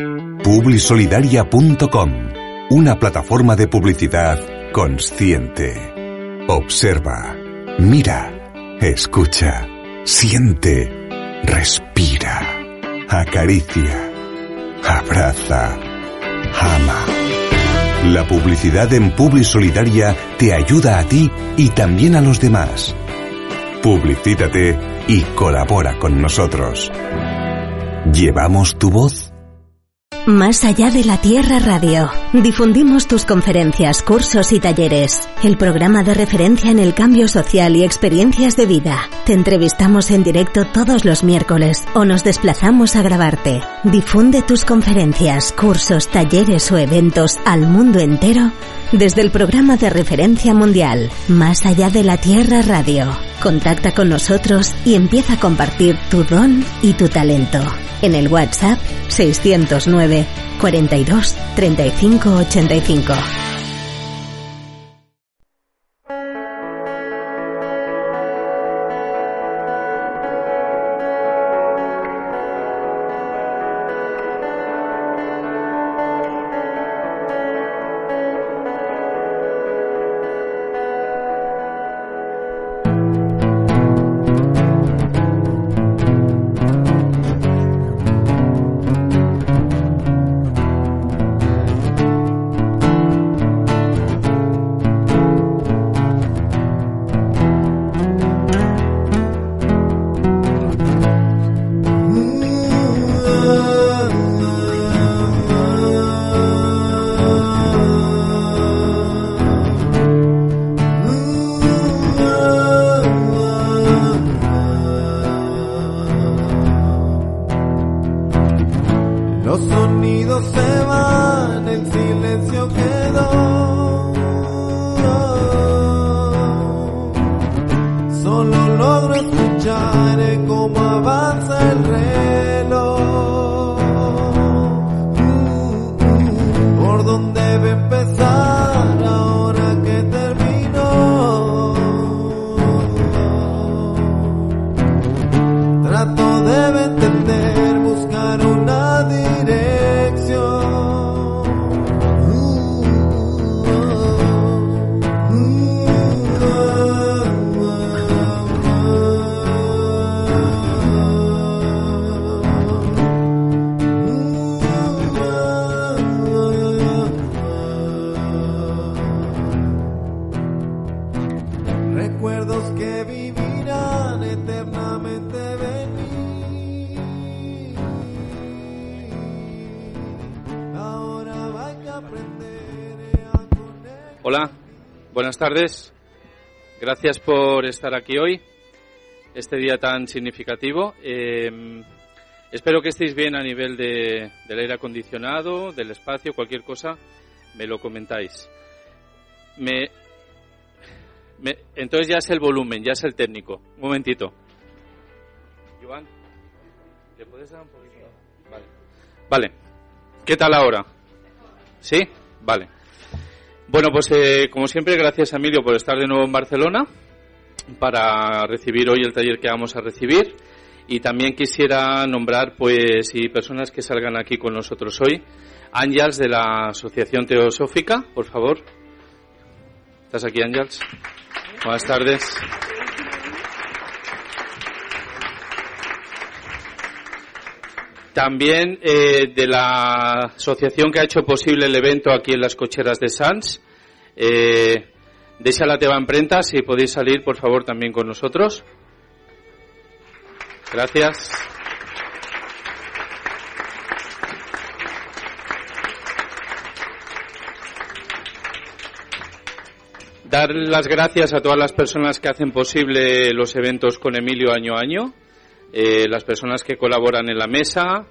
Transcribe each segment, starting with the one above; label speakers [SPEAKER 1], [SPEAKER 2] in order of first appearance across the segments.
[SPEAKER 1] Publisolidaria.com, una plataforma de publicidad consciente. Observa, mira, escucha, siente, respira, acaricia, abraza, ama. La publicidad en Publisolidaria te ayuda a ti y también a los demás. Publicítate y colabora con nosotros. ¿Llevamos tu voz?
[SPEAKER 2] Más allá de la Tierra Radio. Difundimos tus conferencias, cursos y talleres. El programa de referencia en el cambio social y experiencias de vida. Te entrevistamos en directo todos los miércoles o nos desplazamos a grabarte. Difunde tus conferencias, cursos, talleres o eventos al mundo entero desde el programa de referencia mundial Más allá de la Tierra Radio. Contacta con nosotros y empieza a compartir tu don y tu talento. En el WhatsApp 609 42 35
[SPEAKER 3] buenas tardes. Gracias por estar aquí hoy, este día tan significativo. Eh, espero que estéis bien a nivel de, del aire acondicionado, del espacio, cualquier cosa, me lo comentáis. Me, me- entonces ya es el volumen, ya es el técnico. Un momentito. Joan, ¿le puedes dar un poquito? Vale. Vale. ¿Qué tal ahora? ¿Sí? Vale. Bueno, pues eh, como siempre, gracias Emilio por estar de nuevo en Barcelona para recibir hoy el taller que vamos a recibir. Y también quisiera nombrar, pues, y personas que salgan aquí con nosotros hoy. Ángels de la Asociación Teosófica, por favor. ¿Estás aquí, Ángels? Buenas tardes. También eh, de la asociación que ha hecho posible el evento aquí en las cocheras de Sans. Eh, Deixa la teva emprenta, si podéis salir, por favor, también con nosotros. Gracias. Dar las gracias a todas las personas que hacen posible los eventos con Emilio año a año, eh, las personas que colaboran en la mesa,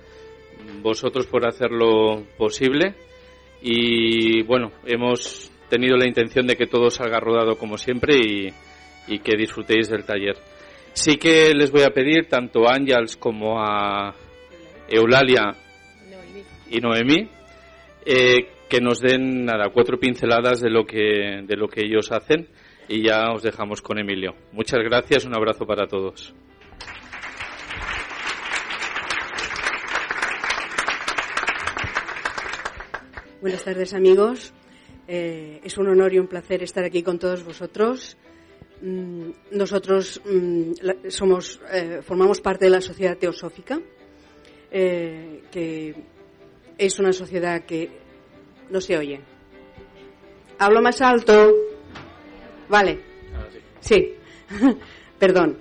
[SPEAKER 3] vosotros por hacerlo posible y bueno, hemos tenido la intención de que todo salga rodado como siempre y, y que disfrutéis del taller. Sí que les voy a pedir tanto a Ángels como a Eulalia y Noemí eh, que nos den nada cuatro pinceladas de lo que de lo que ellos hacen y ya os dejamos con Emilio. Muchas gracias, un abrazo para todos.
[SPEAKER 4] Buenas tardes, amigos. Eh, es un honor y un placer estar aquí con todos vosotros. Mm, nosotros mm, somos, eh, formamos parte de la Sociedad Teosófica, eh, que es una sociedad que no se oye. Hablo más alto. Vale. Sí. Perdón.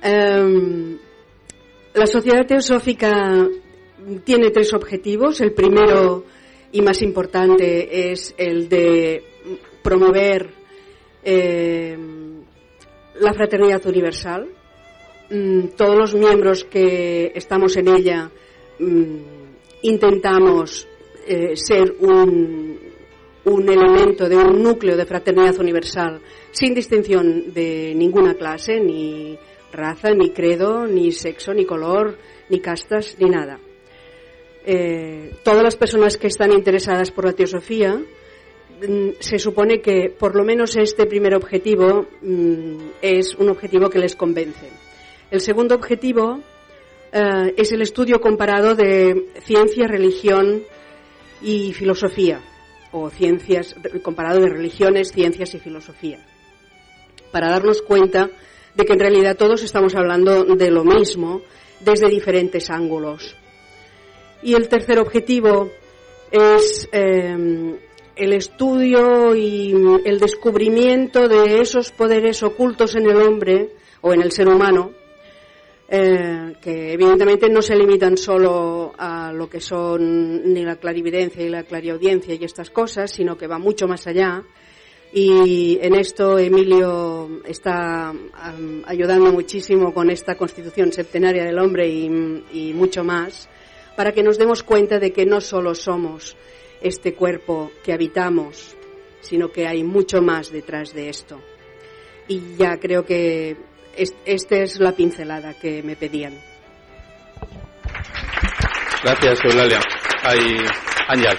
[SPEAKER 4] Em, la Sociedad Teosófica tiene tres objetivos. El primero y más importante es el de promover em, la fraternidad universal. Mm, todos los miembros que estamos en ella mm, intentamos eh, ser un elemento de un núcleo de fraternidad universal sin distinción de ninguna clase, ni raza, ni credo, ni sexo, ni color, ni castas, ni nada. Eh, todas las personas que están interesadas por la teosofía mm, se supone que por lo menos este primer objetivo mm, es un objetivo que les convence. El segundo objetivo eh, es el estudio comparado de ciencia, religión y filosofía, o ciencias comparado de religiones, ciencias y filosofía, para darnos cuenta de que en realidad todos estamos hablando de lo mismo desde diferentes ángulos. Y el tercer objetivo es eh, el estudio y el descubrimiento de esos poderes ocultos en el hombre o en el ser humano, eh, que evidentemente no se limitan solo a lo que son ni la clarividencia y la clariaudiencia y estas cosas, sino que va mucho más allá. Y en esto Emilio está ayudando muchísimo con esta constitución septenaria del hombre y mucho más para que nos demos cuenta de que no solo somos este cuerpo que habitamos, sino que hay mucho más detrás de esto. Y ya creo que esta es la pincelada que me pedían.
[SPEAKER 3] Gracias, Eulalia. Hay Ángel.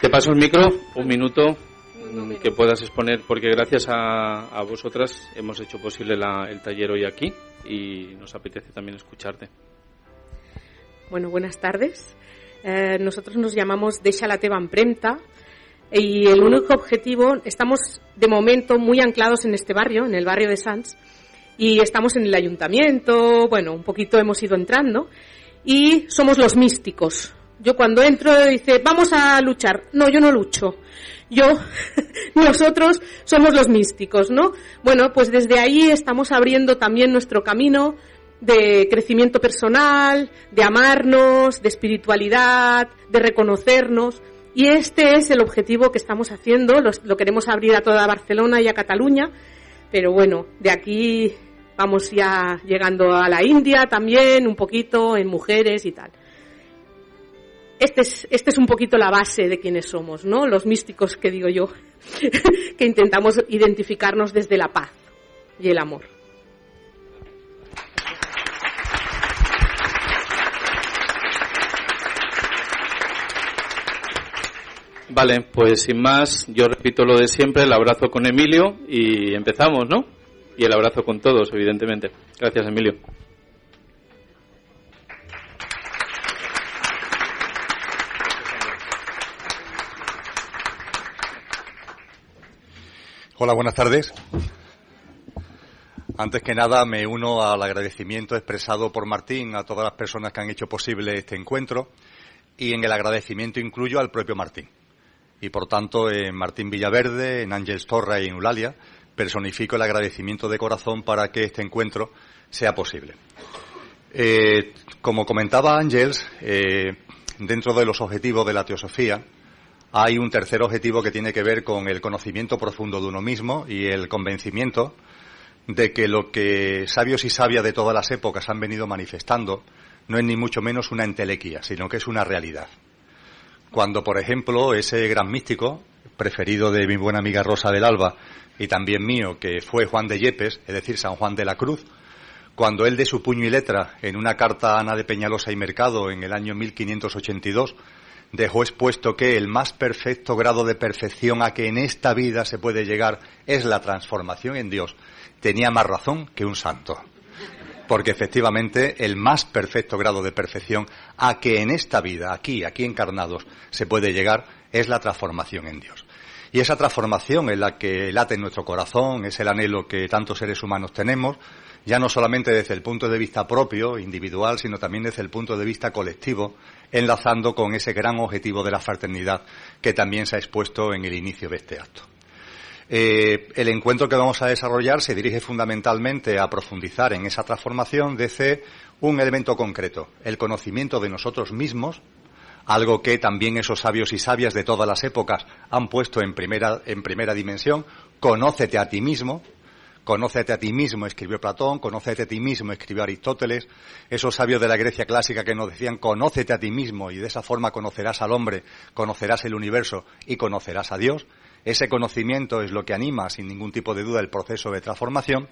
[SPEAKER 3] Te paso el micro, un minuto que puedas exponer, porque gracias a, vosotras hemos hecho posible el taller hoy aquí y nos apetece también escucharte.
[SPEAKER 5] Bueno, buenas tardes. Eh, nosotros nos llamamos Deja la Teva Empremta y el único objetivo, estamos de momento muy anclados en este barrio, en el barrio de Sanz, y estamos en el ayuntamiento, bueno, un poquito hemos ido entrando, y somos los místicos. Yo cuando entro dice, vamos a luchar. No, yo no lucho. Yo, nosotros somos los místicos, ¿no? Bueno, pues desde ahí estamos abriendo también nuestro camino, de crecimiento personal, de amarnos, de espiritualidad, de reconocernos. Y este es el objetivo que estamos haciendo. Lo, queremos abrir a toda Barcelona y a Cataluña. Pero bueno, de aquí vamos ya llegando a la India también, un poquito, en mujeres y tal. Este es, este es un poquito la base de quienes somos, ¿no? Los místicos que digo yo, que intentamos identificarnos desde la paz y el amor.
[SPEAKER 3] Vale, pues sin más, yo repito lo de siempre, el abrazo con Emilio y empezamos, ¿no? Y el abrazo con todos, evidentemente. Gracias, Emilio.
[SPEAKER 6] Hola, buenas tardes. Antes que nada, me uno al agradecimiento expresado por Martín a todas las personas que han hecho posible este encuentro y en el agradecimiento incluyo al propio Martín y por tanto en Martín Villaverde, en Ángeles Torra y en Eulalia personifico el agradecimiento de corazón para que este encuentro sea posible. Eh, como comentaba Ángeles, eh, dentro de los objetivos de la teosofía hay un tercer objetivo que tiene que ver con el conocimiento profundo de uno mismo y el convencimiento de que lo que sabios y sabias de todas las épocas han venido manifestando no es ni mucho menos una entelequia, sino que es una realidad cuando, por ejemplo, ese gran místico, preferido de mi buena amiga Rosa del Alba y también mío, que fue Juan de Yepes, es decir, San Juan de la Cruz, cuando él de su puño y letra, en una carta a Ana de Peñalosa y Mercado en el año 1582, dejó expuesto que el más perfecto grado de perfección a que en esta vida se puede llegar es la transformación en Dios, tenía más razón que un santo. Porque efectivamente el más perfecto grado de perfección a que en esta vida, aquí, aquí encarnados, se puede llegar es la transformación en Dios. Y esa transformación es la que late en nuestro corazón, es el anhelo que tantos seres humanos tenemos, ya no solamente desde el punto de vista propio, individual, sino también desde el punto de vista colectivo, enlazando con ese gran objetivo de la fraternidad que también se ha expuesto en el inicio de este acto. Eh, el encuentro que vamos a desarrollar se dirige fundamentalmente a profundizar en esa transformación desde un elemento concreto, el conocimiento de nosotros mismos, algo que también esos sabios y sabias de todas las épocas han puesto en primera, en primera dimensión, conócete a ti mismo, Conócete a ti mismo, escribió Platón, conócete a ti mismo, escribió Aristóteles, esos sabios de la Grecia clásica que nos decían conócete a ti mismo y de esa forma conocerás al hombre, conocerás el universo y conocerás a Dios. Ese conocimiento es lo que anima, sin ningún tipo de duda, el proceso de transformación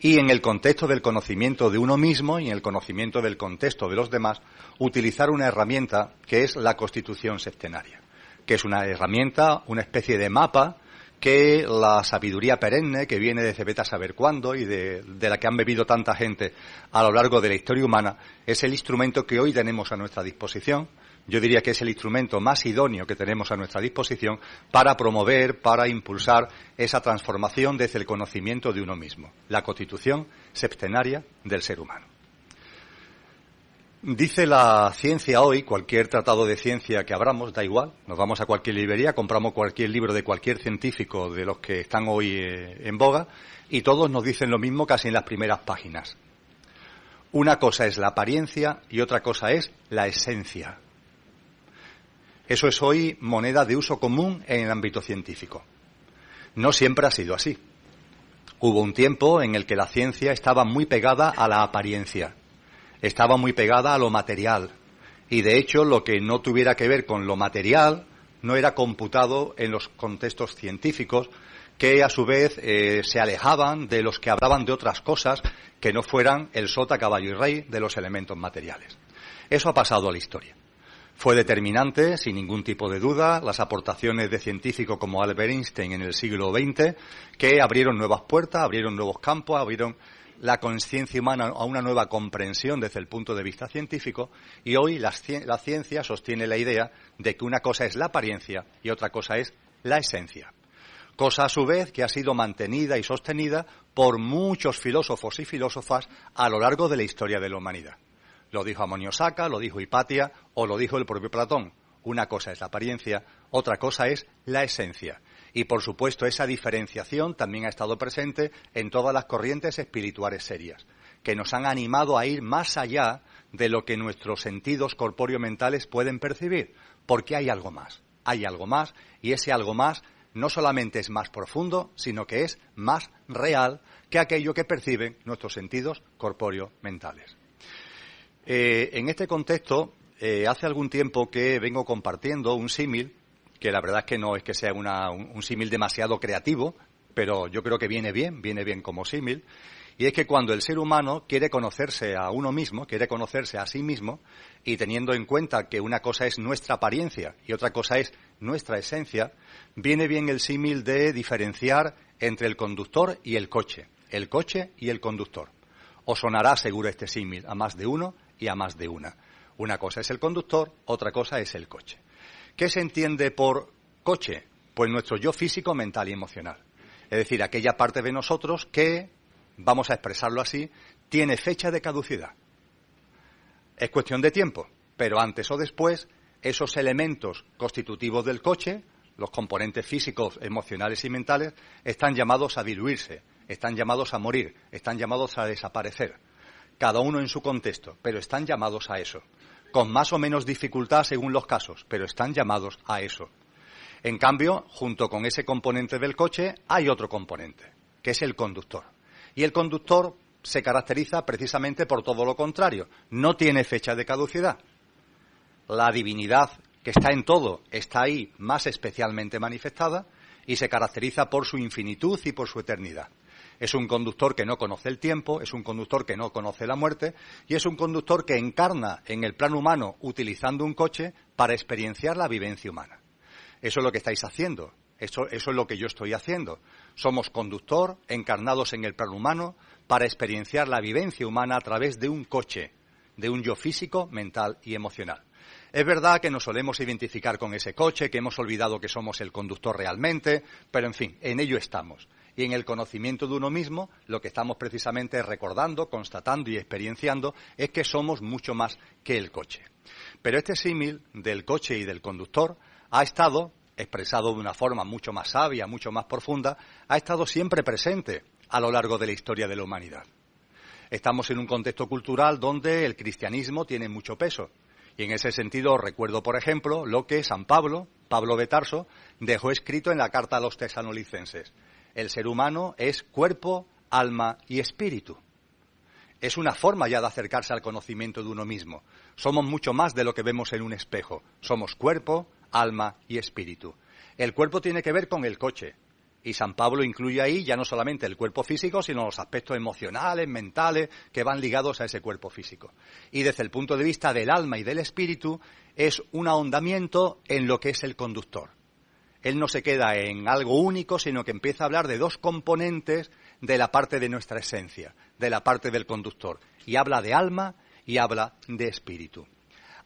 [SPEAKER 6] y en el contexto del conocimiento de uno mismo y en el conocimiento del contexto de los demás, utilizar una herramienta que es la constitución septenaria, que es una herramienta, una especie de mapa que la sabiduría perenne que viene de Cebeta saber cuándo y de, de, la que han bebido tanta gente a lo largo de la historia humana es el instrumento que hoy tenemos a nuestra disposición. Yo diría que es el instrumento más idóneo que tenemos a nuestra disposición para promover, para impulsar esa transformación desde el conocimiento de uno mismo, la constitución septenaria del ser humano. Dice la ciencia hoy, cualquier tratado de ciencia que abramos, da igual, nos vamos a cualquier librería, compramos cualquier libro de cualquier científico de los que están hoy eh, en boga y todos nos dicen lo mismo casi en las primeras páginas. Una cosa es la apariencia y otra cosa es la esencia. Eso es hoy moneda de uso común en el ámbito científico. No siempre ha sido así. Hubo un tiempo en el que la ciencia estaba muy pegada a la apariencia estaba muy pegada a lo material. Y de hecho, lo que no tuviera que ver con lo material no era computado en los contextos científicos, que a su vez eh, se alejaban de los que hablaban de otras cosas que no fueran el sota, caballo y rey de los elementos materiales. Eso ha pasado a la historia. Fue determinante, sin ningún tipo de duda, las aportaciones de científicos como Albert Einstein en el siglo XX, que abrieron nuevas puertas, abrieron nuevos campos, abrieron la conciencia humana a una nueva comprensión desde el punto de vista científico y hoy la, ciencia sostiene la idea de que una cosa es la apariencia y otra cosa es la esencia. Cosa a su vez que ha sido mantenida y sostenida por muchos filósofos y filósofas a lo largo de la historia de la humanidad. Lo dijo Amonio Saca, lo dijo Hipatia o lo dijo el propio Platón. Una cosa es la apariencia, otra cosa es la esencia. Y, por supuesto, esa diferenciación también ha estado presente en todas las corrientes espirituales serias, que nos han animado a ir más allá de lo que nuestros sentidos corpóreo-mentales pueden percibir, porque hay algo más, hay algo más, y ese algo más no solamente es más profundo, sino que es más real que aquello que perciben nuestros sentidos corpóreo-mentales. Eh, en este contexto, eh, hace algún tiempo que vengo compartiendo un símil que la verdad es que no es que sea un, símil demasiado creativo, pero yo creo que viene bien, viene bien como símil, y es que cuando el ser humano quiere conocerse a uno mismo, quiere conocerse a sí mismo, y teniendo en cuenta que una cosa es nuestra apariencia y otra cosa es nuestra esencia, viene bien el símil de diferenciar entre el conductor y el coche, el coche y el conductor. Os sonará seguro este símil a más de uno y a más de una. Una cosa es el conductor, otra cosa es el coche. ¿Qué se entiende por coche? Pues nuestro yo físico, mental y emocional. Es decir, aquella parte de nosotros que, vamos a expresarlo así, tiene fecha de caducidad. Es cuestión de tiempo, pero antes o después, esos elementos constitutivos del coche, los componentes físicos, emocionales y mentales, están llamados a diluirse, están llamados a morir, están llamados a desaparecer. Cada uno en su contexto, pero están llamados a eso con más o menos dificultad según los casos, pero están llamados a eso. En cambio, junto con ese componente del coche hay otro componente, que es el conductor. Y el conductor se caracteriza precisamente por todo lo contrario, no tiene fecha de caducidad. La divinidad que está en todo está ahí más especialmente manifestada y se caracteriza por su infinitud y por su eternidad. Es un conductor que no conoce el tiempo, es un conductor que no conoce la muerte y es un conductor que encarna en el plano humano utilizando un coche para experienciar la vivencia humana. Eso es lo que estáis haciendo. Eso, es lo que yo estoy haciendo. Somos conductor, encarnados en el plano humano, para experienciar la vivencia humana a través de un coche, de un yo físico, mental y emocional. Es verdad que nos solemos identificar con ese coche, que hemos olvidado que somos el conductor realmente, pero en fin, en ello estamos. Y en el conocimiento de uno mismo, lo que estamos precisamente recordando, constatando y experienciando es que somos mucho más que el coche. Pero este símil del coche y del conductor ha estado, expresado de una forma mucho más sabia, mucho más profunda, ha estado siempre presente a lo largo de la historia de la humanidad. Estamos en un contexto cultural donde el cristianismo tiene mucho peso y en ese sentido recuerdo, por ejemplo, lo que San Pablo, Pablo de Tarso, dejó escrito en la carta a los tesanolicenses. El ser humano es cuerpo, alma y espíritu. Es una forma ya de acercarse al conocimiento de uno mismo. Somos mucho más de lo que vemos en un espejo. Somos cuerpo, alma y espíritu. El cuerpo tiene que ver con el coche, y San Pablo incluye ahí ya no solamente el cuerpo físico, sino los aspectos emocionales, mentales, que van ligados a ese cuerpo físico. Y desde el punto de vista del alma y del espíritu, es un ahondamiento en lo que es el conductor. Él no se queda en algo único, sino que empieza a hablar de dos componentes de la parte de nuestra esencia, de la parte del conductor. Y habla de alma y habla de espíritu.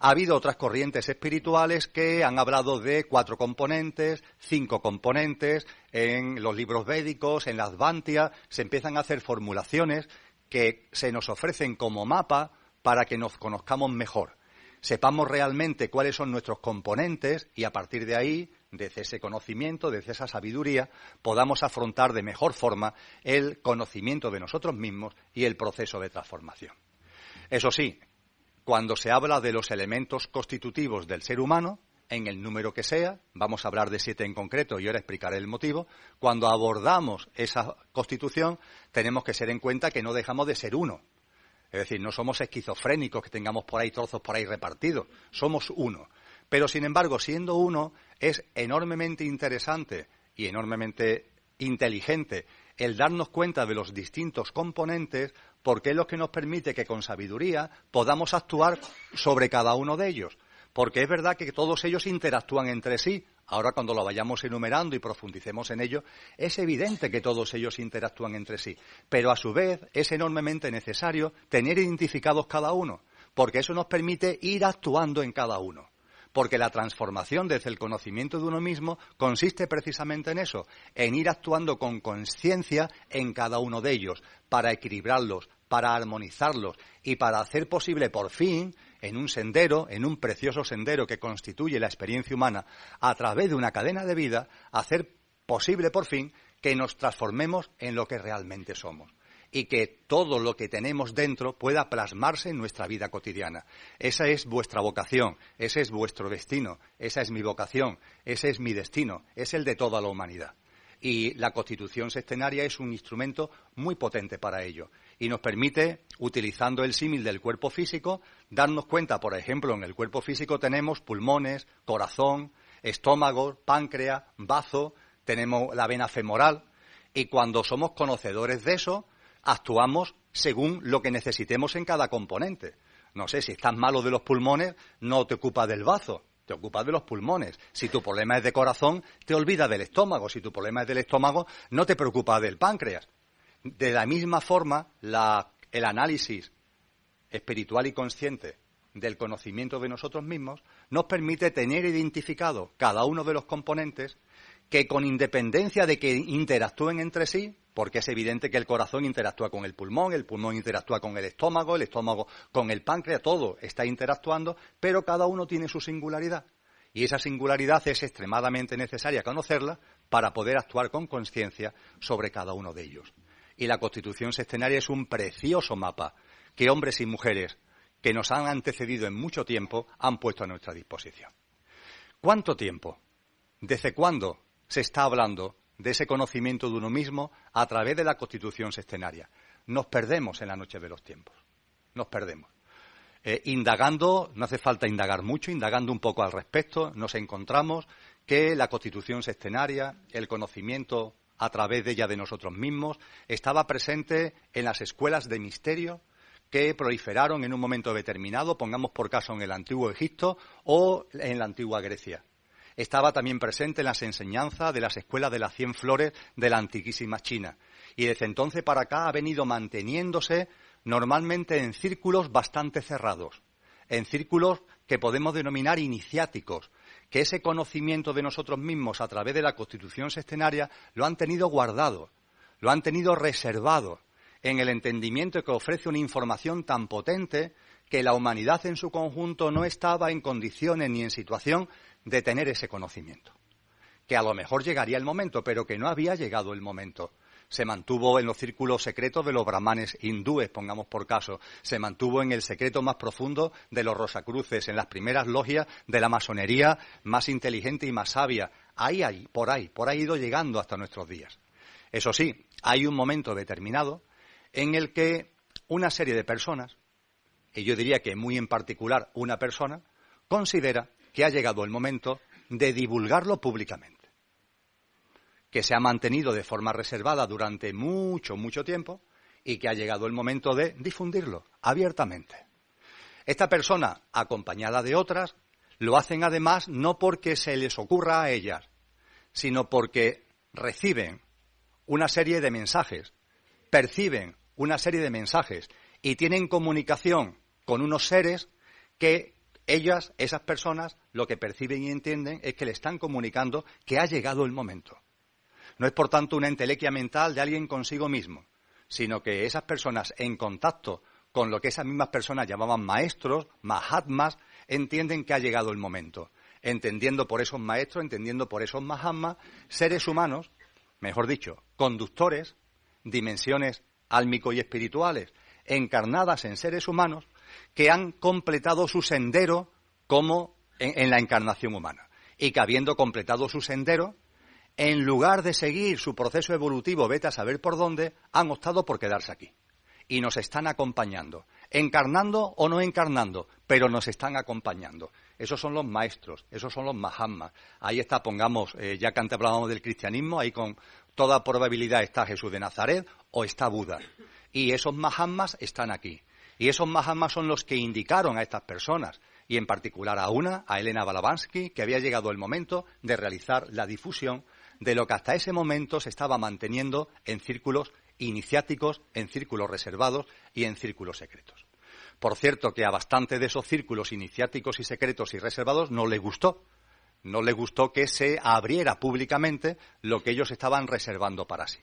[SPEAKER 6] Ha habido otras corrientes espirituales que han hablado de cuatro componentes, cinco componentes, en los libros védicos, en la Advantia, se empiezan a hacer formulaciones que se nos ofrecen como mapa para que nos conozcamos mejor. Sepamos realmente cuáles son nuestros componentes y a partir de ahí, desde ese conocimiento, desde esa sabiduría, podamos afrontar de mejor forma el conocimiento de nosotros mismos y el proceso de transformación. Eso sí, cuando se habla de los elementos constitutivos del ser humano, en el número que sea, vamos a hablar de siete en concreto y ahora explicaré el motivo, cuando abordamos esa constitución tenemos que ser en cuenta que no dejamos de ser uno. Es decir, no somos esquizofrénicos que tengamos por ahí trozos por ahí repartidos, somos uno. Pero sin embargo, siendo uno, es enormemente interesante y enormemente inteligente el darnos cuenta de los distintos componentes porque es lo que nos permite que con sabiduría podamos actuar sobre cada uno de ellos. Porque es verdad que todos ellos interactúan entre sí. Ahora cuando lo vayamos enumerando y profundicemos en ello, es evidente que todos ellos interactúan entre sí. Pero a su vez es enormemente necesario tener identificados cada uno, porque eso nos permite ir actuando en cada uno porque la transformación desde el conocimiento de uno mismo consiste precisamente en eso, en ir actuando con conciencia en cada uno de ellos, para equilibrarlos, para armonizarlos y para hacer posible por fin, en un sendero, en un precioso sendero que constituye la experiencia humana, a través de una cadena de vida, hacer posible por fin que nos transformemos en lo que realmente somos y que todo lo que tenemos dentro pueda plasmarse en nuestra vida cotidiana. Esa es vuestra vocación, ese es vuestro destino, esa es mi vocación, ese es mi destino, es el de toda la humanidad. Y la constitución sextenaria es un instrumento muy potente para ello y nos permite, utilizando el símil del cuerpo físico, darnos cuenta, por ejemplo, en el cuerpo físico tenemos pulmones, corazón, estómago, páncreas, bazo, tenemos la vena femoral, y cuando somos conocedores de eso, actuamos según lo que necesitemos en cada componente. No sé, si estás malo de los pulmones, no te ocupas del bazo, te ocupas de los pulmones. Si tu problema es de corazón, te olvidas del estómago. Si tu problema es del estómago, no te preocupas del páncreas. De la misma forma, el análisis espiritual y consciente del conocimiento de nosotros mismos nos permite tener identificado cada uno de los componentes que con independencia de que interactúen entre sí, porque es evidente que el corazón interactúa con el pulmón, el pulmón interactúa con el estómago, el estómago con el páncreas, todo está interactuando, pero cada uno tiene su singularidad. Y esa singularidad es extremadamente necesaria conocerla para poder actuar con conciencia sobre cada uno de ellos. Y la Constitución sextenaria es un precioso mapa que hombres y mujeres que nos han antecedido en mucho tiempo han puesto a nuestra disposición. ¿Cuánto tiempo? ¿Desde cuándo se está hablando de ese conocimiento de uno mismo a través de la constitución sextenaria. Nos perdemos en la noche de los tiempos. Nos perdemos. Eh, indagando, no hace falta indagar mucho, indagando un poco al respecto, nos encontramos que la constitución sextenaria, el conocimiento a través de ella de nosotros mismos, estaba presente en las escuelas de misterio que proliferaron en un momento determinado, pongamos por caso en el antiguo Egipto o en la antigua Grecia estaba también presente en las enseñanzas de las escuelas de las cien flores de la antiquísima China. Y desde entonces para acá ha venido manteniéndose normalmente en círculos bastante cerrados, en círculos que podemos denominar iniciáticos, que ese conocimiento de nosotros mismos a través de la constitución sextenaria lo han tenido guardado, lo han tenido reservado, en el entendimiento que ofrece una información tan potente que la humanidad en su conjunto no estaba en condiciones ni en situación de tener ese conocimiento. Que a lo mejor llegaría el momento, pero que no había llegado el momento. Se mantuvo en los círculos secretos de los brahmanes hindúes, pongamos por caso. Se mantuvo en el secreto más profundo de los rosacruces, en las primeras logias de la masonería más inteligente y más sabia. Ahí, ahí, por ahí, por ahí ha ido llegando hasta nuestros días. Eso sí, hay un momento determinado en el que una serie de personas, y yo diría que muy en particular una persona, considera que ha llegado el momento de divulgarlo públicamente, que se ha mantenido de forma reservada durante mucho, mucho tiempo y que ha llegado el momento de difundirlo abiertamente. Esta persona, acompañada de otras, lo hacen además no porque se les ocurra a ellas, sino porque reciben una serie de mensajes, perciben una serie de mensajes y tienen comunicación con unos seres que ellas, esas personas, lo que perciben y entienden es que le están comunicando que ha llegado el momento. No es, por tanto, una entelequia mental de alguien consigo mismo, sino que esas personas en contacto con lo que esas mismas personas llamaban maestros, mahatmas, entienden que ha llegado el momento. Entendiendo por esos maestros, entendiendo por esos mahatmas, seres humanos, mejor dicho, conductores, dimensiones álmico y espirituales, encarnadas en seres humanos, que han completado su sendero como en, la encarnación humana. Y que habiendo completado su sendero, en lugar de seguir su proceso evolutivo, vete a saber por dónde, han optado por quedarse aquí. Y nos están acompañando, encarnando o no encarnando, pero nos están acompañando. Esos son los maestros, esos son los mahatmas. Ahí está, pongamos, eh, ya que antes hablábamos del cristianismo, ahí con toda probabilidad está Jesús de Nazaret o está Buda. Y esos mahatmas están aquí. Y esos mahatmas son los que indicaron a estas personas, y en particular a una, a Elena Balavansky, que había llegado el momento de realizar la difusión de lo que hasta ese momento se estaba manteniendo en círculos iniciáticos, en círculos reservados y en círculos secretos. Por cierto, que a bastante de esos círculos iniciáticos y secretos y reservados no le gustó. No le gustó que se abriera públicamente lo que ellos estaban reservando para sí.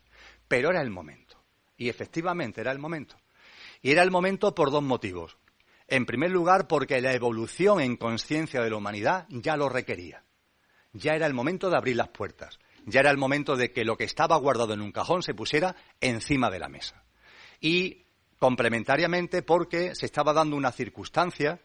[SPEAKER 6] Pero era el momento. Y efectivamente era el momento. Y era el momento por dos motivos. En primer lugar, porque la evolución en conciencia de la humanidad ya lo requería. Ya era el momento de abrir las puertas. Ya era el momento de que lo que estaba guardado en un cajón se pusiera encima de la mesa. Y complementariamente porque se estaba dando una circunstancia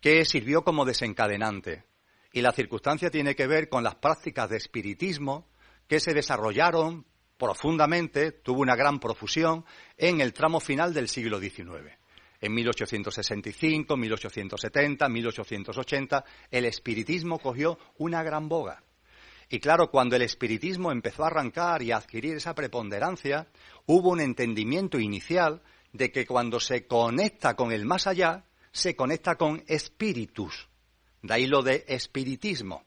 [SPEAKER 6] que sirvió como desencadenante. Y la circunstancia tiene que ver con las prácticas de espiritismo que se desarrollaron profundamente, tuvo una gran profusión en el tramo final del siglo XIX. En 1865, 1870, 1880, el espiritismo cogió una gran boga. Y claro, cuando el espiritismo empezó a arrancar y a adquirir esa preponderancia, hubo un entendimiento inicial de que cuando se conecta con el más allá, se conecta con espíritus. De ahí lo de espiritismo.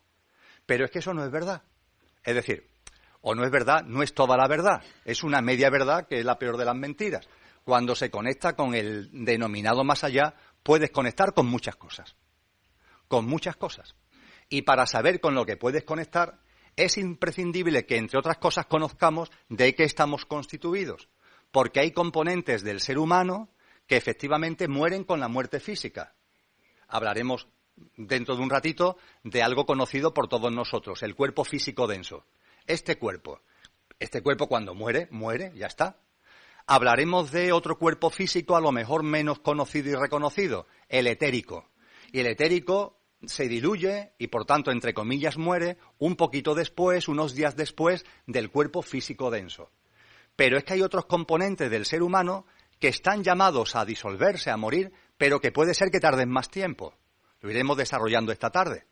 [SPEAKER 6] Pero es que eso no es verdad. Es decir, o no es verdad, no es toda la verdad. Es una media verdad que es la peor de las mentiras. Cuando se conecta con el denominado más allá, puedes conectar con muchas cosas. Con muchas cosas. Y para saber con lo que puedes conectar, es imprescindible que, entre otras cosas, conozcamos de qué estamos constituidos. Porque hay componentes del ser humano que efectivamente mueren con la muerte física. Hablaremos dentro de un ratito de algo conocido por todos nosotros, el cuerpo físico denso este cuerpo. Este cuerpo cuando muere, muere, ya está. Hablaremos de otro cuerpo físico a lo mejor menos conocido y reconocido, el etérico. Y el etérico se diluye y por tanto, entre comillas, muere un poquito después, unos días después del cuerpo físico denso. Pero es que hay otros componentes del ser humano que están llamados a disolverse, a morir, pero que puede ser que tarden más tiempo. Lo iremos desarrollando esta tarde.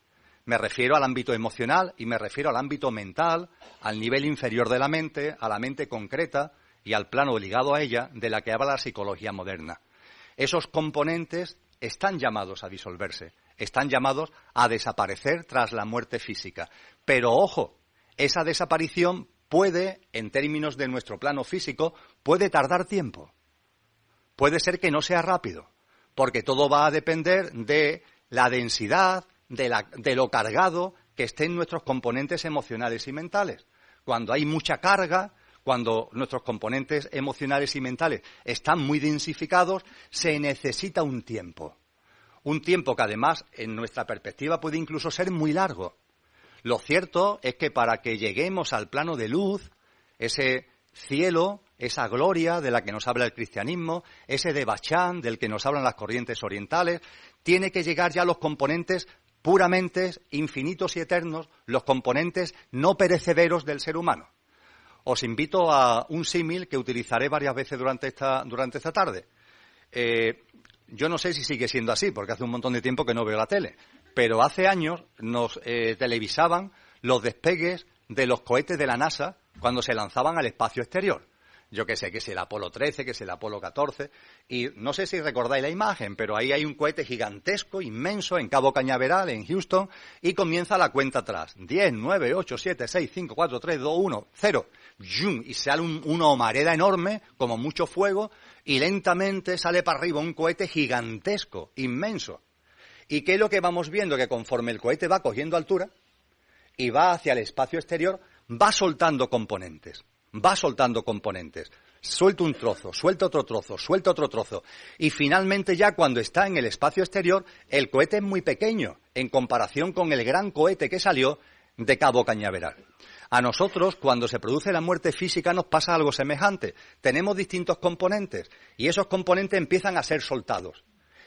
[SPEAKER 6] Me refiero al ámbito emocional y me refiero al ámbito mental, al nivel inferior de la mente, a la mente concreta y al plano ligado a ella de la que habla la psicología moderna. Esos componentes están llamados a disolverse, están llamados a desaparecer tras la muerte física. Pero ojo, esa desaparición puede, en términos de nuestro plano físico, puede tardar tiempo. Puede ser que no sea rápido, porque todo va a depender de la densidad, de, de lo cargado que estén nuestros componentes emocionales y mentales. Cuando hay mucha carga, cuando nuestros componentes emocionales y mentales están muy densificados, se necesita un tiempo. Un tiempo que además, en nuestra perspectiva, puede incluso ser muy largo. Lo cierto es que para que lleguemos al plano de luz, ese cielo, esa gloria de la que nos habla el cristianismo, ese de Bachán del que nos hablan las corrientes orientales, tiene que llegar ya los componentes puramente infinitos y eternos, los componentes no perecederos del ser humano. Os invito a un símil que utilizaré varias veces durante esta, durante esta tarde. Eh, yo no sé si sigue siendo así, porque hace un montón de tiempo que no veo la tele, pero hace años nos eh, televisaban los despegues de los cohetes de la NASA cuando se lanzaban al espacio exterior yo que sé, que es el Apolo 13, que es el Apolo 14, y no sé si recordáis la imagen, pero ahí hay un cohete gigantesco, inmenso, en Cabo Cañaveral, en Houston, y comienza la cuenta atrás. 10, 9, 8, 7, 6, 5, 4, 3, 2, 1, 0. Y sale una humareda enorme, como mucho fuego, y lentamente sale para arriba un cohete gigantesco, inmenso. ¿Y qué es lo que vamos viendo? Que conforme el cohete va cogiendo altura y va hacia el espacio exterior, va soltando componentes va soltando componentes. Suelta un trozo, suelta otro trozo, suelta otro trozo. Y finalmente ya cuando está en el espacio exterior, el cohete es muy pequeño en comparación con el gran cohete que salió de Cabo Cañaveral. A nosotros, cuando se produce la muerte física, nos pasa algo semejante. Tenemos distintos componentes y esos componentes empiezan a ser soltados.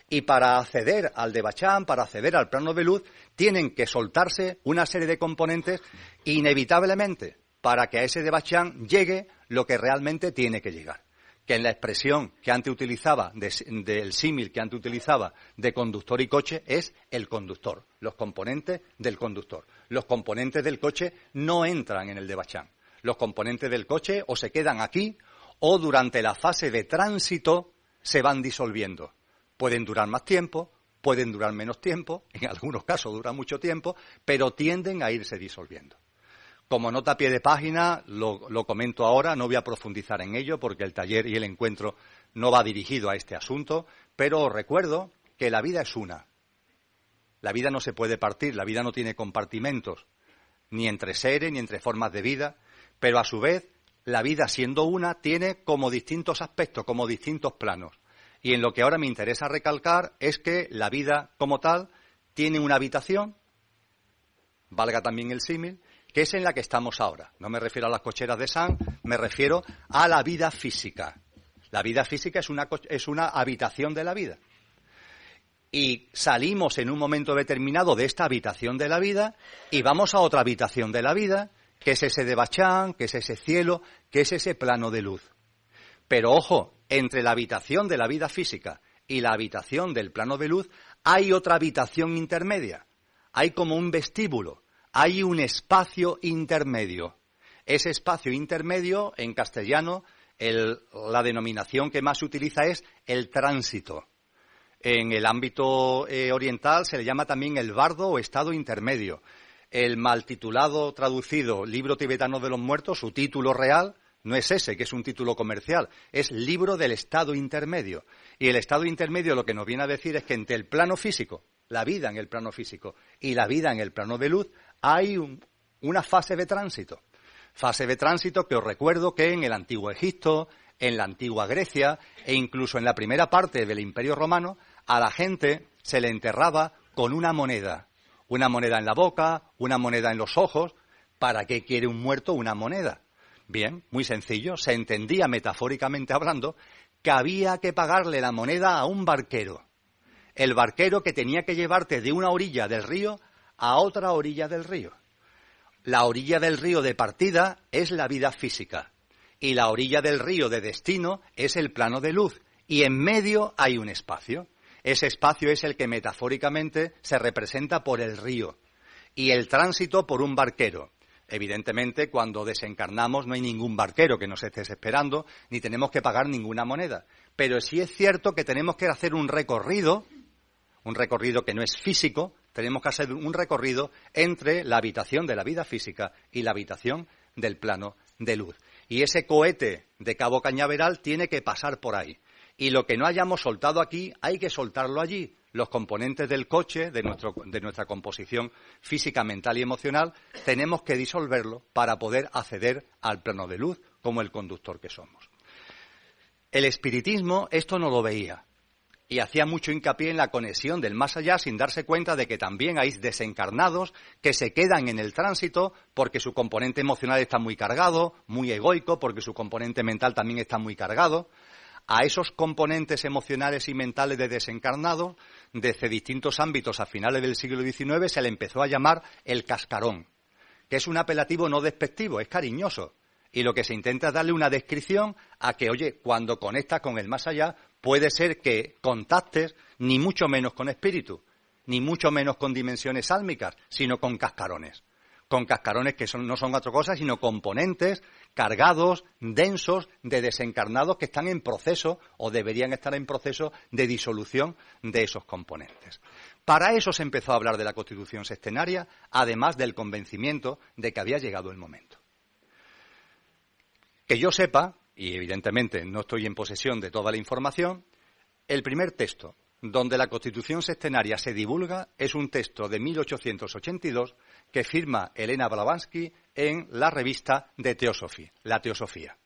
[SPEAKER 6] Y para acceder al de Bachán, para acceder al plano de luz, tienen que soltarse una serie de componentes inevitablemente para que a ese de Bachán llegue lo que realmente tiene que llegar. Que en la expresión que antes utilizaba, del símil que antes utilizaba de conductor y coche, es el conductor, los componentes del conductor. Los componentes del coche no entran en el de Bachán. Los componentes del coche o se quedan aquí o durante la fase de tránsito se van disolviendo. Pueden durar más tiempo, pueden durar menos tiempo, en algunos casos duran mucho tiempo, pero tienden a irse disolviendo. Como nota a pie de página, lo, comento ahora, no voy a profundizar en ello porque el taller y el encuentro no va dirigido a este asunto, pero os recuerdo que la vida es una. La vida no se puede partir, la vida no tiene compartimentos, ni entre seres, ni entre formas de vida, pero a su vez, la vida siendo una tiene como distintos aspectos, como distintos planos. Y en lo que ahora me interesa recalcar es que la vida como tal tiene una habitación, valga también el símil, que es en la que estamos ahora. No me refiero a las cocheras de San, me refiero a la vida física. La vida física es una, es una habitación de la vida. Y salimos en un momento determinado de esta habitación de la vida y vamos a otra habitación de la vida, que es ese de Bachán, que es ese cielo, que es ese plano de luz. Pero ojo, entre la habitación de la vida física y la habitación del plano de luz hay otra habitación intermedia. Hay como un vestíbulo, hay un espacio intermedio. Ese espacio intermedio, en castellano, la denominación que más se utiliza es el tránsito. En el ámbito eh, oriental se le llama también el bardo o estado intermedio. El mal titulado traducido Libro tibetano de los muertos, su título real, no es ese, que es un título comercial, es libro del estado intermedio. Y el estado intermedio lo que nos viene a decir es que entre el plano físico, la vida en el plano físico y la vida en el plano de luz, hay una fase de tránsito. Fase de tránsito que os recuerdo que en el antiguo Egipto, en la antigua Grecia e incluso en la primera parte del Imperio Romano, a la gente se le enterraba con una moneda. Una moneda en la boca, una moneda en los ojos. ¿Para qué quiere un muerto una moneda? Bien, muy sencillo. Se entendía metafóricamente hablando que había que pagarle la moneda a un barquero. El barquero que tenía que llevarte de una orilla del río a otra orilla del río. La orilla del río de partida es la vida física y la orilla del río de destino es el plano de luz y en medio hay un espacio. Ese espacio es el que metafóricamente se representa por el río y el tránsito por un barquero. Evidentemente, cuando desencarnamos no hay ningún barquero que nos esté esperando, ni tenemos que pagar ninguna moneda. Pero sí es cierto que tenemos que hacer un recorrido un recorrido que no es físico, tenemos que hacer un recorrido entre la habitación de la vida física y la habitación del plano de luz. Y ese cohete de Cabo Cañaveral tiene que pasar por ahí. Y lo que no hayamos soltado aquí, hay que soltarlo allí. Los componentes del coche, de, nuestra composición física, mental y emocional, tenemos que disolverlo para poder acceder al plano de luz como el conductor que somos. El espiritismo esto no lo veía y hacía mucho hincapié en la conexión del más allá sin darse cuenta de que también hay desencarnados que se quedan en el tránsito porque su componente emocional está muy cargado, muy egoico, porque su componente mental también está muy cargado. A esos componentes emocionales y mentales de desencarnado, desde distintos ámbitos a finales del siglo XIX, se le empezó a llamar el cascarón, que es un apelativo no despectivo, es cariñoso. Y lo que se intenta es darle una descripción a que, oye, cuando conectas con el más allá, puede ser que contactes ni mucho menos con espíritu, ni mucho menos con dimensiones álmicas, sino con cascarones. Con cascarones que no son otra cosa, sino componentes cargados, densos, de desencarnados que están en proceso o deberían estar en proceso de disolución de esos componentes. Para eso se empezó a hablar de la constitución sextenaria, además del convencimiento de que había llegado el momento. Que yo sepa, y evidentemente no estoy en posesión de toda la información, el primer texto donde la Constitución sextenaria se divulga es un texto de 1882 que firma Elena Blavatsky en la revista de Teosofía, la Teosofía.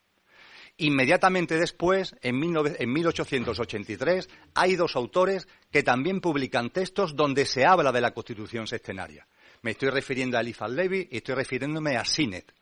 [SPEAKER 6] Inmediatamente después, en, 1883, hay dos autores que también publican textos donde se habla de la Constitución sextenaria. Me estoy refiriendo a Eliphas Levi y estoy refiriéndome a Sinet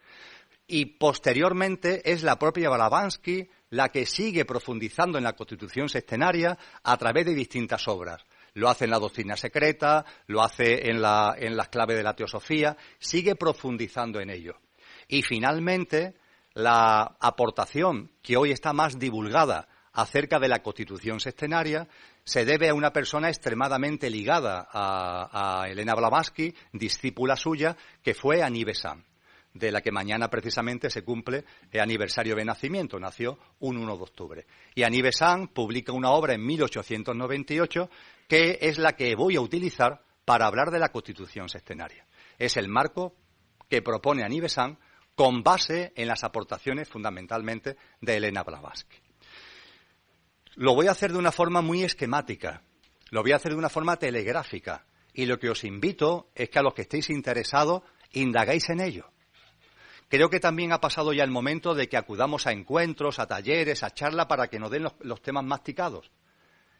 [SPEAKER 6] y posteriormente es la propia Blavatsky la que sigue profundizando en la Constitución sextenaria a través de distintas obras. Lo hace en la doctrina secreta, lo hace en, la, en las claves de la teosofía, sigue profundizando en ello. Y finalmente, la aportación que hoy está más divulgada acerca de la Constitución sextenaria se debe a una persona extremadamente ligada a, Elena Blavatsky, discípula suya, que fue Annie Besant de la que mañana precisamente se cumple el aniversario de nacimiento. Nació un 1 de octubre. Y Annie Besant publica una obra en 1898 que es la que voy a utilizar para hablar de la Constitución sextenaria. Es el marco que propone Annie Besant con base en las aportaciones fundamentalmente de Elena Blavatsky. Lo voy a hacer de una forma muy esquemática, lo voy a hacer de una forma telegráfica y lo que os invito es que a los que estéis interesados indagáis en ello Creo que también ha pasado ya el momento de que acudamos a encuentros, a talleres, a charlas para que nos den los, temas masticados.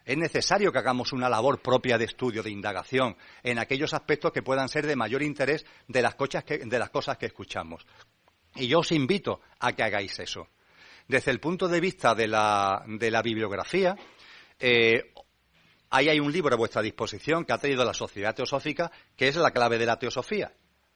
[SPEAKER 6] Es necesario que hagamos una labor propia de estudio, de indagación, en aquellos aspectos que puedan ser de mayor interés de las, de las cosas que escuchamos. Y yo os invito a que hagáis eso. Desde el punto de vista de la, bibliografía, eh, ahí hay un libro a vuestra disposición que ha traído la Sociedad Teosófica, que es la clave de la teosofía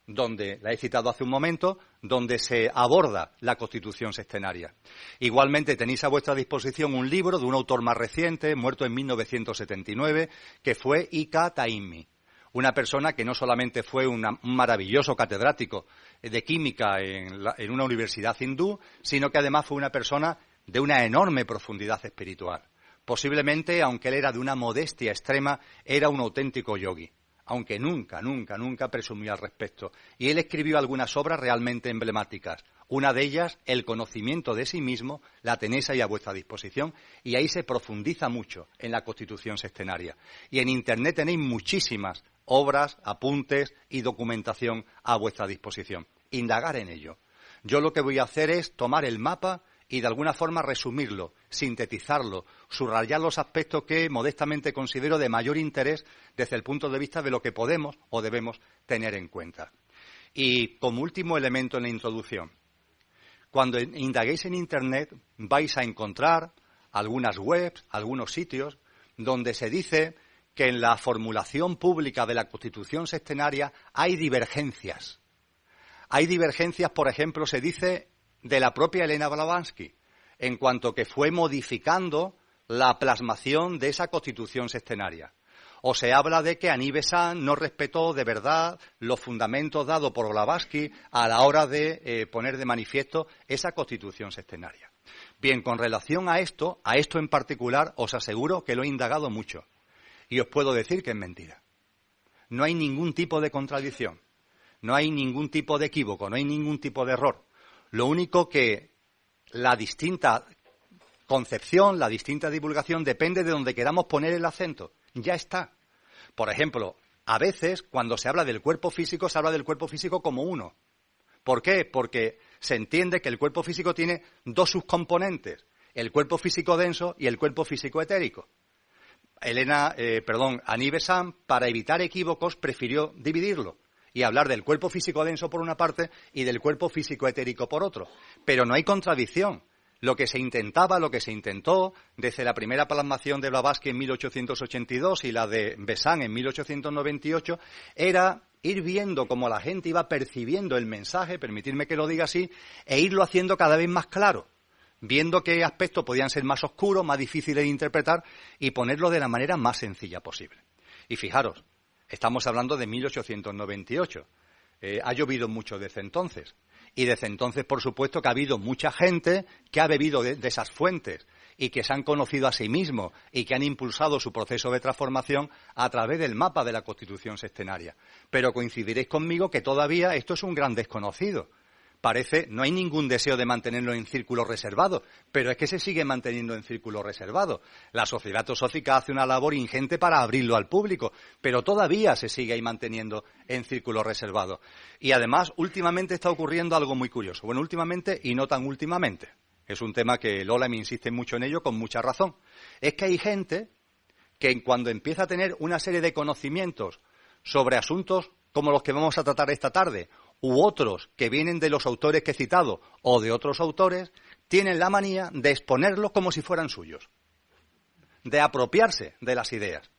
[SPEAKER 6] donde, la he citado hace un momento, donde se aborda la constitución sextenaria. Igualmente tenéis a vuestra disposición un libro de un autor más reciente, muerto en 1979, que fue Ika Taimi, una persona que no solamente fue un maravilloso catedrático de química en, en una universidad hindú, sino que además fue una persona de una enorme profundidad espiritual. Posiblemente, aunque él era de una modestia extrema, era un auténtico yogi aunque nunca, nunca, nunca presumió al respecto. Y él escribió algunas obras realmente emblemáticas. Una de ellas, El conocimiento de sí mismo, la tenéis ahí a vuestra disposición, y ahí se profundiza mucho en la constitución sextenaria. Y en Internet tenéis muchísimas obras, apuntes y documentación a vuestra disposición. Indagar en ello. Yo lo que voy a hacer es tomar el mapa y de alguna forma resumirlo, sintetizarlo, subrayar los aspectos que modestamente considero de mayor interés desde el punto de vista de lo que podemos o debemos tener en cuenta. Y como último elemento en la introducción, cuando indaguéis en Internet vais a encontrar algunas webs, algunos sitios donde se dice que en la formulación pública de la Constitución sextenaria hay divergencias. Hay divergencias, por ejemplo, se dice de la propia Elena Blavatsky, en cuanto que fue modificando la plasmación de esa constitución sextenaria. O se habla de que Aní Besant no respetó de verdad los fundamentos dados por Blavatsky a la hora de eh, poner de manifiesto esa constitución sextenaria. Bien, con relación a esto, a esto en particular, os aseguro que lo he indagado mucho. Y os puedo decir que es mentira. No hay ningún tipo de contradicción, no hay ningún tipo de equívoco, no hay ningún tipo de error. Lo único que la distinta concepción, la distinta divulgación depende de donde queramos poner el acento. Ya está. Por ejemplo, a veces cuando se habla del cuerpo físico, se habla del cuerpo físico como uno. ¿Por qué? Porque se entiende que el cuerpo físico tiene dos subcomponentes, el cuerpo físico denso y el cuerpo físico etérico. Elena, eh, perdón, Aníbal Sam, para evitar equívocos, prefirió dividirlo y hablar del cuerpo físico denso por una parte y del cuerpo físico etérico por otro. Pero no hay contradicción. Lo que se intentaba, lo que se intentó desde la primera plasmación de Blavatsky en 1882 y la de Besán en 1898 era ir viendo cómo la gente iba percibiendo el mensaje, permitirme que lo diga así, e irlo haciendo cada vez más claro, viendo qué aspectos podían ser más oscuros, más difíciles de interpretar y ponerlo de la manera más sencilla posible. Y fijaros, estamos hablando de 1898. Eh, ha llovido mucho desde entonces. Y desde entonces, por supuesto, que ha habido mucha gente que ha bebido de, esas fuentes y que se han conocido a sí mismos y que han impulsado su proceso de transformación a través del mapa de la Constitución sextenaria. Pero coincidiréis conmigo que todavía esto es un gran desconocido parece, no hay ningún deseo de mantenerlo en círculo reservado, pero es que se sigue manteniendo en círculo reservado. La sociedad teosófica hace una labor ingente para abrirlo al público, pero todavía se sigue ahí manteniendo en círculo reservado. Y además, últimamente está ocurriendo algo muy curioso. Bueno, últimamente y no tan últimamente. Es un tema que Lola me insiste mucho en ello con mucha razón. Es que hay gente que cuando empieza a tener una serie de conocimientos sobre asuntos como los que vamos a tratar esta tarde, u otros que vienen de los autores que he citado o de otros autores, tienen la manía de exponerlos como si fueran suyos, de apropiarse de las ideas.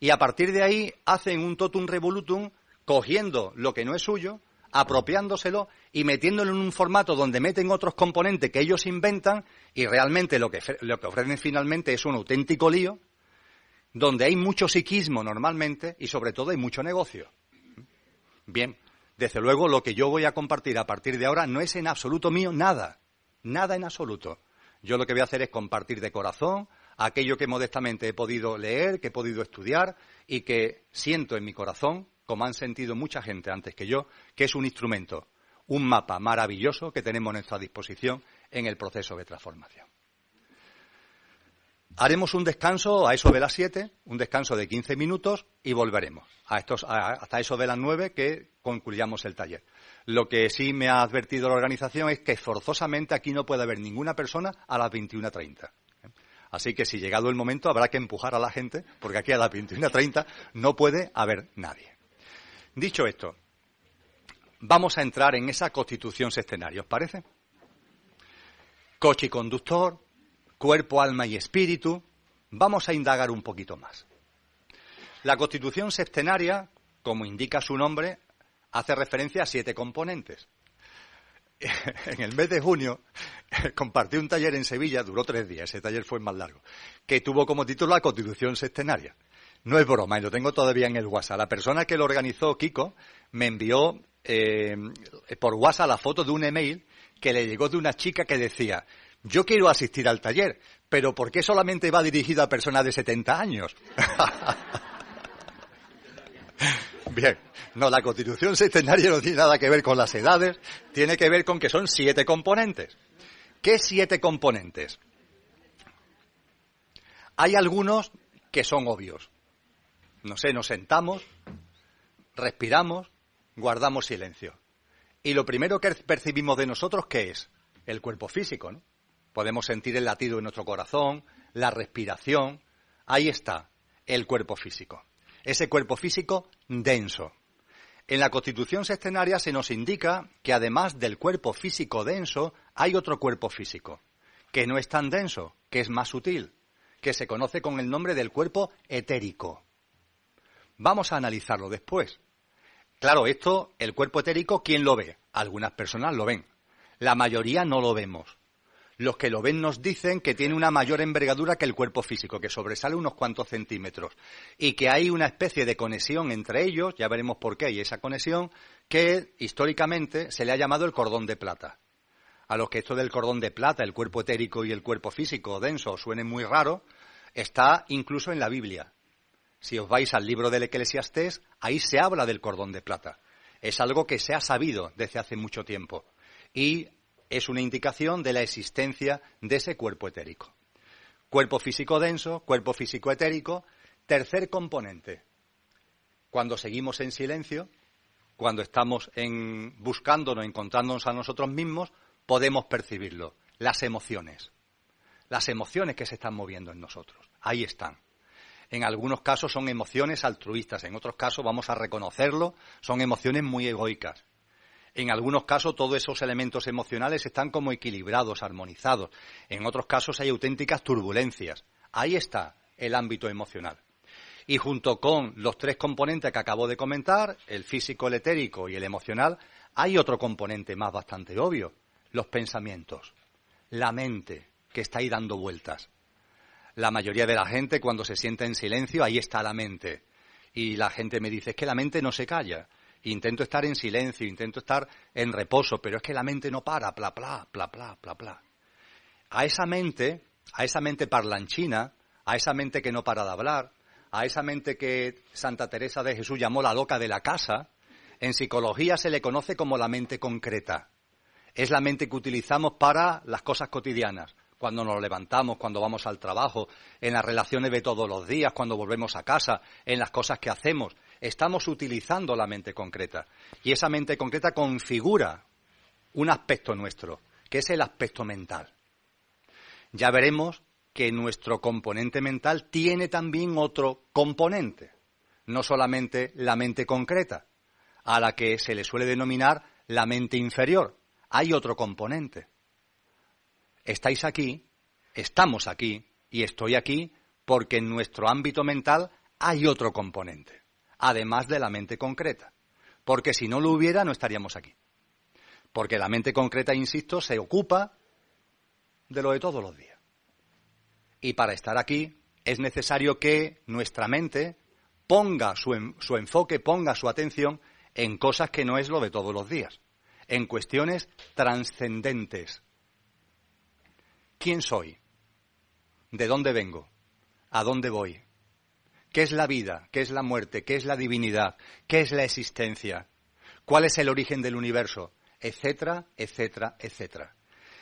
[SPEAKER 6] Y a partir de ahí hacen un totum revolutum cogiendo lo que no es suyo, apropiándoselo y metiéndolo en un formato donde meten otros componentes que ellos inventan y realmente lo que, lo que ofrecen finalmente es un auténtico lío donde hay mucho psiquismo normalmente y sobre todo hay mucho negocio. Bien, desde luego, lo que yo voy a compartir a partir de ahora no es en absoluto mío nada, nada en absoluto. Yo lo que voy a hacer es compartir de corazón aquello que modestamente he podido leer, que he podido estudiar y que siento en mi corazón, como han sentido mucha gente antes que yo, que es un instrumento, un mapa maravilloso que tenemos a nuestra disposición en el proceso de transformación. Haremos un descanso a eso de las 7, un descanso de 15 minutos y volveremos a estos, hasta eso de las 9 que concluyamos el taller. Lo que sí me ha advertido la organización es que forzosamente aquí no puede haber ninguna persona a las 21.30. Así que si llegado el momento habrá que empujar a la gente porque aquí a las 21.30 no puede haber nadie. Dicho esto, vamos a entrar en esa constitución sextenaria, ¿os parece? Coche y conductor, cuerpo, alma y espíritu, vamos a indagar un poquito más. La constitución septenaria, como indica su nombre, hace referencia a siete componentes. En el mes de junio compartí un taller en Sevilla, duró tres días, ese taller fue más largo, que tuvo como título la Constitución Septenaria. No es broma, y lo tengo todavía en el WhatsApp. La persona que lo organizó, Kiko, me envió eh, por WhatsApp la foto de un email que le llegó de una chica que decía, yo quiero asistir al taller, pero ¿por qué solamente va dirigido a personas de 70 años? Bien, no, la constitución centenaria no tiene nada que ver con las edades, tiene que ver con que son siete componentes. ¿Qué siete componentes? Hay algunos que son obvios. No sé, nos sentamos, respiramos, guardamos silencio. Y lo primero que percibimos de nosotros, ¿qué es? El cuerpo físico, ¿no? Podemos sentir el latido de nuestro corazón, la respiración. Ahí está el cuerpo físico. Ese cuerpo físico denso. En la constitución sextenaria se nos indica que además del cuerpo físico denso, hay otro cuerpo físico, que no es tan denso, que es más sutil, que se conoce con el nombre del cuerpo etérico. Vamos a analizarlo después. Claro, esto, el cuerpo etérico, ¿quién lo ve? Algunas personas lo ven. La mayoría no lo vemos los que lo ven nos dicen que tiene una mayor envergadura que el cuerpo físico, que sobresale unos cuantos centímetros y que hay una especie de conexión entre ellos, ya veremos por qué hay esa conexión, que históricamente se le ha llamado el cordón de plata. A los que esto del cordón de plata, el cuerpo etérico y el cuerpo físico denso suene muy raro, está incluso en la Biblia. Si os vais al libro del Eclesiastés, ahí se habla del cordón de plata. Es algo que se ha sabido desde hace mucho tiempo y es una indicación de la existencia de ese cuerpo etérico. Cuerpo físico denso, cuerpo físico etérico. Tercer componente. Cuando seguimos en silencio, cuando estamos buscándonos, encontrándonos a nosotros mismos, podemos percibirlo. Las emociones. Las emociones que se están moviendo en nosotros. Ahí están. En algunos casos son emociones altruistas, en otros casos, vamos a reconocerlo, son emociones muy egoicas. En algunos casos todos esos elementos emocionales están como equilibrados, armonizados. En otros casos hay auténticas turbulencias. Ahí está el ámbito emocional. Y junto con los tres componentes que acabo de comentar, el físico, el etérico y el emocional, hay otro componente más bastante obvio, los pensamientos, la mente que está ahí dando vueltas la mayoría de la gente cuando se sienta en silencio, ahí está la mente. Y la gente me dice, es que la mente no se calla. Intento estar en silencio, intento estar en reposo, pero es que la mente no para, bla, bla, bla, bla, bla. A esa mente, a esa mente parlanchina, a esa mente que no para de hablar, a esa mente que Santa Teresa de Jesús llamó la loca de la casa, en psicología se le conoce como la mente concreta. Es la mente que utilizamos para las cosas cotidianas, cuando nos levantamos, cuando vamos al trabajo, en las relaciones de todos los días, cuando volvemos a casa, en las cosas que hacemos. Estamos utilizando la mente concreta. Y esa mente concreta configura un aspecto nuestro, que es el aspecto mental. Ya veremos que nuestro componente mental tiene también otro componente, no solamente la mente concreta, a la que se le suele denominar la mente inferior. Hay otro componente estáis aquí, estamos aquí y estoy aquí porque en nuestro ámbito mental hay otro componente, además de la mente concreta. Porque si no lo hubiera, no estaríamos aquí. Porque la mente concreta, insisto, se ocupa de lo de todos los días. Y para estar aquí es necesario que nuestra mente ponga su, enfoque, ponga su atención en cosas que no es lo de todos los días, en cuestiones trascendentes, ¿Quién soy? ¿De dónde vengo? ¿A dónde voy? ¿Qué es la vida? ¿Qué es la muerte? ¿Qué es la divinidad? ¿Qué es la existencia? ¿Cuál es el origen del universo? Etcétera, etcétera, etcétera.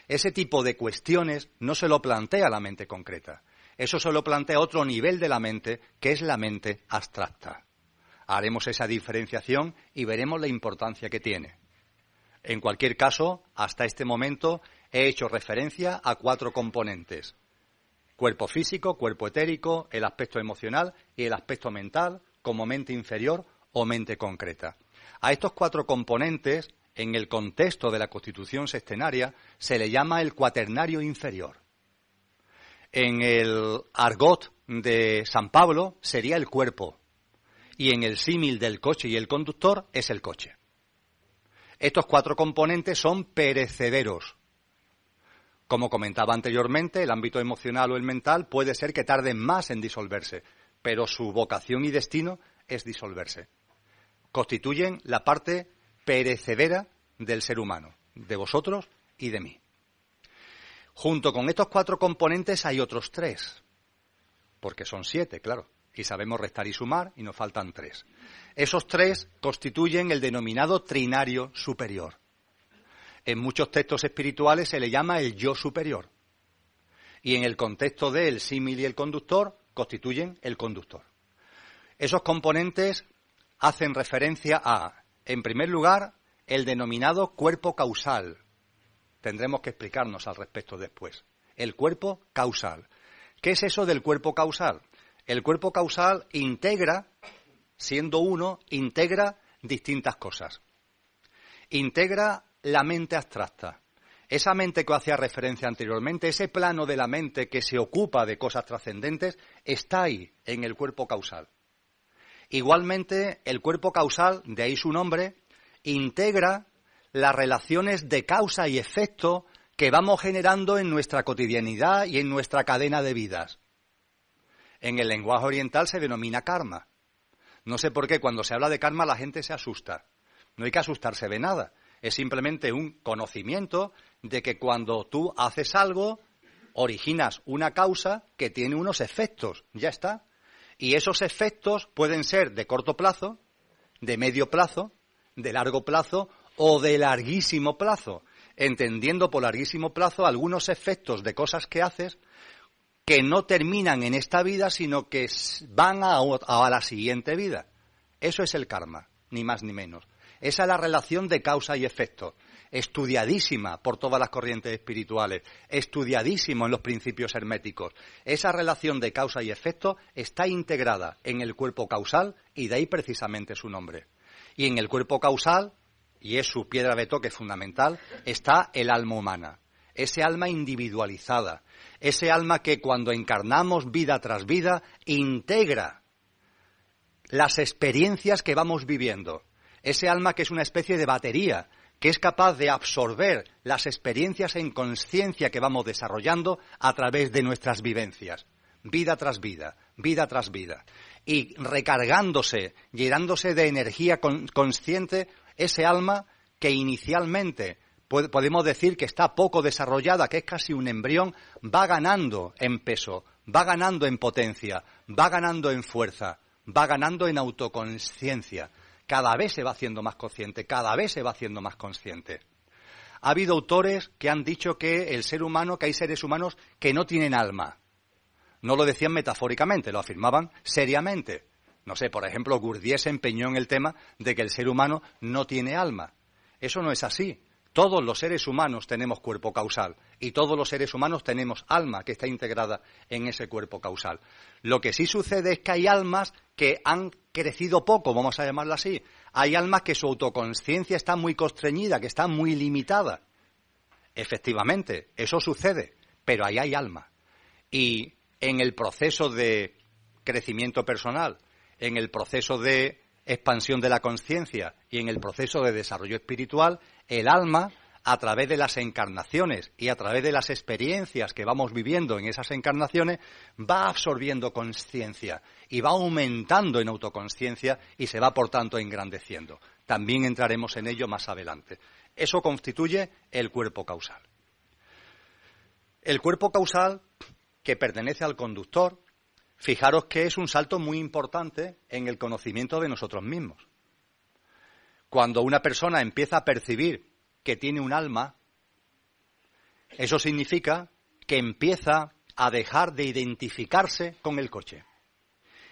[SPEAKER 6] Ese tipo de cuestiones no se lo plantea la mente concreta. Eso se lo plantea otro nivel de la mente, que es la mente abstracta. Haremos esa diferenciación y veremos la importancia que tiene. En cualquier caso, hasta este momento he hecho referencia a cuatro componentes. Cuerpo físico, cuerpo etérico, el aspecto emocional y el aspecto mental como mente inferior o mente concreta. A estos cuatro componentes, en el contexto de la Constitución sextenaria, se le llama el cuaternario inferior. En el argot de San Pablo sería el cuerpo y en el símil del coche y el conductor es el coche. Estos cuatro componentes son perecederos, como comentaba anteriormente, el ámbito emocional o el mental puede ser que tarden más en disolverse, pero su vocación y destino es disolverse. Constituyen la parte perecedera del ser humano, de vosotros y de mí. Junto con estos cuatro componentes hay otros tres, porque son siete, claro, y sabemos restar y sumar y nos faltan tres. Esos tres constituyen el denominado trinario superior en muchos textos espirituales se le llama el yo superior. Y en el contexto del símil y el conductor constituyen el conductor. Esos componentes hacen referencia a, en primer lugar, el denominado cuerpo causal. Tendremos que explicarnos al respecto después. El cuerpo causal. ¿Qué es eso del cuerpo causal? El cuerpo causal integra, siendo uno, integra distintas cosas. Integra la mente abstracta. Esa mente que hacía referencia anteriormente, ese plano de la mente que se ocupa de cosas trascendentes, está ahí, en el cuerpo causal. Igualmente, el cuerpo causal, de ahí su nombre, integra las relaciones de causa y efecto que vamos generando en nuestra cotidianidad y en nuestra cadena de vidas. En el lenguaje oriental se denomina karma. No sé por qué cuando se habla de karma la gente se asusta. No hay que asustarse de nada es simplemente un conocimiento de que cuando tú haces algo, originas una causa que tiene unos efectos, ya está. Y esos efectos pueden ser de corto plazo, de medio plazo, de largo plazo o de larguísimo plazo, entendiendo por larguísimo plazo algunos efectos de cosas que haces que no terminan en esta vida, sino que van a, a la siguiente vida. Eso es el karma, ni más ni menos. Esa es la relación de causa y efecto, estudiadísima por todas las corrientes espirituales, estudiadísimo en los principios herméticos. Esa relación de causa y efecto está integrada en el cuerpo causal y de ahí precisamente su nombre. Y en el cuerpo causal, y es su piedra de toque fundamental, está el alma humana, ese alma individualizada, ese alma que cuando encarnamos vida tras vida integra las experiencias que vamos viviendo ese alma que es una especie de batería, que es capaz de absorber las experiencias en conciencia que vamos desarrollando a través de nuestras vivencias, vida tras vida, vida tras vida, y recargándose, llenándose de energía consciente, ese alma que inicialmente podemos decir que está poco desarrollada, que es casi un embrión, va ganando en peso, va ganando en potencia, va ganando en fuerza, va ganando en autoconciencia, cada vez se va haciendo más consciente, cada vez se va haciendo más consciente. Ha habido autores que han dicho que el ser humano, que hay seres humanos que no tienen alma. No lo decían metafóricamente, lo afirmaban seriamente. No sé, por ejemplo, Gurdjieff se empeñó en el tema de que el ser humano no tiene alma. Eso no es así. Todos los seres humanos tenemos cuerpo causal y todos los seres humanos tenemos alma que está integrada en ese cuerpo causal. Lo que sí sucede es que hay almas que han crecido poco, vamos a llamarlo así. Hay almas que su autoconciencia está muy constreñida, que está muy limitada. Efectivamente, eso sucede, pero ahí hay alma. Y en el proceso de crecimiento personal, en el proceso de expansión de la conciencia y en el proceso de desarrollo espiritual, el alma, a través de las encarnaciones y a través de las experiencias que vamos viviendo en esas encarnaciones, va absorbiendo conciencia y va aumentando en autoconciencia y se va, por tanto, engrandeciendo. También entraremos en ello más adelante. Eso constituye el cuerpo causal. El cuerpo causal, que pertenece al conductor, Fijaros que es un salto muy importante en el conocimiento de nosotros mismos. Cuando una persona empieza a percibir que tiene un alma, eso significa que empieza a dejar de identificarse con el coche.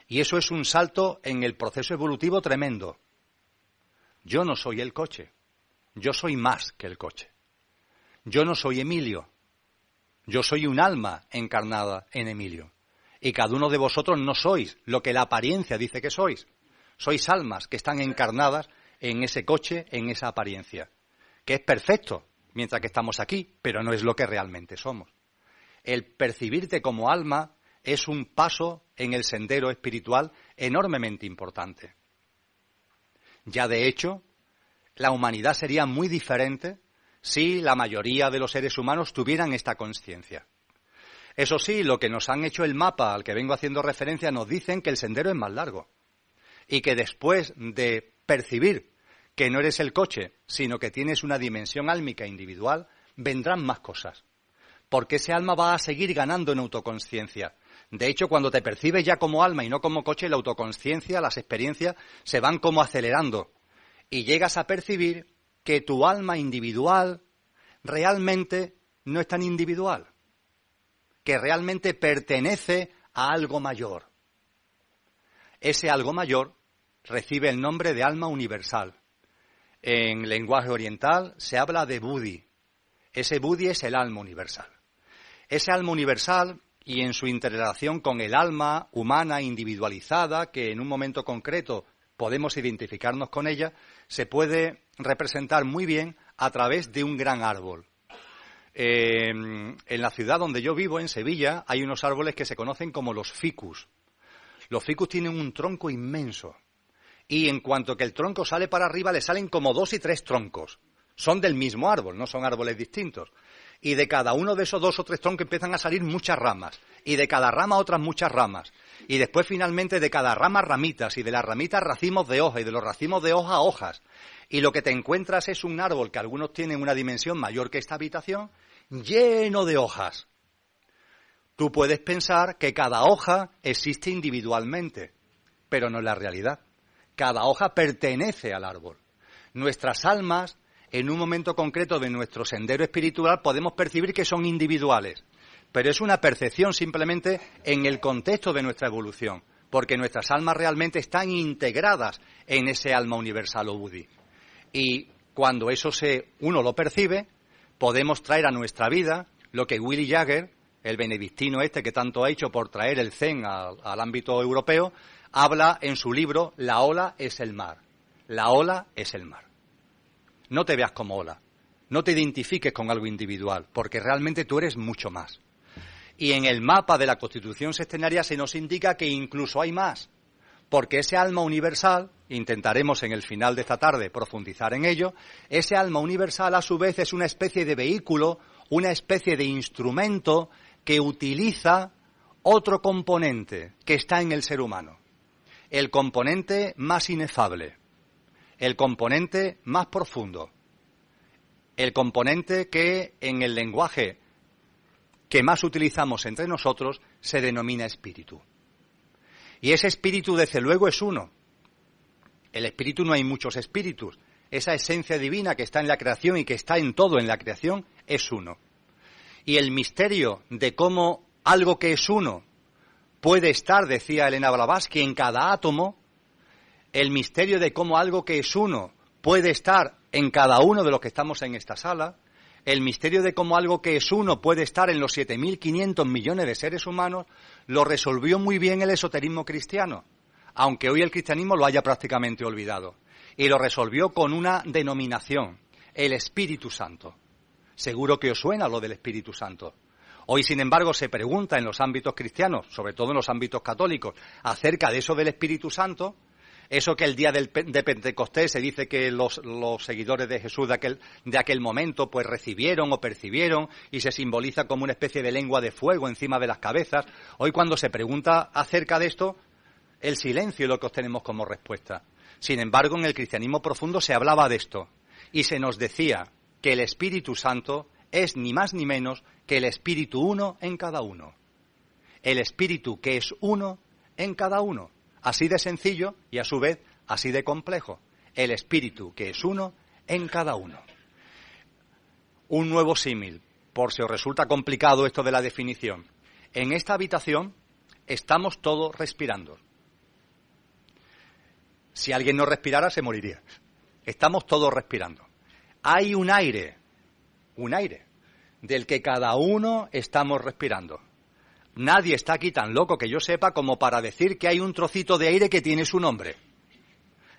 [SPEAKER 6] Y eso es un salto en el proceso evolutivo tremendo. Yo no soy el coche, yo soy más que el coche. Yo no soy Emilio, yo soy un alma encarnada en Emilio. Y cada uno de vosotros no sois lo que la apariencia dice que sois. Sois almas que están encarnadas en ese coche, en esa apariencia, que es perfecto mientras que estamos aquí, pero no es lo que realmente somos. El percibirte como alma es un paso en el sendero espiritual enormemente importante. Ya de hecho, la humanidad sería muy diferente si la mayoría de los seres humanos tuvieran esta conciencia. Eso sí, lo que nos han hecho el mapa al que vengo haciendo referencia nos dicen que el sendero es más largo y que después de percibir que no eres el coche, sino que tienes una dimensión álmica individual, vendrán más cosas. Porque ese alma va a seguir ganando en autoconciencia. De hecho, cuando te percibes ya como alma y no como coche, la autoconciencia, las experiencias se van como acelerando. Y llegas a percibir que tu alma individual realmente no es tan individual que realmente pertenece a algo mayor. Ese algo mayor recibe el nombre de alma universal. En lenguaje oriental se habla de Budi. Ese Budi es el alma universal. Ese alma universal y en su interrelación con el alma humana individualizada, que en un momento concreto podemos identificarnos con ella, se puede representar muy bien a través de un gran árbol. Eh, en la ciudad donde yo vivo, en Sevilla, hay unos árboles que se conocen como los ficus. Los ficus tienen un tronco inmenso. Y en cuanto que el tronco sale para arriba, le salen como dos y tres troncos. Son del mismo árbol, no son árboles distintos. Y de cada uno de esos dos o tres troncos empiezan a salir muchas ramas. Y de cada rama otras muchas ramas. Y después finalmente de cada rama ramitas. Y de las ramitas racimos de hoja. Y de los racimos de hoja hojas y lo que te encuentras es un árbol que algunos tienen una dimensión mayor que esta habitación, lleno de hojas. Tú puedes pensar que cada hoja existe individualmente, pero no es la realidad. Cada hoja pertenece al árbol. Nuestras almas, en un momento concreto de nuestro sendero espiritual, podemos percibir que son individuales, pero es una percepción simplemente en el contexto de nuestra evolución, porque nuestras almas realmente están integradas en ese alma universal o Budi. Y cuando eso se, uno lo percibe, podemos traer a nuestra vida lo que Willy Jagger, el benedictino este que tanto ha hecho por traer el Zen al, ámbito europeo, habla en su libro La ola es el mar. La ola es el mar. No te veas como ola. No te identifiques con algo individual, porque realmente tú eres mucho más. Y en el mapa de la Constitución Sextenaria se nos indica que incluso hay más, porque ese alma universal, intentaremos en el final de esta tarde profundizar en ello, ese alma universal a su vez es una especie de vehículo, una especie de instrumento que utiliza otro componente que está en el ser humano, el componente más inefable, el componente más profundo, el componente que en el lenguaje que más utilizamos entre nosotros se denomina espíritu. Y ese espíritu, desde luego, es uno. El espíritu no hay muchos espíritus. Esa esencia divina que está en la creación y que está en todo en la creación es uno. Y el misterio de cómo algo que es uno puede estar, decía Elena Blavatsky, en cada átomo, el misterio de cómo algo que es uno puede estar en cada uno de los que estamos en esta sala, el misterio de cómo algo que es uno puede estar en los 7.500 millones de seres humanos, lo resolvió muy bien el esoterismo cristiano, aunque hoy el cristianismo lo haya prácticamente olvidado. Y lo resolvió con una denominación, el Espíritu Santo. Seguro que os suena lo del Espíritu Santo. Hoy, sin embargo, se pregunta en los ámbitos cristianos, sobre todo en los ámbitos católicos, acerca de eso del Espíritu Santo, eso que el día del, de Pentecostés se dice que los, seguidores de Jesús de aquel, de aquel, momento pues recibieron o percibieron y se simboliza como una especie de lengua de fuego encima de las cabezas. Hoy cuando se pregunta acerca de esto, el silencio es lo que obtenemos como respuesta. Sin embargo, en el cristianismo profundo se hablaba de esto y se nos decía que el Espíritu Santo es ni más ni menos que el Espíritu uno en cada uno. El Espíritu que es uno en cada uno. Así de sencillo y a su vez así de complejo. El espíritu que es uno en cada uno. Un nuevo símil, por si os resulta complicado esto de la definición. En esta habitación estamos todos respirando. Si alguien no respirara, se moriría. Estamos todos respirando. Hay un aire, un aire, del que cada uno estamos respirando. Nadie está aquí tan loco que yo sepa como para decir que hay un trocito de aire que tiene su nombre.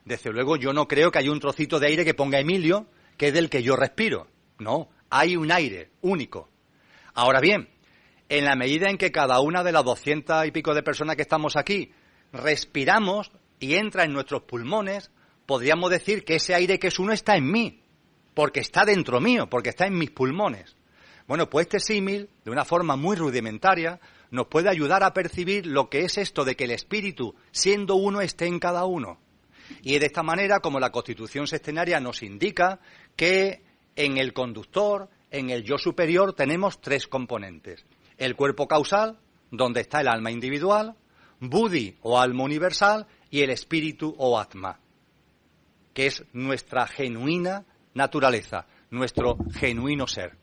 [SPEAKER 6] Desde luego yo no creo que haya un trocito de aire que ponga Emilio, que es del que yo respiro. No, hay un aire único. Ahora bien, en la medida en que cada una de las doscientas y pico de personas que estamos aquí respiramos y entra en nuestros pulmones, podríamos decir que ese aire que es uno está en mí, porque está dentro mío, porque está en mis pulmones. Bueno, pues este símil, de una forma muy rudimentaria, nos puede ayudar a percibir lo que es esto de que el espíritu, siendo uno, esté en cada uno. Y de esta manera, como la Constitución sextenaria nos indica que en el conductor, en el yo superior, tenemos tres componentes. El cuerpo causal, donde está el alma individual, Buddhi o alma universal, y el espíritu o atma, que es nuestra genuina naturaleza, nuestro genuino ser.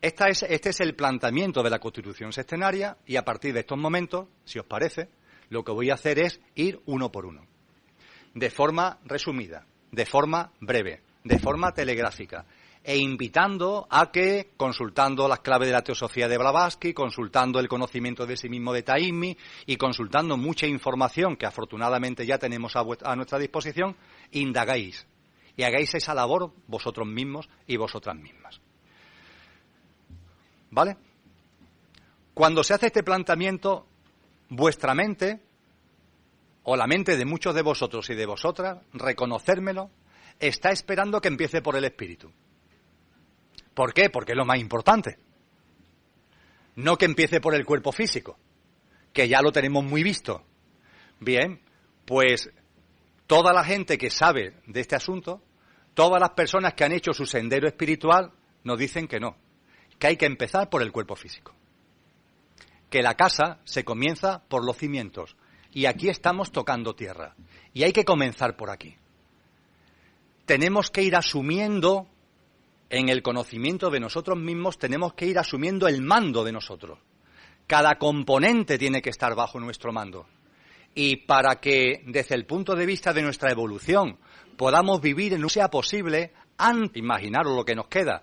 [SPEAKER 6] Es, este es el planteamiento de la Constitución sextenaria y a partir de estos momentos, si os parece, lo que voy a hacer es ir uno por uno, de forma resumida, de forma breve, de forma telegráfica, e invitando a que, consultando las claves de la teosofía de Blavatsky, consultando el conocimiento de sí mismo de Taimi y consultando mucha información que afortunadamente ya tenemos a nuestra disposición, indagáis y hagáis esa labor vosotros mismos y vosotras mismas. ¿Vale? Cuando se hace este planteamiento, vuestra mente, o la mente de muchos de vosotros y de vosotras, reconocérmelo, está esperando que empiece por el espíritu. ¿Por qué? Porque es lo más importante. No que empiece por el cuerpo físico, que ya lo tenemos muy visto. Bien, pues toda la gente que sabe de este asunto, todas las personas que han hecho su sendero espiritual, nos dicen que no, que hay que empezar por el cuerpo físico. que la casa se comienza por los cimientos. Y aquí estamos tocando tierra. Y hay que comenzar por aquí. Tenemos que ir asumiendo, en el conocimiento de nosotros mismos, tenemos que ir asumiendo el mando de nosotros. Cada componente tiene que estar bajo nuestro mando. Y para que, desde el punto de vista de nuestra evolución, podamos vivir en un sea posible, imaginaros lo que nos queda,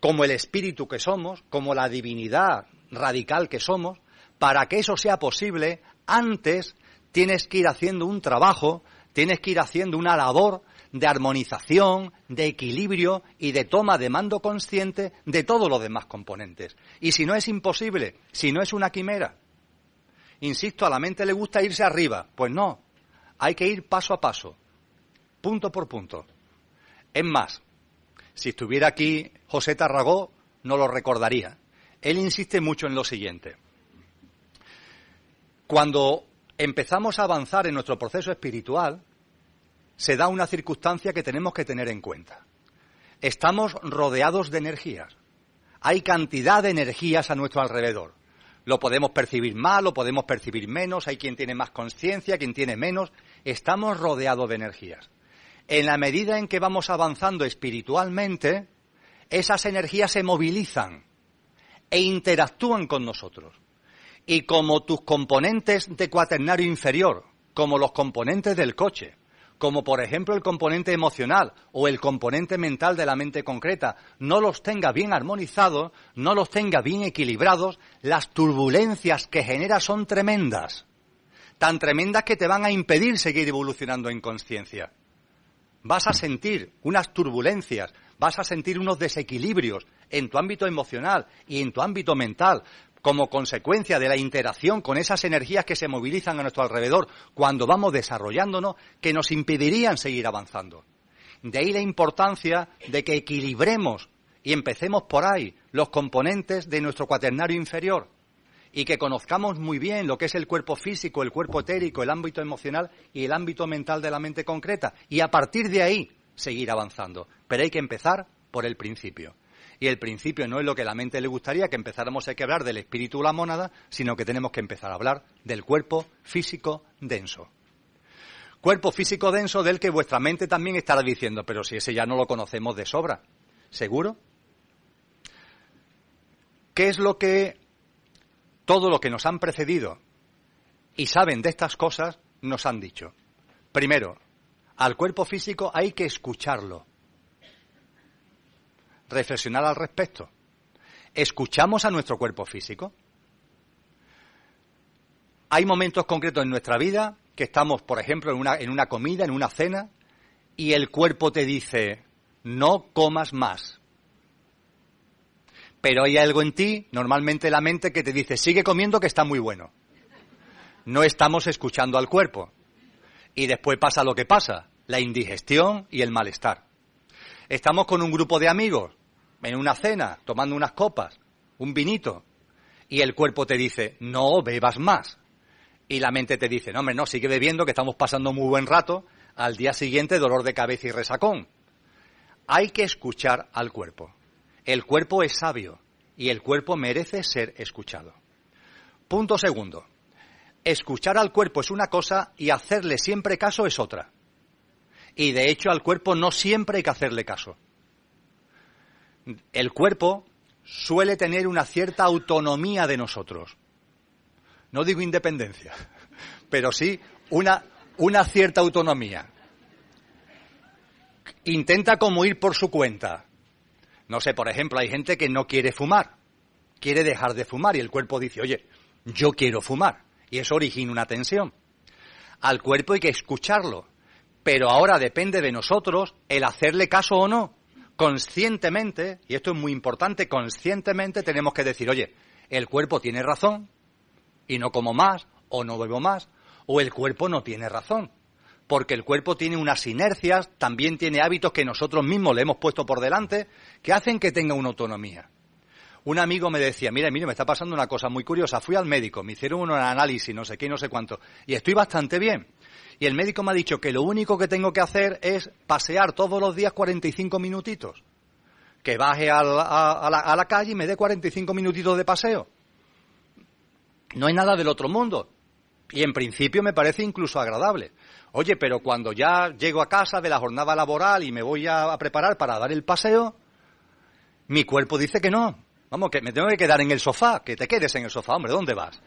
[SPEAKER 6] como el espíritu que somos, como la divinidad radical que somos, para que eso sea posible, antes tienes que ir haciendo un trabajo, tienes que ir haciendo una labor de armonización, de equilibrio y de toma de mando consciente de todos los demás componentes. Y si no es imposible, si no es una quimera, insisto, a la mente le gusta irse arriba, pues no, hay que ir paso a paso, punto por punto. Es más, si estuviera aquí José Tarragó, no lo recordaría. Él insiste mucho en lo siguiente. Cuando empezamos a avanzar en nuestro proceso espiritual, se da una circunstancia que tenemos que tener en cuenta. Estamos rodeados de energías. Hay cantidad de energías a nuestro alrededor. Lo podemos percibir más, lo podemos percibir menos, hay quien tiene más conciencia, quien tiene menos. Estamos rodeados de energías. En la medida en que vamos avanzando espiritualmente, esas energías se movilizan e interactúan con nosotros. Y como tus componentes de cuaternario inferior, como los componentes del coche, como por ejemplo el componente emocional o el componente mental de la mente concreta, no los tenga bien armonizados, no los tenga bien equilibrados, las turbulencias que genera son tremendas. Tan tremendas que te van a impedir seguir evolucionando en conciencia. Vas a sentir unas turbulencias, vas a sentir unos desequilibrios en tu ámbito emocional y en tu ámbito mental, como consecuencia de la interacción con esas energías que se movilizan a nuestro alrededor cuando vamos desarrollándonos, que nos impedirían seguir avanzando. De ahí la importancia de que equilibremos y empecemos por ahí los componentes de nuestro cuaternario inferior y que conozcamos muy bien lo que es el cuerpo físico, el cuerpo etérico, el ámbito emocional y el ámbito mental de la mente concreta y a partir de ahí seguir avanzando. Pero hay que empezar por el principio y el principio no es lo que la mente le gustaría que empezáramos a quebrar del espíritu la mónada, sino que tenemos que empezar a hablar del cuerpo físico denso. Cuerpo físico denso del que vuestra mente también estará diciendo, pero si ese ya no lo conocemos de sobra. ¿Seguro? ¿Qué es lo que todo lo que nos han precedido y saben de estas cosas nos han dicho? Primero, al cuerpo físico hay que escucharlo reflexionar al respecto. ¿Escuchamos a nuestro cuerpo físico? Hay momentos concretos en nuestra vida que estamos, por ejemplo, en una, en una comida, en una cena, y el cuerpo te dice, no comas más. Pero hay algo en ti, normalmente la mente, que te dice, sigue comiendo que está muy bueno. No estamos escuchando al cuerpo. Y después pasa lo que pasa, la indigestión y el malestar. Estamos con un grupo de amigos en una cena, tomando unas copas, un vinito, y el cuerpo te dice, no bebas más. Y la mente te dice, no, hombre, no, sigue bebiendo, que estamos pasando muy buen rato, al día siguiente dolor de cabeza y resacón. Hay que escuchar al cuerpo. El cuerpo es sabio y el cuerpo merece ser escuchado. Punto segundo. Escuchar al cuerpo es una cosa y hacerle siempre caso es otra. Y de hecho al cuerpo no siempre hay que hacerle caso el cuerpo suele tener una cierta autonomía de nosotros. No digo independencia, pero sí una, una cierta autonomía. Intenta como ir por su cuenta. No sé, por ejemplo, hay gente que no quiere fumar, quiere dejar de fumar y el cuerpo dice, oye, yo quiero fumar. Y eso origina una tensión. Al cuerpo hay que escucharlo, pero ahora depende de nosotros el hacerle caso o no conscientemente, y esto es muy importante, conscientemente tenemos que decir, oye, el cuerpo tiene razón y no como más o no bebo más, o el cuerpo no tiene razón, porque el cuerpo tiene unas inercias, también tiene hábitos que nosotros mismos le hemos puesto por delante, que hacen que tenga una autonomía. Un amigo me decía, mire, mire, me está pasando una cosa muy curiosa, fui al médico, me hicieron un análisis, no sé qué, no sé cuánto, y estoy bastante bien y el médico me ha dicho que lo único que tengo que hacer es pasear todos los días 45 minutitos. Que baje a la, a la, calle y me dé 45 minutitos de paseo. No hay nada del otro mundo. Y en principio me parece incluso agradable. Oye, pero cuando ya llego a casa de la jornada laboral y me voy a, preparar para dar el paseo, mi cuerpo dice que no. Vamos, que me tengo que quedar en el sofá, que te quedes en el sofá, hombre, ¿dónde vas?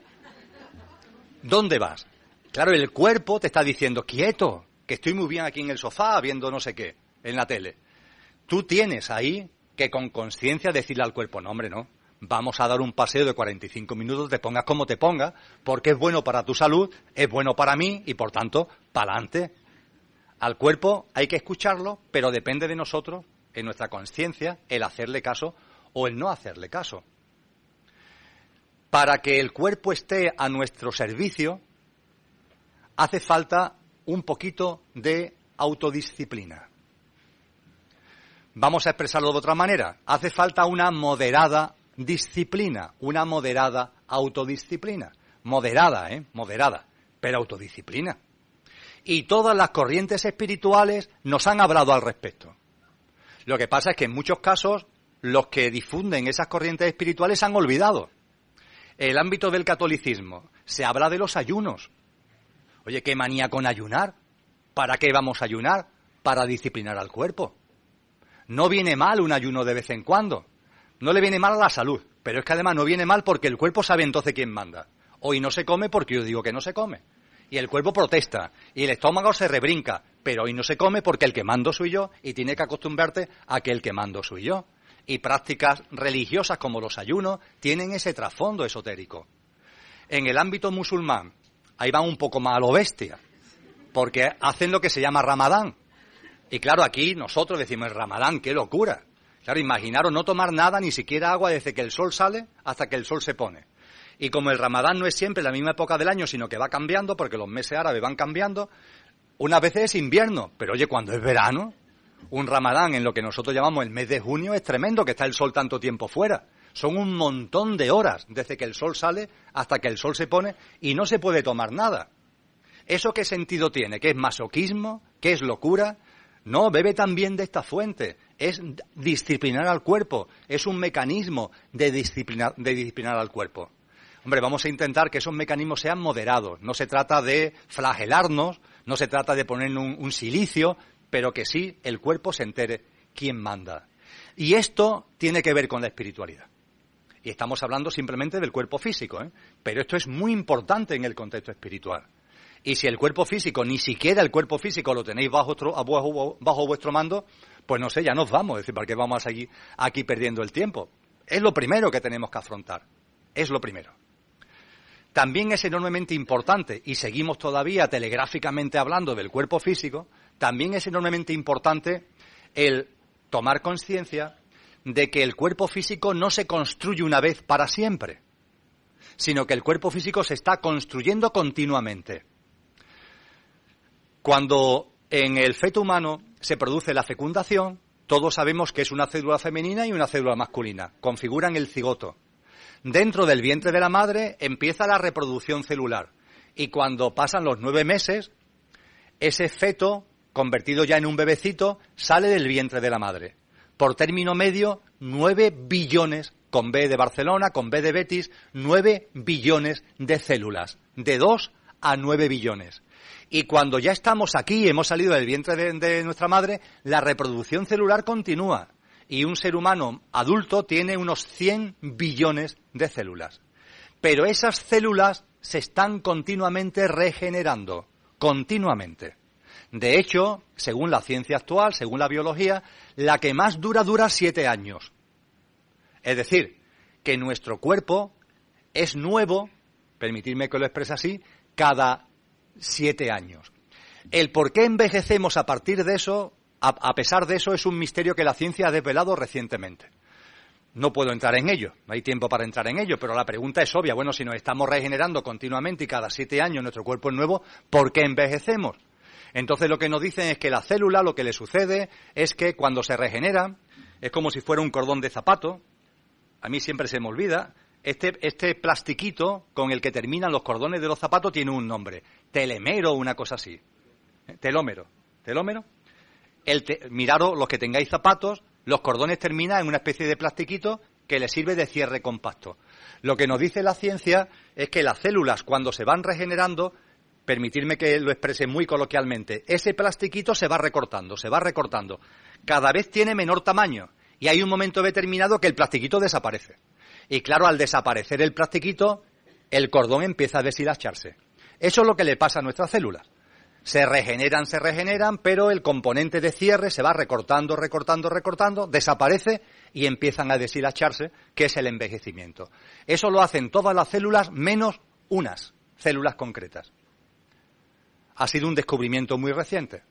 [SPEAKER 6] ¿Dónde vas? Claro, el cuerpo te está diciendo, quieto, que estoy muy bien aquí en el sofá viendo no sé qué, en la tele. Tú tienes ahí que con conciencia decirle al cuerpo, no, hombre, no, vamos a dar un paseo de 45 minutos, te pongas como te pongas, porque es bueno para tu salud, es bueno para mí y por tanto, para adelante. Al cuerpo hay que escucharlo, pero depende de nosotros, en nuestra conciencia, el hacerle caso o el no hacerle caso. Para que el cuerpo esté a nuestro servicio, hace falta un poquito de autodisciplina. Vamos a expresarlo de otra manera. Hace falta una moderada disciplina, una moderada autodisciplina. Moderada, ¿eh? Moderada, pero autodisciplina. Y todas las corrientes espirituales nos han hablado al respecto. Lo que pasa es que en muchos casos los que difunden esas corrientes espirituales han olvidado. El ámbito del catolicismo se habla de los ayunos. Oye, qué manía con ayunar. ¿Para qué vamos a ayunar? Para disciplinar al cuerpo. No viene mal un ayuno de vez en cuando. No le viene mal a la salud, pero es que además no viene mal porque el cuerpo sabe entonces quién manda. Hoy no se come porque yo digo que no se come. Y el cuerpo protesta, y el estómago se rebrinca, pero hoy no se come porque el que mando soy yo y tiene que acostumbrarte a que el que mando soy yo. Y prácticas religiosas como los ayunos tienen ese trasfondo esotérico. En el ámbito musulmán, ahí van un poco más a lo bestia, porque hacen lo que se llama ramadán. Y claro, aquí nosotros decimos, ramadán, qué locura. Claro, imaginaros no tomar nada, ni siquiera agua, desde que el sol sale hasta que el sol se pone. Y como el ramadán no es siempre la misma época del año, sino que va cambiando, porque los meses árabes van cambiando, una vez es invierno, pero oye, cuando es verano, un ramadán en lo que nosotros llamamos el mes de junio es tremendo, que está el sol tanto tiempo fuera. Son un montón de horas desde que el sol sale hasta que el sol se pone y no se puede tomar nada. ¿Eso qué sentido tiene? ¿Qué es masoquismo? ¿Qué es locura? No, bebe también de esta fuente. Es disciplinar al cuerpo. Es un mecanismo de disciplinar, al cuerpo. Hombre, vamos a intentar que esos mecanismos sean moderados. No se trata de flagelarnos, no se trata de poner un, silicio, pero que sí el cuerpo se entere quién manda. Y esto tiene que ver con la espiritualidad. Estamos hablando simplemente del cuerpo físico, ¿eh? pero esto es muy importante en el contexto espiritual. Y si el cuerpo físico, ni siquiera el cuerpo físico lo tenéis bajo, bajo, vuestro mando, pues no sé, ya nos vamos. Es decir, ¿para qué vamos a seguir aquí perdiendo el tiempo? Es lo primero que tenemos que afrontar. Es lo primero. También es enormemente importante, y seguimos todavía telegráficamente hablando del cuerpo físico, también es enormemente importante el tomar conciencia de que el cuerpo físico no se construye una vez para siempre, sino que el cuerpo físico se está construyendo continuamente. Cuando en el feto humano se produce la fecundación, todos sabemos que es una célula femenina y una célula masculina. Configuran el cigoto. Dentro del vientre de la madre empieza la reproducción celular. Y cuando pasan los nueve meses, ese feto, convertido ya en un bebecito, sale del vientre de la madre. Por término medio, nueve billones, con B de Barcelona, con B de Betis, nueve billones de células. De dos a nueve billones. Y cuando ya estamos aquí, hemos salido del vientre de, nuestra madre, la reproducción celular continúa. Y un ser humano adulto tiene unos 100 billones de células. Pero esas células se están continuamente regenerando, continuamente. De hecho, según la ciencia actual, según la biología, la que más dura dura siete años. Es decir, que nuestro cuerpo es nuevo, permitidme que lo exprese así, cada siete años. El por qué envejecemos a partir de eso, a, pesar de eso, es un misterio que la ciencia ha desvelado recientemente. No puedo entrar en ello, no hay tiempo para entrar en ello, pero la pregunta es obvia. Bueno, si nos estamos regenerando continuamente y cada siete años nuestro cuerpo es nuevo, ¿por qué envejecemos? Entonces lo que nos dicen es que la célula lo que le sucede es que cuando se regenera es como si fuera un cordón de zapato. A mí siempre se me olvida. Este, este plastiquito con el que terminan los cordones de los zapatos tiene un nombre telemero o una cosa así. ¿Eh? Telómero. ¿Telómero? El miraros los que tengáis zapatos, los cordones terminan en una especie de plastiquito que le sirve de cierre compacto. Lo que nos dice la ciencia es que las células, cuando se van regenerando, permitirme que lo exprese muy coloquialmente, ese plastiquito se va recortando, se va recortando. Cada vez tiene menor tamaño y hay un momento determinado que el plastiquito desaparece. Y claro, al desaparecer el plastiquito, el cordón empieza a deshilacharse. Eso es lo que le pasa a nuestras células. Se regeneran, se regeneran, pero el componente de cierre se va recortando, recortando, recortando, desaparece y empiezan a deshilacharse, que es el envejecimiento. Eso lo hacen todas las células menos unas células concretas. Ha sido un descubrimiento muy reciente.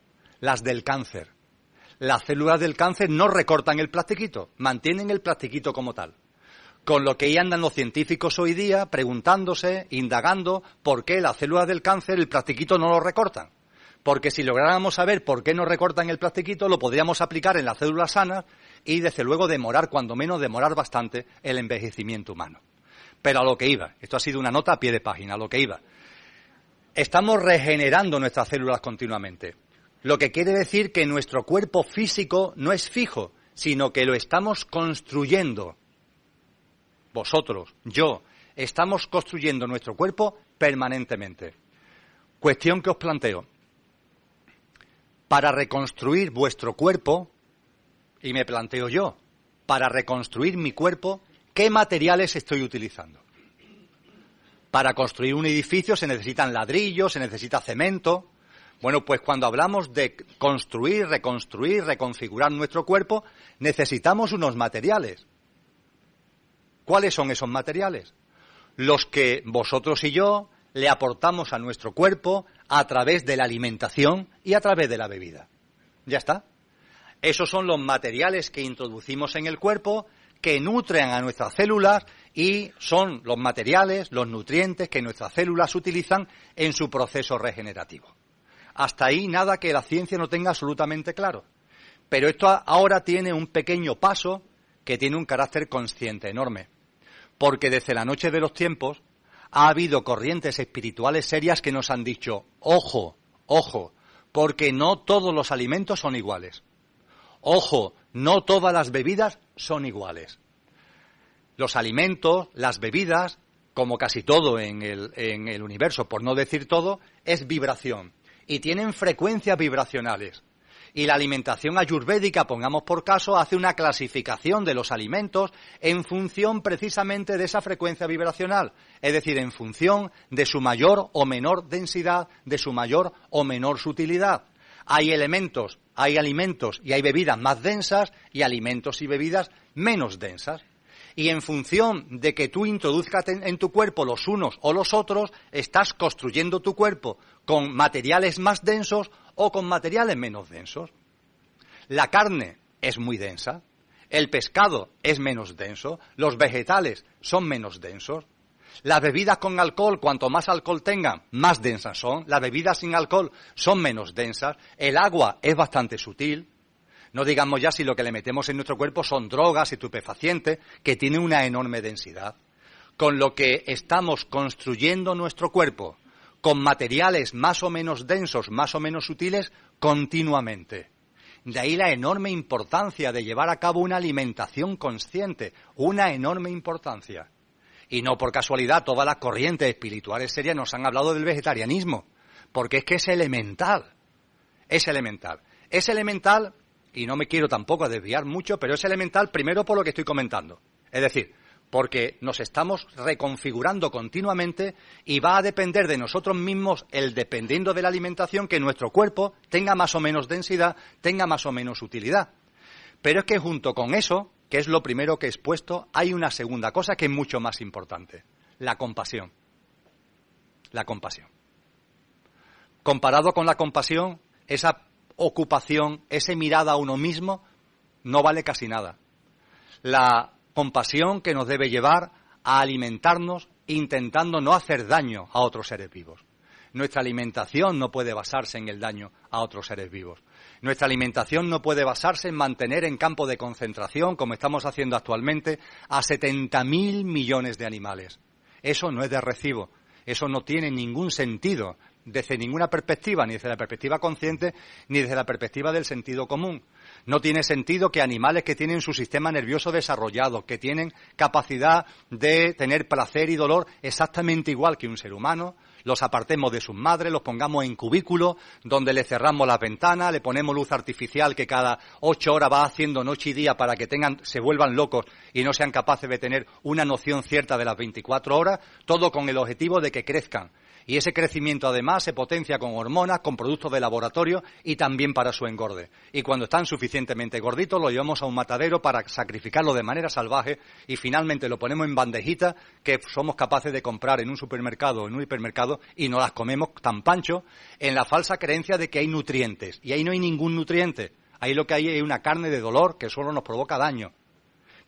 [SPEAKER 6] Las del cáncer. Las células del cáncer no recortan el plastiquito, mantienen el plastiquito como tal. Con lo que ahí andan los científicos hoy día preguntándose, indagando por qué las células del cáncer el plastiquito no lo recortan. Porque si lográramos saber por qué no recortan el plastiquito, lo podríamos aplicar en las células sanas y, desde luego, demorar, cuando menos, demorar bastante el envejecimiento humano. Pero a lo que iba, esto ha sido una nota a pie de página, a lo que iba. Estamos regenerando nuestras células continuamente. Lo que quiere decir que nuestro cuerpo físico no es fijo, sino que lo estamos construyendo vosotros, yo, estamos construyendo nuestro cuerpo permanentemente. Cuestión que os planteo. Para reconstruir vuestro cuerpo, y me planteo yo, para reconstruir mi cuerpo, ¿qué materiales estoy utilizando? Para construir un edificio se necesitan ladrillos, se necesita cemento. Bueno, pues cuando hablamos de construir, reconstruir, reconfigurar nuestro cuerpo, necesitamos unos materiales. ¿Cuáles son esos materiales? Los que vosotros y yo le aportamos a nuestro cuerpo a través de la alimentación y a través de la bebida. Ya está. Esos son los materiales que introducimos en el cuerpo que nutren a nuestras células y son los materiales, los nutrientes que nuestras células utilizan en su proceso regenerativo. Hasta ahí nada que la ciencia no tenga absolutamente claro. Pero esto ahora tiene un pequeño paso que tiene un carácter consciente enorme porque desde la noche de los tiempos ha habido corrientes espirituales serias que nos han dicho, ojo, ojo, porque no todos los alimentos son iguales. Ojo, no todas las bebidas son iguales. Los alimentos, las bebidas, como casi todo en el, universo, por no decir todo, es vibración. Y tienen frecuencias vibracionales. Y la alimentación ayurvédica, pongamos por caso, hace una clasificación de los alimentos en función precisamente de esa frecuencia vibracional, es decir, en función de su mayor o menor densidad, de su mayor o menor sutilidad. Hay elementos, hay alimentos y hay bebidas más densas y alimentos y bebidas menos densas y en función de que tú introduzcas en, tu cuerpo los unos o los otros, estás construyendo tu cuerpo con materiales más densos o con materiales menos densos. La carne es muy densa, el pescado es menos denso, los vegetales son menos densos. Las bebidas con alcohol, cuanto más alcohol tengan, más densas son. Las bebidas sin alcohol son menos densas. El agua es bastante sutil. No digamos ya si lo que le metemos en nuestro cuerpo son drogas, estupefacientes, que tienen una enorme densidad. Con lo que estamos construyendo nuestro cuerpo con materiales más o menos densos, más o menos sutiles, continuamente. De ahí la enorme importancia de llevar a cabo una alimentación consciente, una enorme importancia. Y no por casualidad todas las corrientes espirituales serias nos han hablado del vegetarianismo, porque es que es elemental, es elemental. Es elemental y no me quiero tampoco desviar mucho, pero es elemental primero por lo que estoy comentando. Es decir, porque nos estamos reconfigurando continuamente y va a depender de nosotros mismos, el dependiendo de la alimentación, que nuestro cuerpo tenga más o menos densidad, tenga más o menos utilidad. Pero es que junto con eso, que es lo primero que he expuesto, hay una segunda cosa que es mucho más importante, la compasión. La compasión. Comparado con la compasión, esa ocupación, esa mirada a uno mismo, no vale casi nada. La compasión que nos debe llevar a alimentarnos intentando no hacer daño a otros seres vivos. Nuestra alimentación no puede basarse en el daño a otros seres vivos. Nuestra alimentación no puede basarse en mantener en campo de concentración, como estamos haciendo actualmente, a 70.000 millones de animales. Eso no es de recibo. Eso no tiene ningún sentido desde ninguna perspectiva, ni desde la perspectiva consciente, ni desde la perspectiva del sentido común. No tiene sentido que animales que tienen su sistema nervioso desarrollado, que tienen capacidad de tener placer y dolor exactamente igual que un ser humano, los apartemos de sus madres, los pongamos en cubículos, donde le cerramos las ventanas, le ponemos luz artificial que cada ocho horas va haciendo noche y día para que tengan, se vuelvan locos y no sean capaces de tener una noción cierta de las 24 horas, todo con el objetivo de que crezcan y ese crecimiento además se potencia con hormonas, con productos de laboratorio y también para su engorde. Y cuando están suficientemente gorditos lo llevamos a un matadero para sacrificarlo de manera salvaje y finalmente lo ponemos en bandejita que somos capaces de comprar en un supermercado o en un hipermercado y no las comemos tan pancho en la falsa creencia de que hay nutrientes. Y ahí no hay ningún nutriente. Ahí lo que hay es una carne de dolor que solo nos provoca daño.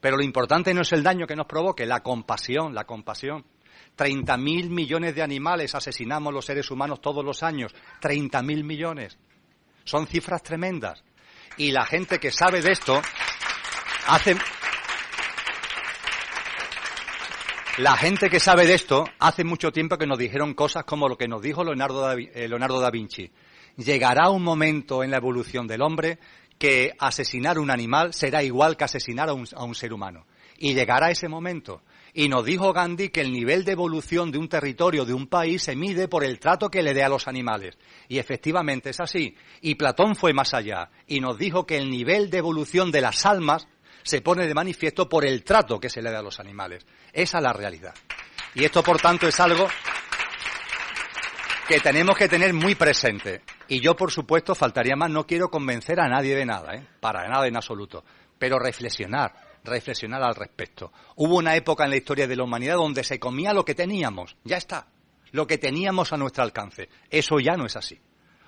[SPEAKER 6] Pero lo importante no es el daño que nos provoque, la compasión, la compasión. 30.000 millones de animales asesinamos los seres humanos todos los años. 30.000 millones. Son cifras tremendas. Y la gente que sabe de esto hace. La gente que sabe de esto hace mucho tiempo que nos dijeron cosas como lo que nos dijo Leonardo da, eh, Vinci. Llegará un momento en la evolución del hombre que asesinar un animal será igual que asesinar a a un ser humano. Y llegará ese momento. Y nos dijo Gandhi que el nivel de evolución de un territorio, de un país, se mide por el trato que le dé a los animales. Y efectivamente es así. Y Platón fue más allá y nos dijo que el nivel de evolución de las almas se pone de manifiesto por el trato que se le da a los animales. Esa es la realidad. Y esto, por tanto, es algo que tenemos que tener muy presente. Y yo, por supuesto, faltaría más, no quiero convencer a nadie de nada, ¿eh? para nada en absoluto, pero reflexionar reflexionar al respecto. Hubo una época en la historia de la humanidad donde se comía lo que teníamos, ya está, lo que teníamos a nuestro alcance. Eso ya no es así.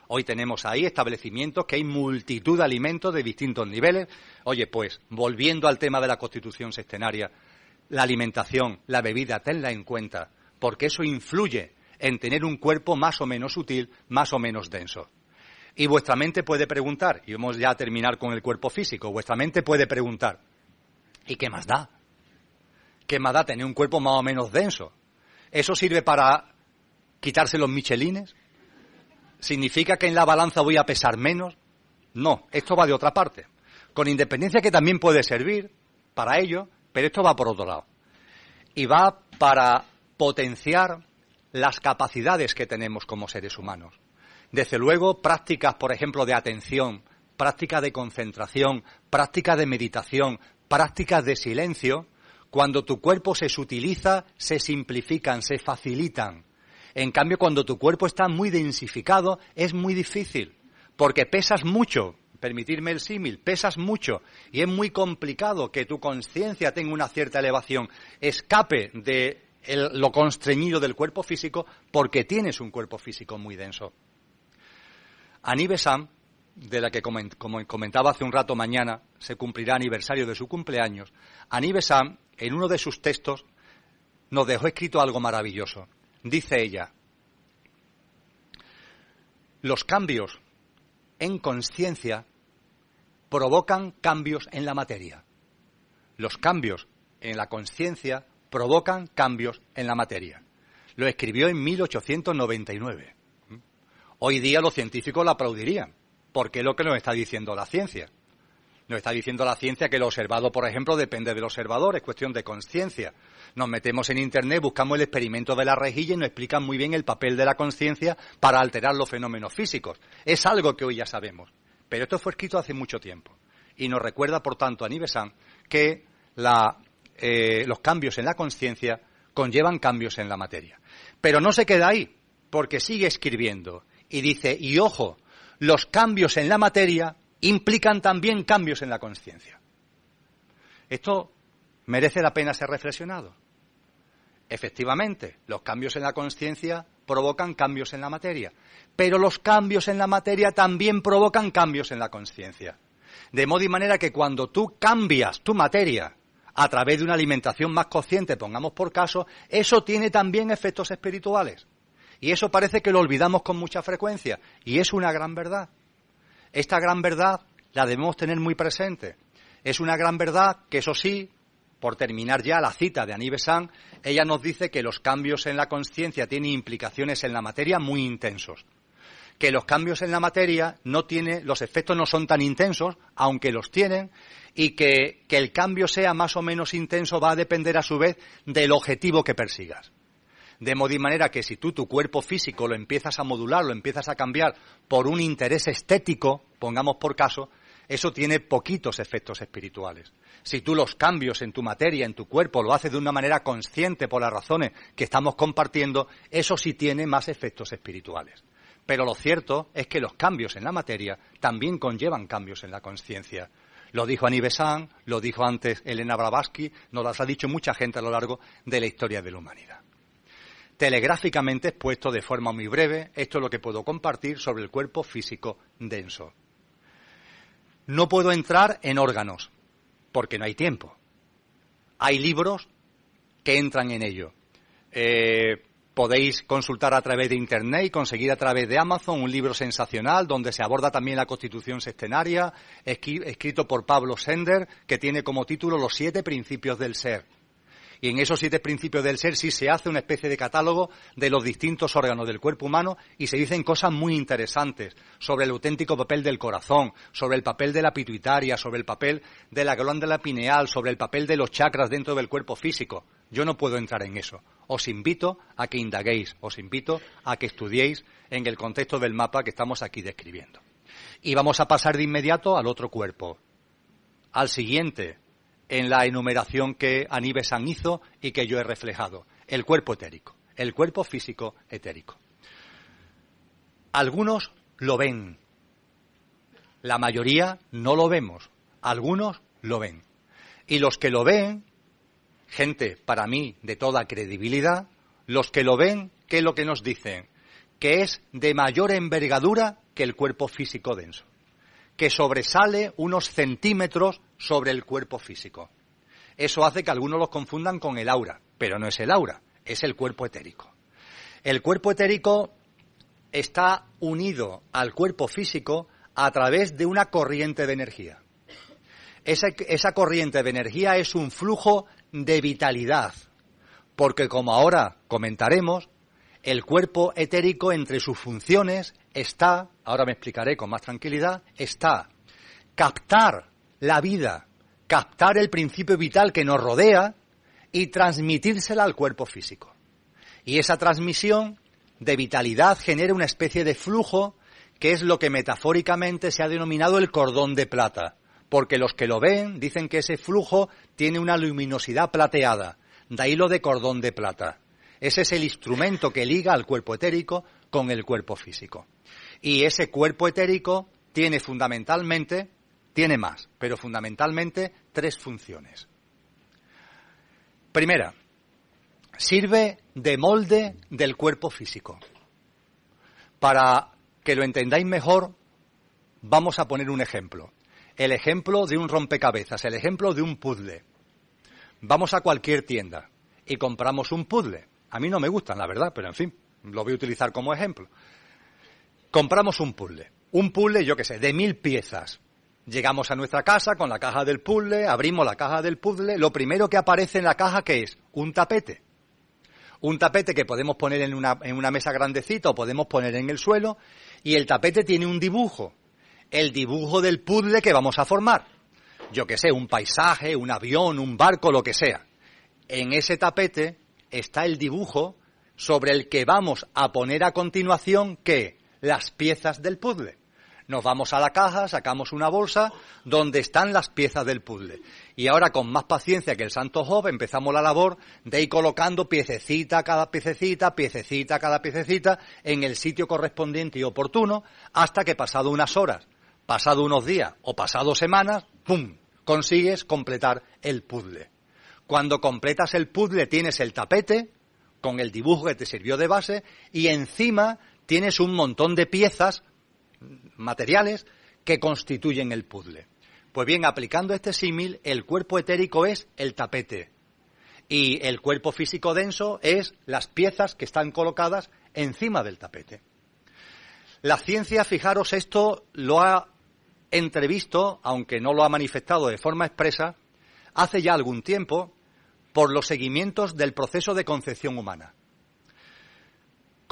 [SPEAKER 6] Hoy tenemos ahí establecimientos que hay multitud de alimentos de distintos niveles. Oye, pues, volviendo al tema de la constitución sextenaria, la alimentación, la bebida, tenla en cuenta, porque eso influye en tener un cuerpo más o menos útil, más o menos denso. Y vuestra mente puede preguntar, y vamos ya a terminar con el cuerpo físico, vuestra mente puede preguntar, ¿Y qué más da? ¿Qué más da tener un cuerpo más o menos denso? ¿Eso sirve para quitarse los michelines? ¿Significa que en la balanza voy a pesar menos? No, esto va de otra parte. Con independencia que también puede servir para ello, pero esto va por otro lado. Y va para potenciar las capacidades que tenemos como seres humanos. Desde luego, prácticas, por ejemplo, de atención, prácticas de concentración, prácticas de meditación, prácticas de silencio, cuando tu cuerpo se sutiliza, se simplifican, se facilitan. En cambio, cuando tu cuerpo está muy densificado, es muy difícil, porque pesas mucho, permitirme el símil, pesas mucho y es muy complicado que tu conciencia tenga una cierta elevación, escape de lo constreñido del cuerpo físico porque tienes un cuerpo físico muy denso. Annie Sam de la que, como comentaba hace un rato mañana, se cumplirá aniversario de su cumpleaños, Annie Besant, en uno de sus textos, nos dejó escrito algo maravilloso. Dice ella, los cambios en conciencia provocan cambios en la materia. Los cambios en la conciencia provocan cambios en la materia. Lo escribió en 1899. Hoy día los científicos lo aplaudirían porque es lo que nos está diciendo la ciencia. Nos está diciendo la ciencia que lo observado, por ejemplo, depende del observador, es cuestión de conciencia. Nos metemos en Internet, buscamos el experimento de la rejilla y nos explican muy bien el papel de la conciencia para alterar los fenómenos físicos. Es algo que hoy ya sabemos. Pero esto fue escrito hace mucho tiempo. Y nos recuerda, por tanto, a Nivesan que eh, los cambios en la conciencia conllevan cambios en la materia. Pero no se queda ahí, porque sigue escribiendo. Y dice, y ojo, los cambios en la materia implican también cambios en la conciencia. Esto merece la pena ser reflexionado. Efectivamente, los cambios en la conciencia provocan cambios en la materia, pero los cambios en la materia también provocan cambios en la conciencia. De modo y manera que cuando tú cambias tu materia a través de una alimentación más consciente, pongamos por caso, eso tiene también efectos espirituales. Y eso parece que lo olvidamos con mucha frecuencia. Y es una gran verdad. Esta gran verdad la debemos tener muy presente. Es una gran verdad que, eso sí, por terminar ya la cita de Annie Besant, ella nos dice que los cambios en la conciencia tienen implicaciones en la materia muy intensos. Que los cambios en la materia no tiene, los efectos no son tan intensos, aunque los tienen, y que, que el cambio sea más o menos intenso va a depender a su vez del objetivo que persigas. De manera que si tú tu cuerpo físico lo empiezas a modular, lo empiezas a cambiar por un interés estético, pongamos por caso, eso tiene poquitos efectos espirituales. Si tú los cambios en tu materia, en tu cuerpo, lo haces de una manera consciente por las razones que estamos compartiendo, eso sí tiene más efectos espirituales. Pero lo cierto es que los cambios en la materia también conllevan cambios en la conciencia. Lo dijo Annie Besant, lo dijo antes Elena Blavatsky, nos las ha dicho mucha gente a lo largo de la historia de la humanidad telegráficamente expuesto de forma muy breve. Esto es lo que puedo compartir sobre el cuerpo físico denso. No puedo entrar en órganos, porque no hay tiempo. Hay libros que entran en ello. Eh, podéis consultar a través de Internet y conseguir a través de Amazon un libro sensacional donde se aborda también la constitución sextenaria, escrito por Pablo Sender, que tiene como título Los siete principios del ser y en esos siete principios del ser sí se hace una especie de catálogo de los distintos órganos del cuerpo humano y se dicen cosas muy interesantes sobre el auténtico papel del corazón, sobre el papel de la pituitaria, sobre el papel de la glándula pineal, sobre el papel de los chakras dentro del cuerpo físico. Yo no puedo entrar en eso. Os invito a que indaguéis, os invito a que estudiéis en el contexto del mapa que estamos aquí describiendo. Y vamos a pasar de inmediato al otro cuerpo, al siguiente, en la enumeración que Aníbal San hizo y que yo he reflejado. El cuerpo etérico, el cuerpo físico etérico. Algunos lo ven, la mayoría no lo vemos, algunos lo ven. Y los que lo ven, gente para mí de toda credibilidad, los que lo ven, ¿qué es lo que nos dicen? Que es de mayor envergadura que el cuerpo físico denso que sobresale unos centímetros sobre el cuerpo físico. Eso hace que algunos los confundan con el aura, pero no es el aura, es el cuerpo etérico. El cuerpo etérico está unido al cuerpo físico a través de una corriente de energía. Esa, esa, corriente de energía es un flujo de vitalidad, porque como ahora comentaremos, el cuerpo etérico entre sus funciones está, ahora me explicaré con más tranquilidad, está captar la vida, captar el principio vital que nos rodea y transmitírsela al cuerpo físico. Y esa transmisión de vitalidad genera una especie de flujo que es lo que metafóricamente se ha denominado el cordón de plata, porque los que lo ven dicen que ese flujo tiene una luminosidad plateada, de ahí lo de cordón de plata. Ese es el instrumento que liga al cuerpo etérico con el cuerpo físico. Y ese cuerpo etérico tiene fundamentalmente, tiene más, pero fundamentalmente tres funciones. Primera, sirve de molde del cuerpo físico. Para que lo entendáis mejor, vamos a poner un ejemplo. El ejemplo de un rompecabezas, el ejemplo de un puzzle. Vamos a cualquier tienda y compramos un puzzle. A mí no me gustan, la verdad, pero en fin, lo voy a utilizar como ejemplo. Compramos un puzzle. Un puzzle, yo qué sé, de mil piezas. Llegamos a nuestra casa con la caja del puzzle, abrimos la caja del puzzle. Lo primero que aparece en la caja, ¿qué es? Un tapete. Un tapete que podemos poner en una, en una mesa grandecita o podemos poner en el suelo. Y el tapete tiene un dibujo. El dibujo del puzzle que vamos a formar. Yo qué sé, un paisaje, un avión, un barco, lo que sea. En ese tapete está el dibujo sobre el que vamos a poner a continuación que las piezas del puzzle. Nos vamos a la caja, sacamos una bolsa donde están las piezas del puzzle. Y ahora con más paciencia que el santo Job empezamos la labor de ir colocando piececita cada piececita, piececita cada piececita en el sitio correspondiente y oportuno hasta que pasado unas horas, pasado unos días o pasado semanas, ¡pum! consigues completar el puzzle. Cuando completas el puzzle tienes el tapete con el dibujo que te sirvió de base y encima tienes un montón de piezas materiales que constituyen el puzzle. Pues bien, aplicando este símil, el cuerpo etérico es el tapete y el cuerpo físico denso es las piezas que están colocadas encima del tapete. La ciencia, fijaros, esto lo ha entrevisto, aunque no lo ha manifestado de forma expresa, hace ya algún tiempo por los seguimientos del proceso de concepción humana.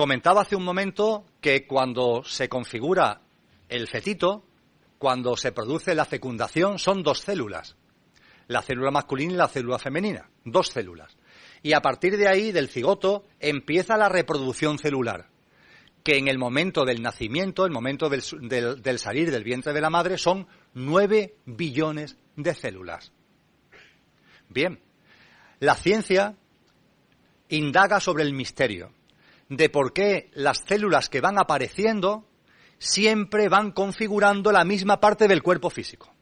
[SPEAKER 6] Comentaba hace un momento que cuando se configura el fetito, cuando se produce la fecundación, son dos células. La célula masculina y la célula femenina. Dos células. Y a partir de ahí, del cigoto, empieza la reproducción celular. Que en el momento del nacimiento, el momento del, del salir del vientre de la madre, son nueve billones de células. Bien, la ciencia indaga sobre el misterio de por qué las células que van apareciendo siempre van configurando la misma parte del cuerpo físico.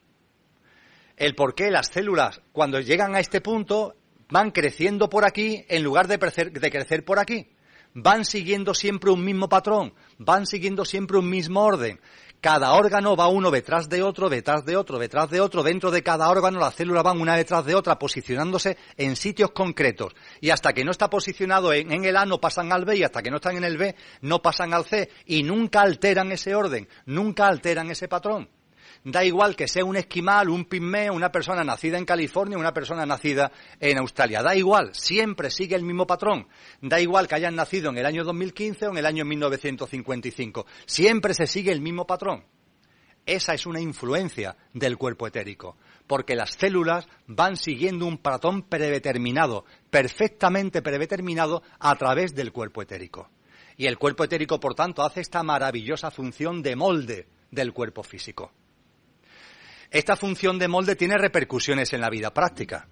[SPEAKER 6] El por qué las células, cuando llegan a este punto, van creciendo por aquí en lugar de crecer, de crecer por aquí. Van siguiendo siempre un mismo patrón, van siguiendo siempre un mismo orden. Cada órgano va uno detrás de otro, detrás de otro, detrás de otro. Dentro de cada órgano las células van una detrás de otra, posicionándose en sitios concretos. Y hasta que no está posicionado en, el A no pasan al B y hasta que no están en el B no pasan al C. Y nunca alteran ese orden, nunca alteran ese patrón. Da igual que sea un esquimal, un pigmeo, una persona nacida en California, una persona nacida en Australia. Da igual, siempre sigue el mismo patrón. Da igual que hayan nacido en el año 2015 o en el año 1955. Siempre se sigue el mismo patrón. Esa es una influencia del cuerpo etérico, porque las células van siguiendo un patrón predeterminado, perfectamente predeterminado a través del cuerpo etérico. Y el cuerpo etérico, por tanto, hace esta maravillosa función de molde del cuerpo físico. Esta función de molde tiene repercusiones en la vida práctica.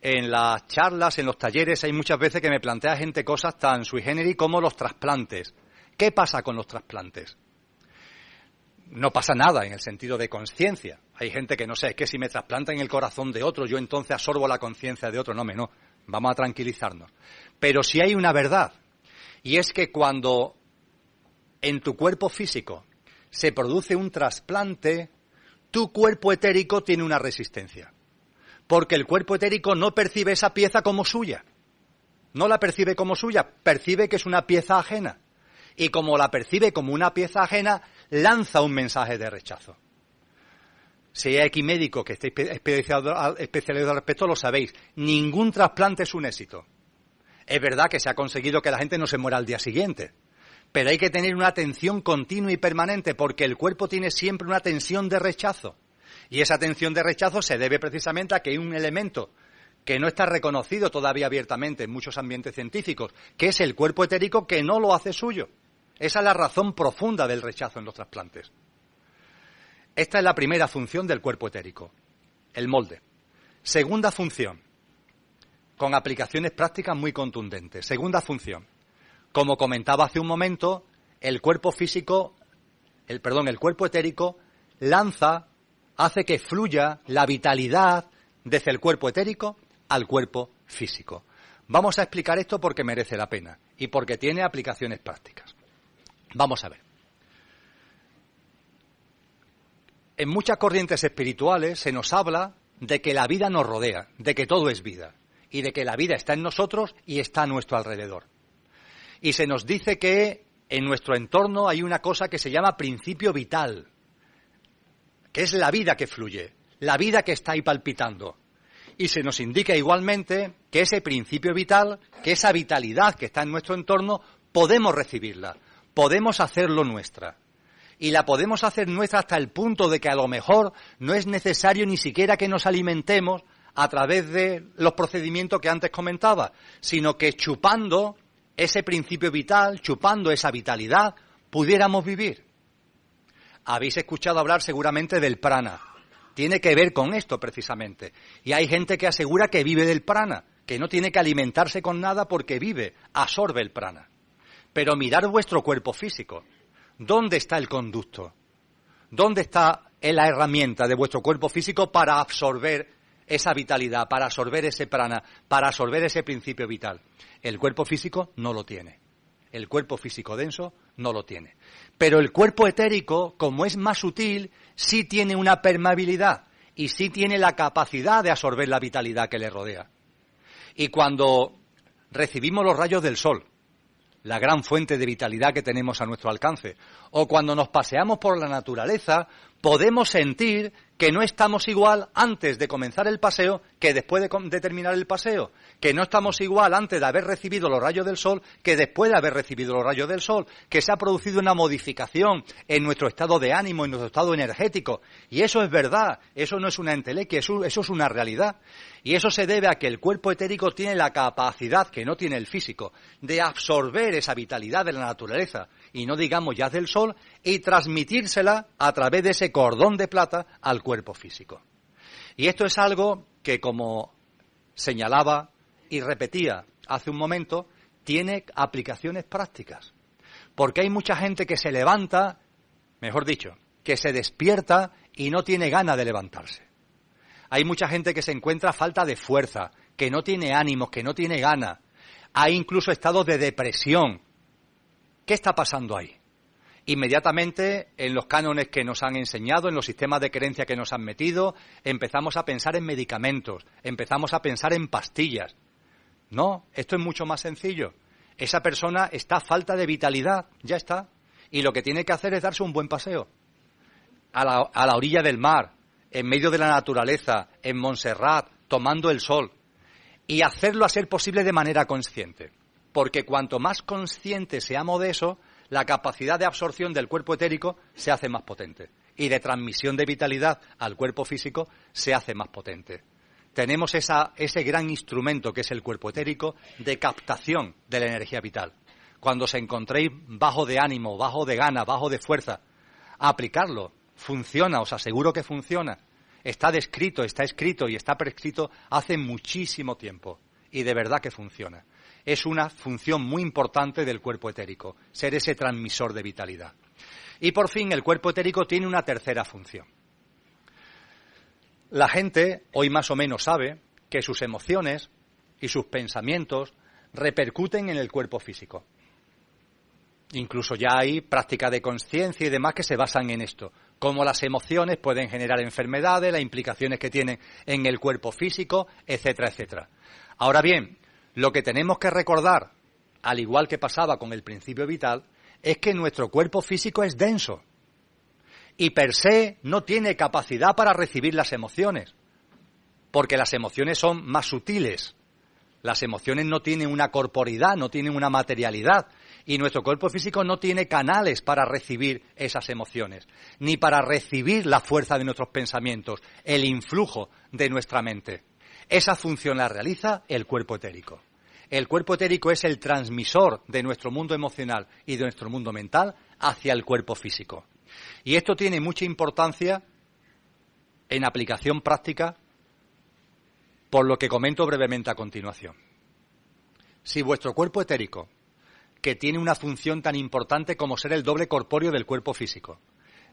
[SPEAKER 6] En las charlas, en los talleres, hay muchas veces que me plantea gente cosas tan sui generis como los trasplantes. ¿Qué pasa con los trasplantes? No pasa nada en el sentido de conciencia. Hay gente que no sé, es que si me trasplantan el corazón de otro, yo entonces absorbo la conciencia de otro. No, me no. Vamos a tranquilizarnos. Pero si hay una verdad, y es que cuando en tu cuerpo físico se produce un trasplante, tu cuerpo etérico tiene una resistencia. Porque el cuerpo etérico no percibe esa pieza como suya. No la percibe como suya, percibe que es una pieza ajena. Y como la percibe como una pieza ajena, lanza un mensaje de rechazo. Si hay aquí médico que esté especializado, especializado al respecto, lo sabéis. Ningún trasplante es un éxito. Es verdad que se ha conseguido que la gente no se muera al día siguiente pero hay que tener una atención continua y permanente porque el cuerpo tiene siempre una tensión de rechazo. Y esa tensión de rechazo se debe precisamente a que hay un elemento que no está reconocido todavía abiertamente en muchos ambientes científicos, que es el cuerpo etérico que no lo hace suyo. Esa es la razón profunda del rechazo en los trasplantes. Esta es la primera función del cuerpo etérico, el molde. Segunda función, con aplicaciones prácticas muy contundentes. Segunda función, como comentaba hace un momento, el cuerpo físico, el perdón, el cuerpo etérico lanza, hace que fluya la vitalidad desde el cuerpo etérico al cuerpo físico. Vamos a explicar esto porque merece la pena y porque tiene aplicaciones prácticas. Vamos a ver. En muchas corrientes espirituales se nos habla de que la vida nos rodea, de que todo es vida y de que la vida está en nosotros y está a nuestro alrededor y se nos dice que en nuestro entorno hay una cosa que se llama principio vital, que es la vida que fluye, la vida que está ahí palpitando. Y se nos indica igualmente que ese principio vital, que esa vitalidad que está en nuestro entorno, podemos recibirla, podemos hacerlo nuestra. Y la podemos hacer nuestra hasta el punto de que a lo mejor no es necesario ni siquiera que nos alimentemos a través de los procedimientos que antes comentaba, sino que chupando ese principio vital, chupando esa vitalidad, pudiéramos vivir. Habéis escuchado hablar seguramente del prana. Tiene que ver con esto precisamente. Y hay gente que asegura que vive del prana, que no tiene que alimentarse con nada porque vive, absorbe el prana. Pero mirad vuestro cuerpo físico. ¿Dónde está el conducto? ¿Dónde está la herramienta de vuestro cuerpo físico para absorber esa vitalidad, para absorber ese prana, para absorber ese principio vital. El cuerpo físico no lo tiene. El cuerpo físico denso no lo tiene. Pero el cuerpo etérico, como es más sutil, sí tiene una permeabilidad y sí tiene la capacidad de absorber la vitalidad que le rodea. Y cuando recibimos los rayos del sol, la gran fuente de vitalidad que tenemos a nuestro alcance, o cuando nos paseamos por la naturaleza, podemos sentir que no estamos igual antes de comenzar el paseo que después de, terminar el paseo, que no estamos igual antes de haber recibido los rayos del sol que después de haber recibido los rayos del sol, que se ha producido una modificación en nuestro estado de ánimo, en nuestro estado energético. Y eso es verdad, eso no es una entelequia, eso, eso es una realidad. Y eso se debe a que el cuerpo etérico tiene la capacidad, que no tiene el físico, de absorber esa vitalidad de la naturaleza, y no digamos ya del sol, y transmitírsela a través de ese cordón de plata al cuerpo físico. Y esto es algo que, como señalaba y repetía hace un momento, tiene aplicaciones prácticas. Porque hay mucha gente que se levanta, mejor dicho, que se despierta y no tiene ganas de levantarse. Hay mucha gente que se encuentra falta de fuerza, que no tiene ánimos, que no tiene ganas. Hay incluso estados de depresión. ¿Qué está pasando ahí? Inmediatamente en los cánones que nos han enseñado, en los sistemas de creencia que nos han metido, empezamos a pensar en medicamentos, empezamos a pensar en pastillas. No, esto es mucho más sencillo. Esa persona está a falta de vitalidad, ya está. Y lo que tiene que hacer es darse un buen paseo. A la, a la orilla del mar, en medio de la naturaleza, en Montserrat, tomando el sol. Y hacerlo a ser posible de manera consciente. Porque cuanto más consciente seamos de eso, la capacidad de absorción del cuerpo etérico se hace más potente y de transmisión de vitalidad al cuerpo físico se hace más potente. Tenemos ese gran instrumento que es el cuerpo etérico de captación de la energía vital. Cuando os encontréis bajo de ánimo, bajo de gana, bajo de fuerza, aplicarlo. Funciona, os aseguro que funciona. Está descrito, está escrito y está prescrito hace muchísimo tiempo. Y de verdad que funciona es una función muy importante del cuerpo etérico, ser ese transmisor de vitalidad. Y por fin, el cuerpo etérico tiene una tercera función. La gente hoy más o menos sabe que sus emociones y sus pensamientos repercuten en el cuerpo físico. Incluso ya hay práctica de conciencia y demás que se basan en esto, cómo las emociones pueden generar enfermedades, las implicaciones que tienen en el cuerpo físico, etcétera, etcétera. Ahora bien, lo que tenemos que recordar, al igual que pasaba con el principio vital, es que nuestro cuerpo físico es denso y per se no tiene capacidad para recibir las emociones, porque las emociones son más sutiles. Las emociones no tienen una corporidad, no tienen una materialidad, y nuestro cuerpo físico no tiene canales para recibir esas emociones, ni para recibir la fuerza de nuestros pensamientos, el influjo de nuestra mente. Esa función la realiza el cuerpo etérico. El cuerpo etérico es el transmisor de nuestro mundo emocional y de nuestro mundo mental hacia el cuerpo físico. Y esto tiene mucha importancia en aplicación práctica por lo que comento brevemente a continuación. Si vuestro cuerpo etérico, que tiene una función tan importante como ser el doble corpóreo del cuerpo físico,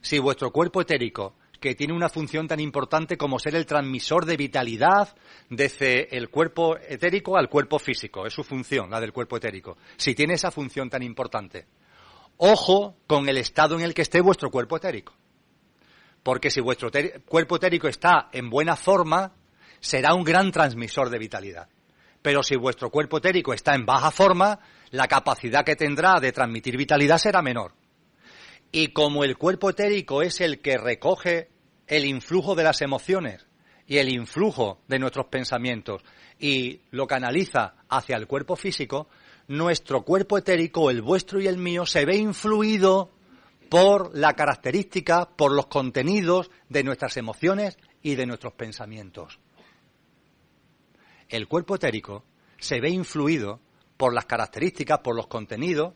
[SPEAKER 6] si vuestro cuerpo etérico que tiene una función tan importante como ser el transmisor de vitalidad desde el cuerpo etérico al cuerpo físico. Es su función, la del cuerpo etérico. Si tiene esa función tan importante. Ojo con el estado en el que esté vuestro cuerpo etérico. Porque si vuestro cuerpo etérico está en buena forma, será un gran transmisor de vitalidad. Pero si vuestro cuerpo etérico está en baja forma, la capacidad que tendrá de transmitir vitalidad será menor. Y como el cuerpo etérico es el que recoge el influjo de las emociones y el influjo de nuestros pensamientos y lo canaliza hacia el cuerpo físico, nuestro cuerpo etérico, el vuestro y el mío, se ve influido por la característica, por los contenidos de nuestras emociones y de nuestros pensamientos. El cuerpo etérico se ve influido por las características, por los contenidos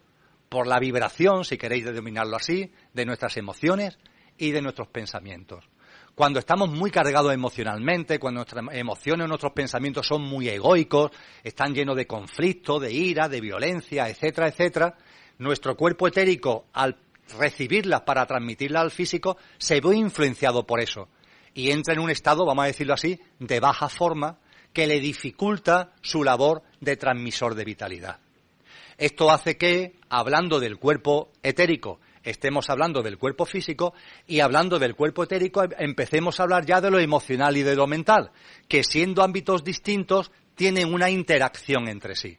[SPEAKER 6] por la vibración, si queréis denominarlo así, de nuestras emociones y de nuestros pensamientos. Cuando estamos muy cargados emocionalmente, cuando nuestras emociones nuestros pensamientos son muy egoicos, están llenos de conflicto, de ira, de violencia, etcétera, etcétera, nuestro cuerpo etérico, al recibirlas para transmitirlas al físico, se ve influenciado por eso y entra en un estado, vamos a decirlo así, de baja forma que le dificulta su labor de transmisor de vitalidad. Esto hace que, hablando del cuerpo etérico, estemos hablando del cuerpo físico y hablando del cuerpo etérico empecemos a hablar ya de lo emocional y de lo mental, que siendo ámbitos distintos tienen una interacción entre sí.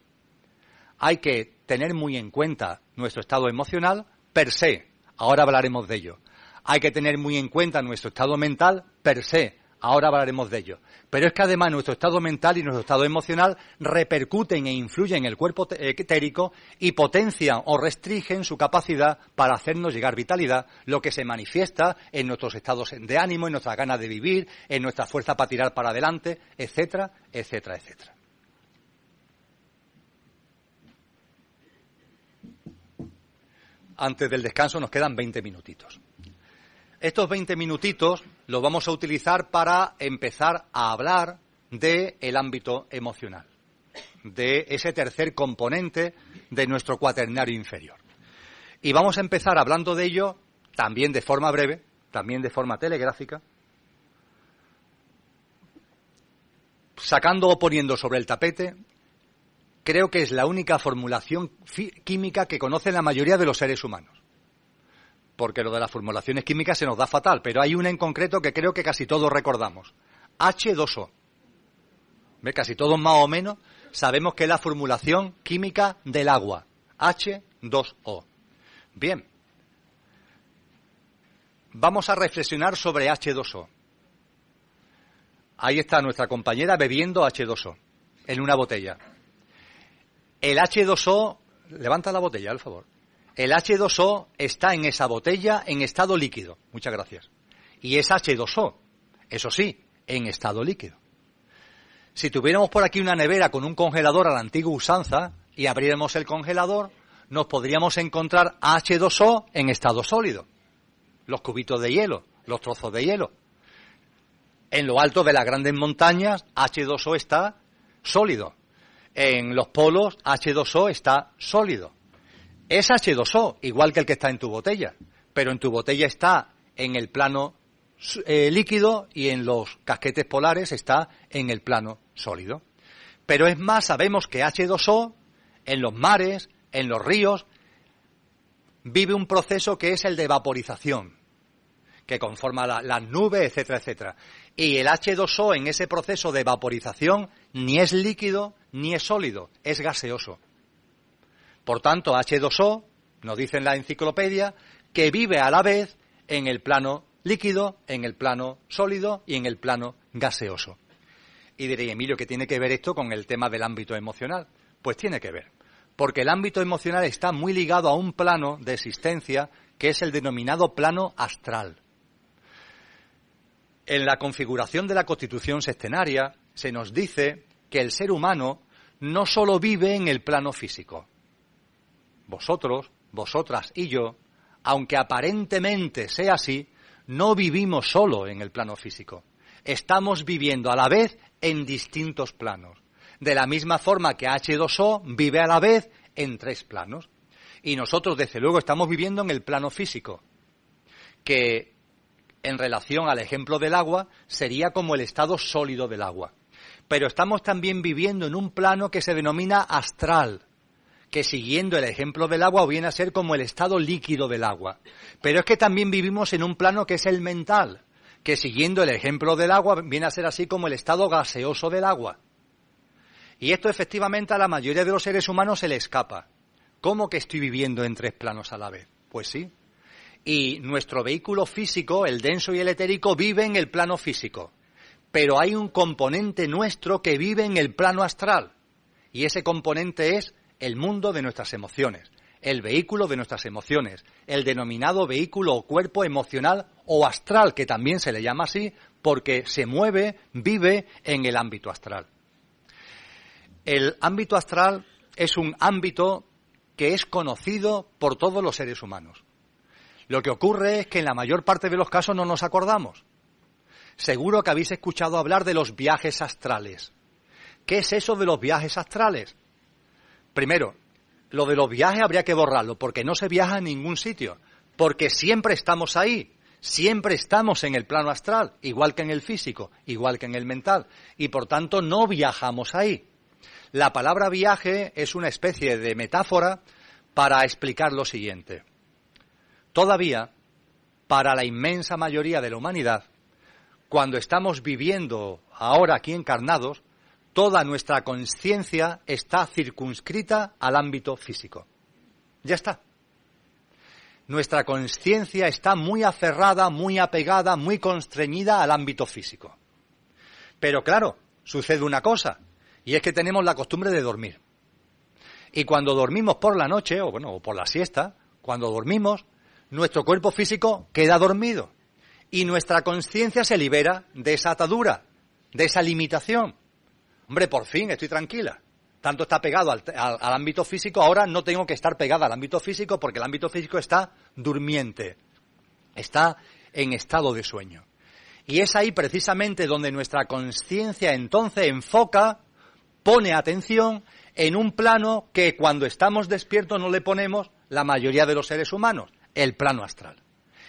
[SPEAKER 6] Hay que tener muy en cuenta nuestro estado emocional per se, ahora hablaremos de ello. Hay que tener muy en cuenta nuestro estado mental per se. Ahora hablaremos de ello. Pero es que además nuestro estado mental y nuestro estado emocional repercuten e influyen en el cuerpo etérico y potencian o restringen su capacidad para hacernos llegar vitalidad, lo que se manifiesta en nuestros estados de ánimo, en nuestra ganas de vivir, en nuestra fuerza para tirar para adelante, etcétera, etcétera, etcétera. Antes del descanso nos quedan 20 minutitos. Estos 20 minutitos los vamos a utilizar para empezar a hablar del el ámbito emocional, de ese tercer componente de nuestro cuaternario inferior. Y vamos a empezar hablando de ello también de forma breve, también de forma telegráfica, sacando o poniendo sobre el tapete, creo que es la única formulación química que conocen la mayoría de los seres humanos porque lo de las formulaciones químicas se nos da fatal, pero hay una en concreto que creo que casi todos recordamos. H2O. ¿Ve? Casi todos más o menos sabemos que es la formulación química del agua. H2O. Bien. Vamos a reflexionar sobre H2O. Ahí está nuestra compañera bebiendo H2O en una botella. El H2O, levanta la botella, al favor. El H2O está en esa botella en estado líquido. Muchas gracias. Y es H2O. Eso sí, en estado líquido. Si tuviéramos por aquí una nevera con un congelador a la antigua usanza y abriéramos el congelador, nos podríamos encontrar H2O en estado sólido. Los cubitos de hielo, los trozos de hielo. En lo alto de las grandes montañas, H2O está sólido. En los polos, H2O está sólido es H2O, igual que el que está en tu botella, pero en tu botella está en el plano eh, líquido y en los casquetes polares está en el plano sólido. Pero es más, sabemos que H2O en los mares, en los ríos, vive un proceso que es el de vaporización, que conforma las nubes, etcétera, etcétera. Y el H2O en ese proceso de vaporización ni es líquido ni es sólido, es gaseoso. Por tanto, H2O, nos dice en la enciclopedia, que vive a la vez en el plano líquido, en el plano sólido y en el plano gaseoso. Y diréis, Emilio, ¿qué tiene que ver esto con el tema del ámbito emocional? Pues tiene que ver, porque el ámbito emocional está muy ligado a un plano de existencia que es el denominado plano astral. En la configuración de la constitución sextenaria se nos dice que el ser humano no solo vive en el plano físico, vosotros, vosotras y yo, aunque aparentemente sea así, no vivimos solo en el plano físico. Estamos viviendo a la vez en distintos planos. De la misma forma que H2O vive a la vez en tres planos. Y nosotros, desde luego, estamos viviendo en el plano físico, que en relación al ejemplo del agua sería como el estado sólido del agua. Pero estamos también viviendo en un plano que se denomina astral, que siguiendo el ejemplo del agua viene a ser como el estado líquido del agua. Pero es que también vivimos en un plano que es el mental, que siguiendo el ejemplo del agua viene a ser así como el estado gaseoso del agua. Y esto efectivamente a la mayoría de los seres humanos se le escapa. ¿Cómo que estoy viviendo en tres planos a la vez? Pues sí. Y nuestro vehículo físico, el denso y el etérico, vive en el plano físico. Pero hay un componente nuestro que vive en el plano astral. Y ese componente es el mundo de nuestras emociones, el vehículo de nuestras emociones, el denominado vehículo o cuerpo emocional o astral, que también se le llama así, porque se mueve, vive en el ámbito astral. El ámbito astral es un ámbito que es conocido por todos los seres humanos. Lo que ocurre es que en la mayor parte de los casos no nos acordamos. Seguro que habéis escuchado hablar de los viajes astrales. ¿Qué es eso de los viajes astrales? Primero, lo de los viajes habría que borrarlo, porque no se viaja a ningún sitio, porque siempre estamos ahí, siempre estamos en el plano astral, igual que en el físico, igual que en el mental, y por tanto no viajamos ahí. La palabra viaje es una especie de metáfora para explicar lo siguiente. Todavía, para la inmensa mayoría de la humanidad, cuando estamos viviendo ahora aquí encarnados, toda nuestra conciencia está circunscrita al ámbito físico. Ya está. nuestra conciencia está muy aferrada, muy apegada, muy constreñida al ámbito físico. Pero claro, sucede una cosa, y es que tenemos la costumbre de dormir. Y cuando dormimos por la noche, o bueno, o por la siesta, cuando dormimos, nuestro cuerpo físico queda dormido y nuestra conciencia se libera de esa atadura, de esa limitación. Hombre, por fin estoy tranquila. Tanto está pegado al, ámbito físico, ahora no tengo que estar pegada al ámbito físico porque el ámbito físico está durmiente, está en estado de sueño. Y es ahí precisamente donde nuestra conciencia entonces enfoca, pone atención en un plano que cuando estamos despiertos no le ponemos la mayoría de los seres humanos, el plano astral.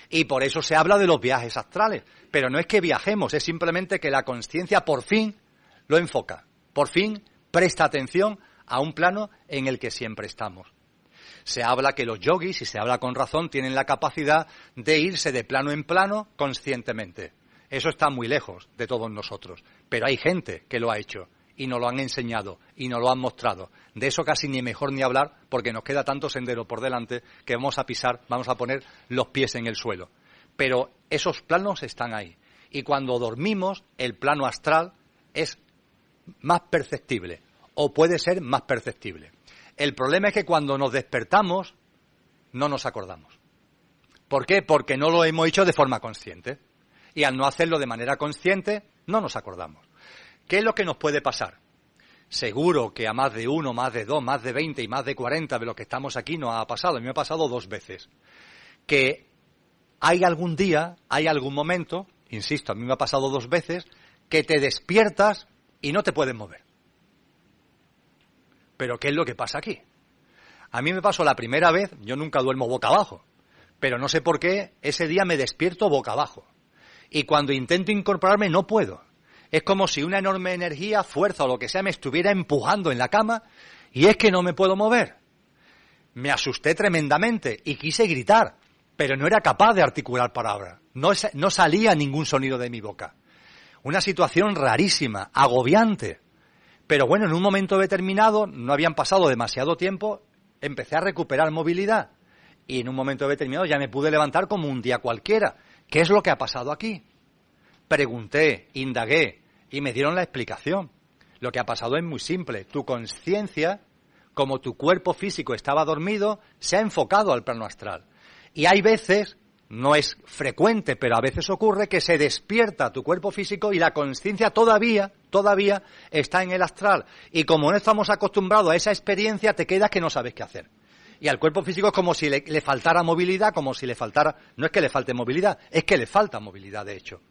[SPEAKER 6] Y por eso se habla de los viajes astrales. Pero no es que viajemos, es simplemente que la conciencia por fin lo enfoca, por fin presta atención a un plano en el que siempre estamos. Se habla que los yogis, y se habla con razón, tienen la capacidad de irse de plano en plano conscientemente. Eso está muy lejos de todos nosotros, pero hay gente que lo ha hecho y nos lo han enseñado y nos lo han mostrado. De eso casi ni mejor ni hablar porque nos queda tanto sendero por delante que vamos a pisar, vamos a poner los pies en el suelo. Pero esos planos están ahí. Y cuando dormimos, el plano astral es más perceptible o puede ser más perceptible. El problema es que cuando nos despertamos no nos acordamos. ¿Por qué? Porque no lo hemos hecho de forma consciente. Y al no hacerlo de manera consciente, no nos acordamos. ¿Qué es lo que nos puede pasar? Seguro que a más de uno, más de dos, más de veinte y más de cuarenta de los que estamos aquí nos ha pasado. A mí me ha pasado dos veces. Que hay algún día, hay algún momento, insisto, a mí me ha pasado dos veces, que te despiertas y no te puedes mover. Pero ¿qué es lo que pasa aquí? A mí me pasó la primera vez, yo nunca duermo boca abajo, pero no sé por qué ese día me despierto boca abajo. Y cuando intento incorporarme no puedo. Es como si una enorme energía, fuerza o lo que sea me estuviera empujando en la cama y es que no me puedo mover. Me asusté tremendamente y quise gritar, pero no era capaz de articular palabras. No, no salía ningún sonido de mi boca. Una situación rarísima, agobiante. Pero bueno, en un momento determinado, no habían pasado demasiado tiempo, empecé a recuperar movilidad. Y en un momento determinado ya me pude levantar como un día cualquiera. ¿Qué es lo que ha pasado aquí? Pregunté, indagué y me dieron la explicación. Lo que ha pasado es muy simple. Tu conciencia, como tu cuerpo físico estaba dormido, se ha enfocado al plano astral. Y hay veces, no es frecuente, pero a veces ocurre que se despierta tu cuerpo físico y la conciencia todavía, todavía está en el astral. Y como no estamos acostumbrados a esa experiencia, te quedas que no sabes qué hacer. Y al cuerpo físico es como si le, le faltara movilidad, como si le faltara, no es que le falte movilidad, es que le falta movilidad de hecho.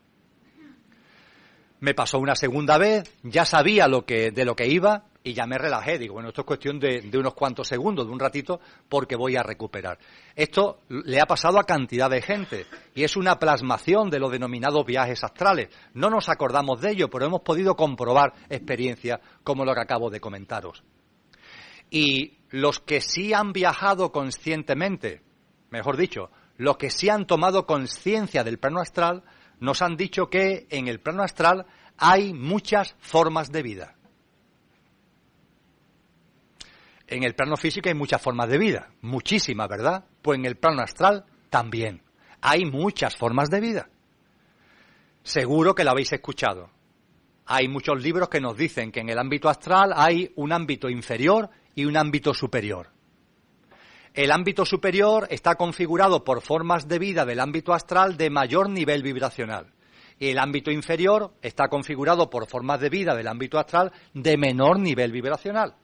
[SPEAKER 6] Me pasó una segunda vez, ya sabía lo que, de lo que iba y ya me relajé. Digo, bueno, esto es cuestión de, unos cuantos segundos, de un ratito, porque voy a recuperar. Esto le ha pasado a cantidad de gente y es una plasmación de los denominados viajes astrales. No nos acordamos de ello, pero hemos podido comprobar experiencias como lo que acabo de comentaros. Y los que sí han viajado conscientemente, mejor dicho, los que sí han tomado conciencia del plano astral, nos han dicho que en el plano astral hay muchas formas de vida. En el plano físico hay muchas formas de vida, muchísimas, ¿verdad? Pues en el plano astral también. Hay muchas formas de vida. Seguro que lo habéis escuchado. Hay muchos libros que nos dicen que en el ámbito astral hay un ámbito inferior y un ámbito superior. El ámbito superior está configurado por formas de vida del ámbito astral de mayor nivel vibracional. Y el ámbito inferior está configurado por formas de vida del ámbito astral de menor nivel vibracional.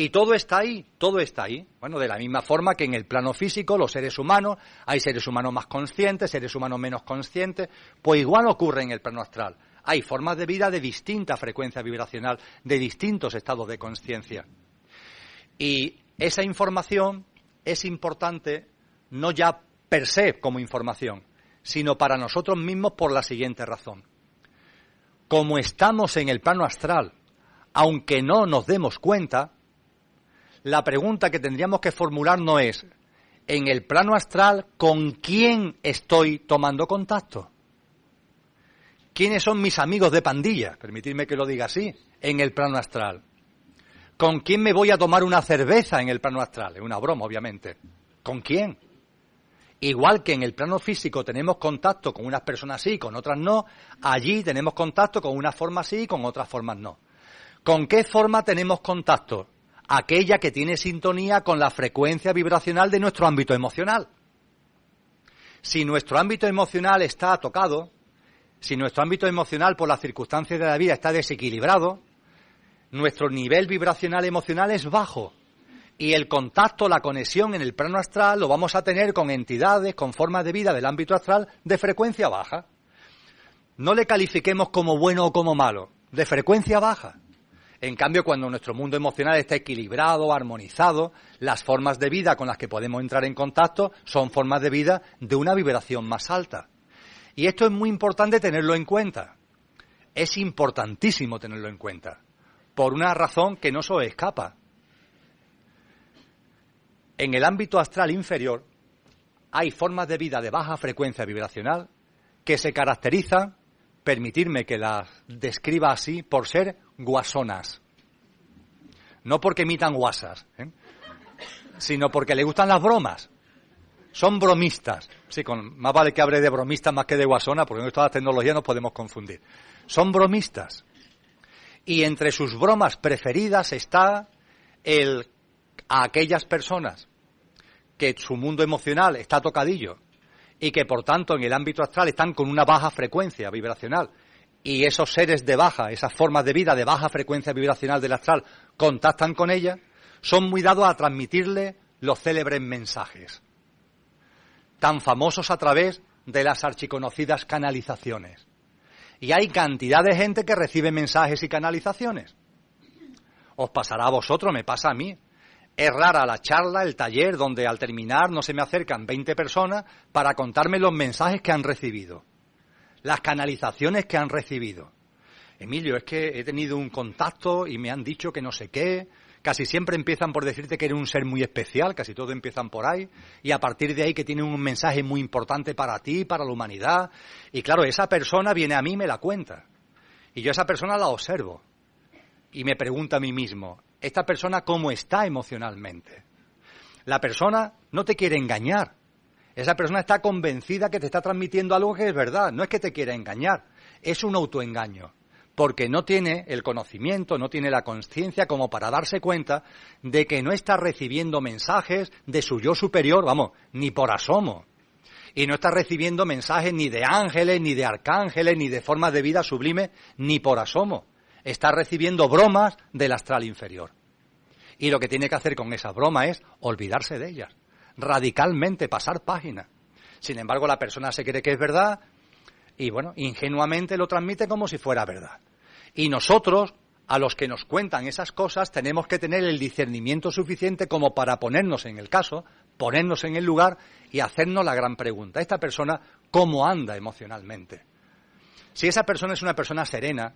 [SPEAKER 6] Y todo está ahí, todo está ahí. Bueno, de la misma forma que en el plano físico, los seres humanos, hay seres humanos más conscientes, seres humanos menos conscientes, pues igual ocurre en el plano astral. Hay formas de vida de distinta frecuencia vibracional, de distintos estados de conciencia. Y esa información es importante no ya per se como información, sino para nosotros mismos por la siguiente razón. Como estamos en el plano astral, aunque no nos demos cuenta, la pregunta que tendríamos que formular no es, en el plano astral, ¿con quién estoy tomando contacto? ¿Quiénes son mis amigos de pandilla? Permitidme que lo diga así, en el plano astral. ¿Con quién me voy a tomar una cerveza en el plano astral? Es una broma, obviamente. ¿Con quién? Igual que en el plano físico tenemos contacto con unas personas sí, con otras no, allí tenemos contacto con unas formas sí y con otras formas no. ¿Con qué forma tenemos contacto? Aquella que tiene sintonía con la frecuencia vibracional de nuestro ámbito emocional. Si nuestro ámbito emocional está tocado, si nuestro ámbito emocional por las circunstancias de la vida está desequilibrado, nuestro nivel vibracional emocional es bajo y el contacto, la conexión en el plano astral lo vamos a tener con entidades, con formas de vida del ámbito astral de frecuencia baja. No le califiquemos como bueno o como malo, de frecuencia baja. En cambio, cuando nuestro mundo emocional está equilibrado, armonizado, las formas de vida con las que podemos entrar en contacto son formas de vida de una vibración más alta. Y esto es muy importante tenerlo en cuenta. Es importantísimo tenerlo en cuenta. Por una razón que no se escapa en el ámbito astral inferior hay formas de vida de baja frecuencia vibracional que se caracterizan, permitirme que las describa así, por ser guasonas. No porque emitan guasas, ¿eh? sino porque le gustan las bromas. Son bromistas. Sí, con, más vale que hable de bromistas más que de guasona, porque en todas las tecnologías nos podemos confundir. Son bromistas. Y entre sus bromas preferidas está el a aquellas personas que su mundo emocional está tocadillo y que por tanto en el ámbito astral están con una baja frecuencia vibracional y esos seres de baja, esas formas de vida de baja frecuencia vibracional del astral contactan con ella, son muy dados a transmitirle los célebres mensajes, tan famosos a través de las archiconocidas canalizaciones. Y hay cantidad de gente que recibe mensajes y canalizaciones. Os pasará a vosotros, me pasa a mí. Es rara la charla, el taller, donde al terminar no se me acercan 20 personas para contarme los mensajes que han recibido, las canalizaciones que han recibido. Emilio, es que he tenido un contacto y me han dicho que no sé qué. Casi siempre empiezan por decirte que eres un ser muy especial, casi todos empiezan por ahí, y a partir de ahí que tienen un mensaje muy importante para ti, para la humanidad. Y claro, esa persona viene a mí y me la cuenta. Y yo a esa persona la observo. Y me pregunta a mí mismo, esta persona cómo está emocionalmente. La persona no te quiere engañar. Esa persona está convencida que te está transmitiendo algo que es verdad. No es que te quiera engañar, es un autoengaño. Porque no tiene el conocimiento, no tiene la conciencia como para darse cuenta de que no está recibiendo mensajes de su yo superior, vamos, ni por asomo. Y no está recibiendo mensajes ni de ángeles, ni de arcángeles, ni de formas de vida sublime, ni por asomo está recibiendo bromas del astral inferior. Y lo que tiene que hacer con esa broma es olvidarse de ellas, radicalmente pasar página. Sin embargo, la persona se cree que es verdad y, bueno, ingenuamente lo transmite como si fuera verdad. Y nosotros, a los que nos cuentan esas cosas, tenemos que tener el discernimiento suficiente como para ponernos en el caso, ponernos en el lugar y hacernos la gran pregunta. Esta persona, ¿cómo anda emocionalmente? Si esa persona es una persona serena,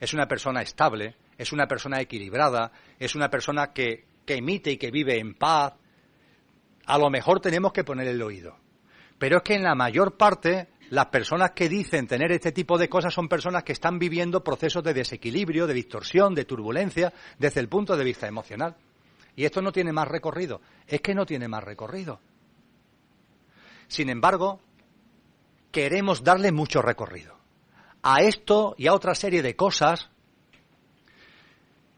[SPEAKER 6] es una persona estable, es una persona equilibrada, es una persona que, emite y que vive en paz, a lo mejor tenemos que poner el oído. Pero es que en la mayor parte las personas que dicen tener este tipo de cosas son personas que están viviendo procesos de desequilibrio, de distorsión, de turbulencia desde el punto de vista emocional. Y esto no tiene más recorrido. Es que no tiene más recorrido. Sin embargo, queremos darle mucho recorrido a esto y a otra serie de cosas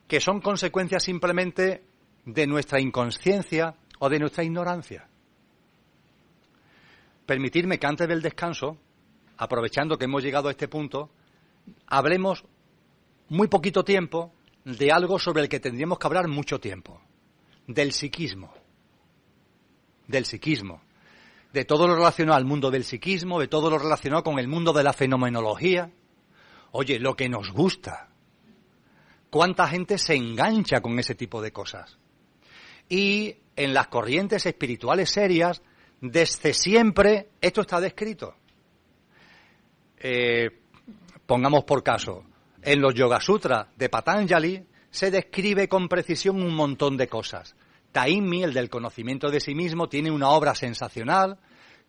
[SPEAKER 6] que son consecuencias simplemente de nuestra inconsciencia o de nuestra ignorancia. Permitirme que antes del descanso, aprovechando que hemos llegado a este punto, hablemos muy poquito tiempo de algo sobre el que tendríamos que hablar mucho tiempo, del psiquismo. Del psiquismo de todo lo relacionado al mundo del psiquismo, de todo lo relacionado con el mundo de la fenomenología. Oye, lo que nos gusta. ¿Cuánta gente se engancha con ese tipo de cosas? Y en las corrientes espirituales serias, desde siempre, esto está descrito. Eh, pongamos por caso, en los Yoga Sutras de Patanjali se describe con precisión un montón de cosas. Taimi, el del conocimiento de sí mismo, tiene una obra sensacional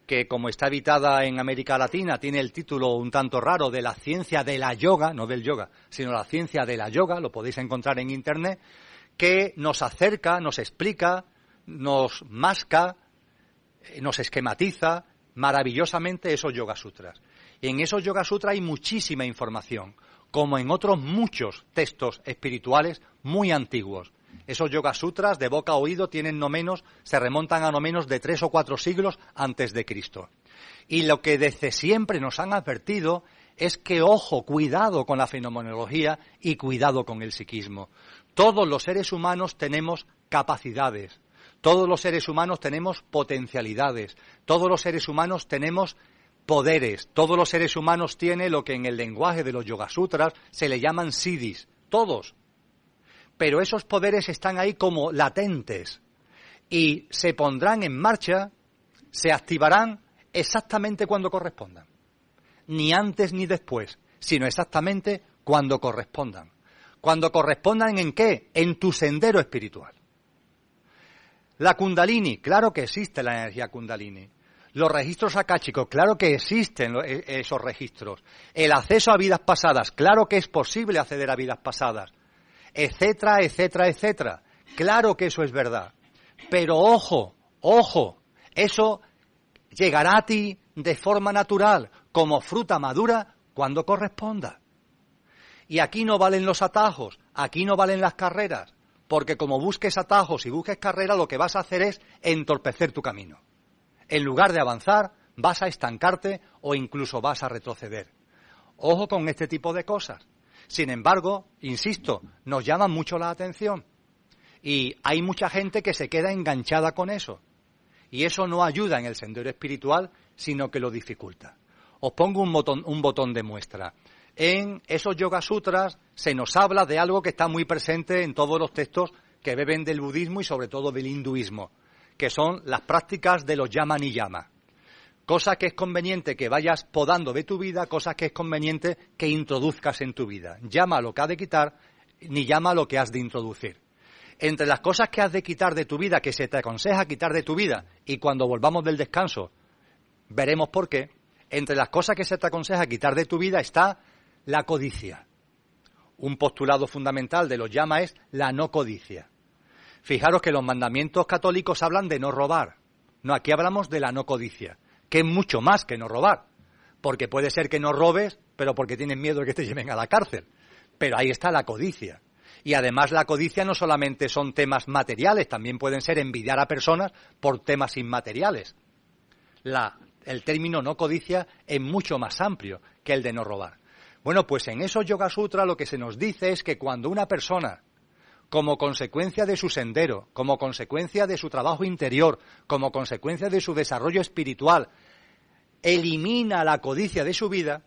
[SPEAKER 6] que, como está editada en América Latina, tiene el título un tanto raro de la ciencia de la yoga, no del yoga, sino la ciencia de la yoga, lo podéis encontrar en Internet, que nos acerca, nos explica, nos masca eh, nos esquematiza maravillosamente esos Yoga Sutras. Y en esos Yoga Sutras hay muchísima información, como en otros muchos textos espirituales muy antiguos. Esos Yoga Sutras de boca a oído tienen no menos, se remontan a no menos de tres o cuatro siglos antes de Cristo. Y lo que desde siempre nos han advertido es que, ojo, cuidado con la fenomenología y cuidado con el psiquismo. Todos los seres humanos tenemos capacidades, todos los seres humanos tenemos potencialidades, todos los seres humanos tenemos poderes, todos los seres humanos tienen lo que en el lenguaje de los Yogasutras se le llaman siddhis, todos. Pero esos poderes están ahí como latentes y se pondrán en marcha, se activarán exactamente cuando correspondan. Ni antes ni después, sino exactamente cuando correspondan. Cuando correspondan en qué? En tu sendero espiritual. La kundalini, claro que existe la energía kundalini. Los registros akáshicos, claro que existen e, esos registros. El acceso a vidas pasadas, claro que es posible acceder a vidas pasadas. Etcétera, etcétera, etcétera. Claro que eso es verdad. Pero ojo, ojo, eso llegará a ti de forma natural, como fruta madura, cuando corresponda. Y aquí no valen los atajos, aquí no valen las carreras, porque como busques atajos y busques carrera, lo que vas a hacer es entorpecer tu camino. En lugar de avanzar, vas a estancarte o incluso vas a retroceder. Ojo con este tipo de cosas. Sin embargo, insisto, nos llaman mucho la atención. Y hay mucha gente que se queda enganchada con eso. Y eso no ayuda en el sendero espiritual, sino que lo dificulta. Os pongo un botón, de muestra en esos Yoga Sutras se nos habla de algo que está muy presente en todos los textos que beben del budismo y sobre todo del hinduismo, que son las prácticas de los yama ni yama. Cosas que es conveniente que vayas podando de tu vida, cosas que es conveniente que introduzcas en tu vida. Llama lo que has de quitar, ni llama lo que has de introducir. Entre las cosas que has de quitar de tu vida, que se te aconseja quitar de tu vida, y cuando volvamos del descanso, veremos por qué, entre las cosas que se te aconseja quitar de tu vida está la codicia. Un postulado fundamental de los llama es la no codicia. Fijaros que los mandamientos católicos hablan de no robar. No, aquí hablamos de la no codicia, que es mucho más que no robar. Porque puede ser que no robes, pero porque tienes miedo de que te lleven a la cárcel. Pero ahí está la codicia. Y además la codicia no solamente son temas materiales, también pueden ser envidiar a personas por temas inmateriales. el término no codicia es mucho más amplio que el de no robar. Bueno, pues en esos Yoga Sutra lo que se nos dice es que cuando una persona, como consecuencia de su sendero, como consecuencia de su trabajo interior, como consecuencia de su desarrollo espiritual, elimina la codicia de su vida,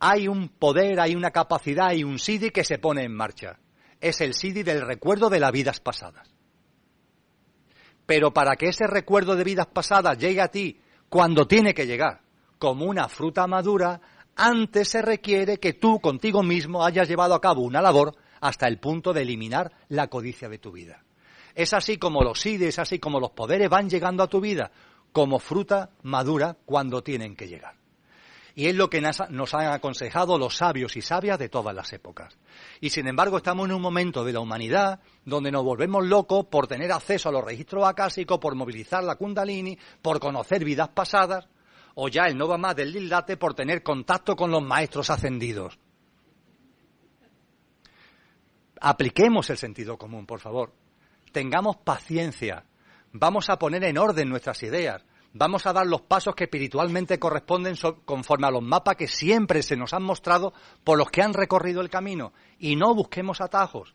[SPEAKER 6] hay un poder, hay una capacidad, hay un SIDI que se pone en marcha. Es el SIDI del recuerdo de las vidas pasadas. Pero para que ese recuerdo de vidas pasadas llegue a ti cuando tiene que llegar, como una fruta madura, antes se requiere que tú contigo mismo hayas llevado a cabo una labor hasta el punto de eliminar la codicia de tu vida. Es así como los sides, así como los poderes van llegando a tu vida como fruta madura cuando tienen que llegar. Y es lo que nos han aconsejado los sabios y sabias de todas las épocas. Y sin embargo estamos en un momento de la humanidad donde nos volvemos locos por tener acceso a los registros acásicos, por movilizar la kundalini, por conocer vidas pasadas o ya el no va más del Lildate por tener contacto con los maestros ascendidos. Apliquemos el sentido común, por favor. Tengamos paciencia. Vamos a poner en orden nuestras ideas. Vamos a dar los pasos que espiritualmente corresponden conforme a los mapas que siempre se nos han mostrado por los que han recorrido el camino. Y no busquemos atajos.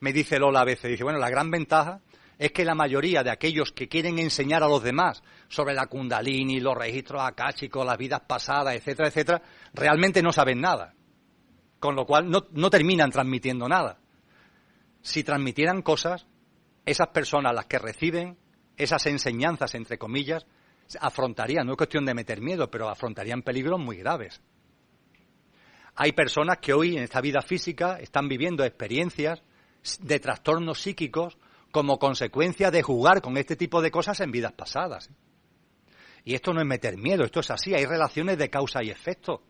[SPEAKER 6] Me dice Lola a veces, dice, bueno, la gran ventaja es que la mayoría de aquellos que quieren enseñar a los demás sobre la kundalini, los registros akáshicos, las vidas pasadas, etcétera, etcétera, realmente no saben nada. Con lo cual no, no terminan transmitiendo nada. Si transmitieran cosas, esas personas, las que reciben esas enseñanzas, entre comillas, afrontarían, no es cuestión de meter miedo, pero afrontarían peligros muy graves. Hay personas que hoy en esta vida física están viviendo experiencias de trastornos psíquicos como consecuencia de jugar con este tipo de cosas en vidas pasadas. Y esto no es meter miedo, esto es así, hay relaciones de causa y efecto.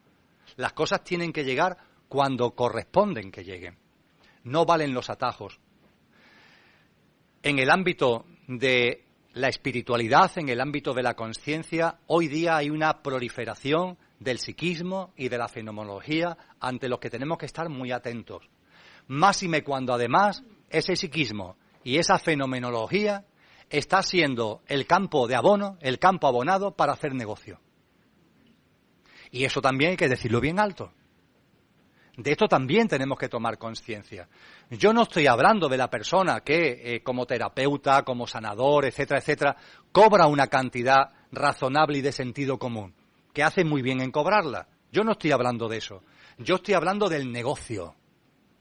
[SPEAKER 6] Las cosas tienen que llegar cuando corresponden que lleguen. No valen los atajos. En el ámbito de la espiritualidad en el ámbito de la conciencia, hoy día hay una proliferación del psiquismo y de la fenomenología ante los que tenemos que estar muy atentos. Máxime cuando además ese psiquismo y esa fenomenología está siendo el campo de abono, el campo abonado para hacer negocio. Y eso también hay que decirlo bien alto. De esto también tenemos que tomar conciencia. Yo no estoy hablando de la persona que, eh, como terapeuta, como sanador, etcétera, etcétera, cobra una cantidad razonable y de sentido común, que hace muy bien en cobrarla. Yo no estoy hablando de eso. Yo estoy hablando del negocio,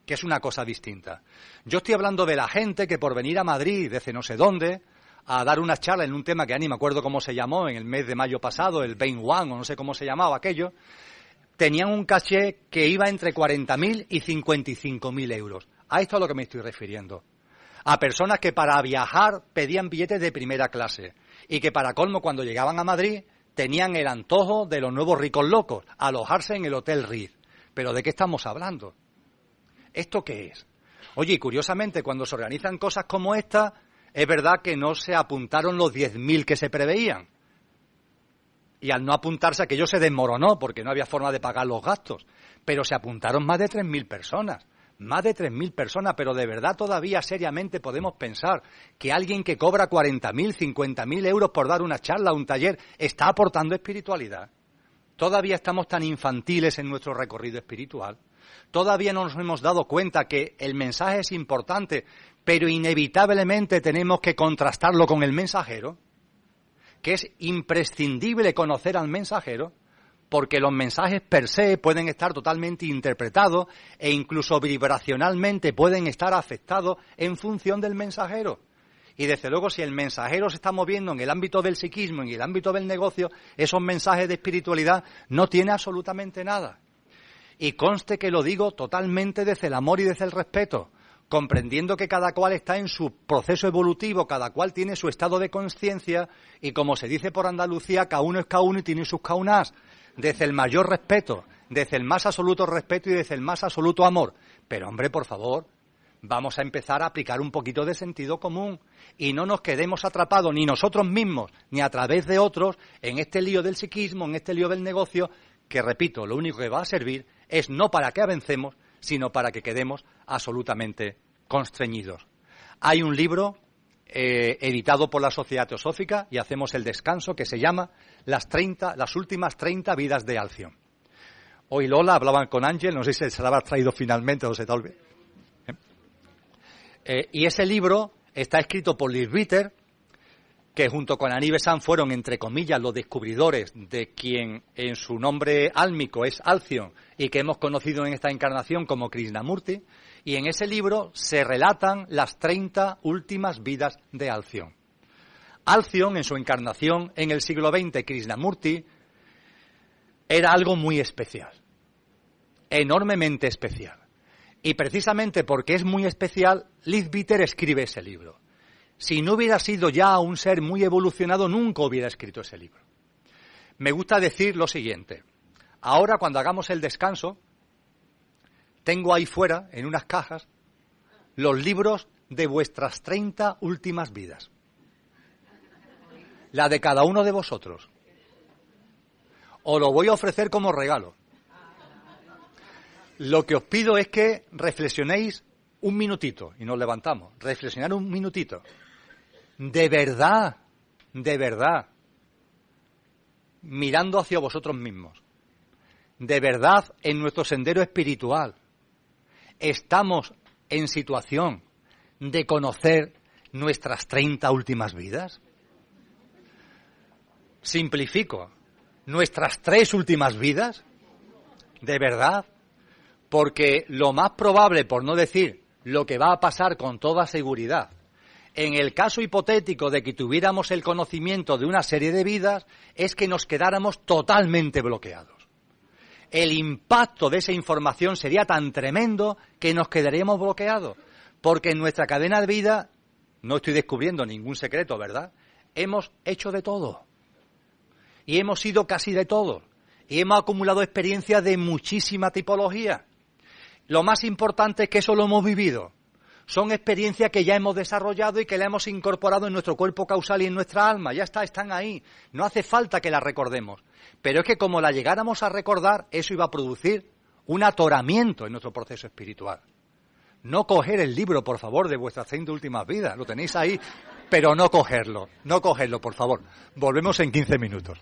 [SPEAKER 6] que es una cosa distinta. Yo estoy hablando de la gente que por venir a Madrid, desde no sé dónde, a dar una charla en un tema que ya ni me acuerdo cómo se llamó en el mes de mayo pasado, el Bain One o no sé cómo se llamaba aquello, tenían un caché que iba entre 40.000 y 55.000 euros. A esto es a lo que me estoy refiriendo. A personas que para viajar pedían billetes de primera clase y que para colmo cuando llegaban a Madrid tenían el antojo de los nuevos ricos locos, alojarse en el Hotel Ritz. Pero ¿de qué estamos hablando? ¿Esto qué es? Oye, curiosamente, cuando se organizan cosas como esta, es verdad que no se apuntaron los 10.000 que se preveían. Y al no apuntarse aquello se desmoronó porque no había forma de pagar los gastos. Pero se apuntaron más de 3.000 personas. Más de 3.000 personas, pero de verdad todavía seriamente podemos pensar que alguien que cobra 40.000, 50.000 euros por dar una charla, un taller, está aportando espiritualidad. Todavía estamos tan infantiles en nuestro recorrido espiritual. Todavía no nos hemos dado cuenta que el mensaje es importante, pero inevitablemente tenemos que contrastarlo con el mensajero, que es imprescindible conocer al mensajero, porque los mensajes per se pueden estar totalmente interpretados e incluso vibracionalmente pueden estar afectados en función del mensajero. Y desde luego, si el mensajero se está moviendo en el ámbito del psiquismo, en el ámbito del negocio, esos mensajes de espiritualidad no tiene absolutamente nada. Y conste que lo digo totalmente desde el amor y desde el respeto comprendiendo que cada cual está en su proceso evolutivo, cada cual tiene su estado de conciencia y como se dice por Andalucía, cada uno es cada uno y tiene sus caunas, desde el mayor respeto, desde el más absoluto respeto y desde el más absoluto amor. Pero hombre, por favor, vamos a empezar a aplicar un poquito de sentido común y no nos quedemos atrapados ni nosotros mismos ni a través de otros en este lío del psiquismo, en este lío del negocio, que repito, lo único que va a servir es no para que avancemos, sino para que quedemos absolutamente constreñidos. Hay un libro eh, editado por la Sociedad Teosófica y hacemos el descanso que se llama Las, 30, las últimas 30 vidas de Alción. Hoy Lola hablaban con Ángel, no sé si se la habrá traído finalmente o se tal vez. ¿Eh? Y ese libro está escrito por Liz Ritter, que junto con Aníbal San fueron, entre comillas, los descubridores de quien en su nombre álmico es Alción y que hemos conocido en esta encarnación como Krishnamurti, y en ese libro se relatan las 30 últimas vidas de Alción. Alción, en su encarnación en el siglo XX, Krishnamurti, era algo muy especial, enormemente especial. Y precisamente porque es muy especial, Liz Bitter escribe ese libro si no hubiera sido ya un ser muy evolucionado, nunca hubiera escrito ese libro. Me gusta decir lo siguiente. Ahora, cuando hagamos el descanso, tengo ahí fuera, en unas cajas, los libros de vuestras 30 últimas vidas. La de cada uno de vosotros. Os lo voy a ofrecer como regalo. Lo que os pido es que reflexionéis un minutito, y nos levantamos, reflexionar un minutito de verdad, de verdad, mirando hacia vosotros mismos, de verdad en nuestro sendero espiritual, estamos en situación de conocer nuestras 30 últimas vidas? Simplifico, nuestras tres últimas vidas, de verdad, porque lo más probable, por no decir lo que va a pasar con toda seguridad, en el caso hipotético de que tuviéramos el conocimiento de una serie de vidas, es que nos quedáramos totalmente bloqueados. El impacto de esa información sería tan tremendo que nos quedaríamos bloqueados, porque en nuestra cadena de vida, no estoy descubriendo ningún secreto, ¿verdad? Hemos hecho de todo. Y hemos sido casi de todo. Y hemos acumulado experiencias de muchísima tipología. Lo más importante es que eso lo hemos vivido Son experiencias que ya hemos desarrollado y que la hemos incorporado en nuestro cuerpo causal y en nuestra alma. Ya está, están ahí. No hace falta que las recordemos. Pero es que como la llegáramos a recordar, eso iba a producir un atoramiento en nuestro proceso espiritual. No coger el libro, por favor, de vuestras cinco últimas vidas. Lo tenéis ahí, pero no cogerlo. No cogerlo, por favor. Volvemos en 15 minutos.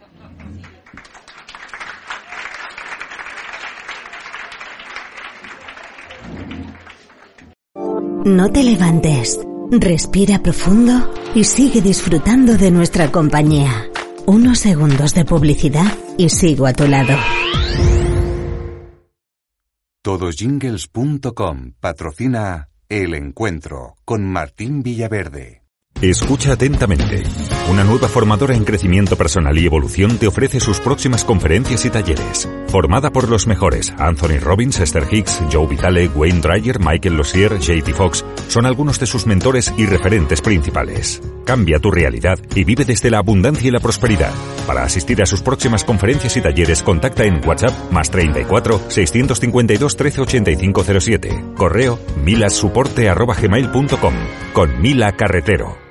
[SPEAKER 7] No te levantes. Respira profundo y sigue disfrutando de nuestra compañía. Unos segundos de publicidad y sigo a tu lado.
[SPEAKER 1] Todosjingles.com patrocina El Encuentro con Martín Villaverde.
[SPEAKER 8] Escucha atentamente. Una nueva formadora en crecimiento personal y evolución te ofrece sus próximas conferencias y talleres. Formada por los mejores, Anthony Robbins, Esther Hicks, Joe Vitale, Wayne Dreyer, Michael Losier, JT Fox, son algunos de sus mentores y referentes principales. Cambia tu realidad y vive desde la abundancia y la prosperidad. Para asistir a sus próximas conferencias y talleres, contacta en WhatsApp más 34 652 138507. Correo milasuporte.gmail.com con Mila Carretero.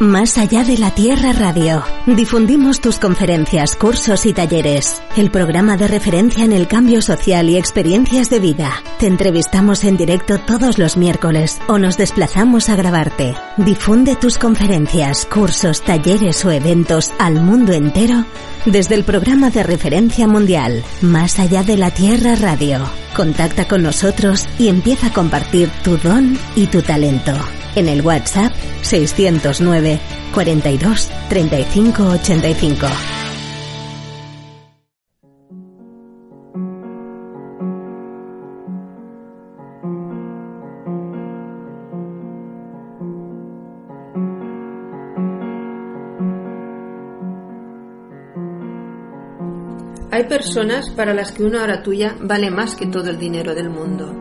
[SPEAKER 7] Más allá de la Tierra Radio. Difundimos tus conferencias, cursos y talleres. El programa de referencia en el cambio social y experiencias de vida. Te entrevistamos en directo todos los miércoles o nos desplazamos a grabarte. Difunde tus conferencias, cursos, talleres o eventos al mundo entero desde el programa de referencia mundial Más allá de la Tierra Radio. Contacta con nosotros y empieza a compartir tu don y tu talento en el WhatsApp 609 42 35 85.
[SPEAKER 9] Hay personas para las que una hora tuya vale más que todo el dinero del mundo.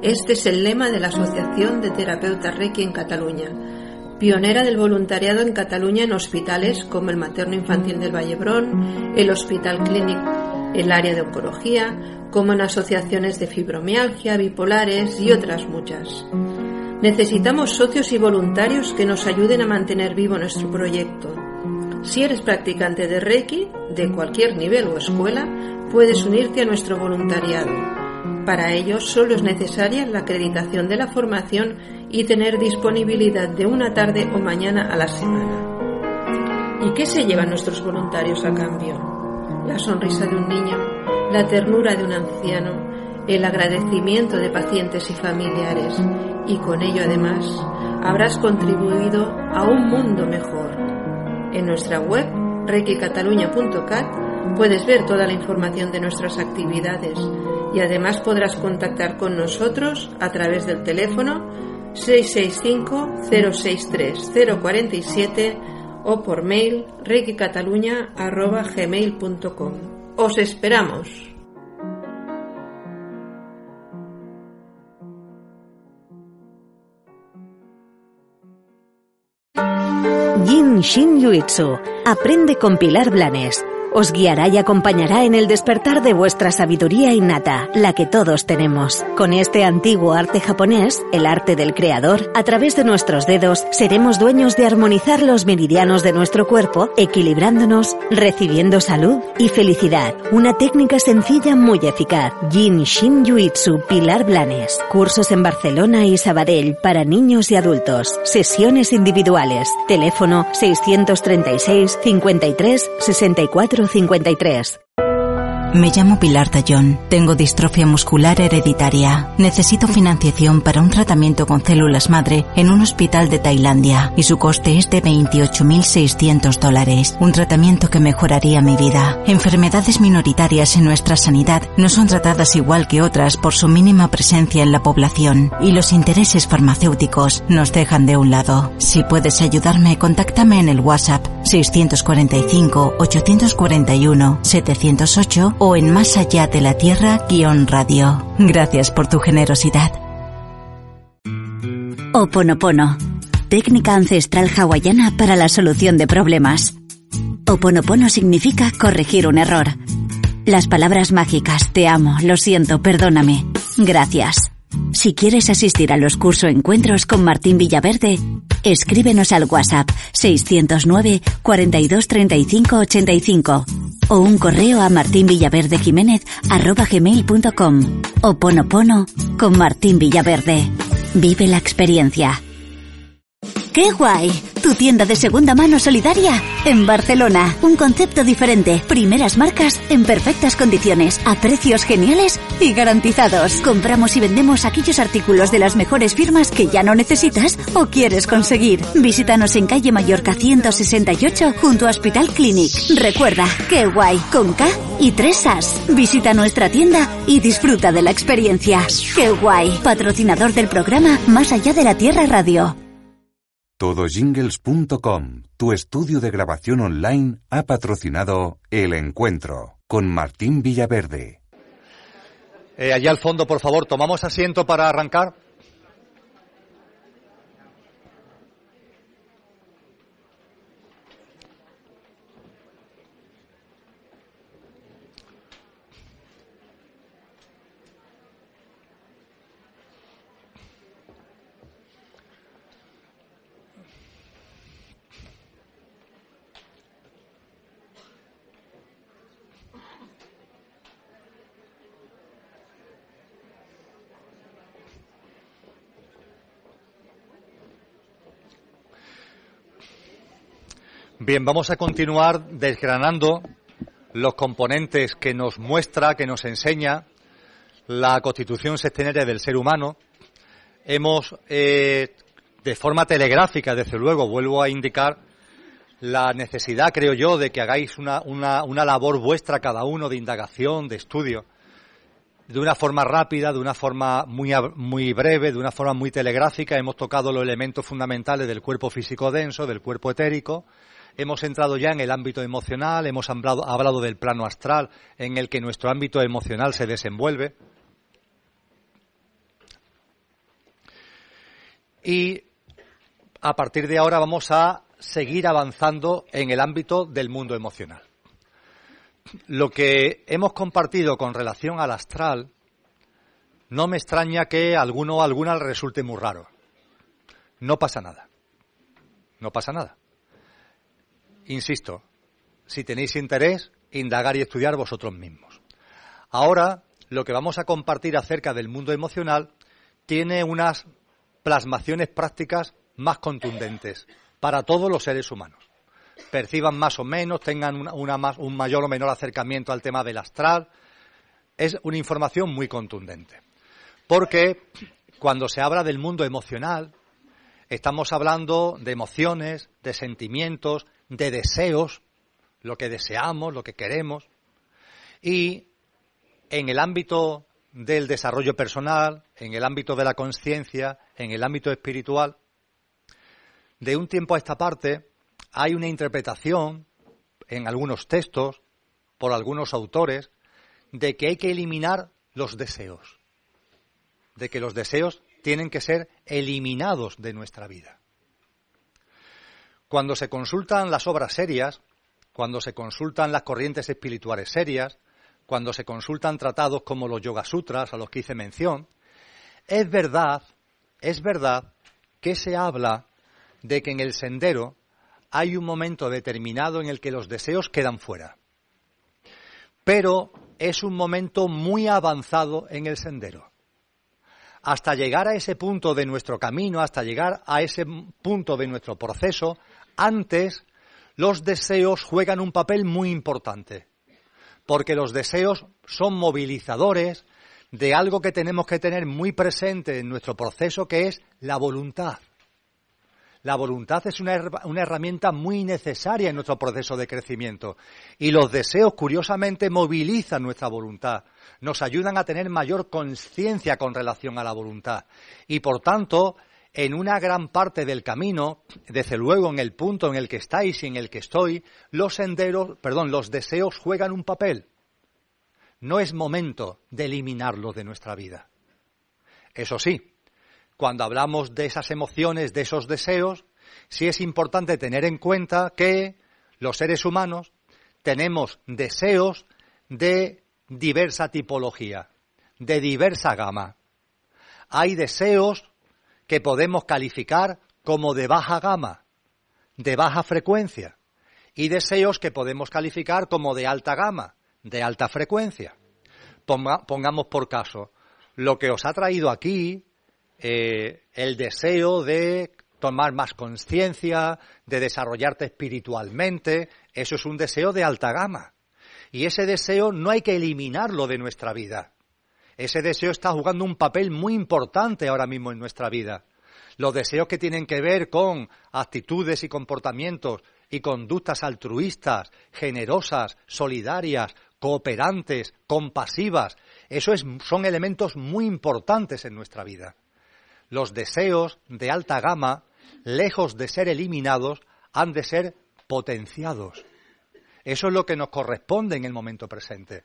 [SPEAKER 9] Este es el lema de la Asociación de Terapeutas Reiki en Cataluña, pionera del voluntariado en Cataluña en hospitales como el Materno Infantil del Vallebrón, el Hospital Clínic, el área de oncología, como en asociaciones de fibromialgia, bipolares y otras muchas. Necesitamos socios y voluntarios que nos ayuden a mantener vivo nuestro proyecto. Si eres practicante de Reiki, de cualquier nivel o escuela, puedes unirte a nuestro voluntariado. Para ello solo es necesaria la acreditación de la formación y tener disponibilidad de una tarde o mañana a la semana. ¿Y qué se llevan nuestros voluntarios a cambio? La sonrisa de un niño, la ternura de un anciano, el agradecimiento de pacientes y familiares y con ello además habrás contribuido a un mundo mejor. En nuestra web reikicataluña.cat puedes ver toda la información de nuestras actividades y además podrás contactar con nosotros a través del teléfono 665-063-047 o por mail reikicataluña.gmail.com. ¡Os esperamos!
[SPEAKER 7] Shin Yuitsu. Aprende con Pilar Blanes os guiará y acompañará en el despertar de vuestra sabiduría innata, la que todos tenemos. Con este antiguo arte japonés, el arte del creador, a través de nuestros dedos seremos dueños de armonizar los meridianos de nuestro cuerpo, equilibrándonos, recibiendo salud y felicidad. Una técnica sencilla muy eficaz. Yin Shin Yuitsu Pilar Blanes. Cursos en Barcelona y Sabadell para niños y adultos. Sesiones individuales. Teléfono 636 53 64 53.
[SPEAKER 10] Me llamo Pilar Tallón. Tengo distrofia muscular hereditaria. Necesito financiación para un tratamiento con células madre en un hospital de Tailandia y su coste es de 28.600 dólares. Un tratamiento que mejoraría mi vida. Enfermedades minoritarias en nuestra sanidad no son tratadas igual que otras por su mínima presencia en la población y los intereses farmacéuticos nos dejan de un lado. Si puedes ayudarme, contáctame en el WhatsApp 645 841 708 o en Más Allá de la Tierra guion radio. Gracias por tu generosidad.
[SPEAKER 11] Oponopono. Técnica ancestral hawaiana para la solución de problemas. Oponopono significa corregir un error. Las palabras mágicas te amo, lo siento, perdóname, gracias Si quieres asistir a los curso encuentros con Martín Villaverde, escríbenos al WhatsApp 609 42 35 85 o un correo a martinvillaverdejiménez@gmail.com o ponopono con Martín Villaverde. Vive la experiencia. ¡Qué guay! Tu tienda de segunda mano solidaria en Barcelona. Un concepto diferente. Primeras marcas en perfectas condiciones, a precios geniales y garantizados. Compramos y vendemos aquellos artículos de las mejores firmas que ya no necesitas o quieres conseguir. Visítanos en calle Mallorca 168 junto a Hospital Clinic. Recuerda, qué guay, con K y tres As. Visita nuestra tienda y disfruta de la experiencia. ¡Qué guay! Patrocinador del programa Más allá de la Tierra Radio.
[SPEAKER 1] Todojingles.com, tu estudio de grabación online, ha patrocinado El Encuentro con Martín Villaverde.
[SPEAKER 6] Eh, allá al fondo, por favor, tomamos asiento para arrancar. Bien, vamos a continuar desgranando los componentes que nos muestra, que nos enseña la constitución sextenaria del ser humano. Hemos, eh, de forma telegráfica, desde luego, vuelvo a indicar la necesidad, creo yo, de que hagáis una, labor vuestra cada uno de indagación, de estudio, de una forma rápida, de una forma muy breve, de una forma muy telegráfica. Hemos tocado los elementos fundamentales del cuerpo físico denso, del cuerpo etérico, Hemos entrado ya en el ámbito emocional, hemos hablado, del plano astral en el que nuestro ámbito emocional se desenvuelve. Y a partir de ahora vamos a seguir avanzando en el ámbito del mundo emocional. Lo que hemos compartido con relación al astral, no me extraña que alguno o alguna resulte muy raro. No pasa nada. No pasa nada. Insisto, si tenéis interés, indagar y estudiar vosotros mismos. Ahora, lo que vamos a compartir acerca del mundo emocional tiene unas plasmaciones prácticas más contundentes para todos los seres humanos. Perciban más o menos, tengan un mayor o menor acercamiento al tema del astral. Es una información muy contundente. Porque cuando se habla del mundo emocional, estamos hablando de emociones, de sentimientos, de deseos, lo que deseamos, lo que queremos. Y en el ámbito del desarrollo personal, en el ámbito de la conciencia, en el ámbito espiritual, de un tiempo a esta parte hay una interpretación en algunos textos, por algunos autores, de que hay que eliminar los deseos, de que los deseos tienen que ser eliminados de nuestra vida. Cuando se consultan las obras serias, cuando se consultan las corrientes espirituales serias, cuando se consultan tratados como los Yoga Sutras a los que hice mención, es verdad, es verdad que se habla de que en el sendero hay un momento determinado en el que los deseos quedan fuera. Pero es un momento muy avanzado en el sendero. Hasta llegar a ese punto de nuestro camino, hasta llegar a ese punto de nuestro proceso, antes, los deseos juegan un papel muy importante, porque los deseos son movilizadores de algo que tenemos que tener muy presente en nuestro proceso, que es la voluntad. La voluntad es una, herramienta muy necesaria en nuestro proceso de crecimiento. Y los deseos, curiosamente, movilizan nuestra voluntad. Nos ayudan a tener mayor conciencia con relación a la voluntad. Y por tanto, en una gran parte del camino, desde luego en el punto en el que estáis y en el que estoy, los senderos, perdón, los deseos juegan un papel. No es momento de eliminarlos de nuestra vida. Eso sí, cuando hablamos de esas emociones, de esos deseos, sí es importante tener en cuenta que los seres humanos tenemos deseos de diversa tipología, de diversa gama. Hay deseos que podemos calificar como de baja gama, de baja frecuencia, y deseos que podemos calificar como de alta gama, de alta frecuencia. pongamos por caso lo que os ha traído aquí, eh, el deseo de tomar más conciencia, de desarrollarte espiritualmente, eso es un deseo de alta gama. Y ese deseo no hay que eliminarlo de nuestra vida. Ese deseo está jugando un papel muy importante ahora mismo en nuestra vida. Los deseos que tienen que ver con actitudes y comportamientos y conductas altruistas, generosas, solidarias, cooperantes, compasivas, esos son elementos muy importantes en nuestra vida. Los deseos de alta gama, lejos de ser eliminados, han de ser potenciados. Eso es lo que nos corresponde en el momento presente.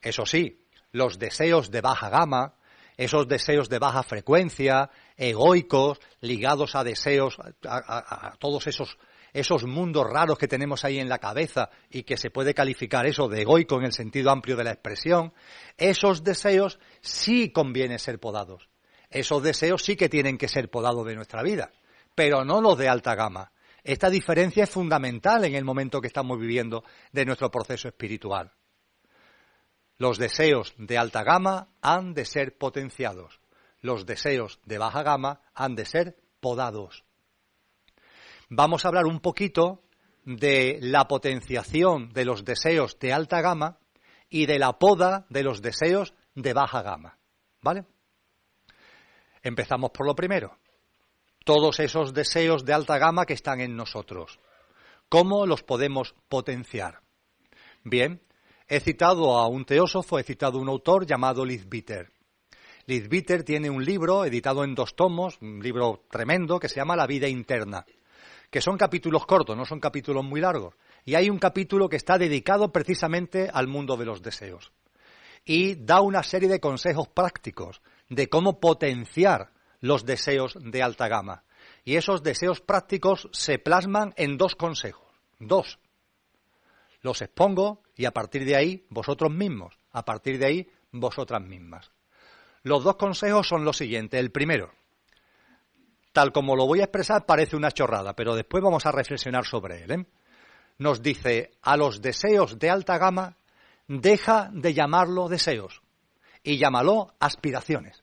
[SPEAKER 6] Eso sí, los deseos de baja gama, esos deseos de baja frecuencia, egoicos, ligados a deseos, a, todos esos, esos mundos raros que tenemos ahí en la cabeza y que se puede calificar eso de egoico en el sentido amplio de la expresión, esos deseos sí conviene ser podados. Esos deseos sí que tienen que ser podados de nuestra vida, pero no los de alta gama. Esta diferencia es fundamental en el momento que estamos viviendo de nuestro proceso espiritual. Los deseos de alta gama han de ser potenciados. Los deseos de baja gama han de ser podados. Vamos a hablar un poquito de la potenciación de los deseos de alta gama y de la poda de los deseos de baja gama. ¿Vale? Empezamos por lo primero todos esos deseos de alta gama que están en nosotros. ¿Cómo los podemos potenciar? Bien, he citado a un teósofo, he citado a un autor llamado. Liz Bitter tiene un libro editado en dos tomos, un libro tremendo que se llama La vida interna, que son capítulos cortos, no son capítulos muy largos. Y hay un capítulo que está dedicado precisamente al mundo de los deseos. Y da una serie de consejos prácticos de cómo potenciar los deseos de alta gama. Y esos deseos prácticos se plasman en dos consejos. Dos. Los expongo y a partir de ahí vosotros mismos. A partir de ahí vosotras mismas. Los dos consejos son los siguientes. El primero, tal como lo voy a expresar, parece una chorrada, pero después vamos a reflexionar sobre él. ¿eh? Nos dice, a los deseos de alta gama, deja de llamarlo deseos y llámalo aspiraciones.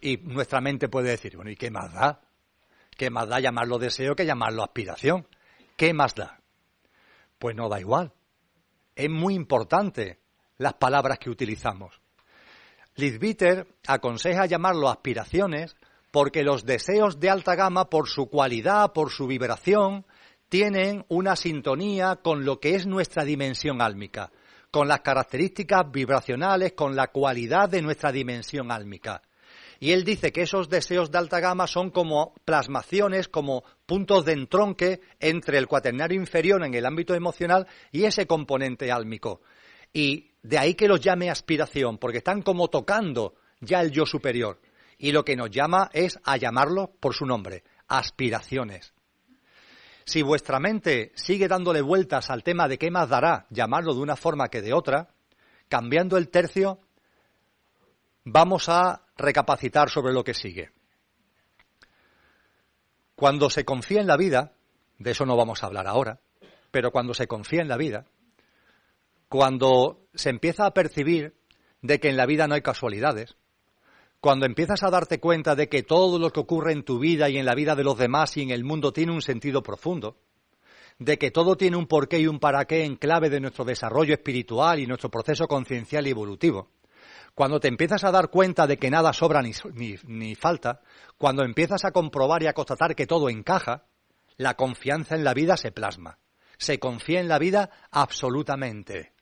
[SPEAKER 6] Y nuestra mente puede decir, bueno, ¿y qué más da? ¿Qué más da llamarlo deseo que llamarlo aspiración? ¿Qué más da? Pues no da igual. Es muy importante las palabras que utilizamos. Liz Bitter aconseja llamarlo aspiraciones porque los deseos de alta gama, por su cualidad, por su vibración, tienen una sintonía con lo que es nuestra dimensión álmica, con las características vibracionales, con la cualidad de nuestra dimensión álmica. Y él dice que esos deseos de alta gama son como plasmaciones, como puntos de entronque entre el cuaternario inferior en el ámbito emocional y ese componente álmico. Y de ahí que los llame aspiración, porque están como tocando ya el yo superior. Y lo que nos llama es a llamarlo por su nombre, aspiraciones. Si vuestra mente sigue dándole vueltas al tema de qué más dará llamarlo de una forma que de otra, cambiando el tercio, vamos a recapacitar sobre lo que sigue. Cuando se confía en la vida, de eso no vamos a hablar ahora, pero cuando se confía en la vida, cuando se empieza a percibir de que en la vida no hay casualidades, cuando empiezas a darte cuenta de que todo lo que ocurre en tu vida y en la vida de los demás y en el mundo tiene un sentido profundo, de que todo tiene un porqué y un para qué en clave de nuestro desarrollo espiritual y nuestro proceso conciencial y evolutivo, cuando te empiezas a dar cuenta de que nada sobra ni, ni, falta, cuando empiezas a comprobar y a constatar que todo encaja, la confianza en la vida se plasma. Se confía en la vida absolutamente.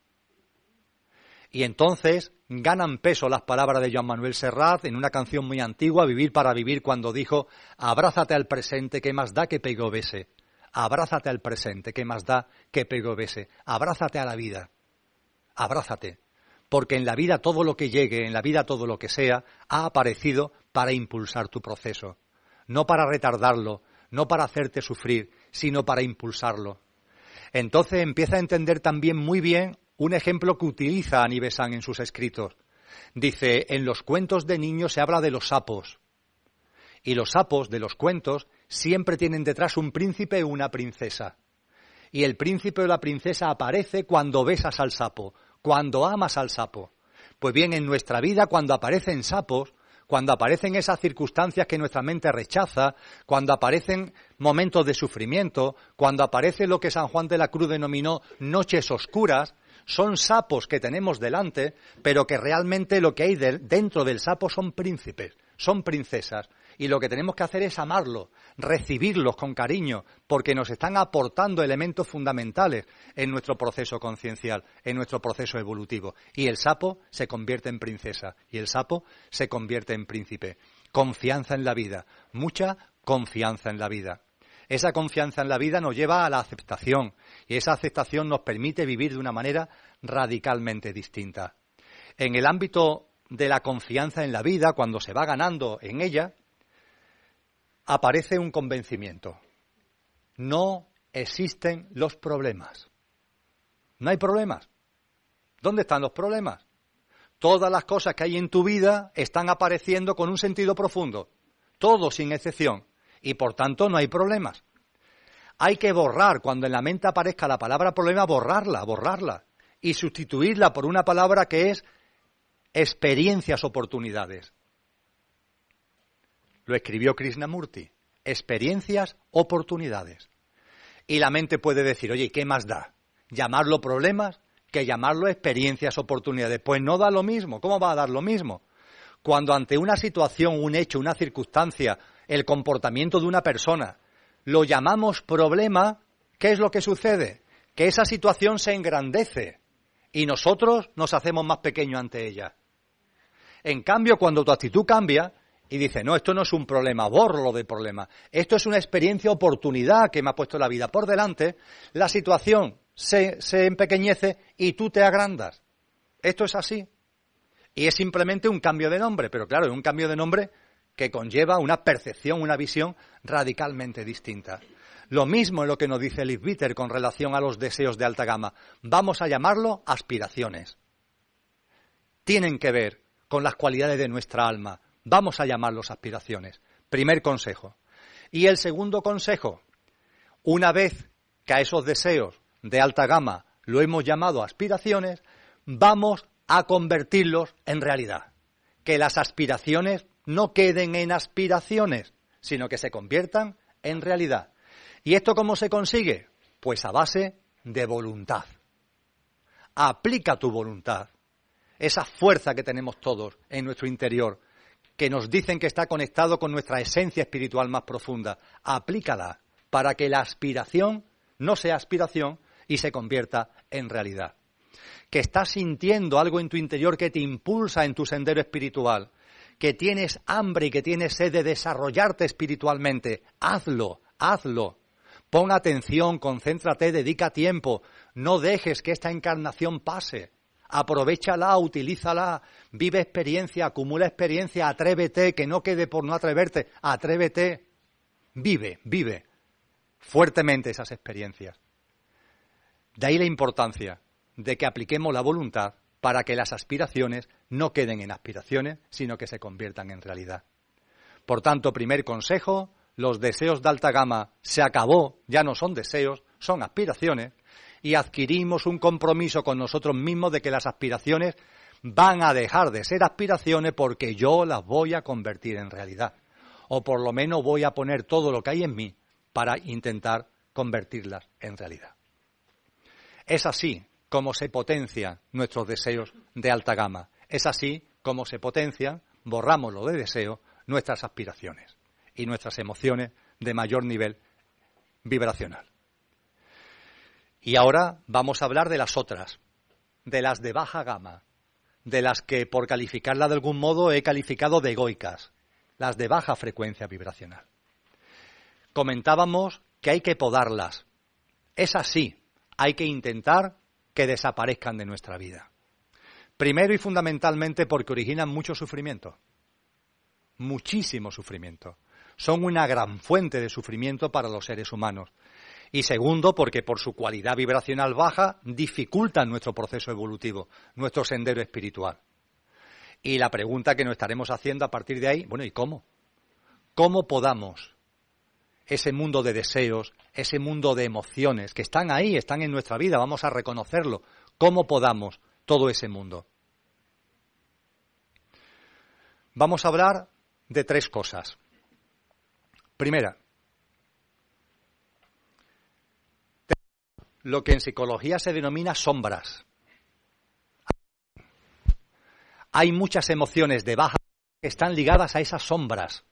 [SPEAKER 6] Y entonces ganan peso las palabras de Joan Manuel Serrat en una canción muy antigua, Vivir para Vivir, cuando dijo, abrázate al presente, que más da que pego bese. Abrázate al presente, que más da que pego bese. Abrázate a la vida. Abrázate porque en la vida todo lo que llegue, en la vida todo lo que sea, ha aparecido para impulsar tu proceso, no para retardarlo, no para hacerte sufrir, sino para impulsarlo. Entonces empieza a entender también muy bien un ejemplo que utiliza Anibesan en sus escritos. Dice, en los cuentos de niños se habla de los sapos. Y los sapos de los cuentos siempre tienen detrás un príncipe o una princesa. Y el príncipe o la princesa aparece cuando besas al sapo, cuando amas al sapo. Pues bien, en nuestra vida, cuando aparecen sapos, cuando aparecen esas circunstancias que nuestra mente rechaza, cuando aparecen momentos de sufrimiento, cuando aparece lo que San Juan de la Cruz denominó noches oscuras, son sapos que tenemos delante, pero que realmente lo que hay dentro del sapo son príncipes, son princesas, y lo que tenemos que hacer es amarlos, recibirlos con cariño, porque nos están aportando elementos fundamentales en nuestro proceso conciencial, en nuestro proceso evolutivo. Y el sapo se convierte en princesa y el sapo se convierte en príncipe. Confianza en la vida, mucha confianza en la vida. Esa confianza en la vida nos lleva a la aceptación y esa aceptación nos permite vivir de una manera radicalmente distinta. En el ámbito de la confianza en la vida, cuando se va ganando en ella, aparece un convencimiento. No existen los problemas. No hay problemas. ¿Dónde están los problemas? Todas las cosas que hay en tu vida están apareciendo con un sentido profundo. Todo sin excepción. Y por tanto no hay problemas. Hay que borrar, cuando en la mente aparezca la palabra problema, borrarla, borrarla. Y sustituirla por una palabra que es experiencias, oportunidades. Lo escribió Krishnamurti. Experiencias, oportunidades. Y la mente puede decir, oye, ¿qué más da? ¿Llamarlo problemas que llamarlo experiencias, oportunidades? Pues no da lo mismo. ¿Cómo va a dar lo mismo? Cuando ante una situación, un hecho, una circunstancia, el comportamiento de una persona, lo llamamos problema, ¿qué es lo que sucede? Que esa situación se engrandece y nosotros nos hacemos más pequeños ante ella. En cambio, cuando tu actitud cambia, y dice, no, esto no es un problema, borro de problema. Esto es una experiencia, oportunidad que me ha puesto la vida por delante. La situación se, se empequeñece y tú te agrandas. Esto es así. Y es simplemente un cambio de nombre, pero claro, un cambio de nombre que conlleva una percepción, una visión radicalmente distinta. Lo mismo es lo que nos dice Liv Bitter con relación a los deseos de alta gama. Vamos a llamarlo aspiraciones. Tienen que ver con las cualidades de nuestra alma, Vamos a llamarlos aspiraciones. Primer consejo. Y el segundo consejo, una vez que a esos deseos de alta gama lo hemos llamado aspiraciones, vamos a convertirlos en realidad. Que las aspiraciones no queden en aspiraciones, sino que se conviertan en realidad. ¿Y esto cómo se consigue? Pues a base de voluntad. Aplica tu voluntad, esa fuerza que tenemos todos en nuestro interior, que nos dicen que está conectado con nuestra esencia espiritual más profunda. Aplícala para que la aspiración no sea aspiración y se convierta en realidad. Que estás sintiendo algo en tu interior que te impulsa en tu sendero espiritual, que tienes hambre y que tienes sed de desarrollarte espiritualmente, hazlo, hazlo. Pon atención, concéntrate, dedica tiempo, no dejes que esta encarnación pase. Aprovechala, utilízala, vive experiencia, acumula experiencia, atrévete, que no quede por no atreverte, atrévete, vive, vive fuertemente esas experiencias. De ahí la importancia de que apliquemos la voluntad para que las aspiraciones no queden en aspiraciones, sino que se conviertan en realidad. Por tanto, primer consejo, los deseos de alta gama se acabó, ya no son deseos, son aspiraciones y adquirimos un compromiso con nosotros mismos de que las aspiraciones van a dejar de ser aspiraciones porque yo las voy a convertir en realidad. O por lo menos voy a poner todo lo que hay en mí para intentar convertirlas en realidad. Es así como se potencian nuestros deseos de alta gama. Es así como se potencian, borramos lo de deseo, nuestras aspiraciones y nuestras emociones de mayor nivel vibracional. Y ahora vamos a hablar de las otras, de las de baja gama, de las que por calificarla de algún modo he calificado de egoicas, las de baja frecuencia vibracional. Comentábamos que hay que podarlas. Es así, hay que intentar que desaparezcan de nuestra vida. Primero y fundamentalmente porque originan mucho sufrimiento, muchísimo sufrimiento. Son una gran fuente de sufrimiento para los seres humanos y segundo, porque por su cualidad vibracional baja dificultan nuestro proceso evolutivo, nuestro sendero espiritual. Y la pregunta que nos estaremos haciendo a partir de ahí, bueno, ¿y cómo? ¿Cómo podamos ese mundo de deseos, ese mundo de emociones que están ahí, están en nuestra vida, vamos a reconocerlo, cómo podamos todo ese mundo? Vamos a hablar de tres cosas. Primera, lo que en psicología se denomina sombras. Hay muchas emociones de baja que están ligadas a esas sombras.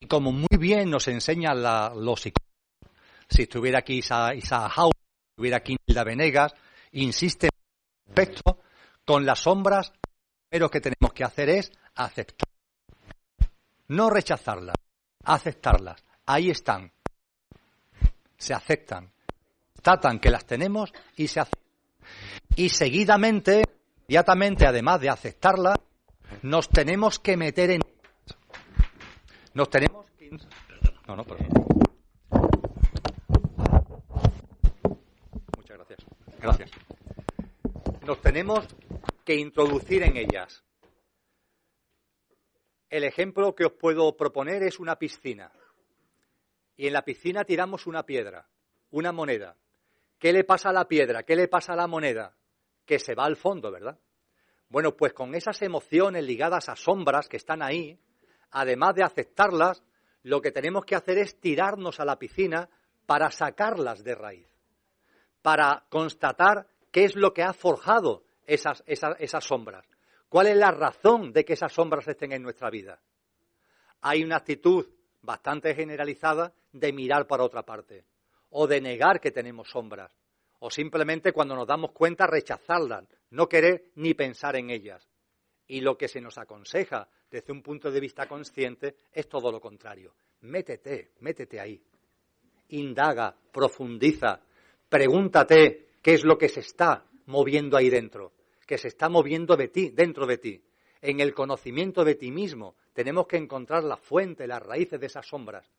[SPEAKER 6] Y como bien nos enseña la, los si estuviera aquí Isa, Isa si estuviera aquí Nilda Venegas, insiste respecto con las sombras, lo que tenemos que hacer es aceptar. No rechazarlas, aceptarlas. Ahí están. Se aceptan. Tratan que las tenemos y se aceptan. Y seguidamente inmediatamente, además de aceptarla, nos tenemos que meter en nos tenemos no, no, Muchas gracias. Gracias. Nos tenemos que introducir en ellas. El ejemplo que os puedo proponer es una piscina. Y en la piscina tiramos una piedra, una moneda. ¿Qué le pasa a la piedra? ¿Qué le pasa a la moneda? que se va al fondo, ¿verdad? Bueno, pues con esas emociones ligadas a sombras que están ahí, además de aceptarlas, lo que tenemos que hacer es tirarnos a la piscina para sacarlas de raíz, para constatar qué es lo que ha forjado esas, esas, sombras, cuál es la razón de que esas sombras estén en nuestra vida. Hay una actitud bastante generalizada de mirar para otra parte o de negar que tenemos sombras o simplemente cuando nos damos cuenta rechazarlas, no querer ni pensar en ellas. Y lo que se nos aconseja desde un punto de vista consciente es todo lo contrario. Métete, métete ahí. Indaga, profundiza, pregúntate qué es lo que se está moviendo ahí dentro, que se está moviendo de ti, dentro de ti. En el conocimiento de ti mismo tenemos que encontrar la fuente, las raíces de esas sombras.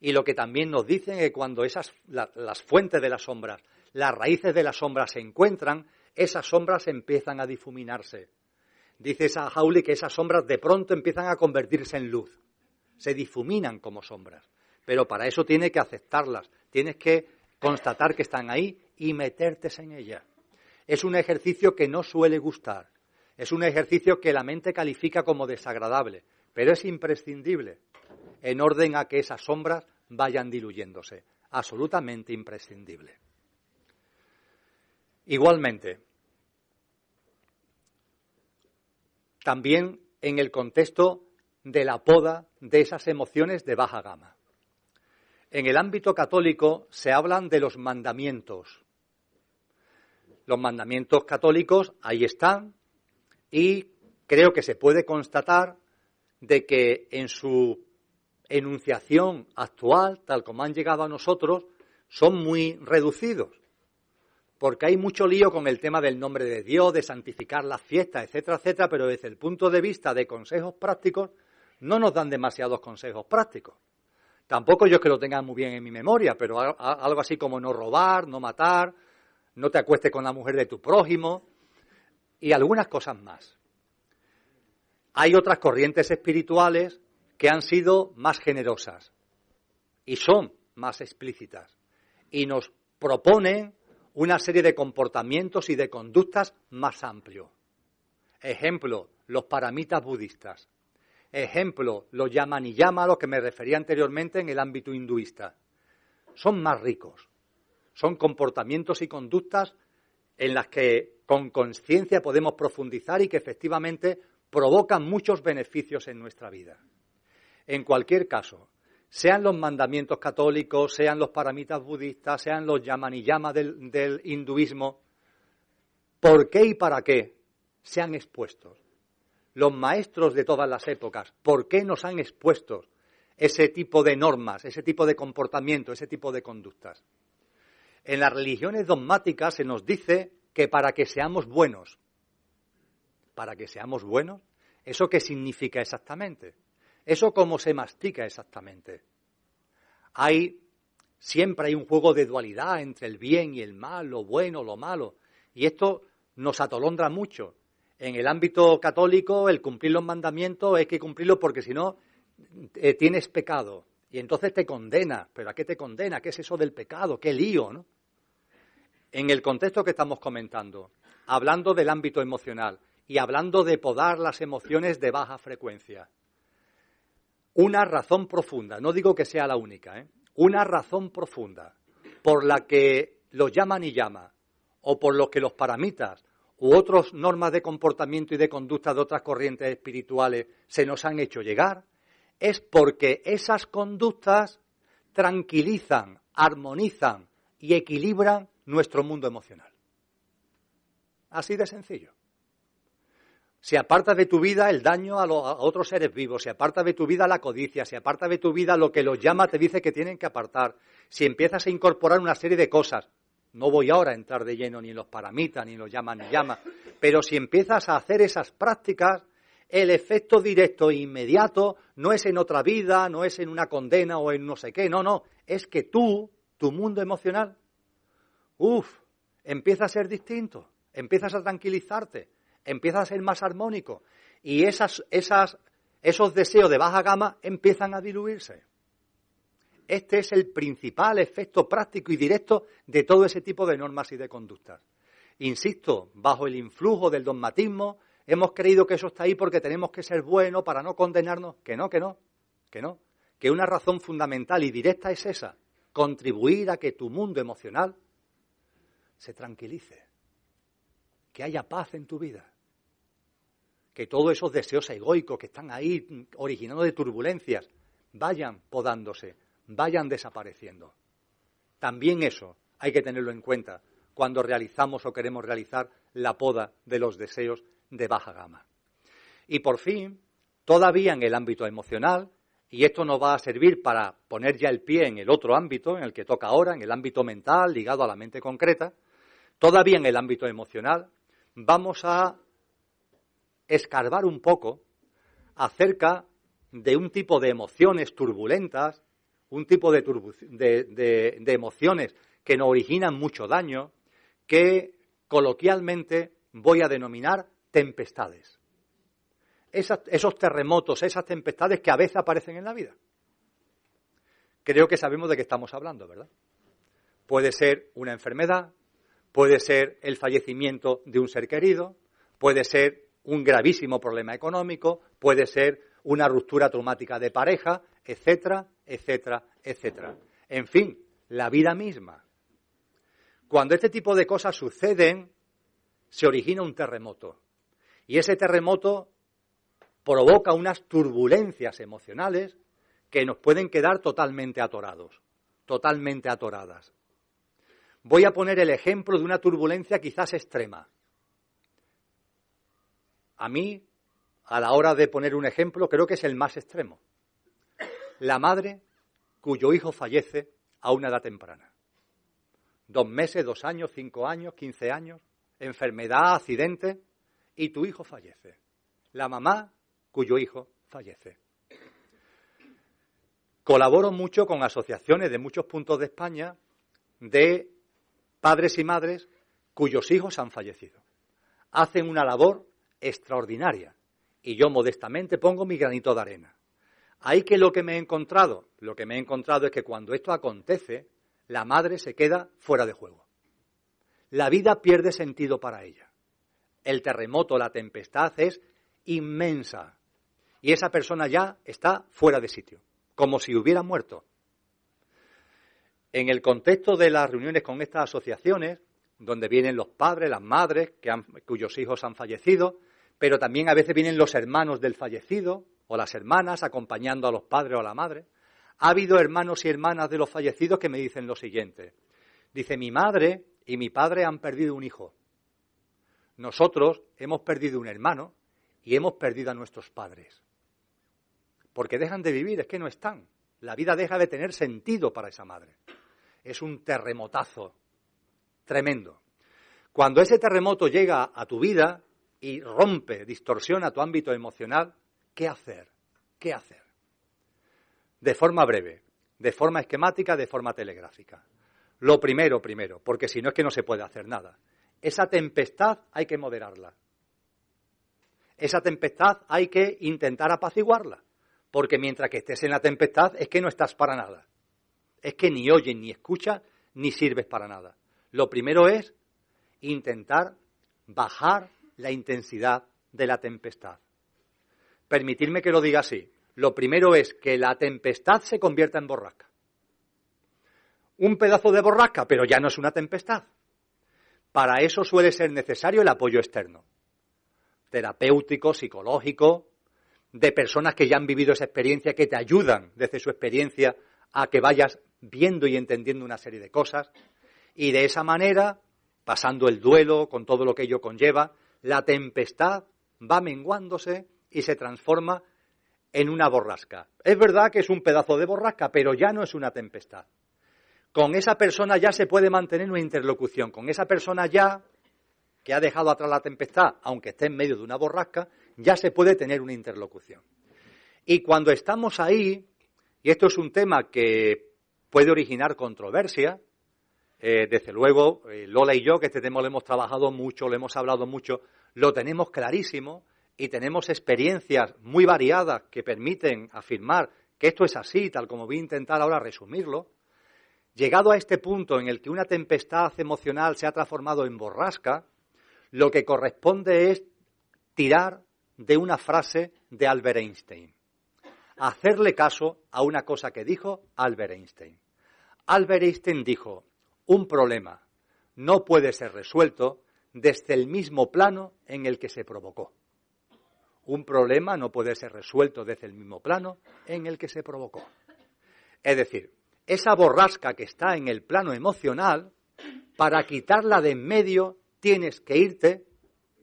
[SPEAKER 6] Y lo que también nos dicen es que cuando esas, las fuentes de las sombras las raíces de las sombras se encuentran, esas sombras empiezan a difuminarse. Dice esa que esas sombras de pronto empiezan a convertirse en luz. Se difuminan como sombras. Pero para eso tienes que aceptarlas, tienes que constatar que están ahí y meterte en ellas. Es un ejercicio que no suele gustar. Es un ejercicio que la mente califica como desagradable, pero es imprescindible en orden a que esas sombras vayan diluyéndose. Absolutamente imprescindible. Igualmente, también en el contexto de la poda de esas emociones de baja gama. En el ámbito católico se hablan de los mandamientos. Los mandamientos católicos ahí están y creo que se puede constatar de que en su enunciación actual, tal como han llegado a nosotros, son muy reducidos porque hay mucho lío con el tema del nombre de Dios, de santificar las fiestas, etcétera, etcétera, pero desde el punto de vista de consejos prácticos, no nos dan demasiados consejos prácticos. Tampoco yo es que lo tenga muy bien en mi memoria, pero algo así como no robar, no matar, no te acuestes con la mujer de tu prójimo y algunas cosas más. Hay otras corrientes espirituales que han sido más generosas y son más explícitas y nos proponen una serie de comportamientos y de conductas más amplios. Ejemplo, los paramitas budistas. Ejemplo, los yama a los que me refería anteriormente en el ámbito hinduista. Son más ricos. Son comportamientos y conductas en las que con conciencia podemos profundizar y que efectivamente provocan muchos beneficios en nuestra vida. En cualquier caso, sean los mandamientos católicos, sean los paramitas budistas, sean los yamaniyama del, del hinduismo, ¿por qué y para qué se han expuesto? Los maestros de todas las épocas, ¿por qué nos han expuesto ese tipo de normas, ese tipo de comportamiento, ese tipo de conductas? En las religiones dogmáticas se nos dice que para que seamos buenos, para que seamos buenos, ¿eso qué significa exactamente? ¿Eso cómo se mastica exactamente? Hay, siempre hay un juego de dualidad entre el bien y el mal, lo bueno, lo malo. Y esto nos atolondra mucho. En el ámbito católico, el cumplir los mandamientos hay que cumplirlos porque si no, eh, tienes pecado. Y entonces te condena. ¿Pero a qué te condena? ¿Qué es eso del pecado? ¿Qué lío? ¿no? En el contexto que estamos comentando, hablando del ámbito emocional y hablando de podar las emociones de baja frecuencia, una razón profunda, no digo que sea la única, ¿eh? una razón profunda por la que los llaman y llama, o por lo que los paramitas u otras normas de comportamiento y de conducta de otras corrientes espirituales se nos han hecho llegar, es porque esas conductas tranquilizan, armonizan y equilibran nuestro mundo emocional. Así de sencillo. Si apartas de tu vida el daño a, otros seres vivos, si apartas de tu vida la codicia, si apartas de tu vida lo que los llama te dice que tienen que apartar, si empiezas a incorporar una serie de cosas, no voy ahora a entrar de lleno ni en los paramitas, ni en los llama ni llama, pero si empiezas a hacer esas prácticas, el efecto directo e inmediato no es en otra vida, no es en una condena o en no sé qué, no, no, es que tú, tu mundo emocional, uff, empieza a ser distinto, empiezas a tranquilizarte, empiezas a ser más armónico y esas, esas, esos deseos de baja gama empiezan a diluirse. Este es el principal efecto práctico y directo de todo ese tipo de normas y de conductas. Insisto, bajo el influjo del dogmatismo, hemos creído que eso está ahí porque tenemos que ser buenos para no condenarnos. Que no, que no, que no. Que una razón fundamental y directa es esa, contribuir a que tu mundo emocional se tranquilice, que haya paz en tu vida, que todos esos deseos egoicos que están ahí originando de turbulencias vayan podándose, vayan desapareciendo. También eso hay que tenerlo en cuenta cuando realizamos o queremos realizar la poda de los deseos de baja gama. Y por fin, todavía en el ámbito emocional, y esto nos va a servir para poner ya el pie en el otro ámbito, en el que toca ahora, en el ámbito mental, ligado a la mente concreta, todavía en el ámbito emocional, vamos a escarbar un poco acerca de un tipo de emociones turbulentas un tipo de, emociones que nos originan mucho daño, que coloquialmente voy a denominar tempestades. esos terremotos, esas tempestades que a veces aparecen en la vida. Creo que sabemos de qué estamos hablando, ¿verdad? Puede ser una enfermedad, puede ser el fallecimiento de un ser querido, puede ser un gravísimo problema económico, puede ser una ruptura traumática de pareja, etcétera, etcétera, etcétera. En fin, la vida misma. Cuando este tipo de cosas suceden, se origina un terremoto. Y ese terremoto provoca unas turbulencias emocionales que nos pueden quedar totalmente atorados, totalmente atoradas. Voy a poner el ejemplo de una turbulencia quizás extrema. A mí a la hora de poner un ejemplo, creo que es el más extremo. La madre cuyo hijo fallece a una edad temprana. Dos meses, dos años, cinco años, quince años, enfermedad, accidente, y tu hijo fallece. La mamá cuyo hijo fallece. Colaboro mucho con asociaciones de muchos puntos de España de padres y madres cuyos hijos han fallecido. Hacen una labor extraordinaria y yo modestamente pongo mi granito de arena. Ahí que lo que me he encontrado, lo que me he encontrado es que cuando esto acontece, la madre se queda fuera de juego. La vida pierde sentido para ella. El terremoto, la tempestad es inmensa. Y esa persona ya está fuera de sitio, como si hubiera muerto. En el contexto de las reuniones con estas asociaciones, donde vienen los padres, las madres cuyos hijos han fallecido, pero también a veces vienen los hermanos del fallecido o las hermanas acompañando a los padres o a la madre. Ha habido hermanos y hermanas de los fallecidos que me dicen lo siguiente. Dice, mi madre y mi padre han perdido un hijo. Nosotros hemos perdido un hermano y hemos perdido a nuestros padres. Porque dejan de vivir, es que no están. La vida deja de tener sentido para esa madre. Es un terremotazo tremendo. Cuando ese terremoto llega a tu vida, y rompe, distorsiona tu ámbito emocional, ¿qué hacer? ¿Qué hacer? De forma breve, de forma esquemática, de forma telegráfica. Lo primero, primero, porque si no es que no se puede hacer nada. Esa tempestad hay que moderarla. esa tempestad hay que intentar apaciguarla, porque mientras que estés en la tempestad es que no estás para nada. Es que ni oyes, ni escuchas, ni sirves para nada. Lo primero es intentar bajar la intensidad de la tempestad. Permitirme que lo diga así. Lo primero es que la tempestad se convierta en borrasca. Un pedazo de borrasca, pero ya no es una tempestad. Para eso suele ser necesario el apoyo externo, terapéutico, psicológico, de personas que ya han vivido esa experiencia, que te ayudan desde su experiencia a que vayas viendo y entendiendo una serie de cosas. Y de esa manera, pasando el duelo con todo lo que ello conlleva, la tempestad va menguándose y se transforma en una borrasca. Es verdad que es un pedazo de borrasca, pero ya no es una tempestad. Con esa persona ya se puede mantener una interlocución. Con esa persona ya que ha dejado atrás la tempestad, aunque esté en medio de una borrasca, ya se puede tener una interlocución. Y cuando estamos ahí, y esto es un tema que puede originar controversia, eh, desde luego, eh, Lola y yo, que este tema lo hemos trabajado mucho, lo hemos hablado mucho, lo tenemos clarísimo y tenemos experiencias muy variadas que permiten afirmar que esto es así, tal como voy a intentar ahora resumirlo. Llegado a este punto en el que una tempestad emocional se ha transformado en borrasca, lo que corresponde es tirar de una frase de Albert Einstein. Hacerle caso a una cosa que dijo Albert Einstein. Albert Einstein dijo, un problema no puede ser resuelto desde el mismo plano en el que se provocó. Un problema no puede ser resuelto desde el mismo plano en el que se provocó. Es decir, esa borrasca que está en el plano emocional, para quitarla de en medio tienes que irte,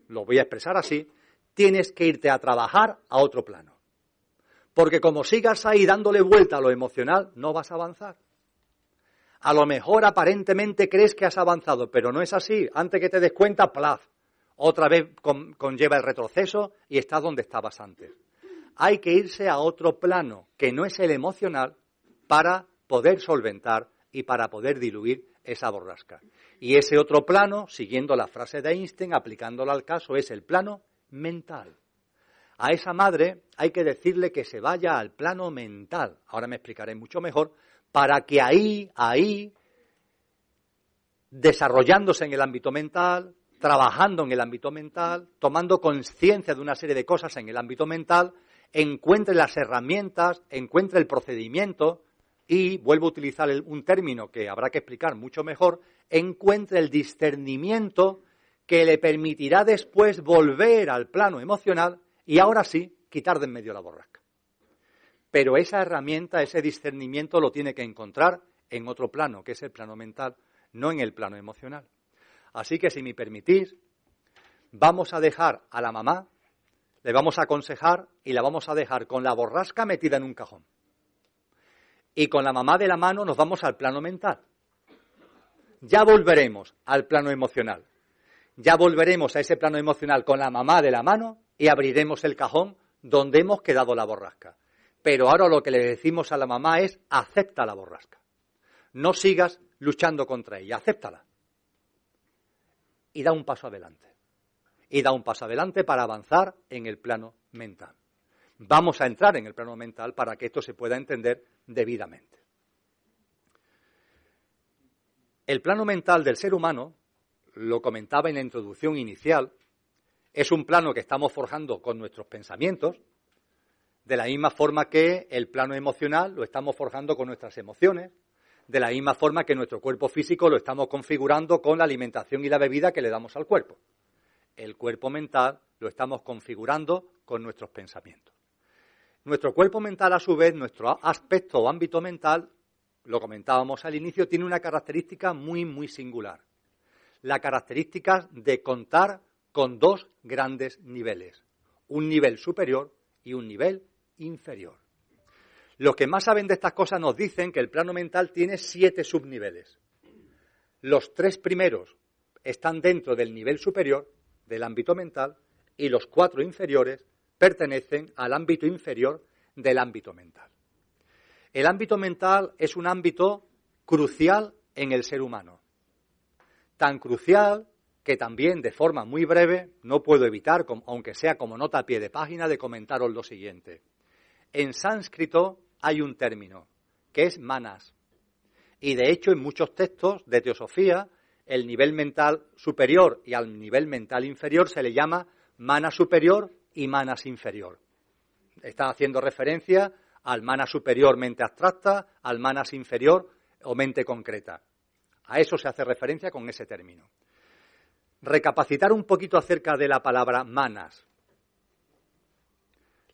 [SPEAKER 6] lo voy a expresar así, tienes que irte a trabajar a otro plano. Porque como sigas ahí dándole vuelta a lo emocional, no vas a avanzar. A lo mejor aparentemente crees que has avanzado, pero no es así. Antes que te des cuenta, plaf, otra vez conlleva el retroceso y estás donde estabas antes. Hay que irse a otro plano, que no es el emocional, para poder solventar y para poder diluir esa borrasca. Y ese otro plano, siguiendo la frase de Einstein, aplicándola al caso, es el plano mental. A esa madre hay que decirle que se vaya al plano mental. Ahora me explicaré mucho mejor, para que ahí, ahí, desarrollándose en el ámbito mental, trabajando en el ámbito mental, tomando conciencia de una serie de cosas en el ámbito mental, encuentre las herramientas, encuentre el procedimiento y, vuelvo a utilizar un término que habrá que explicar mucho mejor, encuentre el discernimiento que le permitirá después volver al plano emocional y ahora sí quitar de en medio la borrasca. Pero esa herramienta, ese discernimiento lo tiene que encontrar en otro plano, que es el plano mental, no en el plano emocional. Así que si me permitís, vamos a dejar a la mamá, le vamos a aconsejar y la vamos a dejar con la borrasca metida en un cajón. Y con la mamá de la mano nos vamos al plano mental. Ya volveremos al plano emocional. Ya volveremos a ese plano emocional con la mamá de la mano y abriremos el cajón donde hemos quedado la borrasca. Pero ahora lo que le decimos a la mamá es acepta la borrasca. No sigas luchando contra ella, acéptala y da un paso adelante. Y da un paso adelante para avanzar en el plano mental. Vamos a entrar en el plano mental para que esto se pueda entender debidamente. El plano mental del ser humano, lo comentaba en la introducción inicial, es un plano que estamos forjando con nuestros pensamientos, de la misma forma que el plano emocional lo estamos forjando con nuestras emociones, de la misma forma que nuestro cuerpo físico lo estamos configurando con la alimentación y la bebida que le damos al cuerpo. El cuerpo mental lo estamos configurando con nuestros pensamientos. Nuestro cuerpo mental, a su vez, nuestro aspecto o ámbito mental, lo comentábamos al inicio, tiene una característica muy, muy singular. La característica de contar con dos grandes niveles, un nivel superior y un nivel inferior. Los que más saben de estas cosas nos dicen que el plano mental tiene siete subniveles. Los tres primeros están dentro del nivel superior del ámbito mental y los cuatro inferiores pertenecen al ámbito inferior del ámbito mental. El ámbito mental es un ámbito crucial en el ser humano. Tan crucial que también de forma muy breve no puedo evitar, aunque sea como nota a pie de página, de comentaros lo siguiente. En sánscrito hay un término, que es manas. Y de hecho en muchos textos de teosofía, el nivel mental superior y al nivel mental inferior se le llama mana superior y manas inferior. Está haciendo referencia al mana superior mente abstracta, al manas inferior o mente concreta. A eso se hace referencia con ese término. Recapacitar un poquito acerca de la palabra manas.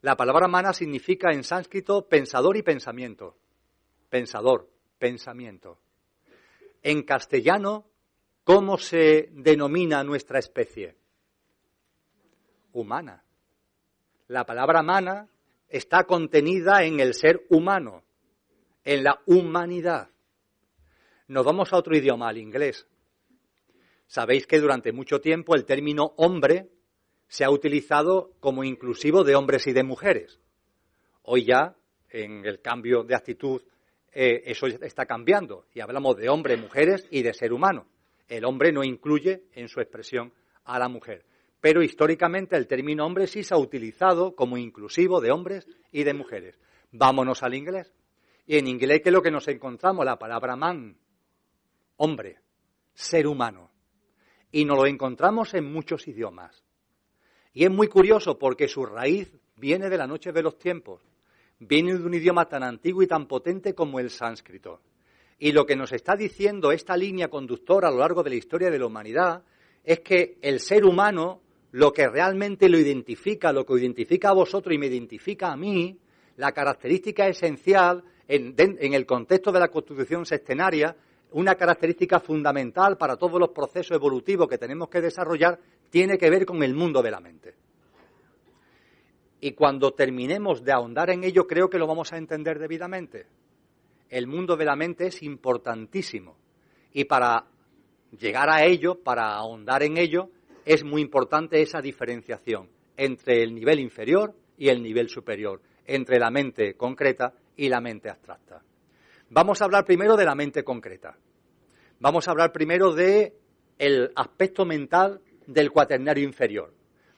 [SPEAKER 6] La palabra mana significa en sánscrito pensador y pensamiento. Pensador, pensamiento. En castellano, ¿cómo se denomina nuestra especie? Humana. La palabra mana está contenida en el ser humano, en la humanidad. Nos vamos a otro idioma, al inglés. Sabéis que durante mucho tiempo el término hombre se ha utilizado como inclusivo de hombres y de mujeres. Hoy ya, en el cambio de actitud, eh, eso está cambiando y hablamos de hombres, mujeres y de ser humano. El hombre no incluye en su expresión a la mujer. Pero históricamente el término hombre sí se ha utilizado como inclusivo de hombres y de mujeres. Vámonos al inglés. Y en inglés, ¿qué es lo que nos encontramos? La palabra man, hombre, ser humano. Y nos lo encontramos en muchos idiomas. Y es muy curioso porque su raíz viene de la noche de los tiempos, viene de un idioma tan antiguo y tan potente como el sánscrito. Y lo que nos está diciendo esta línea conductora a lo largo de la historia de la humanidad es que el ser humano, lo que realmente lo identifica, lo que identifica a vosotros y me identifica a mí, la característica esencial en, en el contexto de la constitución sextenaria, una característica fundamental para todos los procesos evolutivos que tenemos que desarrollar, tiene que ver con el mundo de la mente. Y cuando terminemos de ahondar en ello, creo que lo vamos a entender debidamente. El mundo de la mente es importantísimo. Y para llegar a ello, para ahondar en ello, es muy importante esa diferenciación entre el nivel inferior y el nivel superior, entre la mente concreta y la mente abstracta. Vamos a hablar primero de la mente concreta. Vamos a hablar primero de el aspecto mental del cuaternario inferior.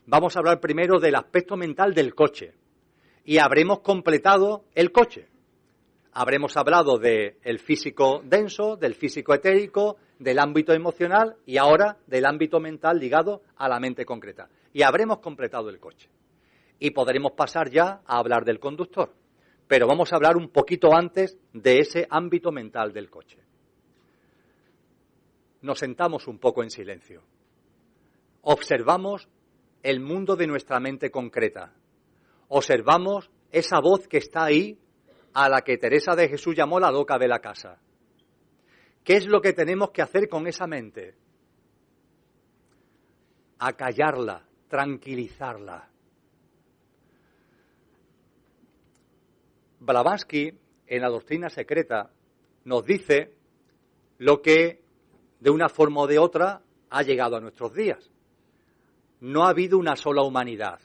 [SPEAKER 6] Vamos a hablar primero del aspecto mental del coche. Y habremos completado el coche. Habremos hablado del físico denso, del físico etérico, del ámbito emocional y ahora del ámbito mental ligado a la mente concreta. Y habremos completado el coche. Y podremos pasar ya a hablar del conductor. Pero vamos a hablar un poquito antes de ese ámbito mental del coche. Nos sentamos un poco en silencio observamos el mundo de nuestra mente concreta. Observamos esa voz que está ahí a la que Teresa de Jesús llamó la loca de la casa. ¿Qué es lo que tenemos que hacer con esa mente? Acallarla, tranquilizarla. Blavatsky, en la doctrina secreta, nos dice lo que, de una forma o de otra, ha llegado a nuestros días no ha habido una sola humanidad,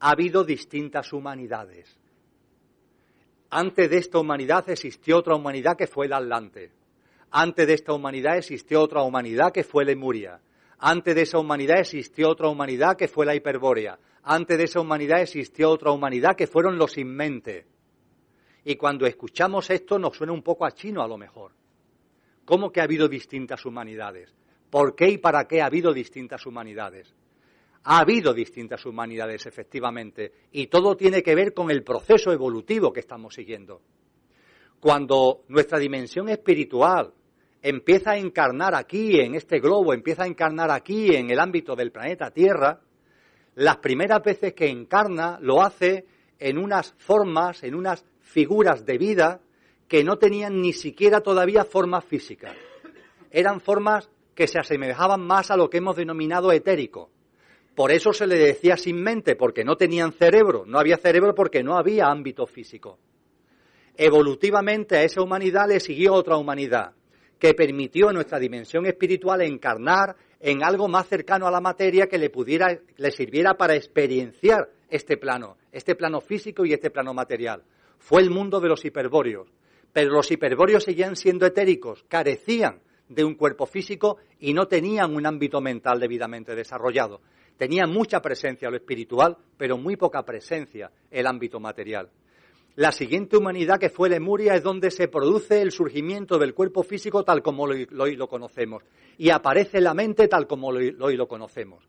[SPEAKER 6] ha habido distintas humanidades. Antes de esta humanidad existió otra humanidad que fue el Atlante. Antes de esta humanidad existió otra humanidad que fue Lemuria. Antes de esa humanidad existió otra humanidad que fue la Hiperbórea. Antes de esa humanidad existió otra humanidad que fueron los inmente. Y cuando escuchamos esto nos suena un poco a chino a lo mejor. ¿Cómo que ha habido distintas humanidades? ¿Por qué y para qué ha habido distintas humanidades? Ha habido distintas humanidades, efectivamente, y todo tiene que ver con el proceso evolutivo que estamos siguiendo. Cuando nuestra dimensión espiritual empieza a encarnar aquí, en este globo, empieza a encarnar aquí, en el ámbito del planeta Tierra, las primeras veces que encarna lo hace en unas formas, en unas figuras de vida que no tenían ni siquiera todavía formas físicas. Eran formas que se asemejaban más a lo que hemos denominado etérico, por eso se le decía sin mente, porque no tenían cerebro. No había cerebro porque no había ámbito físico. Evolutivamente a esa humanidad le siguió otra humanidad que permitió a nuestra dimensión espiritual encarnar en algo más cercano a la materia que le pudiera, le sirviera para experienciar este plano, este plano físico y este plano material. Fue el mundo de los hiperbóreos. Pero los hiperbóreos seguían siendo etéricos, carecían de un cuerpo físico y no tenían un ámbito mental debidamente desarrollado. Tenían mucha presencia lo espiritual, pero muy poca presencia el ámbito material. La siguiente humanidad que fue Lemuria es donde se produce el surgimiento del cuerpo físico tal como hoy lo, conocemos y aparece la mente tal como hoy lo conocemos.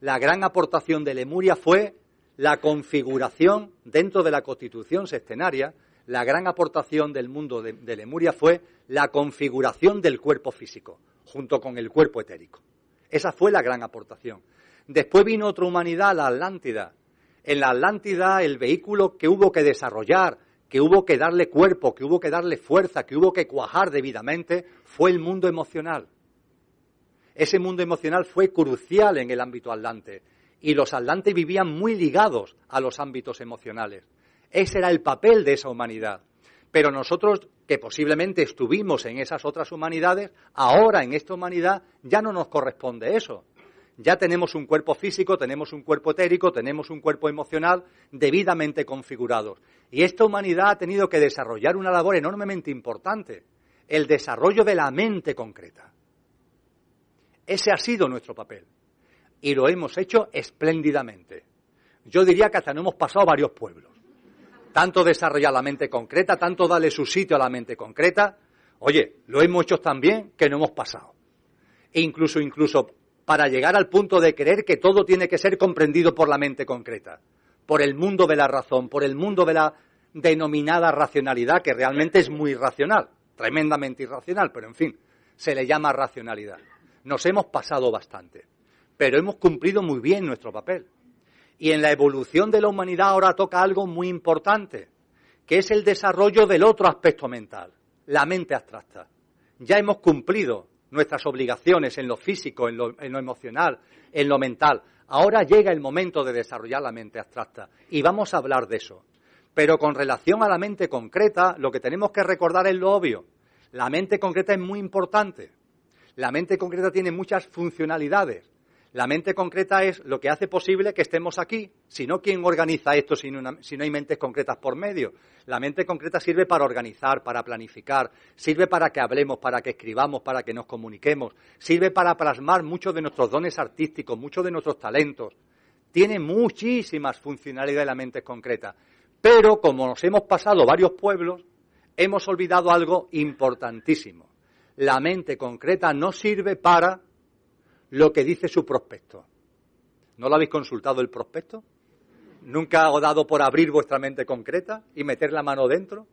[SPEAKER 6] La gran aportación de Lemuria fue la configuración dentro de la constitución sextenaria, la gran aportación del mundo de, de Lemuria fue la configuración del cuerpo físico, junto con el cuerpo etérico. Esa fue la gran aportación. Después vino otra humanidad, la Atlántida, en la Atlántida el vehículo que hubo que desarrollar, que hubo que darle cuerpo, que hubo que darle fuerza, que hubo que cuajar debidamente, fue el mundo emocional. Ese mundo emocional fue crucial en el ámbito atlante y los atlantes vivían muy ligados a los ámbitos emocionales. Ese era el papel de esa humanidad. Pero nosotros, que posiblemente estuvimos en esas otras humanidades, ahora en esta humanidad ya no nos corresponde eso ya tenemos un cuerpo físico, tenemos un cuerpo etérico, tenemos un cuerpo emocional debidamente configurados. Y esta humanidad ha tenido que desarrollar una labor enormemente importante, el desarrollo de la mente concreta. Ese ha sido nuestro papel. Y lo hemos hecho espléndidamente. Yo diría que hasta no hemos pasado varios pueblos. Tanto desarrollar la mente concreta, tanto darle su sitio a la mente concreta. Oye, lo hemos hecho tan bien que no hemos pasado. E incluso, incluso para llegar al punto de creer que todo tiene que ser comprendido por la mente concreta, por el mundo de la razón, por el mundo de la denominada racionalidad, que realmente es muy racional, tremendamente irracional, pero en fin, se le llama racionalidad. Nos hemos pasado bastante, pero hemos cumplido muy bien nuestro papel. Y en la evolución de la humanidad ahora toca algo muy importante, que es el desarrollo del otro aspecto mental, la mente abstracta. Ya hemos cumplido nuestras obligaciones en lo físico, en lo, emocional, en lo mental. Ahora llega el momento de desarrollar la mente abstracta y vamos a hablar de eso. Pero con relación a la mente concreta, lo que tenemos que recordar es lo obvio. La mente concreta es muy importante. La mente concreta tiene muchas funcionalidades. La mente concreta es lo que hace posible que estemos aquí. Si no, ¿quién organiza esto si no, hay mentes concretas por medio? La mente concreta sirve para organizar, para planificar, sirve para que hablemos, para que escribamos, para que nos comuniquemos, sirve para plasmar muchos de nuestros dones artísticos, muchos de nuestros talentos. Tiene muchísimas funcionalidades la mente concreta. Pero como nos hemos pasado varios pueblos, hemos olvidado algo importantísimo. La mente concreta no sirve para lo que dice su prospecto. ¿No lo habéis consultado el prospecto? ¿Nunca ha dado por abrir vuestra mente concreta y meter la mano dentro?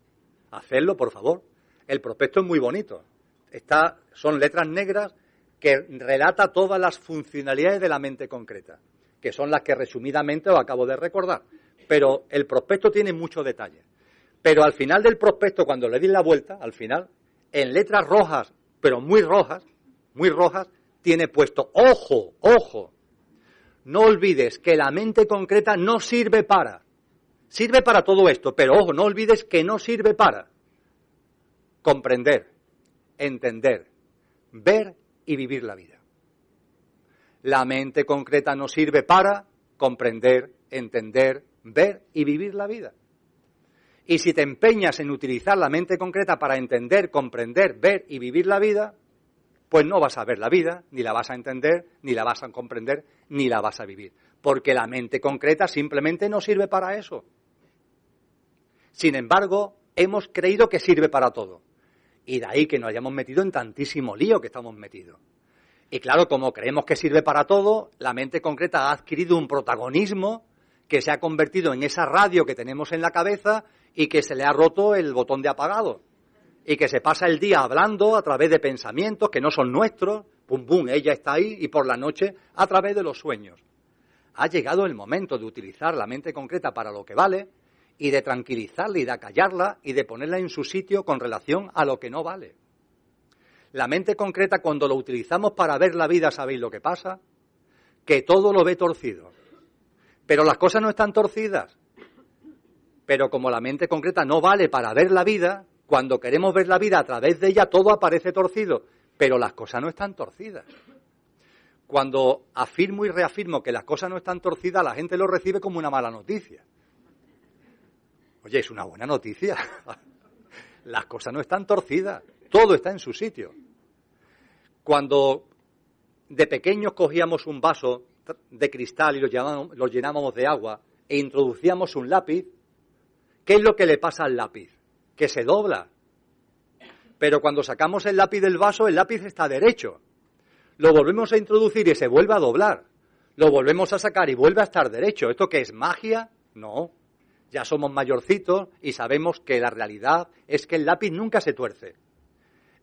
[SPEAKER 6] Hacedlo, por favor. El prospecto es muy bonito. Está, son letras negras que relata todas las funcionalidades de la mente concreta, que son las que resumidamente os acabo de recordar. Pero el prospecto tiene mucho detalle. Pero al final del prospecto, cuando le di la vuelta, al final, en letras rojas, pero muy rojas, muy rojas, tiene puesto, ojo, ojo, no olvides que la mente concreta no sirve para, sirve para todo esto, pero ojo, no olvides que no sirve para comprender, entender, ver y vivir la vida. La mente concreta no sirve para comprender, entender, ver y vivir la vida. Y si te empeñas en utilizar la mente concreta para entender, comprender, ver y vivir la vida, pues no vas a ver la vida, ni la vas a entender, ni la vas a comprender, ni la vas a vivir. Porque la mente concreta simplemente no sirve para eso. Sin embargo, hemos creído que sirve para todo. Y de ahí que nos hayamos metido en tantísimo lío que estamos metidos. Y claro, como creemos que sirve para todo, la mente concreta ha adquirido un protagonismo que se ha convertido en esa radio que tenemos en la cabeza y que se le ha roto el botón de apagado y que se pasa el día hablando a través de pensamientos que no son nuestros, pum pum, ella está ahí y por la noche a través de los sueños. Ha llegado el momento de utilizar la mente concreta para lo que vale y de tranquilizarla y de acallarla y de ponerla en su sitio con relación a lo que no vale. La mente concreta cuando lo utilizamos para ver la vida, ¿sabéis lo que pasa? Que todo lo ve torcido. Pero las cosas no están torcidas. Pero como la mente concreta no vale para ver la vida, cuando queremos ver la vida a través de ella, todo aparece torcido, pero las cosas no están torcidas. Cuando afirmo y reafirmo que las cosas no están torcidas, la gente lo recibe como una mala noticia. Oye, es una buena noticia. Las cosas no están torcidas, todo está en su sitio. Cuando de pequeños cogíamos un vaso de cristal y lo, llenábamos de agua e introducíamos un lápiz, ¿qué es lo que le pasa al lápiz? Que se dobla. Pero cuando sacamos el lápiz del vaso, el lápiz está derecho. Lo volvemos a introducir y se vuelve a doblar. Lo volvemos a sacar y vuelve a estar derecho. ¿Esto qué es magia? No. Ya somos mayorcitos y sabemos que la realidad es que el lápiz nunca se tuerce.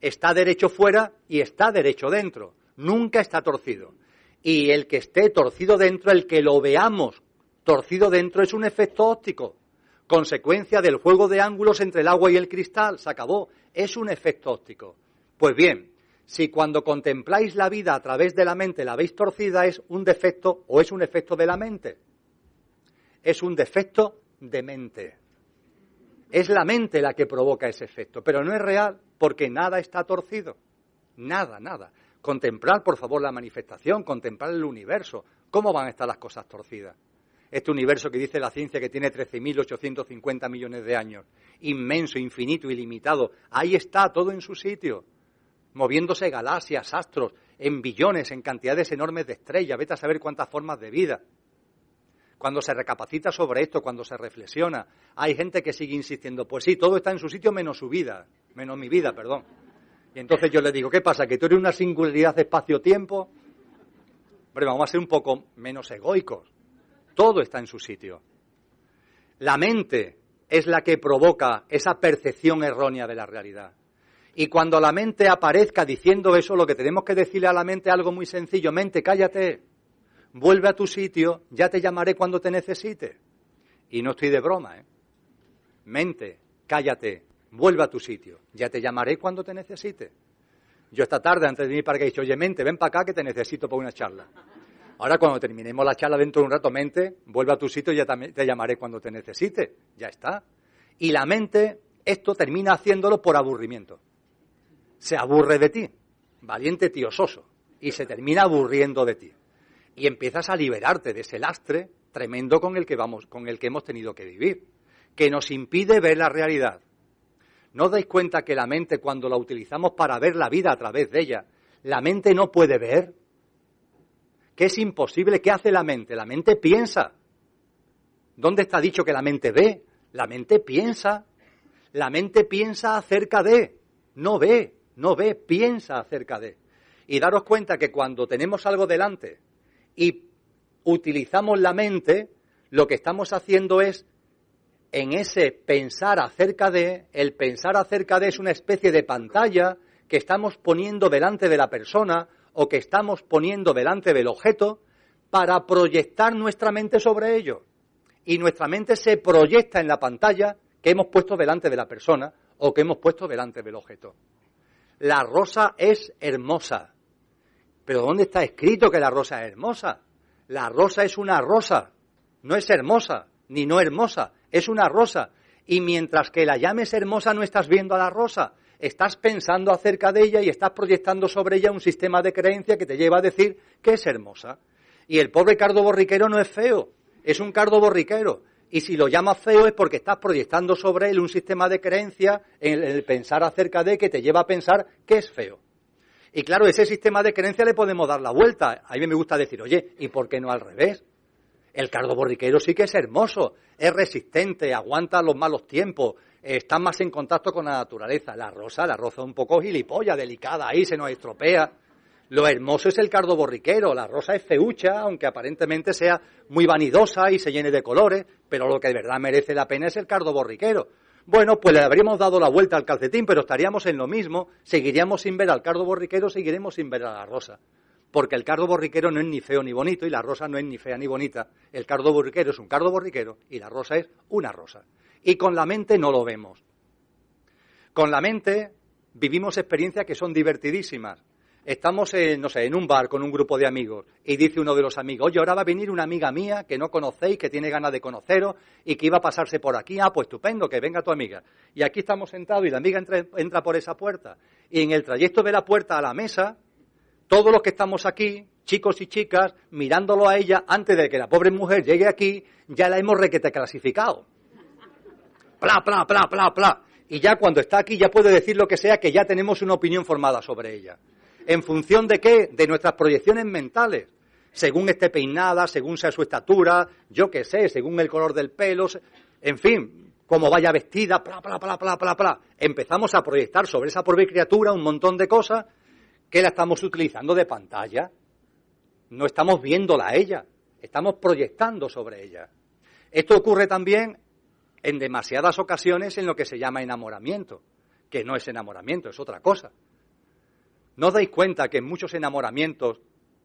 [SPEAKER 6] Está derecho fuera y está derecho dentro. Nunca está torcido. Y el que esté torcido dentro, el que lo veamos torcido dentro, es un efecto óptico. Consecuencia del juego de ángulos entre el agua y el cristal. Se acabó. Es un efecto óptico. Pues bien, si cuando contempláis la vida a través de la mente la veis torcida, es un defecto o es un efecto de la mente. Es un defecto de mente. Es la mente la que provoca ese efecto, pero no es real porque nada está torcido. Nada, nada. Contemplar, por favor, la manifestación, contemplar el universo. ¿Cómo van a estar las cosas torcidas? Este universo que dice la ciencia que tiene 13.850 millones de años, inmenso, infinito, ilimitado, ahí está todo en su sitio, moviéndose galaxias, astros, en billones, en cantidades enormes de estrellas, vete a saber cuántas formas de vida. Cuando se recapacita sobre esto, cuando se reflexiona, hay gente que sigue insistiendo, pues sí, todo está en su sitio menos su vida, menos mi vida, perdón. Y entonces yo le digo, ¿qué pasa? ¿Que tú eres una singularidad de espacio-tiempo? Hombre, vamos a ser un poco menos egoicos. Todo está en su sitio. La mente es la que provoca esa percepción errónea de la realidad. Y cuando la mente aparezca diciendo eso, lo que tenemos que decirle a la mente es algo muy sencillo. Mente, cállate. Vuelve a tu sitio, ya te llamaré cuando te necesite. Y no estoy de broma, ¿eh? Mente, cállate, vuelve a tu sitio, ya te llamaré cuando te necesite. Yo esta tarde, antes de ir para que he dicho, oye, mente, ven para acá que te necesito para una charla. Ahora, cuando terminemos la charla dentro de un rato, mente, vuelve a tu sitio y ya te llamaré cuando te necesite. Ya está. Y la mente, esto termina haciéndolo por aburrimiento. Se aburre de ti, valiente tío soso, y se termina aburriendo de ti. Y empiezas a liberarte de ese lastre tremendo con el que vamos, con el que hemos tenido que vivir, que nos impide ver la realidad. ¿No os dais cuenta que la mente, cuando la utilizamos para ver la vida a través de ella, la mente no puede ver? Que es imposible. ¿Qué hace la mente? La mente piensa. ¿Dónde está dicho que la mente ve? La mente piensa. La mente piensa acerca de. No ve, no ve, piensa acerca de. Y daros cuenta que cuando tenemos algo delante y utilizamos la mente, lo que estamos haciendo es en ese pensar acerca de, el pensar acerca de es una especie de pantalla que estamos poniendo delante de la persona o que estamos poniendo delante del objeto para proyectar nuestra mente sobre ello. Y nuestra mente se proyecta en la pantalla que hemos puesto delante de la persona o que hemos puesto delante del objeto. La rosa es hermosa. Pero ¿dónde está escrito que la rosa es hermosa? La rosa es una rosa. No es hermosa, ni no hermosa. Es una rosa. Y mientras que la llames hermosa no estás viendo a la rosa. Estás pensando acerca de ella y estás proyectando sobre ella un sistema de creencia que te lleva a decir que es hermosa. Y el pobre cardo borriquero no es feo, es un cardo borriquero. Y si lo llamas feo es porque estás proyectando sobre él un sistema de creencia en el pensar acerca de que te lleva a pensar que es feo. Y claro, ese sistema de creencia le podemos dar la vuelta. A mí me gusta decir, oye, ¿y por qué no al revés? El cardo borriquero sí que es hermoso, es resistente, aguanta los malos tiempos, está más en contacto con la naturaleza. La rosa, la rosa un poco gilipollas, delicada, ahí se nos estropea. Lo hermoso es el cardo borriquero, la rosa es feucha, aunque aparentemente sea muy vanidosa y se llene de colores, pero lo que de verdad merece la pena es el cardo borriquero. Bueno, pues le habríamos dado la vuelta al calcetín, pero estaríamos en lo mismo, seguiríamos sin ver al cardo borriquero, seguiremos sin ver a la rosa. Porque el cardo borriquero no es ni feo ni bonito y la rosa no es ni fea ni bonita. El cardo borriquero es un cardo borriquero y la rosa es una rosa. Y con la mente no lo vemos. Con la mente vivimos experiencias que son divertidísimas. Estamos, en, no sé, en un bar con un grupo de amigos y dice uno de los amigos, oye, ahora va a venir una amiga mía que no conocéis, que tiene ganas de conoceros y que iba a pasarse por aquí. Ah, pues estupendo, que venga tu amiga. Y aquí estamos sentados y la amiga entra, por esa puerta. Y en el trayecto de la puerta a la mesa, todos los que estamos aquí, chicos y chicas, mirándolo a ella, antes de que la pobre mujer llegue aquí, ya la hemos requete clasificado. Pla, pla, pla, pla, pla. Y ya cuando está aquí ya puede decir lo que sea, que ya tenemos una opinión formada sobre ella. ¿En función de qué? De nuestras proyecciones mentales. Según esté peinada, según sea su estatura, yo qué sé, según el color del pelo, en fin, cómo vaya vestida, bla, bla, bla, bla, bla, bla. Empezamos a proyectar sobre esa pobre criatura un montón de cosas que la estamos utilizando de pantalla. No estamos viéndola a ella, estamos proyectando sobre ella. Esto ocurre también en demasiadas ocasiones en lo que se llama enamoramiento, que no es enamoramiento, es otra cosa. ¿No os dais cuenta que en muchos enamoramientos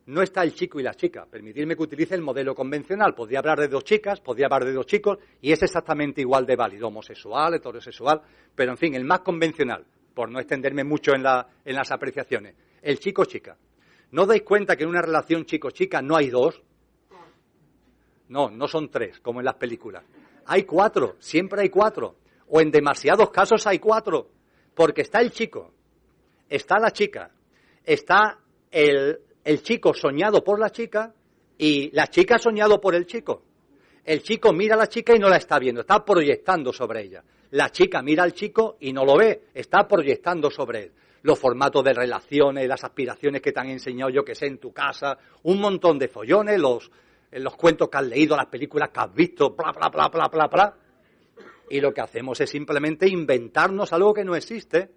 [SPEAKER 6] no está el chico y la chica? Permitidme que utilice el modelo convencional. Podría hablar de dos chicas, podría hablar de dos chicos, y es exactamente igual de válido, homosexual, heterosexual, pero en fin, el más convencional, por no extenderme mucho en, en las apreciaciones. El chico-chica. ¿No dais cuenta que en una relación chico-chica no hay dos? No, no son tres, como en las películas. Hay cuatro, siempre hay cuatro. O en demasiados casos hay cuatro. Porque está el chico, está la chica, está el, chico soñado por la chica y la chica soñado por el chico. El chico mira a la chica y no la está viendo, está proyectando sobre ella. La chica mira al chico y no lo ve, está proyectando sobre él. Los formatos de relaciones, las aspiraciones que te han enseñado, yo que sé, en tu casa, un montón de follones, los, los cuentos que has leído, las películas que has visto, bla, bla, bla, bla, bla, bla. Y lo que hacemos es simplemente inventarnos algo que no existe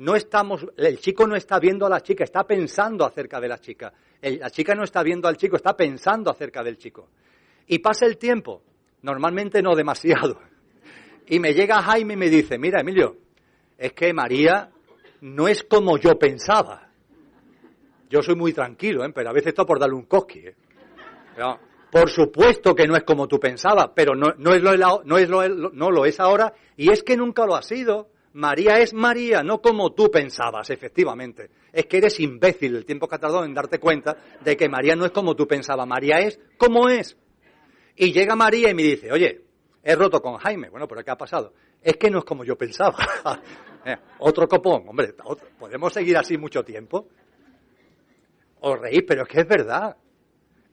[SPEAKER 6] no estamos, el chico no está viendo a la chica, está pensando acerca de la chica. la chica no está viendo al chico, está pensando acerca del chico. Y pasa el tiempo, normalmente no demasiado. Y me llega Jaime y me dice, mira Emilio, es que María no es como yo pensaba. Yo soy muy tranquilo, ¿eh? pero a veces esto por darle un cosqui. ¿eh? Por supuesto que no es como tú pensabas, pero no, es lo, no, es lo, no lo es ahora y es que nunca lo ha sido. María es María, no como tú pensabas, efectivamente. Es que eres imbécil el tiempo que ha tardado en darte cuenta de que María no es como tú pensabas, María es como es. Y llega María y me dice, oye, he roto con Jaime. Bueno, pero ¿qué ha pasado? Es que no es como yo pensaba. Eh, otro copón, hombre, podemos seguir así mucho tiempo. Os reís, pero es que es verdad.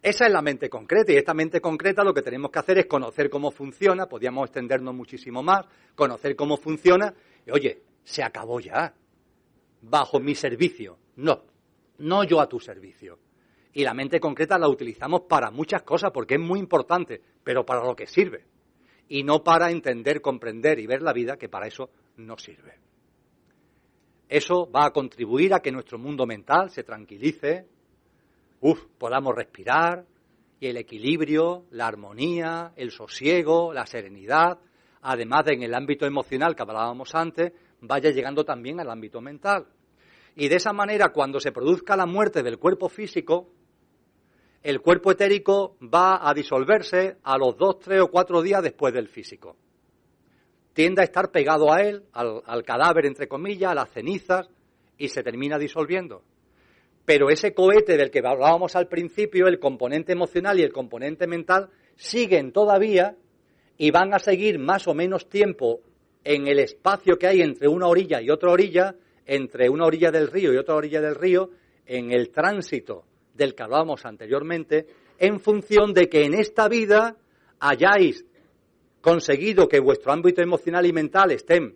[SPEAKER 6] Esa es la mente concreta y esta mente concreta lo que tenemos que hacer es conocer cómo funciona, podríamos extendernos muchísimo más, conocer cómo funciona oye, se acabó ya, bajo mi servicio. No, no yo a tu servicio. Y la mente concreta la utilizamos para muchas cosas porque es muy importante, pero para lo que sirve. Y no para entender, comprender y ver la vida, que para eso no sirve. Eso va a contribuir a que nuestro mundo mental se tranquilice, uf, podamos respirar, y el equilibrio, la armonía, el sosiego, la serenidad, además de en el ámbito emocional que hablábamos antes, vaya llegando también al ámbito mental. Y de esa manera, cuando se produzca la muerte del cuerpo físico, el cuerpo etérico va a disolverse a los dos, tres o cuatro días después del físico. Tiende a estar pegado a él, al, al cadáver, entre comillas, a las cenizas, y se termina disolviendo. Pero ese cohete del que hablábamos al principio, el componente emocional y el componente mental, siguen todavía y van a seguir más o menos tiempo en el espacio que hay entre una orilla y otra orilla, entre una orilla del río y otra orilla del río, en el tránsito del que hablábamos anteriormente, en función de que en esta vida hayáis conseguido que vuestro ámbito emocional y mental estén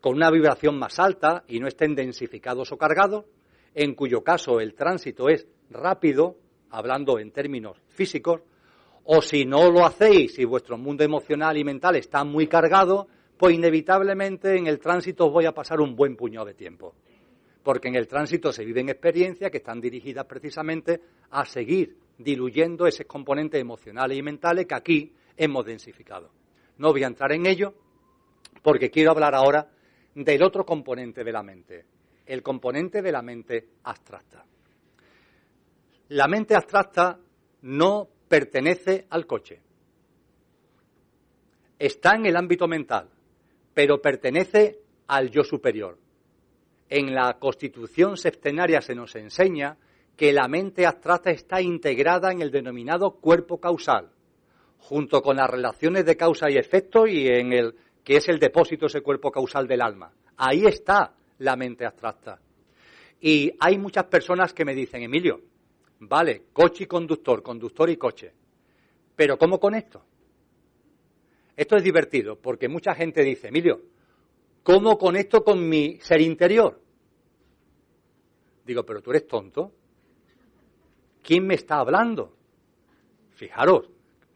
[SPEAKER 6] con una vibración más alta y no estén densificados o cargados, en cuyo caso el tránsito es rápido, hablando en términos físicos, o si no lo hacéis y vuestro mundo emocional y mental está muy cargado, pues inevitablemente en el tránsito os voy a pasar un buen puñado de tiempo. Porque en el tránsito se viven experiencias que están dirigidas precisamente a seguir diluyendo esos componentes emocionales y mentales que aquí hemos densificado. No voy a entrar en ello porque quiero hablar ahora del otro componente de la mente, el componente de la mente abstracta. La mente abstracta no pertenece al coche. Está en el ámbito mental, pero pertenece al yo superior. En la constitución septenaria se nos enseña que la mente abstracta está integrada en el denominado cuerpo causal, junto con las relaciones de causa y efecto y en el que es el depósito ese cuerpo causal del alma. Ahí está la mente abstracta. Y hay muchas personas que me dicen, Emilio, Vale, coche y conductor, conductor y coche. Pero ¿cómo conecto? Esto es divertido porque mucha gente dice, Emilio, ¿cómo conecto con mi ser interior? Digo, pero tú eres tonto. ¿Quién me está hablando? Fijaros,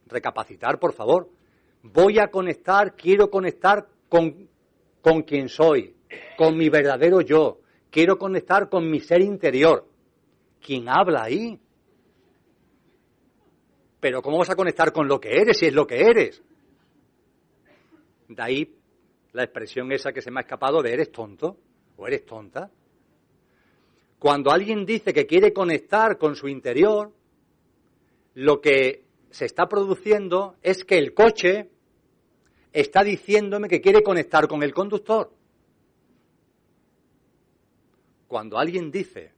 [SPEAKER 6] recapacitar, por favor. Voy a conectar, quiero conectar con, con quien soy, con mi verdadero yo. Quiero conectar con mi ser interior. ¿Quién habla ahí? Pero ¿cómo vas a conectar con lo que eres si es lo que eres? De ahí la expresión esa que se me ha escapado de eres tonto o eres tonta. Cuando alguien dice que quiere conectar con su interior, lo que se está produciendo es que el coche está diciéndome que quiere conectar con el conductor. Cuando alguien dice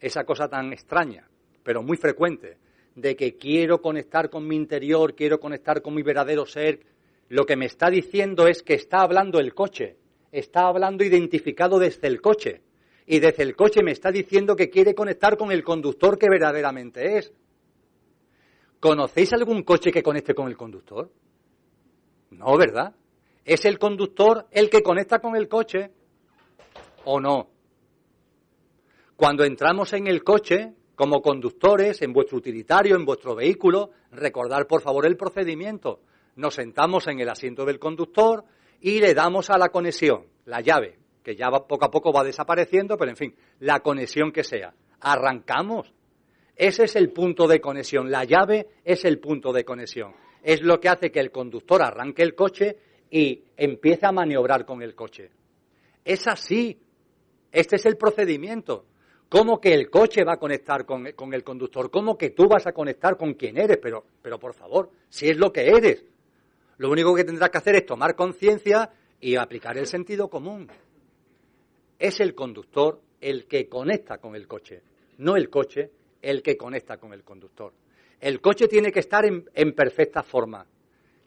[SPEAKER 6] esa cosa tan extraña, pero muy frecuente, de que quiero conectar con mi interior, quiero conectar con mi verdadero ser, lo que me está diciendo es que está hablando el coche, está hablando identificado desde el coche, y desde el coche me está diciendo que quiere conectar con el conductor que verdaderamente es. ¿Conocéis algún coche que conecte con el conductor? No, ¿verdad? ¿Es el conductor el que conecta con el coche o no? Cuando entramos en el coche, como conductores, en vuestro utilitario, en vuestro vehículo, recordar por favor el procedimiento. Nos sentamos en el asiento del conductor y le damos a la conexión, la llave, que ya poco a poco va desapareciendo, pero en fin, la conexión que sea. Arrancamos. Ese es el punto de conexión. La llave es el punto de conexión. Es lo que hace que el conductor arranque el coche y empiece a maniobrar con el coche. Es así. Este es el procedimiento. ¿Cómo que el coche va a conectar con, el conductor? ¿Cómo que tú vas a conectar con quien eres? Pero, pero por favor, si es lo que eres. Lo único que tendrás que hacer es tomar conciencia y aplicar el sentido común. Es el conductor el que conecta con el coche, no el coche el que conecta con el conductor. El coche tiene que estar en, perfecta forma.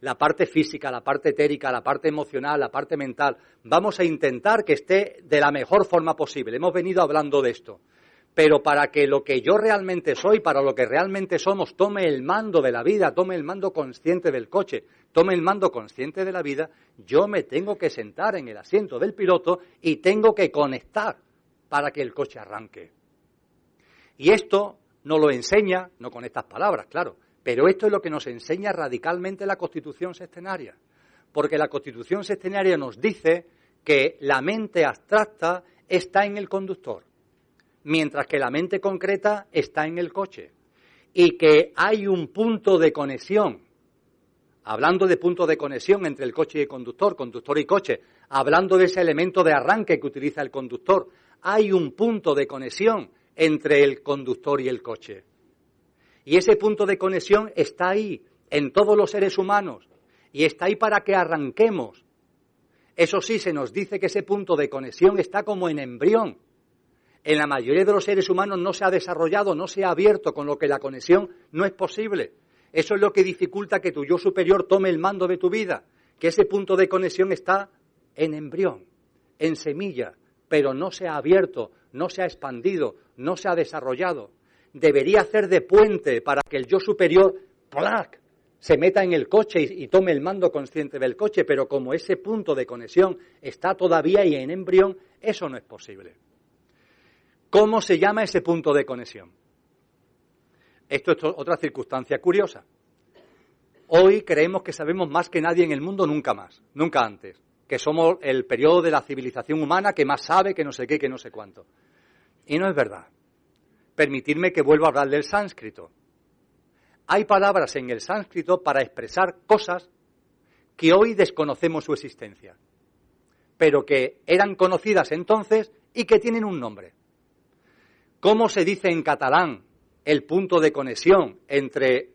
[SPEAKER 6] La parte física, la parte etérica, la parte emocional, la parte mental. Vamos a intentar que esté de la mejor forma posible. Hemos venido hablando de esto. Pero para que lo que yo realmente soy, para lo que realmente somos, tome el mando de la vida, tome el mando consciente del coche, tome el mando consciente de la vida, yo me tengo que sentar en el asiento del piloto y tengo que conectar para que el coche arranque. Y esto no lo enseña, no con estas palabras, claro, pero esto es lo que nos enseña radicalmente la Constitución sextenaria. Porque la Constitución sextenaria nos dice que la mente abstracta está en el conductor, mientras que la mente concreta está en el coche. Y que hay un punto de conexión, hablando de punto de conexión entre el coche y el conductor, conductor y coche, hablando de ese elemento de arranque que utiliza el conductor, hay un punto de conexión entre el conductor y el coche. Y ese punto de conexión está ahí, en todos los seres humanos, y está ahí para que arranquemos. Eso sí, se nos dice que ese punto de conexión está como en embrión. En la mayoría de los seres humanos no se ha desarrollado, no se ha abierto, con lo que la conexión no es posible. Eso es lo que dificulta que tu yo superior tome el mando de tu vida, que ese punto de conexión está en embrión, en semilla, pero no se ha abierto, no se ha expandido, no se ha desarrollado. Debería hacer de puente para que el yo superior, se meta en el coche y, tome el mando consciente del coche, pero como ese punto de conexión está todavía ahí en embrión, eso no es posible. ¿Cómo se llama ese punto de conexión? Esto es otra circunstancia curiosa. Hoy creemos que sabemos más que nadie en el mundo, nunca más, nunca antes, que somos el periodo de la civilización humana que más sabe, que no sé qué, que no sé cuánto. Y no es verdad. Permitidme que vuelva a hablar del sánscrito. Hay palabras en el sánscrito para expresar cosas que hoy desconocemos su existencia, pero que eran conocidas entonces y que tienen un nombre. ¿Cómo se dice en catalán el punto de conexión entre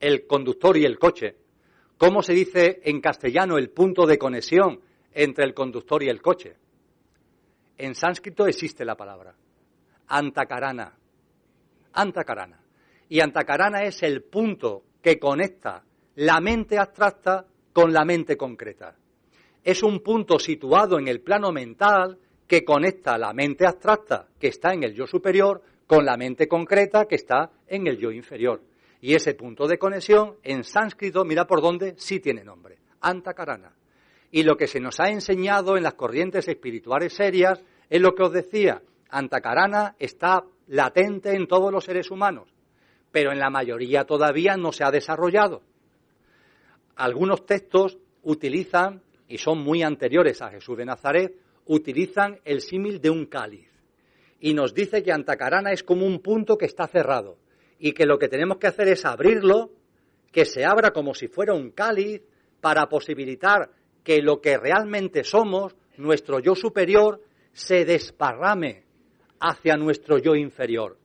[SPEAKER 6] el conductor y el coche? ¿Cómo se dice en castellano el punto de conexión entre el conductor y el coche? En sánscrito existe la palabra. Antakarana. Antakarana. Y Antakarana es el punto que conecta la mente abstracta con la mente concreta. Es un punto situado en el plano mental que conecta la mente abstracta, que está en el yo superior, con la mente concreta, que está en el yo inferior. Y ese punto de conexión, en sánscrito, mira por dónde, sí tiene nombre. Antakarana. Y lo que se nos ha enseñado en las corrientes espirituales serias es lo que os decía. Antacarana está latente en todos los seres humanos, pero en la mayoría todavía no se ha desarrollado. Algunos textos utilizan, y son muy anteriores a Jesús de Nazaret, utilizan el símil de un cáliz. Y nos dice que Antacarana es como un punto que está cerrado y que lo que tenemos que hacer es abrirlo, que se abra como si fuera un cáliz para posibilitar que lo que realmente somos, nuestro yo superior, se desparrame hacia nuestro yo inferior.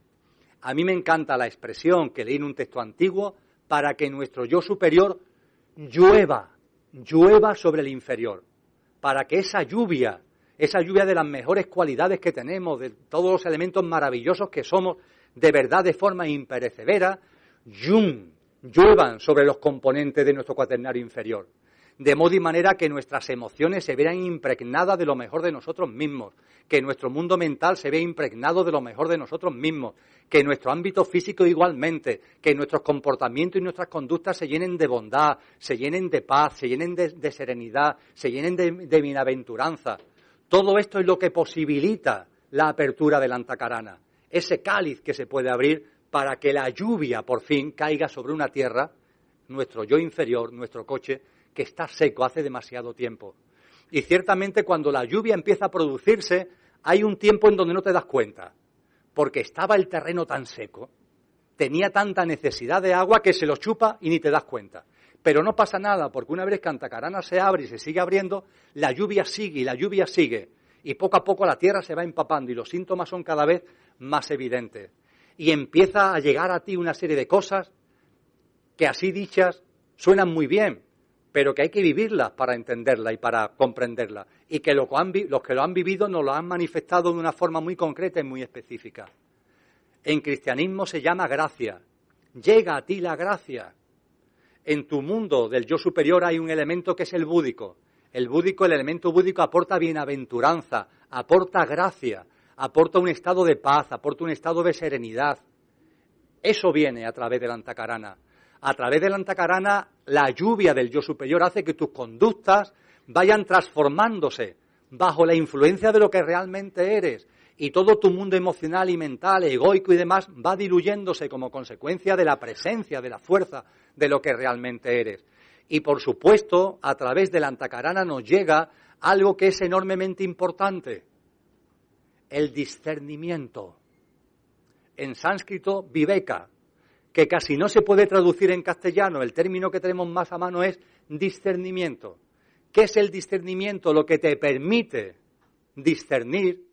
[SPEAKER 6] A mí me encanta la expresión que leí en un texto antiguo para que nuestro yo superior llueva, llueva sobre el inferior, para que esa lluvia, esa lluvia de las mejores cualidades que tenemos, de todos los elementos maravillosos que somos, de verdad de forma imperecedera, lluevan sobre los componentes de nuestro cuaternario inferior de modo y manera que nuestras emociones se vean impregnadas de lo mejor de nosotros mismos, que nuestro mundo mental se vea impregnado de lo mejor de nosotros mismos, que nuestro ámbito físico igualmente, que nuestros comportamientos y nuestras conductas se llenen de bondad, se llenen de paz, se llenen de, serenidad, se llenen de, de bienaventuranza. Todo esto es lo que posibilita la apertura de la antacarana, ese cáliz que se puede abrir para que la lluvia por fin caiga sobre una tierra, nuestro yo inferior, nuestro coche, que está seco hace demasiado tiempo. Y ciertamente cuando la lluvia empieza a producirse, hay un tiempo en donde no te das cuenta, porque estaba el terreno tan seco, tenía tanta necesidad de agua que se lo chupa y ni te das cuenta. Pero no pasa nada, porque una vez que Antacarana se abre y se sigue abriendo, la lluvia sigue y la lluvia sigue. Y poco a poco la tierra se va empapando y los síntomas son cada vez más evidentes. Y empieza a llegar a ti una serie de cosas que así dichas suenan muy bien, pero que hay que vivirlas para entenderla y para comprenderla. Y que los que lo han vivido nos lo han manifestado de una forma muy concreta y muy específica. En cristianismo se llama gracia. Llega a ti la gracia. En tu mundo del yo superior hay un elemento que es el búdico. El búdico, el elemento búdico aporta bienaventuranza, aporta gracia, aporta un estado de paz, aporta un estado de serenidad. Eso viene a través de la antacarana a través de la antacarana, la lluvia del yo superior hace que tus conductas vayan transformándose bajo la influencia de lo que realmente eres. Y todo tu mundo emocional y mental, egoico y demás va diluyéndose como consecuencia de la presencia, de la fuerza de lo que realmente eres. Y por supuesto, a través de la antacarana nos llega algo que es enormemente importante, el discernimiento. En sánscrito, viveka, que casi no se puede traducir en castellano. El término que tenemos más a mano es discernimiento. ¿Qué es el discernimiento? Lo que te permite discernir,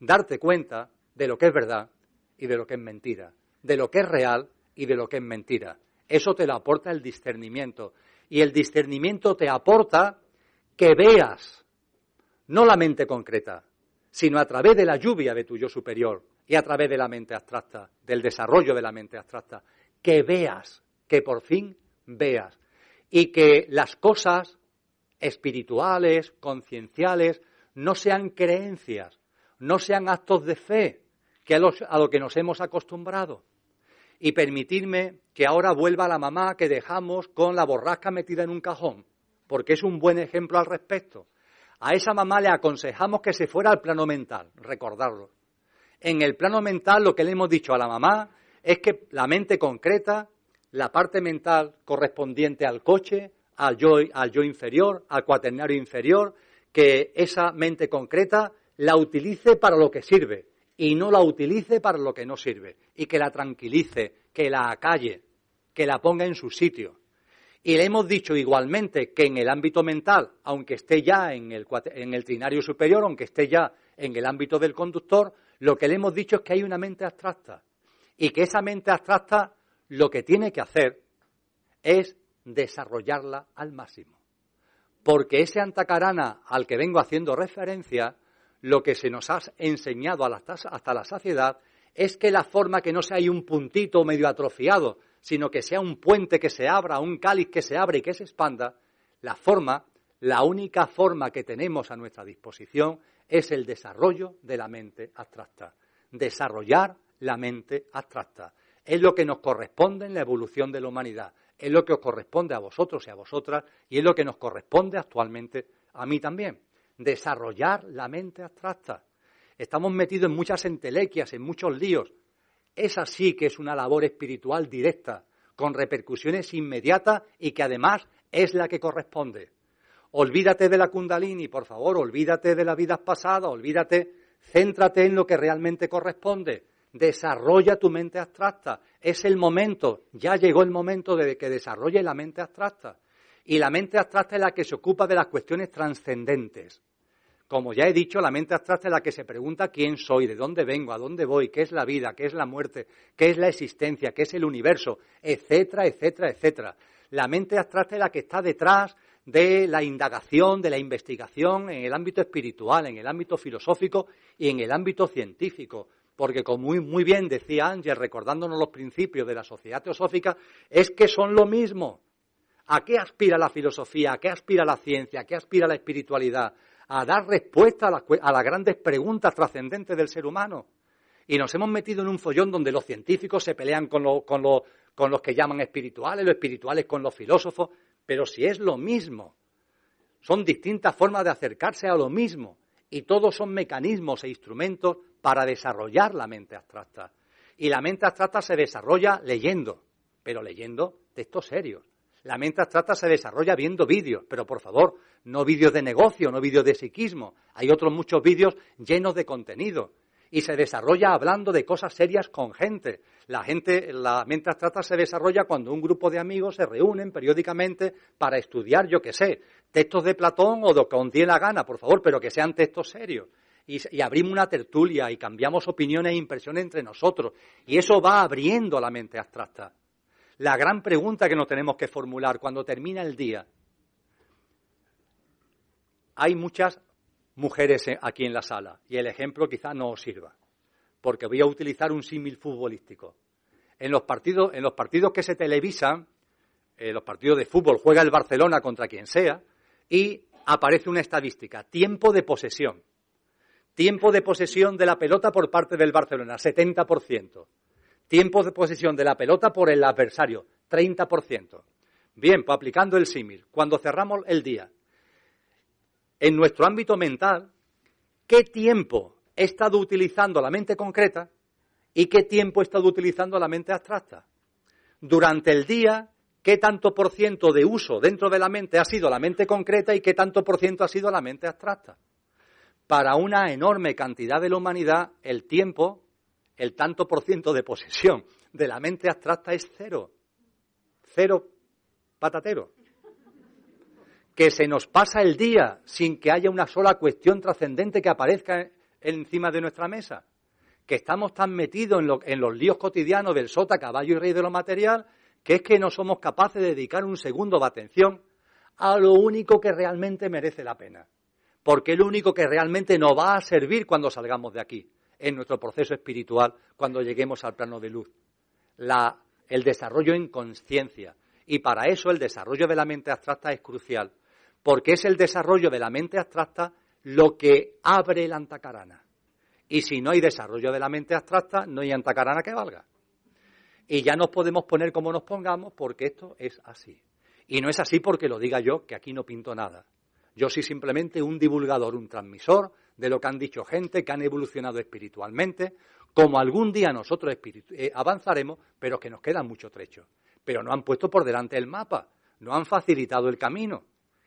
[SPEAKER 6] darte cuenta de lo que es verdad y de lo que es mentira, de lo que es real y de lo que es mentira. Eso te lo aporta el discernimiento. Y el discernimiento te aporta que veas, no la mente concreta, sino a través de la lluvia de tu yo superior, y a través de la mente abstracta, del desarrollo de la mente abstracta, que veas, que por fin veas, y que las cosas espirituales, concienciales, no sean creencias, no sean actos de fe, que a, lo que nos hemos acostumbrado. Y permitirme que ahora vuelva la mamá que dejamos con la borrasca metida en un cajón, porque es un buen ejemplo al respecto. A esa mamá le aconsejamos que se fuera al plano mental, recordarlo. En el plano mental lo que le hemos dicho a la mamá es que la mente concreta, la parte mental correspondiente al coche, al yo, al yo inferior, al cuaternario inferior, que esa mente concreta la utilice para lo que sirve y no la utilice para lo que no sirve y que la tranquilice, que la acalle, que la ponga en su sitio. Y le hemos dicho igualmente que en el ámbito mental, aunque esté ya en el, en el trinario superior, aunque esté ya en el ámbito del conductor, lo que le hemos dicho es que hay una mente abstracta y que esa mente abstracta lo que tiene que hacer es desarrollarla al máximo. Porque ese antacarana al que vengo haciendo referencia, lo que se nos ha enseñado hasta la saciedad es que la forma que no sea un puntito medio atrofiado, sino que sea un puente que se abra, un cáliz que se abre y que se expanda, la forma, la única forma que tenemos a nuestra disposición es el desarrollo de la mente abstracta. Desarrollar la mente abstracta. Es lo que nos corresponde en la evolución de la humanidad. Es lo que os corresponde a vosotros y a vosotras y es lo que nos corresponde actualmente a mí también. Desarrollar la mente abstracta. estamos metidos en muchas entelequias, en muchos líos. Esa sí que es una labor espiritual directa, con repercusiones inmediatas y que además es la que corresponde. Olvídate de la kundalini, por favor, olvídate de las vidas pasadas, olvídate, céntrate en lo que realmente corresponde. Desarrolla tu mente abstracta. Es el momento, ya llegó el momento de que desarrolle la mente abstracta. Y la mente abstracta es la que se ocupa de las cuestiones trascendentes. Como ya he dicho, la mente abstracta es la que se pregunta quién soy, de dónde vengo, a dónde voy, qué es la vida, qué es la muerte, qué es la existencia, qué es el universo, etcétera, etcétera, etcétera. La mente abstracta es la que está detrás de la indagación, de la investigación en el ámbito espiritual, en el ámbito filosófico y en el ámbito científico. Porque, como muy, bien decía Ángel, recordándonos los principios de la sociedad teosófica, es que son lo mismo. ¿A qué aspira la filosofía? ¿A qué aspira la ciencia? ¿A qué aspira la espiritualidad? A dar respuesta a las, grandes preguntas trascendentes del ser humano. Y nos hemos metido en un follón donde los científicos se pelean con, con, con los que llaman espirituales, los espirituales con los filósofos, pero si es lo mismo. Son distintas formas de acercarse a lo mismo y todos son mecanismos e instrumentos para desarrollar la mente abstracta. Y la mente abstracta se desarrolla leyendo, pero leyendo textos serios. La mente abstracta se desarrolla viendo vídeos, pero por favor, no vídeos de negocio, no vídeos de psiquismo. Hay otros muchos vídeos llenos de contenido y se desarrolla hablando de cosas serias con gente. La gente, la mente abstracta se desarrolla cuando un grupo de amigos se reúnen periódicamente para estudiar, yo qué sé, textos de Platón o de con la gana, por favor, pero que sean textos serios. Y, abrimos una tertulia y cambiamos opiniones e impresiones entre nosotros. Y eso va abriendo la mente abstracta. La gran pregunta que nos tenemos que formular cuando termina el día. Hay muchas mujeres aquí en la sala y el ejemplo quizá no os sirva, porque voy a utilizar un símil futbolístico. En los partidos, en los partidos que se televisan, en los partidos de fútbol juega el Barcelona contra quien sea y aparece una estadística, tiempo de posesión. Tiempo de posesión de la pelota por parte del Barcelona, 70%. Tiempo de posesión de la pelota por el adversario, 30%. Bien, pues aplicando el símil, cuando cerramos el día, en nuestro ámbito mental qué tiempo he estado utilizando la mente concreta y qué tiempo he estado utilizando la mente abstracta. Durante el día, qué tanto por ciento de uso dentro de la mente ha sido la mente concreta y qué tanto por ciento ha sido la mente abstracta. Para una enorme cantidad de la humanidad, el tiempo, el tanto por ciento de posesión de la mente abstracta es cero. Cero patatero que se nos pasa el día sin que haya una sola cuestión trascendente que aparezca encima de nuestra mesa, que estamos tan metidos en, los líos cotidianos del sota, caballo y rey de lo material, que es que no somos capaces de dedicar un segundo de atención a lo único que realmente merece la pena. Porque es lo único que realmente nos va a servir cuando salgamos de aquí, en nuestro proceso espiritual, cuando lleguemos al plano de luz. el desarrollo en conciencia. Y para eso el desarrollo de la mente abstracta es crucial porque es el desarrollo de la mente abstracta lo que abre el antacarana. Y si no hay desarrollo de la mente abstracta, no hay antacarana que valga. Y ya nos podemos poner como nos pongamos porque esto es así. Y no es así porque lo diga yo, que aquí no pinto nada. Yo soy simplemente un divulgador, un transmisor de lo que han dicho gente que han evolucionado espiritualmente, como algún día nosotros eh, avanzaremos, pero que nos queda mucho trecho. Pero no han puesto por delante el mapa, no han facilitado el camino.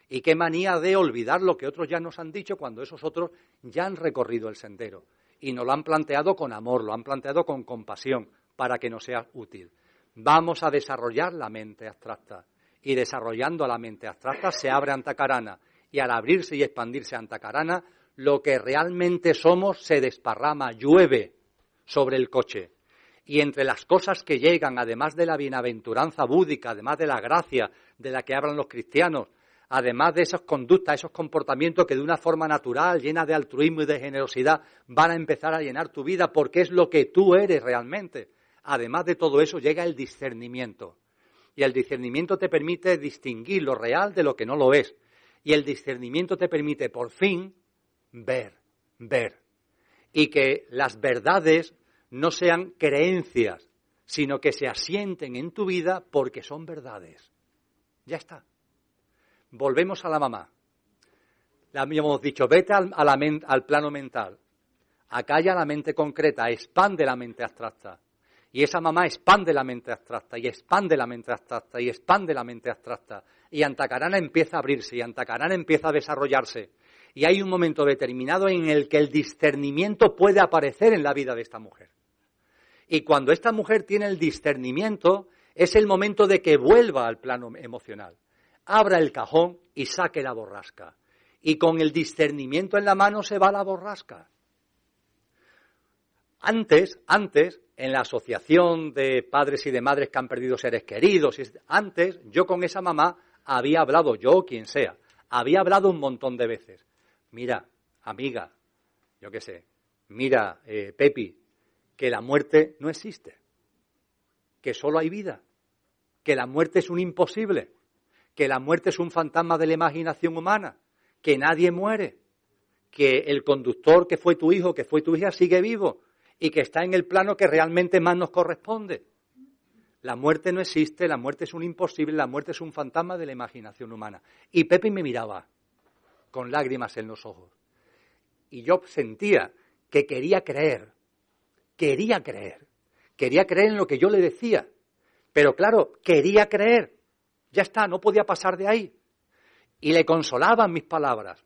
[SPEAKER 6] Y qué manía de olvidar lo que otros ya nos han dicho cuando esos otros ya han recorrido el sendero. Y nos lo han planteado con amor, lo han planteado con compasión, para que nos sea útil. Vamos a desarrollar la mente abstracta. Y desarrollando la mente abstracta se abre Antacarana. Y al abrirse y expandirse Antacarana, lo que realmente somos se desparrama, llueve sobre el coche. Y entre las cosas que llegan, además de la bienaventuranza búdica, además de la gracia de la que hablan los cristianos, además de esas conductas, esos comportamientos que de una forma natural, llena de altruismo y de generosidad, van a empezar a llenar tu vida porque es lo que tú eres realmente. Además de todo eso llega el discernimiento. Y el discernimiento te permite distinguir lo real de lo que no lo es. Y el discernimiento te permite por fin ver, ver. Y que las verdades no sean creencias, sino que se asienten en tu vida porque son verdades. Ya está. Volvemos a la mamá. Le habíamos dicho, vete al, al plano mental. acalla la mente concreta, expande la mente abstracta. Y esa mamá expande la mente abstracta, y expande la mente abstracta, y expande la mente abstracta. Y Antacarana empieza a abrirse, y Antacarana empieza a desarrollarse. Y hay un momento determinado en el que el discernimiento puede aparecer en la vida de esta mujer. Y cuando esta mujer tiene el discernimiento, es el momento de que vuelva al plano emocional. Abra el cajón y saque la borrasca. Y con el discernimiento en la mano se va la borrasca. Antes, antes, en la asociación de padres y de madres que han perdido seres queridos, antes yo con esa mamá había hablado, yo o quien sea, había hablado un montón de veces. Mira, amiga, yo qué sé, mira, eh, Pepi, que la muerte no existe, que solo hay vida, que la muerte es un imposible, que la muerte es un fantasma de la imaginación humana, que nadie muere, que el conductor que fue tu hijo, que fue tu hija, sigue vivo, y que está en el plano que realmente más nos corresponde. La muerte no existe, la muerte es un imposible, la muerte es un fantasma de la imaginación humana. Y Pepe me miraba con lágrimas en los ojos. Y yo sentía que quería creer, quería creer, quería creer en lo que yo le decía. Pero claro, quería creer. Ya está, no podía pasar de ahí. Y le consolaban mis palabras,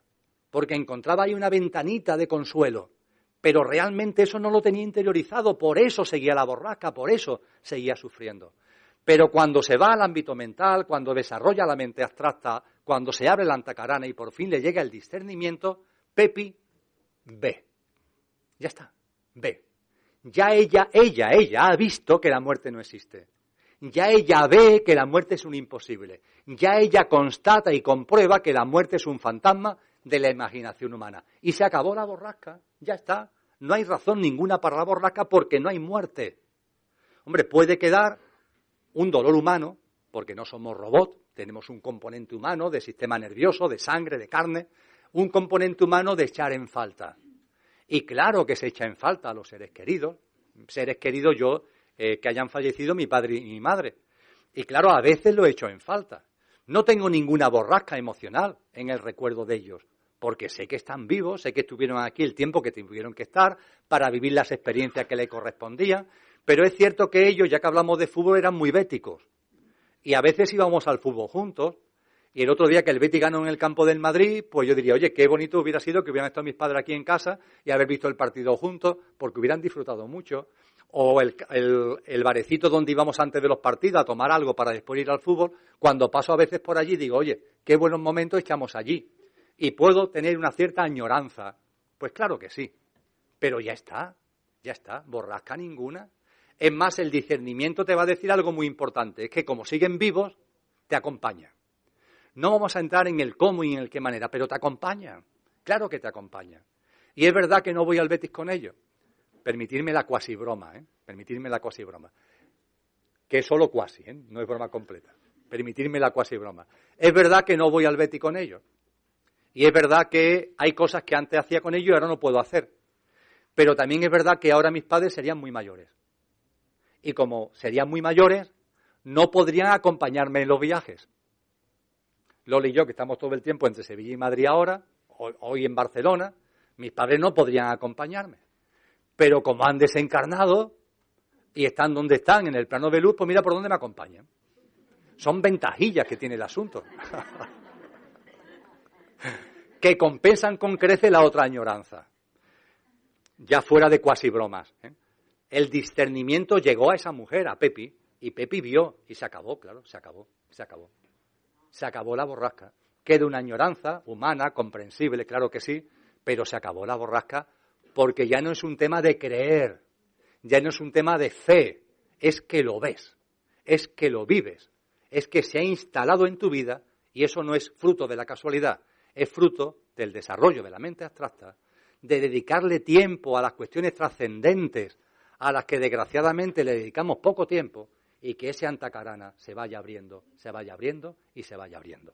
[SPEAKER 6] porque encontraba ahí una ventanita de consuelo pero realmente eso no lo tenía interiorizado, por eso seguía la borrasca, por eso seguía sufriendo. Pero cuando se va al ámbito mental, cuando desarrolla la mente abstracta, cuando se abre la antacarana y por fin le llega el discernimiento, Pepi ve. Ya está, ve. Ya ella, ella, ella ha visto que la muerte no existe. Ya ella ve que la muerte es un imposible. Ya ella constata y comprueba que la muerte es un fantasma de la imaginación humana. Y se acabó la borrasca, ya está. No hay razón ninguna para la borrasca porque no hay muerte. Hombre, puede quedar un dolor humano, porque no somos robots, tenemos un componente humano de sistema nervioso, de sangre, de carne, un componente humano de echar en falta. Y claro que se echa en falta a los seres queridos, seres queridos yo, eh, que hayan fallecido mi padre y mi madre. Y claro, a veces lo he hecho en falta. No tengo ninguna borrasca emocional en el recuerdo de ellos, porque sé que están vivos, sé que estuvieron aquí el tiempo que tuvieron que estar para vivir las experiencias que les correspondían, pero es cierto que ellos, ya que hablamos de fútbol, eran muy béticos. Y a veces íbamos al fútbol juntos, y el otro día que el Betis ganó en el campo del Madrid, pues yo diría, oye, qué bonito hubiera sido que hubieran estado mis padres aquí en casa y haber visto el partido juntos, porque hubieran disfrutado mucho. O el, el, barecito donde íbamos antes de los partidos a tomar algo para después ir al fútbol, cuando paso a veces por allí digo, oye, qué buenos momentos echamos allí y puedo tener una cierta añoranza. Pues claro que sí, pero ya está, ya está, borrasca ninguna. Es más, el discernimiento te va a decir algo muy importante, es que como siguen vivos, te acompaña. No vamos a entrar en el cómo y en el qué manera, pero te acompaña. Claro que te acompaña. Y es verdad que no voy al Betis con ellos. Permitirme la cuasi broma, ¿eh? Permitirme la cuasi broma. Que es solo cuasi, ¿eh? No es broma completa. Permitirme la cuasi broma. Es verdad que no voy al Betis con ellos. Y es verdad que hay cosas que antes hacía con ellos y ahora no puedo hacer. Pero también es verdad que ahora mis padres serían muy mayores. Y como serían muy mayores, no podrían acompañarme en los viajes. Loli y yo, que estamos todo el tiempo entre Sevilla y Madrid ahora, hoy en Barcelona, mis padres no podrían acompañarme. Pero como han desencarnado y están donde están, en el plano de luz, pues mira por dónde me acompañan. Son ventajillas que tiene el asunto. que compensan con crece la otra añoranza. Ya fuera de cuasi bromas. ¿eh? El discernimiento llegó a esa mujer, a Pepi, y Pepi vio, y se acabó, claro, se acabó, se acabó. Se acabó la borrasca. Queda una añoranza humana, comprensible, claro que sí, pero se acabó la borrasca porque ya no es un tema de creer, ya no es un tema de fe, es que lo ves, es que lo vives, es que se ha instalado en tu vida y eso no es fruto de la casualidad, es fruto del desarrollo de la mente abstracta, de dedicarle tiempo a las cuestiones trascendentes a las que desgraciadamente le dedicamos poco tiempo y que ese antacarana se vaya abriendo, se vaya abriendo y se vaya abriendo.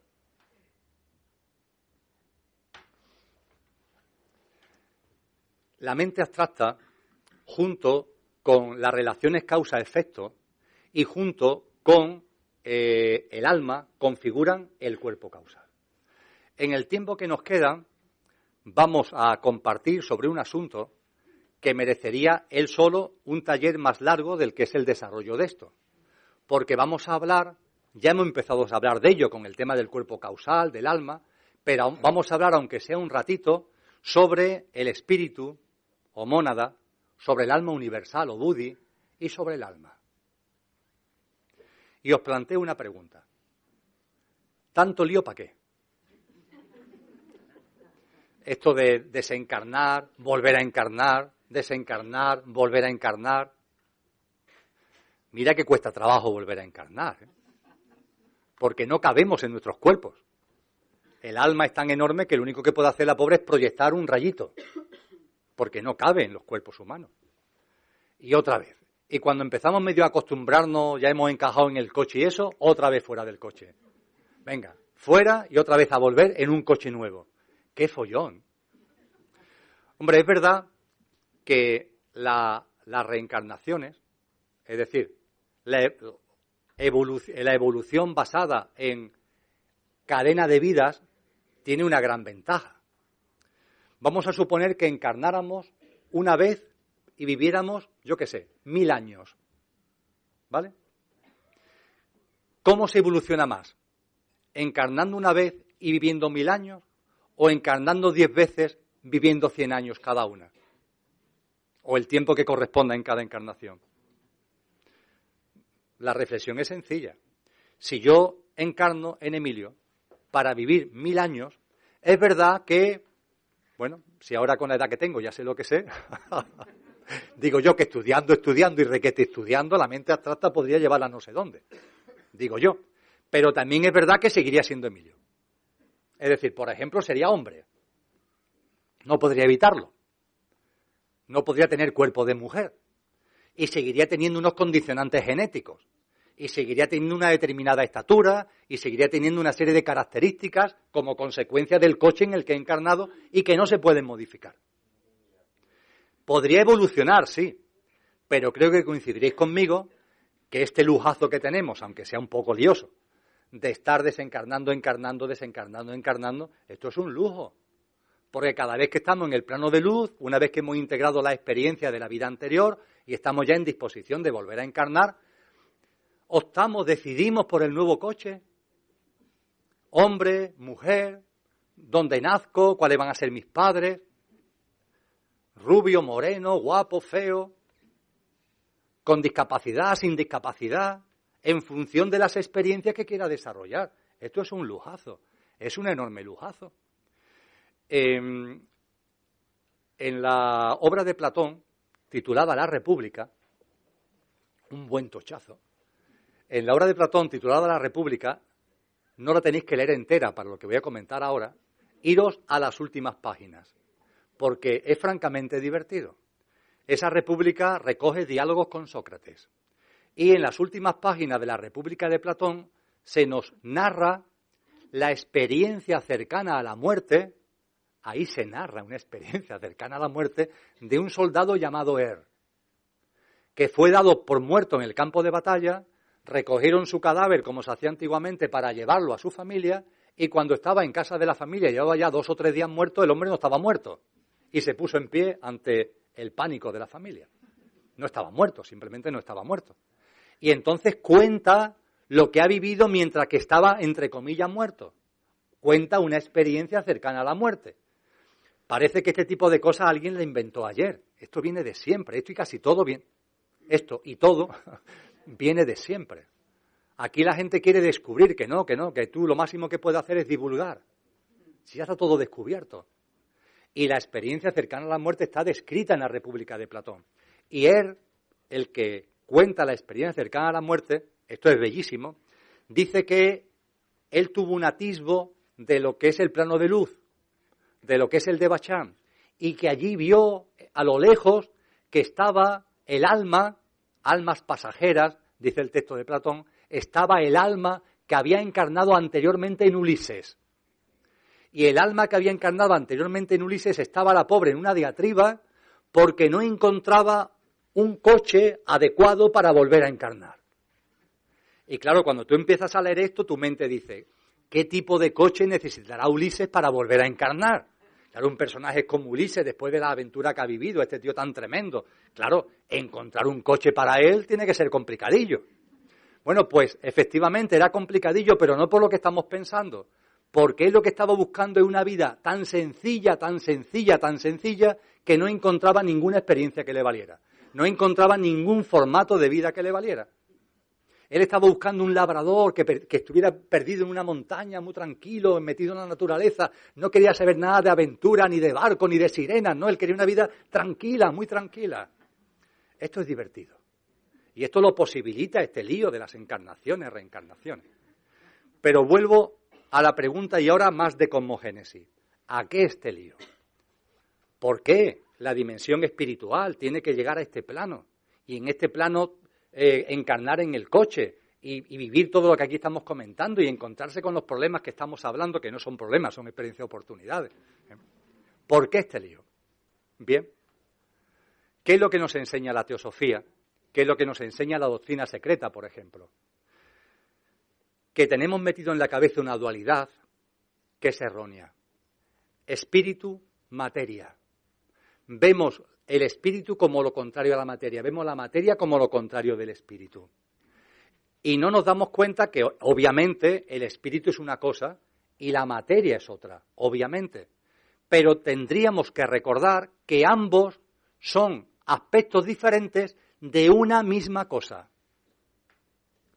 [SPEAKER 6] La mente abstracta, junto con las relaciones causa-efecto y junto con eh, el alma, configuran el cuerpo causal. En el tiempo que nos queda, vamos a compartir sobre un asunto que merecería él solo un taller más largo del que es el desarrollo de esto. Porque vamos a hablar, ya hemos empezado a hablar de ello con el tema del cuerpo causal, del alma, pero vamos a hablar, aunque sea un ratito, sobre el espíritu o mónada, sobre el alma universal o buddhi y sobre el alma. Y os planteo una pregunta. ¿Tanto lío para qué? Esto de desencarnar, volver a encarnar, desencarnar, volver a encarnar. Mira que cuesta trabajo volver a encarnar, ¿eh? porque no cabemos en nuestros cuerpos. El alma es tan enorme que lo único que puede hacer la pobre es proyectar un rayito, porque no cabe en los cuerpos humanos. Y otra vez. Y cuando empezamos medio a acostumbrarnos, ya hemos encajado en el coche y eso, otra vez fuera del coche. Venga, fuera y otra vez a volver en un coche nuevo. ¡Qué follón! Hombre, es verdad que las reencarnaciones, es decir, la, la evolución basada en cadena de vidas, tiene una gran ventaja. Vamos a suponer que encarnáramos una vez y viviéramos, yo qué sé, mil años. ¿Vale? ¿Cómo se evoluciona más? ¿Encarnando una vez y viviendo mil años? ¿O encarnando diez veces viviendo cien años cada una? ¿O el tiempo que corresponda en cada encarnación? La reflexión es sencilla. Si yo encarno en Emilio para vivir mil años, es verdad que, bueno, si ahora con la edad que tengo ya sé lo que sé, digo yo que estudiando, estudiando y requete estudiando, la mente abstracta podría llevarla no sé dónde, digo yo. Pero también es verdad que seguiría siendo Emilio. Es decir, por ejemplo, sería hombre. No podría evitarlo. No podría tener cuerpo de mujer. Y seguiría teniendo unos condicionantes genéticos y seguiría teniendo una determinada estatura y seguiría teniendo una serie de características como consecuencia del coche en el que he encarnado y que no se pueden modificar. Podría evolucionar, sí, pero creo que coincidiréis conmigo que este lujazo que tenemos, aunque sea un poco lioso, de estar desencarnando, encarnando, desencarnando, encarnando, esto es un lujo. Porque cada vez que estamos en el plano de luz, una vez que hemos integrado la experiencia de la vida anterior y estamos ya en disposición de volver a encarnar, optamos, decidimos por el nuevo coche. Hombre, mujer, dónde nazco, cuáles van a ser mis padres. Rubio, moreno, guapo, feo. Con discapacidad, sin discapacidad. En función de las experiencias que quiera desarrollar. Esto es un lujazo. Es un enorme lujazo. Em, en la obra de Platón, titulada La República, un buen tochazo, en la obra de Platón titulada La República, no la tenéis que leer entera para lo que voy a comentar ahora, iros a las últimas páginas, porque es francamente divertido. Esa República recoge diálogos con Sócrates. Y en las últimas páginas de la República de Platón se nos narra la experiencia cercana a la muerte, ahí se narra una experiencia cercana a la muerte, de un soldado llamado Er, que fue dado por muerto en el campo de batalla recogieron su cadáver como se hacía antiguamente para llevarlo a su familia y cuando estaba en casa de la familia llevaba ya dos o tres días muerto, el hombre no estaba muerto y se puso en pie ante el pánico de la familia. No estaba muerto, simplemente no estaba muerto. Y entonces cuenta lo que ha vivido mientras que estaba, entre comillas, muerto. Cuenta una experiencia cercana a la muerte. Parece que este tipo de cosas alguien la inventó ayer. Esto viene de siempre, esto y casi todo bien. Esto y todo viene de siempre. Aquí la gente quiere descubrir que no, que no, que tú lo máximo que puedes hacer es divulgar. Si ya está todo descubierto. Y la experiencia cercana a la muerte está descrita en la República de Platón. Y él, el que cuenta la experiencia cercana a la muerte, esto es bellísimo, dice que él tuvo un atisbo de lo que es el plano de luz, de lo que es el de Bachán, y que allí vio a lo lejos que estaba el alma almas pasajeras, dice el texto de Platón, estaba el alma que había encarnado anteriormente en Ulises. Y el alma que había encarnado anteriormente en Ulises estaba la pobre en una diatriba porque no encontraba un coche adecuado para volver a encarnar. Y claro, cuando tú empiezas a leer esto, tu mente dice, ¿qué tipo de coche necesitará Ulises para volver a encarnar? Un personaje como Ulises, después de la aventura que ha vivido, este tío tan tremendo, claro, encontrar un coche para él tiene que ser complicadillo. Bueno, pues efectivamente era complicadillo, pero no por lo que estamos pensando, porque él lo que estaba buscando es una vida tan sencilla, tan sencilla, tan sencilla, que no encontraba ninguna experiencia que le valiera, no encontraba ningún formato de vida que le valiera. Él estaba buscando un labrador que, estuviera perdido en una montaña, muy tranquilo, metido en la naturaleza. No quería saber nada de aventura, ni de barco, ni de sirenas. No, él quería una vida tranquila, muy tranquila. Esto es divertido. Y esto lo posibilita este lío de las encarnaciones, reencarnaciones. Pero vuelvo a la pregunta y ahora más de cosmogénesis. ¿A qué este lío? ¿Por qué la dimensión espiritual tiene que llegar a este plano? Y en este plano eh, encarnar en el coche y, vivir todo lo que aquí estamos comentando y encontrarse con los problemas que estamos hablando, que no son problemas, son experiencias de oportunidades. ¿Por qué este lío? Bien. ¿Qué es lo que nos enseña la teosofía? ¿Qué es lo que nos enseña la doctrina secreta, por ejemplo? Que tenemos metido en la cabeza una dualidad que es errónea. Espíritu, materia. Vemos el espíritu como lo contrario a la materia, vemos la materia como lo contrario del espíritu. Y no nos damos cuenta que obviamente el espíritu es una cosa y la materia es otra, obviamente. Pero tendríamos que recordar que ambos son aspectos diferentes de una misma cosa.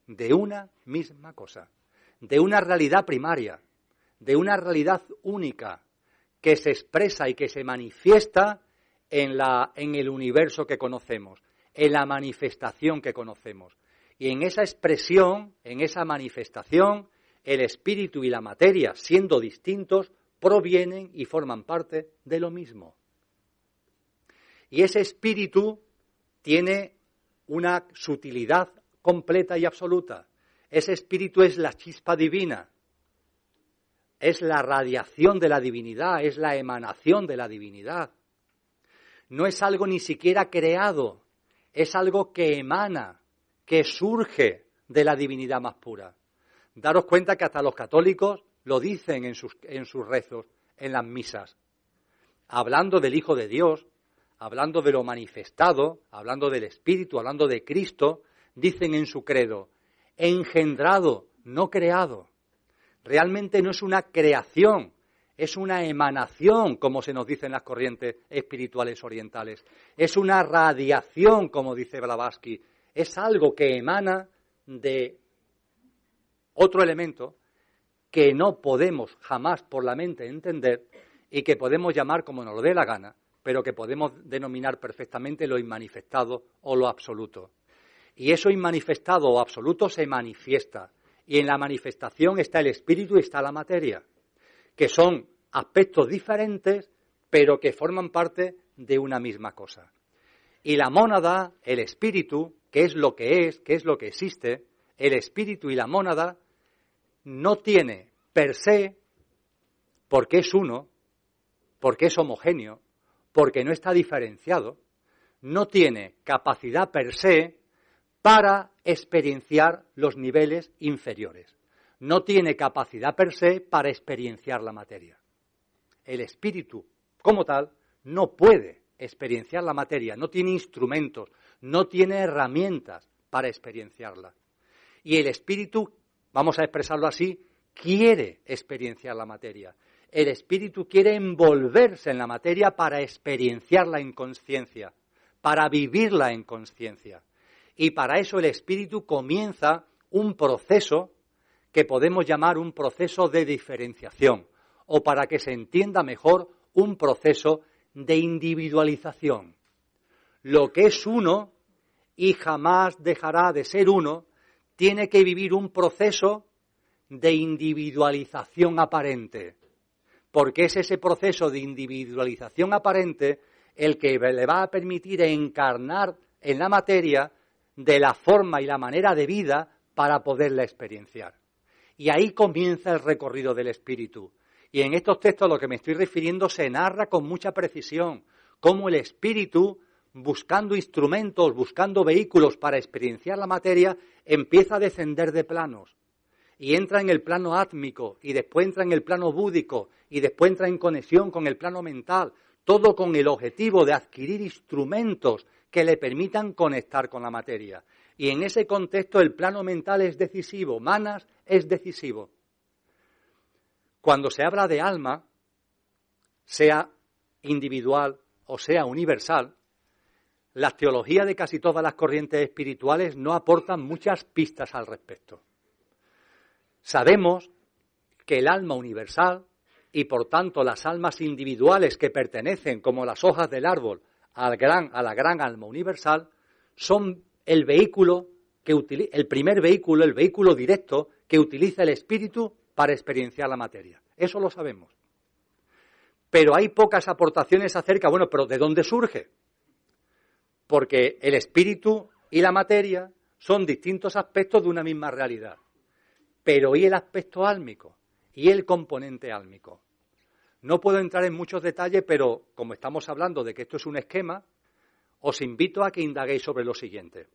[SPEAKER 6] De una misma cosa. De una realidad primaria. De una realidad única que se expresa y que se manifiesta en, la, el universo que conocemos, en la manifestación que conocemos. Y en esa expresión, en esa manifestación, el espíritu y la materia, siendo distintos, provienen y forman parte de lo mismo. Y ese espíritu tiene una sutilidad completa y absoluta. Ese espíritu es la chispa divina, es la radiación de la divinidad, es la emanación de la divinidad no es algo ni siquiera creado, es algo que emana, que surge de la divinidad más pura. Daros cuenta que hasta los católicos lo dicen en sus, en sus rezos, en las misas, hablando del Hijo de Dios, hablando de lo manifestado, hablando del Espíritu, hablando de Cristo, dicen en su credo, engendrado, no creado. Realmente no es una creación, es una emanación, como se nos dice en las corrientes espirituales orientales. Es una radiación, como dice Blavatsky. Es algo que emana de otro elemento que no podemos jamás por la mente entender y que podemos llamar como nos lo dé la gana, pero que podemos denominar perfectamente lo inmanifestado o lo absoluto. Y eso inmanifestado o absoluto se manifiesta. Y en la manifestación está el espíritu y está la materia que son aspectos diferentes, pero que forman parte de una misma cosa. Y la mónada, el espíritu, que es lo que es, que es lo que existe, el espíritu y la mónada, no tiene per se, porque es uno, porque es homogéneo, porque no está diferenciado, no tiene capacidad per se para experienciar los niveles inferiores no tiene capacidad per se para experienciar la materia. El espíritu, como tal, no puede experienciar la materia, no tiene instrumentos, no tiene herramientas para experienciarla. Y el espíritu, vamos a expresarlo así, quiere experienciar la materia. El espíritu quiere envolverse en la materia para experienciarla en conciencia, para vivirla en conciencia. Y para eso el espíritu comienza un proceso que podemos llamar un proceso de diferenciación o para que se entienda mejor un proceso de individualización. Lo que es uno y jamás dejará de ser uno, tiene que vivir un proceso de individualización aparente, porque es ese proceso de individualización aparente el que le va a permitir encarnar en la materia de la forma y la manera de vida para poderla experienciar. Y ahí comienza el recorrido del espíritu. Y en estos textos a lo que me estoy refiriendo se narra con mucha precisión cómo el espíritu, buscando instrumentos, buscando vehículos para experienciar la materia, empieza a descender de planos. y entra en el plano átmico y después entra en el plano búdico y después entra en conexión con el plano mental, todo con el objetivo de adquirir instrumentos que le permitan conectar con la materia. Y en ese contexto el plano mental es decisivo, manas es decisivo. Cuando se habla de alma, sea individual o sea universal, las teologías de casi todas las corrientes espirituales no aportan muchas pistas al respecto. Sabemos que el alma universal y por tanto las almas individuales que pertenecen como las hojas del árbol al gran, a la gran alma universal son el vehículo que el primer vehículo, el vehículo directo que utiliza el espíritu para experienciar la materia. Eso lo sabemos. Pero hay pocas aportaciones acerca, bueno, pero ¿de dónde surge? Porque el espíritu y la materia son distintos aspectos de una misma realidad. Pero ¿y el aspecto álmico? ¿Y el componente álmico? No puedo entrar en muchos detalles, pero como estamos hablando de que esto es un esquema, os invito a que indaguéis sobre lo siguiente.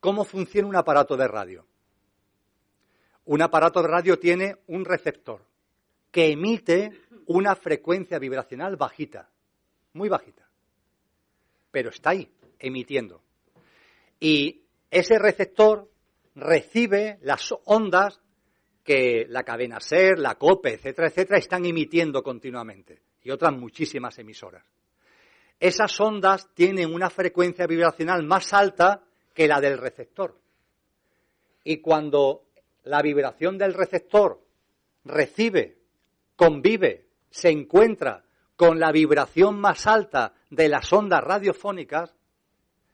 [SPEAKER 6] ¿Cómo funciona un aparato de radio? Un aparato de radio tiene un receptor que emite una frecuencia vibracional bajita, muy bajita, pero está ahí, emitiendo. Y ese receptor recibe las ondas que la cadena SER, la COPE, etcétera, etcétera, están emitiendo continuamente, y otras muchísimas emisoras. Esas ondas tienen una frecuencia vibracional más alta que la del receptor. Y cuando la vibración del receptor recibe, convive se encuentra con la vibración más alta de las ondas radiofónicas,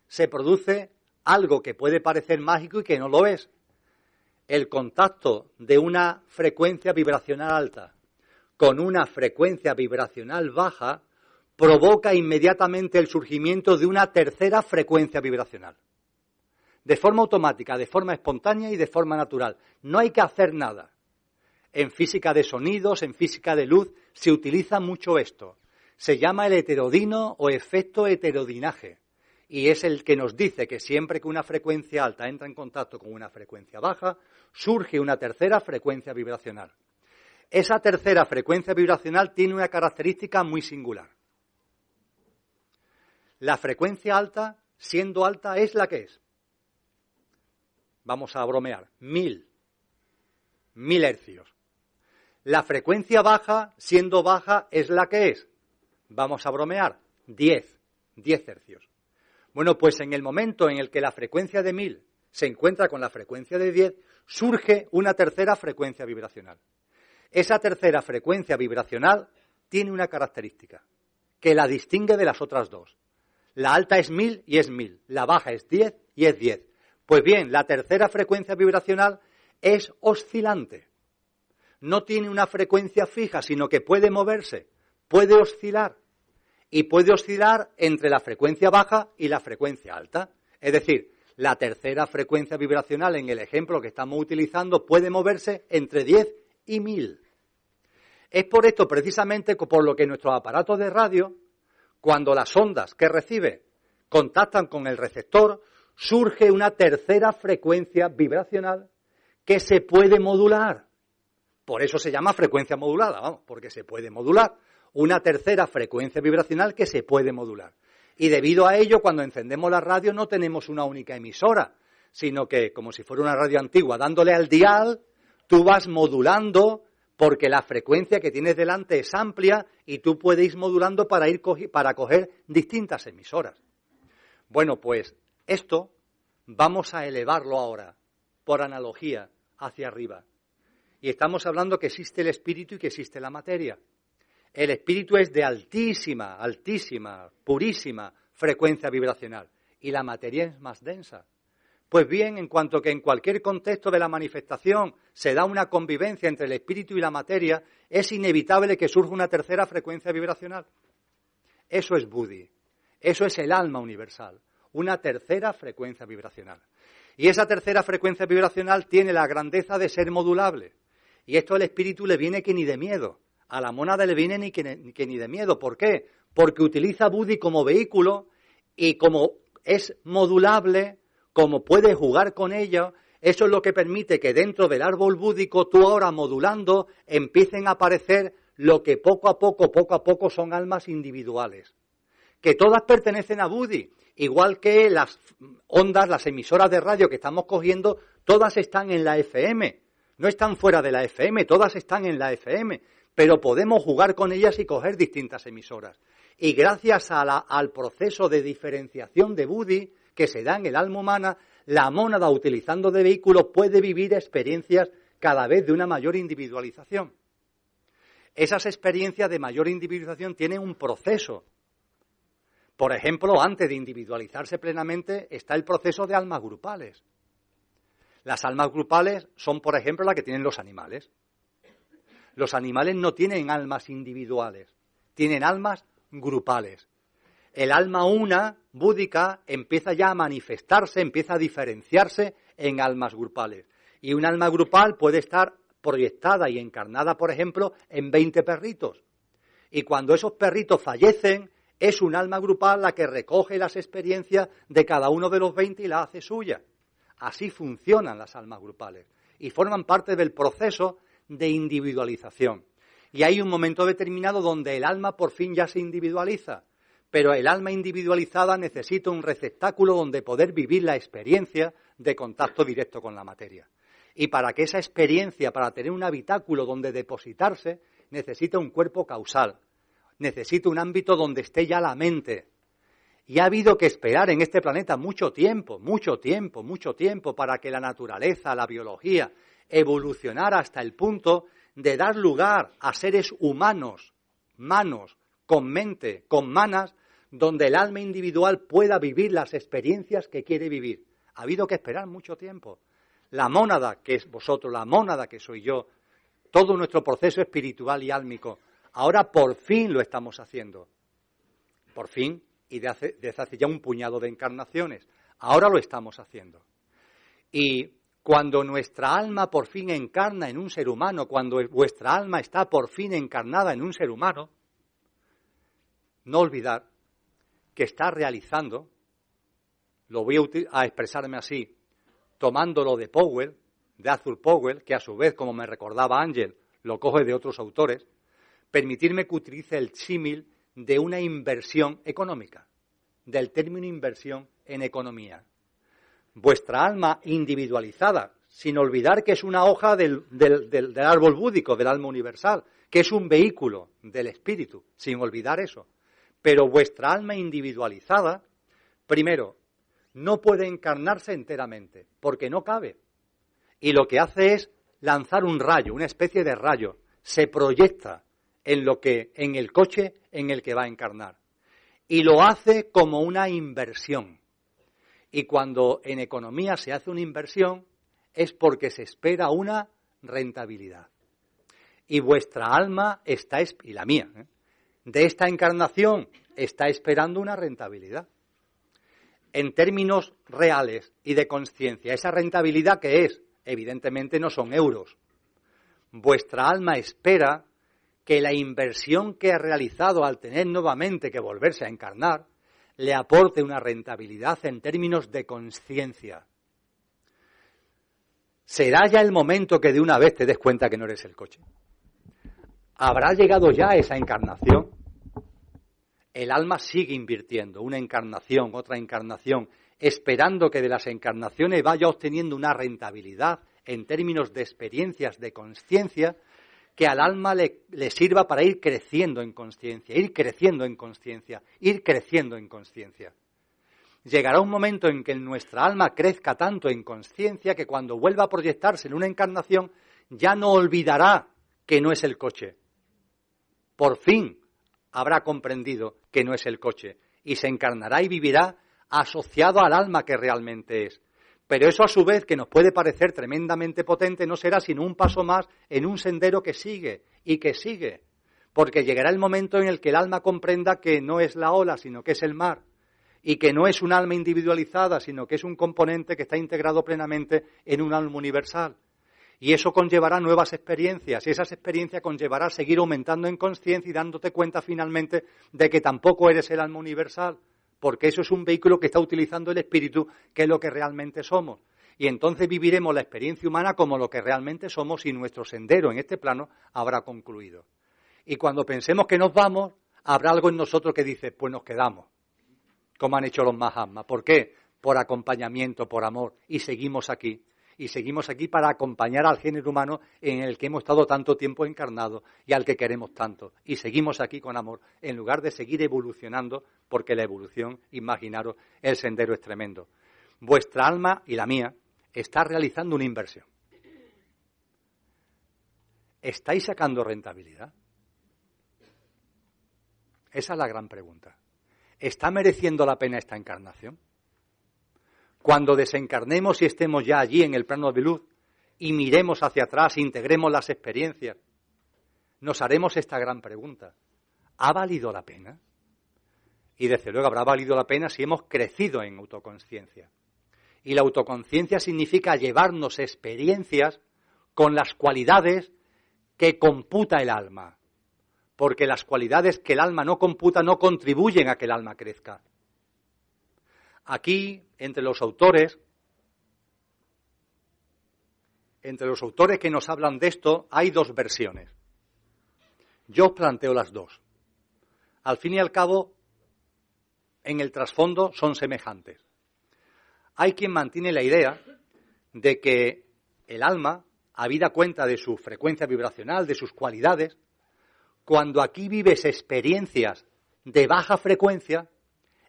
[SPEAKER 6] se produce algo que puede parecer mágico y que no lo es. El contacto de una frecuencia vibracional alta con una frecuencia vibracional baja provoca inmediatamente el surgimiento de una tercera frecuencia vibracional. De forma automática, de forma espontánea y de forma natural. No hay que hacer nada en física de sonidos, en física de luz, se utiliza mucho esto. Se llama el heterodino o efecto heterodinaje. Y es el que nos dice que siempre que una frecuencia alta entra en contacto con una frecuencia baja, surge una tercera frecuencia vibracional. Esa tercera frecuencia vibracional tiene una característica muy singular. La frecuencia alta, siendo alta, es la que es. Vamos a bromear. Mil. Mil hercios. La frecuencia baja, siendo baja, es la que es. Vamos a bromear. 10. 10 hercios. Bueno, pues en el momento en el que la frecuencia de 1000 se encuentra con la frecuencia de 10, surge una tercera frecuencia vibracional. Esa tercera frecuencia vibracional tiene una característica que la distingue de las otras dos. La alta es 1000 y es 1000, la baja es 10 y es 10. Pues bien, la tercera frecuencia vibracional es oscilante no tiene una frecuencia fija, sino que puede moverse, puede oscilar. Y puede oscilar entre la frecuencia baja y la frecuencia alta. Es decir, la tercera frecuencia vibracional en el ejemplo que estamos utilizando puede moverse entre 10 y 1000. Es por esto precisamente por lo que nuestros aparatos de radio, cuando las ondas que recibe contactan con el receptor, surge una tercera frecuencia vibracional que se puede modular. Por eso se llama frecuencia modulada, vamos, porque se puede modular. Una tercera frecuencia vibracional que se puede modular. Y debido a ello, cuando encendemos la radio no tenemos una única emisora, sino que, como si fuera una radio antigua, dándole al dial, tú vas modulando porque la frecuencia que tienes delante es amplia y tú puedes ir modulando para, ir para coger distintas emisoras. Bueno, pues esto vamos a elevarlo ahora, por analogía, hacia arriba. Y estamos hablando que existe el espíritu y que existe la materia. El espíritu es de altísima, altísima, purísima frecuencia vibracional y la materia es más densa. Pues bien, en cuanto que en cualquier contexto de la manifestación se da una convivencia entre el espíritu y la materia, es inevitable que surja una tercera frecuencia vibracional. Eso es Buddhi, eso es el alma universal, una tercera frecuencia vibracional. Y esa tercera frecuencia vibracional tiene la grandeza de ser modulable. Y esto al espíritu le viene que ni de miedo. A la monada le viene ni que, ni de miedo. ¿Por qué? Porque utiliza Budi como vehículo y como es modulable, como puede jugar con ella, Eso es lo que permite que dentro del árbol búdico, tú ahora modulando, empiecen a aparecer lo que poco a poco, poco a poco son almas individuales. Que todas pertenecen a Budi, igual que las ondas, las emisoras de radio que estamos cogiendo, todas están en la FM. No están fuera de la FM, todas están en la FM. Pero podemos jugar con ellas y coger distintas emisoras. Y gracias al proceso de diferenciación de Budi que se da en el alma humana, la mónada utilizando de vehículo puede vivir experiencias cada vez de una mayor individualización. Esas experiencias de mayor individualización tienen un proceso. Por ejemplo, antes de individualizarse plenamente está el proceso de almas grupales. Las almas grupales son, por ejemplo, las que tienen los animales. Los animales no tienen almas individuales, tienen almas grupales. El alma una, búdica, empieza ya a manifestarse, empieza a diferenciarse en almas grupales. Y un alma grupal puede estar proyectada y encarnada, por ejemplo, en 20 perritos. Y cuando esos perritos fallecen, es un alma grupal la que recoge las experiencias de cada uno de los 20 y la hace suya. Así funcionan las almas grupales y forman parte del proceso de individualización. Y hay un momento determinado donde el alma por fin ya se individualiza, pero el alma individualizada necesita un receptáculo donde poder vivir la experiencia de contacto directo con la materia. Y para que esa experiencia, para tener un habitáculo donde depositarse, necesita un cuerpo causal, necesita un ámbito donde esté ya la mente. Y ha habido que esperar en este planeta mucho tiempo, mucho tiempo, mucho tiempo para que la naturaleza, la biología, evolucionara hasta el punto de dar lugar a seres humanos, manos, con mente, con manas, donde el alma individual pueda vivir las experiencias que quiere vivir. Ha habido que esperar mucho tiempo. La mónada, que es vosotros, la mónada que soy yo, todo nuestro proceso espiritual y álmico, ahora por fin lo estamos haciendo. Por fin, y desde hace ya un puñado de encarnaciones. Ahora lo estamos haciendo. Y cuando nuestra alma por fin encarna en un ser humano, cuando vuestra alma está por fin encarnada en un ser humano, no olvidar que está realizando, lo voy a, expresarme así, tomándolo de Powell, de Arthur Powell, que a su vez, como me recordaba Ángel, lo coge de otros autores, permitirme que utilice el símil de una inversión económica, del término inversión en economía. Vuestra alma individualizada, sin olvidar que es una hoja del, del árbol búdico, del alma universal, que es un vehículo del espíritu, sin olvidar eso. Pero vuestra alma individualizada, primero, no puede encarnarse enteramente, porque no cabe. Y lo que hace es lanzar un rayo, una especie de rayo, se proyecta en lo que en el coche en el que va a encarnar. Y lo hace como una inversión. Y cuando en economía se hace una inversión es porque se espera una rentabilidad. Y vuestra alma está, y la mía, ¿eh? De esta encarnación está esperando una rentabilidad. En términos reales y de conciencia, esa rentabilidad que es, evidentemente no son euros. Vuestra alma espera que la inversión que ha realizado al tener nuevamente que volverse a encarnar le aporte una rentabilidad en términos de conciencia. Será ya el momento que de una vez te des cuenta que no eres el coche. ¿Habrá llegado ya esa encarnación? El alma sigue invirtiendo, una encarnación, otra encarnación, esperando que de las encarnaciones vaya obteniendo una rentabilidad en términos de experiencias de conciencia que al alma le, le, sirva para ir creciendo en conciencia, ir creciendo en conciencia, ir creciendo en conciencia. Llegará un momento en que nuestra alma crezca tanto en conciencia que cuando vuelva a proyectarse en una encarnación ya no olvidará que no es el coche, por fin habrá comprendido que no es el coche y se encarnará y vivirá asociado al alma que realmente es. Pero eso a su vez, que nos puede parecer tremendamente potente, no será sino un paso más en un sendero que sigue y que sigue. Porque llegará el momento en el que el alma comprenda que no es la ola, sino que es el mar. Y que no es un alma individualizada, sino que es un componente que está integrado plenamente en un alma universal. Y eso conllevará nuevas experiencias, y esas experiencias conllevará seguir aumentando en conciencia y dándote cuenta finalmente de que tampoco eres el alma universal, porque eso es un vehículo que está utilizando el espíritu, que es lo que realmente somos. Y entonces viviremos la experiencia humana como lo que realmente somos y nuestro sendero en este plano habrá concluido. Y cuando pensemos que nos vamos, habrá algo en nosotros que dice, pues nos quedamos, como han hecho los Mahatmas. ¿Por qué? Por acompañamiento, por amor. Y seguimos aquí. Y seguimos aquí para acompañar al género humano en el que hemos estado tanto tiempo encarnado y al que queremos tanto. Y seguimos aquí con amor, en lugar de seguir evolucionando, porque la evolución, imaginaros, el sendero es tremendo. Vuestra alma y la mía está realizando una inversión. ¿Estáis sacando rentabilidad? Esa es la gran pregunta. ¿Está mereciendo la pena esta encarnación? Cuando desencarnemos y estemos ya allí en el plano de luz y miremos hacia atrás, integremos las experiencias, nos haremos esta gran pregunta. ¿Ha valido la pena? Y desde luego habrá valido la pena si hemos crecido en autoconciencia. Y la autoconciencia significa llevarnos experiencias con las cualidades que computa el alma. Porque las cualidades que el alma no computa no contribuyen a que el alma crezca. Aquí, entre los autores, entre los autores que nos hablan de esto, hay dos versiones. Yo planteo las dos. Al fin y al cabo, en el trasfondo son semejantes. Hay quien mantiene la idea de que el alma, habida cuenta de su frecuencia vibracional, de sus cualidades, cuando aquí vives experiencias de baja frecuencia,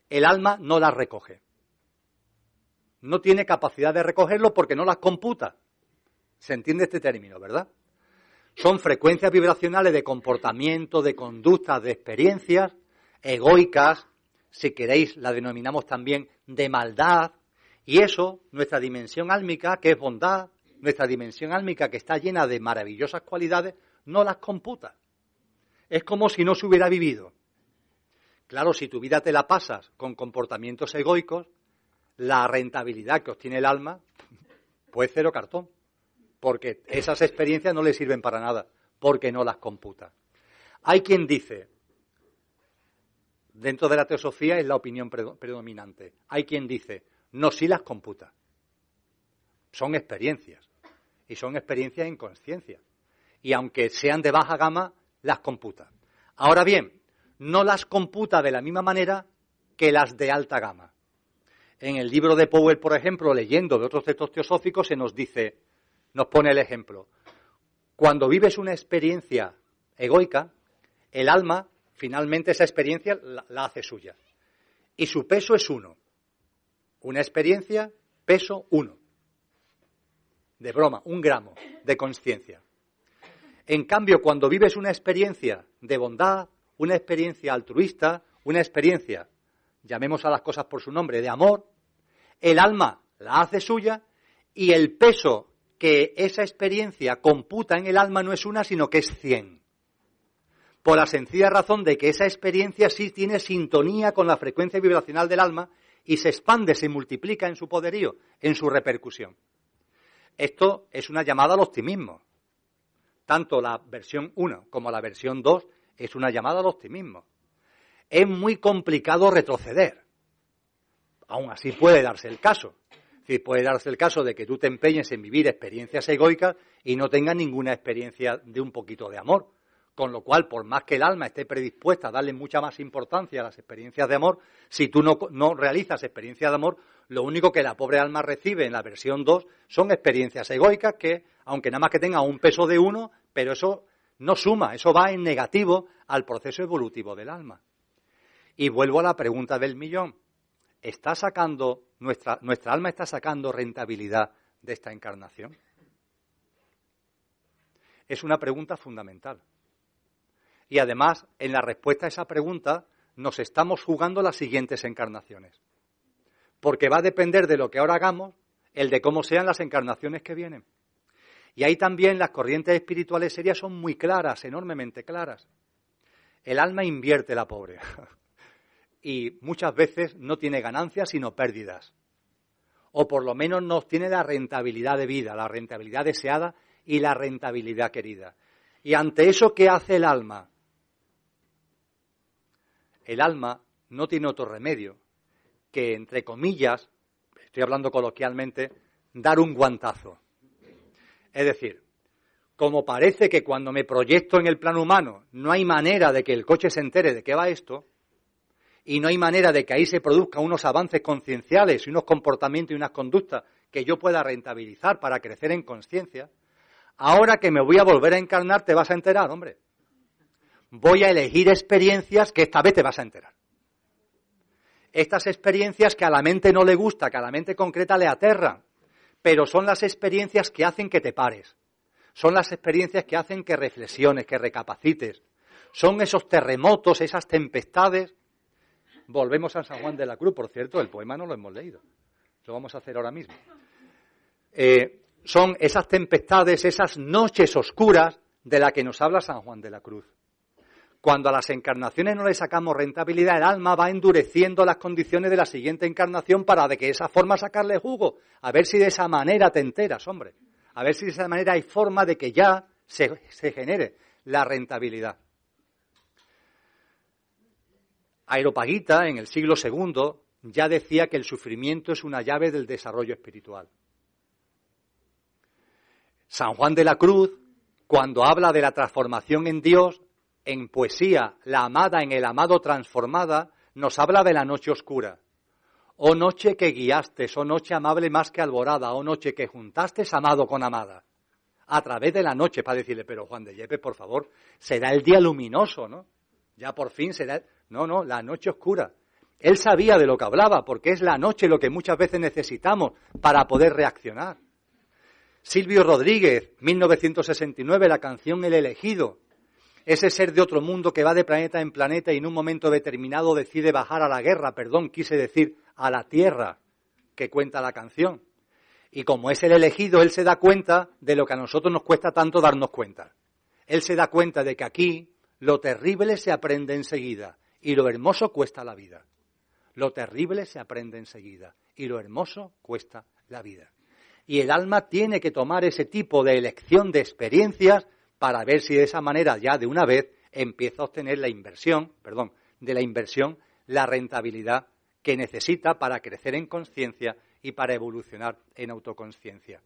[SPEAKER 6] el alma no las recoge. No tiene capacidad de recogerlo porque no las computa. Se entiende este término, ¿verdad? Son frecuencias vibracionales de comportamiento, de conductas, de experiencias egoicas, si queréis, la denominamos también de maldad, y eso, nuestra dimensión álmica, que es bondad, nuestra dimensión álmica, que está llena de maravillosas cualidades, no las computa. Es como si no se hubiera vivido. Claro, si tu vida te la pasas con comportamientos egoicos, la rentabilidad que obtiene el alma puede cero cartón, porque esas experiencias no le sirven para nada, porque no las computa. Hay quien dice, dentro de la teosofía es la opinión predominante. Hay quien dice, no, sí las computa. Son experiencias. Y son experiencias en conciencia. Y aunque sean de baja gama, las computa. Ahora bien, no las computa de la misma manera que las de alta gama. En el libro de Powell, por ejemplo, leyendo de otros textos teosóficos, se nos dice, nos pone el ejemplo, cuando vives una experiencia egoica, el alma finalmente esa experiencia la, hace suya. Y su peso es uno. Una experiencia, peso uno. De broma, un gramo de conciencia. En cambio, cuando vives una experiencia de bondad, una experiencia altruista, una experiencia, llamemos a las cosas por su nombre, de amor, el alma la hace suya y el peso que esa experiencia computa en el alma no es una, sino que es cien por la sencilla razón de que esa experiencia sí tiene sintonía con la frecuencia vibracional del alma y se expande, se multiplica en su poderío, en su repercusión. Esto es una llamada al optimismo. Tanto la versión 1 como la versión 2 es una llamada al optimismo. Es muy complicado retroceder. Aún así puede darse el caso. Es puede darse el caso de que tú te empeñes en vivir experiencias egoicas y no tengas ninguna experiencia de un poquito de amor. Con lo cual, por más que el alma esté predispuesta a darle mucha más importancia a las experiencias de amor, si tú no, realizas experiencias de amor, lo único que la pobre alma recibe en la versión 2 son experiencias egoicas que, aunque nada más que tengan un peso de uno, pero eso no suma, eso va en negativo al proceso evolutivo del alma. Y vuelvo a la pregunta del millón. ¿Está sacando, nuestra, nuestra alma está sacando rentabilidad de esta encarnación? Es una pregunta fundamental. Y además, en la respuesta a esa pregunta, nos estamos jugando las siguientes encarnaciones. Porque va a depender de lo que ahora hagamos, el de cómo sean las encarnaciones que vienen. Y ahí también las corrientes espirituales serias son muy claras, enormemente claras. El alma invierte la pobre. y muchas veces no tiene ganancias sino pérdidas. O por lo menos no tiene la rentabilidad de vida, la rentabilidad deseada y la rentabilidad querida. Y ante eso, ¿qué hace el alma? el alma no tiene otro remedio que, entre comillas, estoy hablando coloquialmente, dar un guantazo. Es decir, como parece que cuando me proyecto en el plano humano no hay manera de que el coche se entere de qué va esto, y no hay manera de que ahí se produzcan unos avances concienciales y unos comportamientos y unas conductas que yo pueda rentabilizar para crecer en conciencia, ahora que me voy a volver a encarnar te vas a enterar, hombre. Voy a elegir experiencias que esta vez te vas a enterar. Estas experiencias que a la mente no le gusta, que a la mente concreta le aterran, pero son las experiencias que hacen que te pares. Son las experiencias que hacen que reflexiones, que recapacites. Son esos terremotos, esas tempestades. Volvemos a San Juan de la Cruz, por cierto, el poema no lo hemos leído. Lo vamos a hacer ahora mismo. Eh, son esas tempestades, esas noches oscuras de las que nos habla San Juan de la Cruz. Cuando a las encarnaciones no le sacamos rentabilidad, el alma va endureciendo las condiciones de la siguiente encarnación para de que esa forma sacarle jugo. A ver si de esa manera te enteras, hombre a ver si de esa manera hay forma de que ya se, genere la rentabilidad. Aeropagita, en el siglo II, ya decía que el sufrimiento es una llave del desarrollo espiritual. San Juan de la Cruz, cuando habla de la transformación en Dios, en poesía, la amada en el amado transformada, nos habla de la noche oscura. Oh noche que guiaste, oh noche amable más que alborada, oh noche que juntaste amado con amada. A través de la noche, para decirle, pero Juan de Yepes, por favor, será el día luminoso, ¿no? Ya por fin será. No, no, la noche oscura. Él sabía de lo que hablaba, porque es la noche lo que muchas veces necesitamos para poder reaccionar. Silvio Rodríguez, 1969, la canción El elegido. Ese ser de otro mundo que va de planeta en planeta y en un momento determinado decide bajar a la guerra, perdón, quise decir a la tierra que cuenta la canción. Y como es el elegido, él se da cuenta de lo que a nosotros nos cuesta tanto darnos cuenta. Él se da cuenta de que aquí lo terrible se aprende enseguida y lo hermoso cuesta la vida. Lo terrible se aprende enseguida y lo hermoso cuesta la vida. Y el alma tiene que tomar ese tipo de elección de experiencias para ver si de esa manera ya de una vez empieza a obtener la inversión, perdón, de la inversión, la rentabilidad que necesita para crecer en conciencia y para evolucionar en autoconciencia.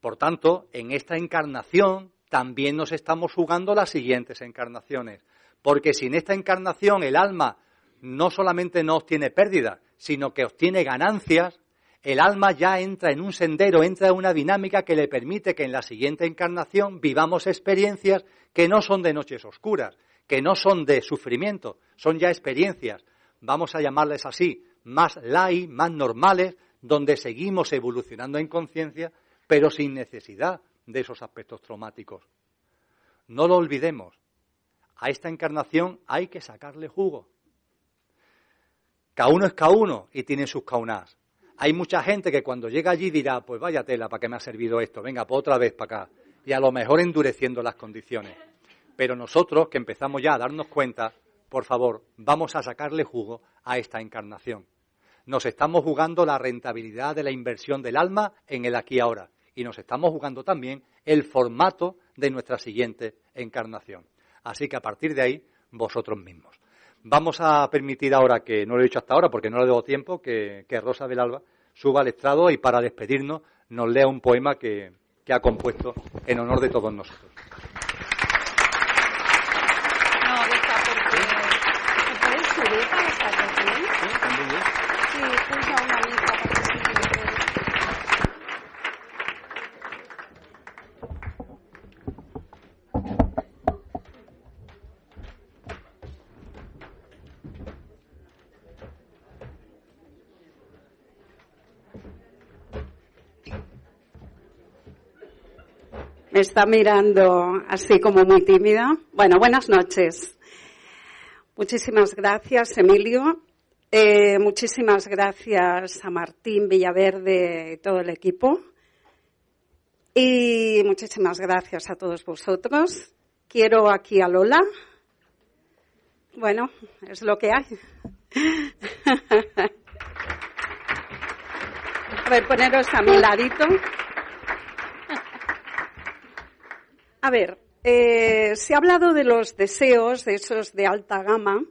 [SPEAKER 6] Por tanto, en esta encarnación también nos estamos jugando las siguientes encarnaciones, porque si en esta encarnación el alma no solamente no obtiene pérdida, sino que obtiene ganancias, el alma ya entra en un sendero, entra en una dinámica que le permite que en la siguiente encarnación vivamos experiencias que no son de noches oscuras, que no son de sufrimiento, son ya experiencias vamos a llamarles así, más light, más normales, donde seguimos evolucionando en conciencia, pero sin necesidad de esos aspectos traumáticos. No lo olvidemos. A esta encarnación hay que sacarle jugo. Cada uno es cada uno y tiene sus caunas. Hay mucha gente que cuando llega allí dirá, pues vaya tela, ¿para qué me ha servido esto? Venga, pues otra vez para acá. Y a lo mejor endureciendo las condiciones. Pero nosotros, que empezamos ya a darnos cuenta, por favor, vamos a sacarle jugo a esta encarnación. Nos estamos jugando la rentabilidad de la inversión del alma en el aquí y ahora. Y nos estamos jugando también el formato de nuestra siguiente encarnación. Así que a partir de ahí, vosotros mismos. Vamos a permitir ahora, que no lo he dicho hasta ahora porque no le debo tiempo, que, Rosa del Alba suba al estrado y para despedirnos nos lea un poema que ha compuesto en honor de todos nosotros.
[SPEAKER 12] Está mirando así como muy tímida. Bueno, buenas noches. Muchísimas gracias, Emilio. Eh, muchísimas gracias a Martín Villaverde y todo el equipo. Y muchísimas gracias a todos vosotros. Quiero aquí a Lola. Bueno, es lo que hay. a poneros a mi ladito. A ver, eh, se ha hablado de los deseos, de esos de alta gama.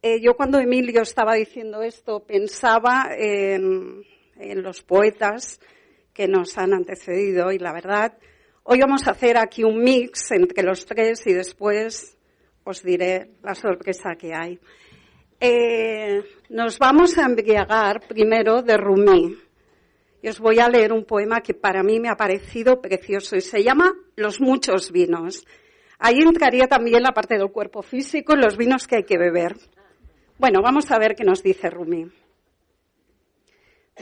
[SPEAKER 12] Eh, yo cuando Emilio estaba diciendo esto pensaba en, en los poetas que nos han antecedido y la verdad, hoy vamos a hacer aquí un mix entre los tres y después os diré la sorpresa que hay. Eh, nos vamos a embriagar primero de Rumi. Y os voy a leer un poema que para mí me ha parecido precioso y se llama Los muchos vinos. Ahí entraría también la parte del cuerpo físico y los vinos que hay que beber. Bueno, vamos a ver qué nos dice Rumi.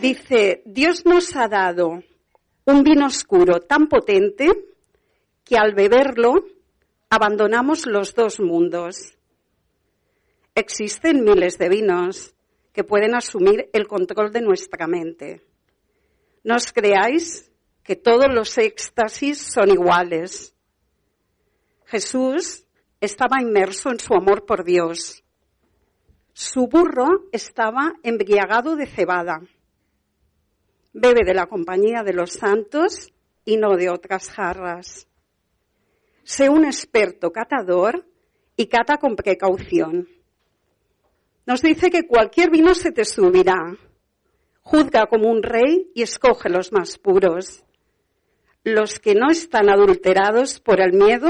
[SPEAKER 12] Dice, Dios nos ha dado un vino oscuro tan potente que al beberlo abandonamos los dos mundos. Existen miles de vinos que pueden asumir el control de nuestra mente. No os creáis que todos los éxtasis son iguales. Jesús estaba inmerso en su amor por Dios. Su burro estaba embriagado de cebada bebe de la compañía de los santos y no de otras jarras. Sé un experto catador y cata con precaución. Nos dice que cualquier vino se te subirá. Juzga como un rey y escoge los más puros. Los que no están adulterados por el miedo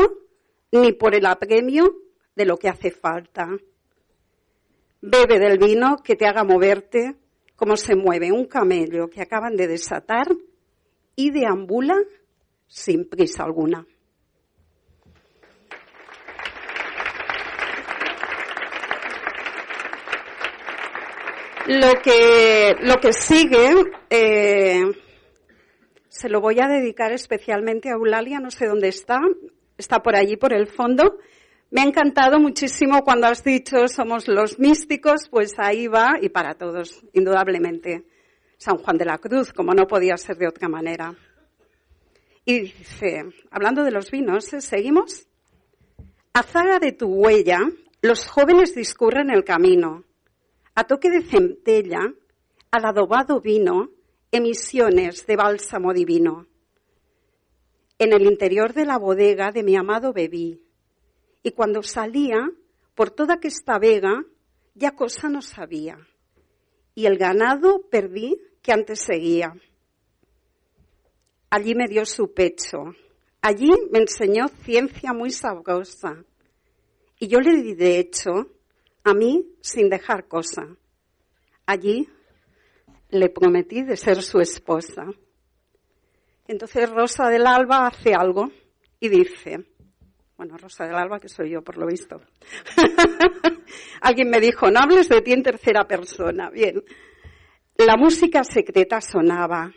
[SPEAKER 12] ni por el apremio de lo que hace falta. Bebe del vino que te haga moverte como se mueve un camello que acaban de desatar y deambula sin prisa alguna. Lo que, lo que sigue eh, se lo voy a dedicar especialmente a Eulalia, no sé dónde está, está por allí, por el fondo, me ha encantado muchísimo cuando has dicho somos los místicos, pues ahí va y para todos, indudablemente. San Juan de la Cruz, como no podía ser de otra manera. Y dice, hablando de los vinos, ¿eh? ¿seguimos? A zaga de tu huella, los jóvenes discurren el camino. A toque de centella, al adobado vino, emisiones de bálsamo divino. En el interior de la bodega de mi amado bebí, y cuando salía por toda aquesta vega, ya cosa no sabía. Y el ganado perdí que antes seguía. Allí me dio su pecho. Allí me enseñó ciencia muy sabrosa. Y yo le di de hecho a mí sin dejar cosa. Allí le prometí de ser su esposa. Entonces Rosa del Alba hace algo y dice, bueno, Rosa del Alba, que soy yo, por lo visto. Alguien me dijo, no hables de ti en tercera persona. Bien. La música secreta sonaba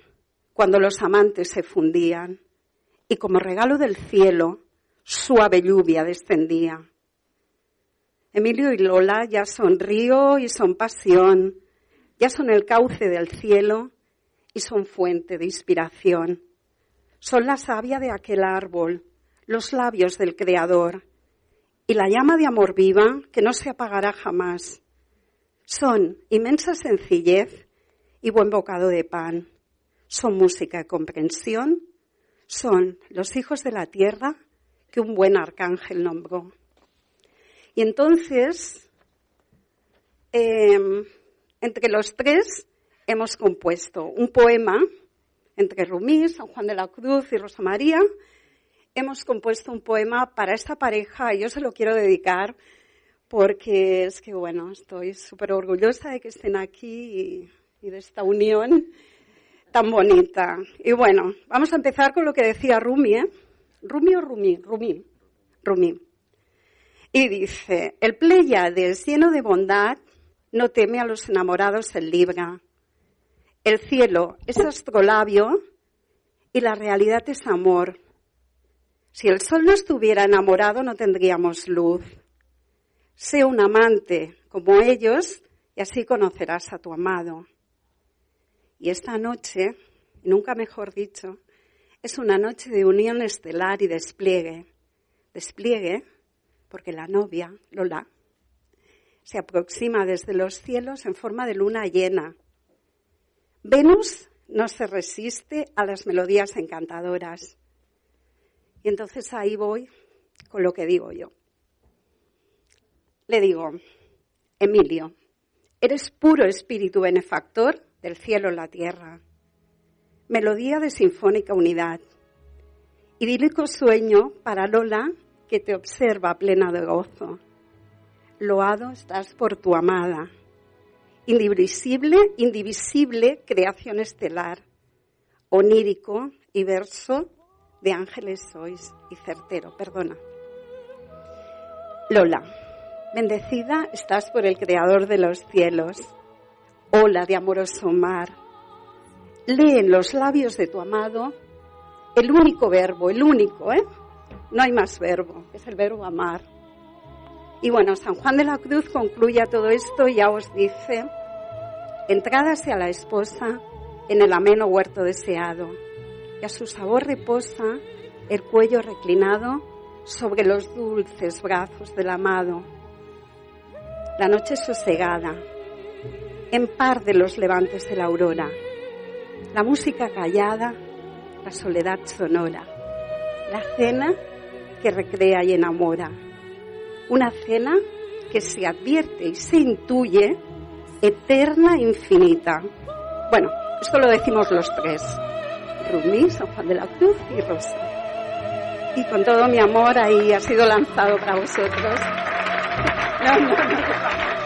[SPEAKER 12] cuando los amantes se fundían y como regalo del cielo, suave lluvia descendía. Emilio y Lola ya son río y son pasión, ya son el cauce del cielo y son fuente de inspiración. Son la savia de aquel árbol los labios del Creador y la llama de amor viva que no se apagará jamás. Son inmensa sencillez y buen bocado de pan. Son música y comprensión. Son los hijos de la tierra que un buen arcángel nombró. Y entonces, em, entre los tres hemos compuesto un poema entre Rumí, San Juan de la Cruz y Rosa María, hemos compuesto un poema para esta pareja y yo se lo quiero dedicar porque es que, bueno, estoy súper orgullosa de que estén aquí y, de esta unión tan bonita. Y bueno, vamos a empezar con lo que decía Rumi, ¿eh? Rumi o Rumi, Rumi, Rumi. Y dice, el Pleiades lleno de bondad no teme a los enamorados en libra. El cielo es astrolabio y la realidad es amor. Si el sol no estuviera enamorado no tendríamos luz. Sé un amante como ellos y así conocerás a tu amado. Y esta noche, nunca mejor dicho, es una noche de unión estelar y despliegue. Despliegue porque la novia, Lola, se aproxima desde los cielos en forma de luna llena. Venus no se resiste a las melodías encantadoras. Y entonces ahí voy con lo que digo yo. Le digo, Emilio, eres puro espíritu benefactor de del cielo en la tierra. Melodía de sinfónica unidad. Idílico sueño para Lola que te observa plena de gozo. Loado estás por tu amada. Indivisible, indivisible creación estelar. Onírico y verso de ángeles sois y certero, perdona. Lola, bendecida estás por el Creador de los cielos. Ola de amoroso mar. Lee en los labios de tu amado el único verbo, el único, ¿eh? No hay más verbo, es el verbo amar. Y bueno, San Juan de la Cruz concluye todo esto y ya os dice, entrada hacia la esposa en el ameno huerto deseado, y a su sabor reposa el cuello reclinado sobre los dulces brazos del amado. La noche sosegada, en par de los levantes de la aurora, la música callada la soledad sonora, la cena que recrea y enamora, una cena que se advierte y se intuye eterna e infinita. Bueno, esto lo decimos los tres, Rumi, San Juan de la Cruz y Rosa. Y con todo mi amor ahí ha sido lanzado para vosotros. No.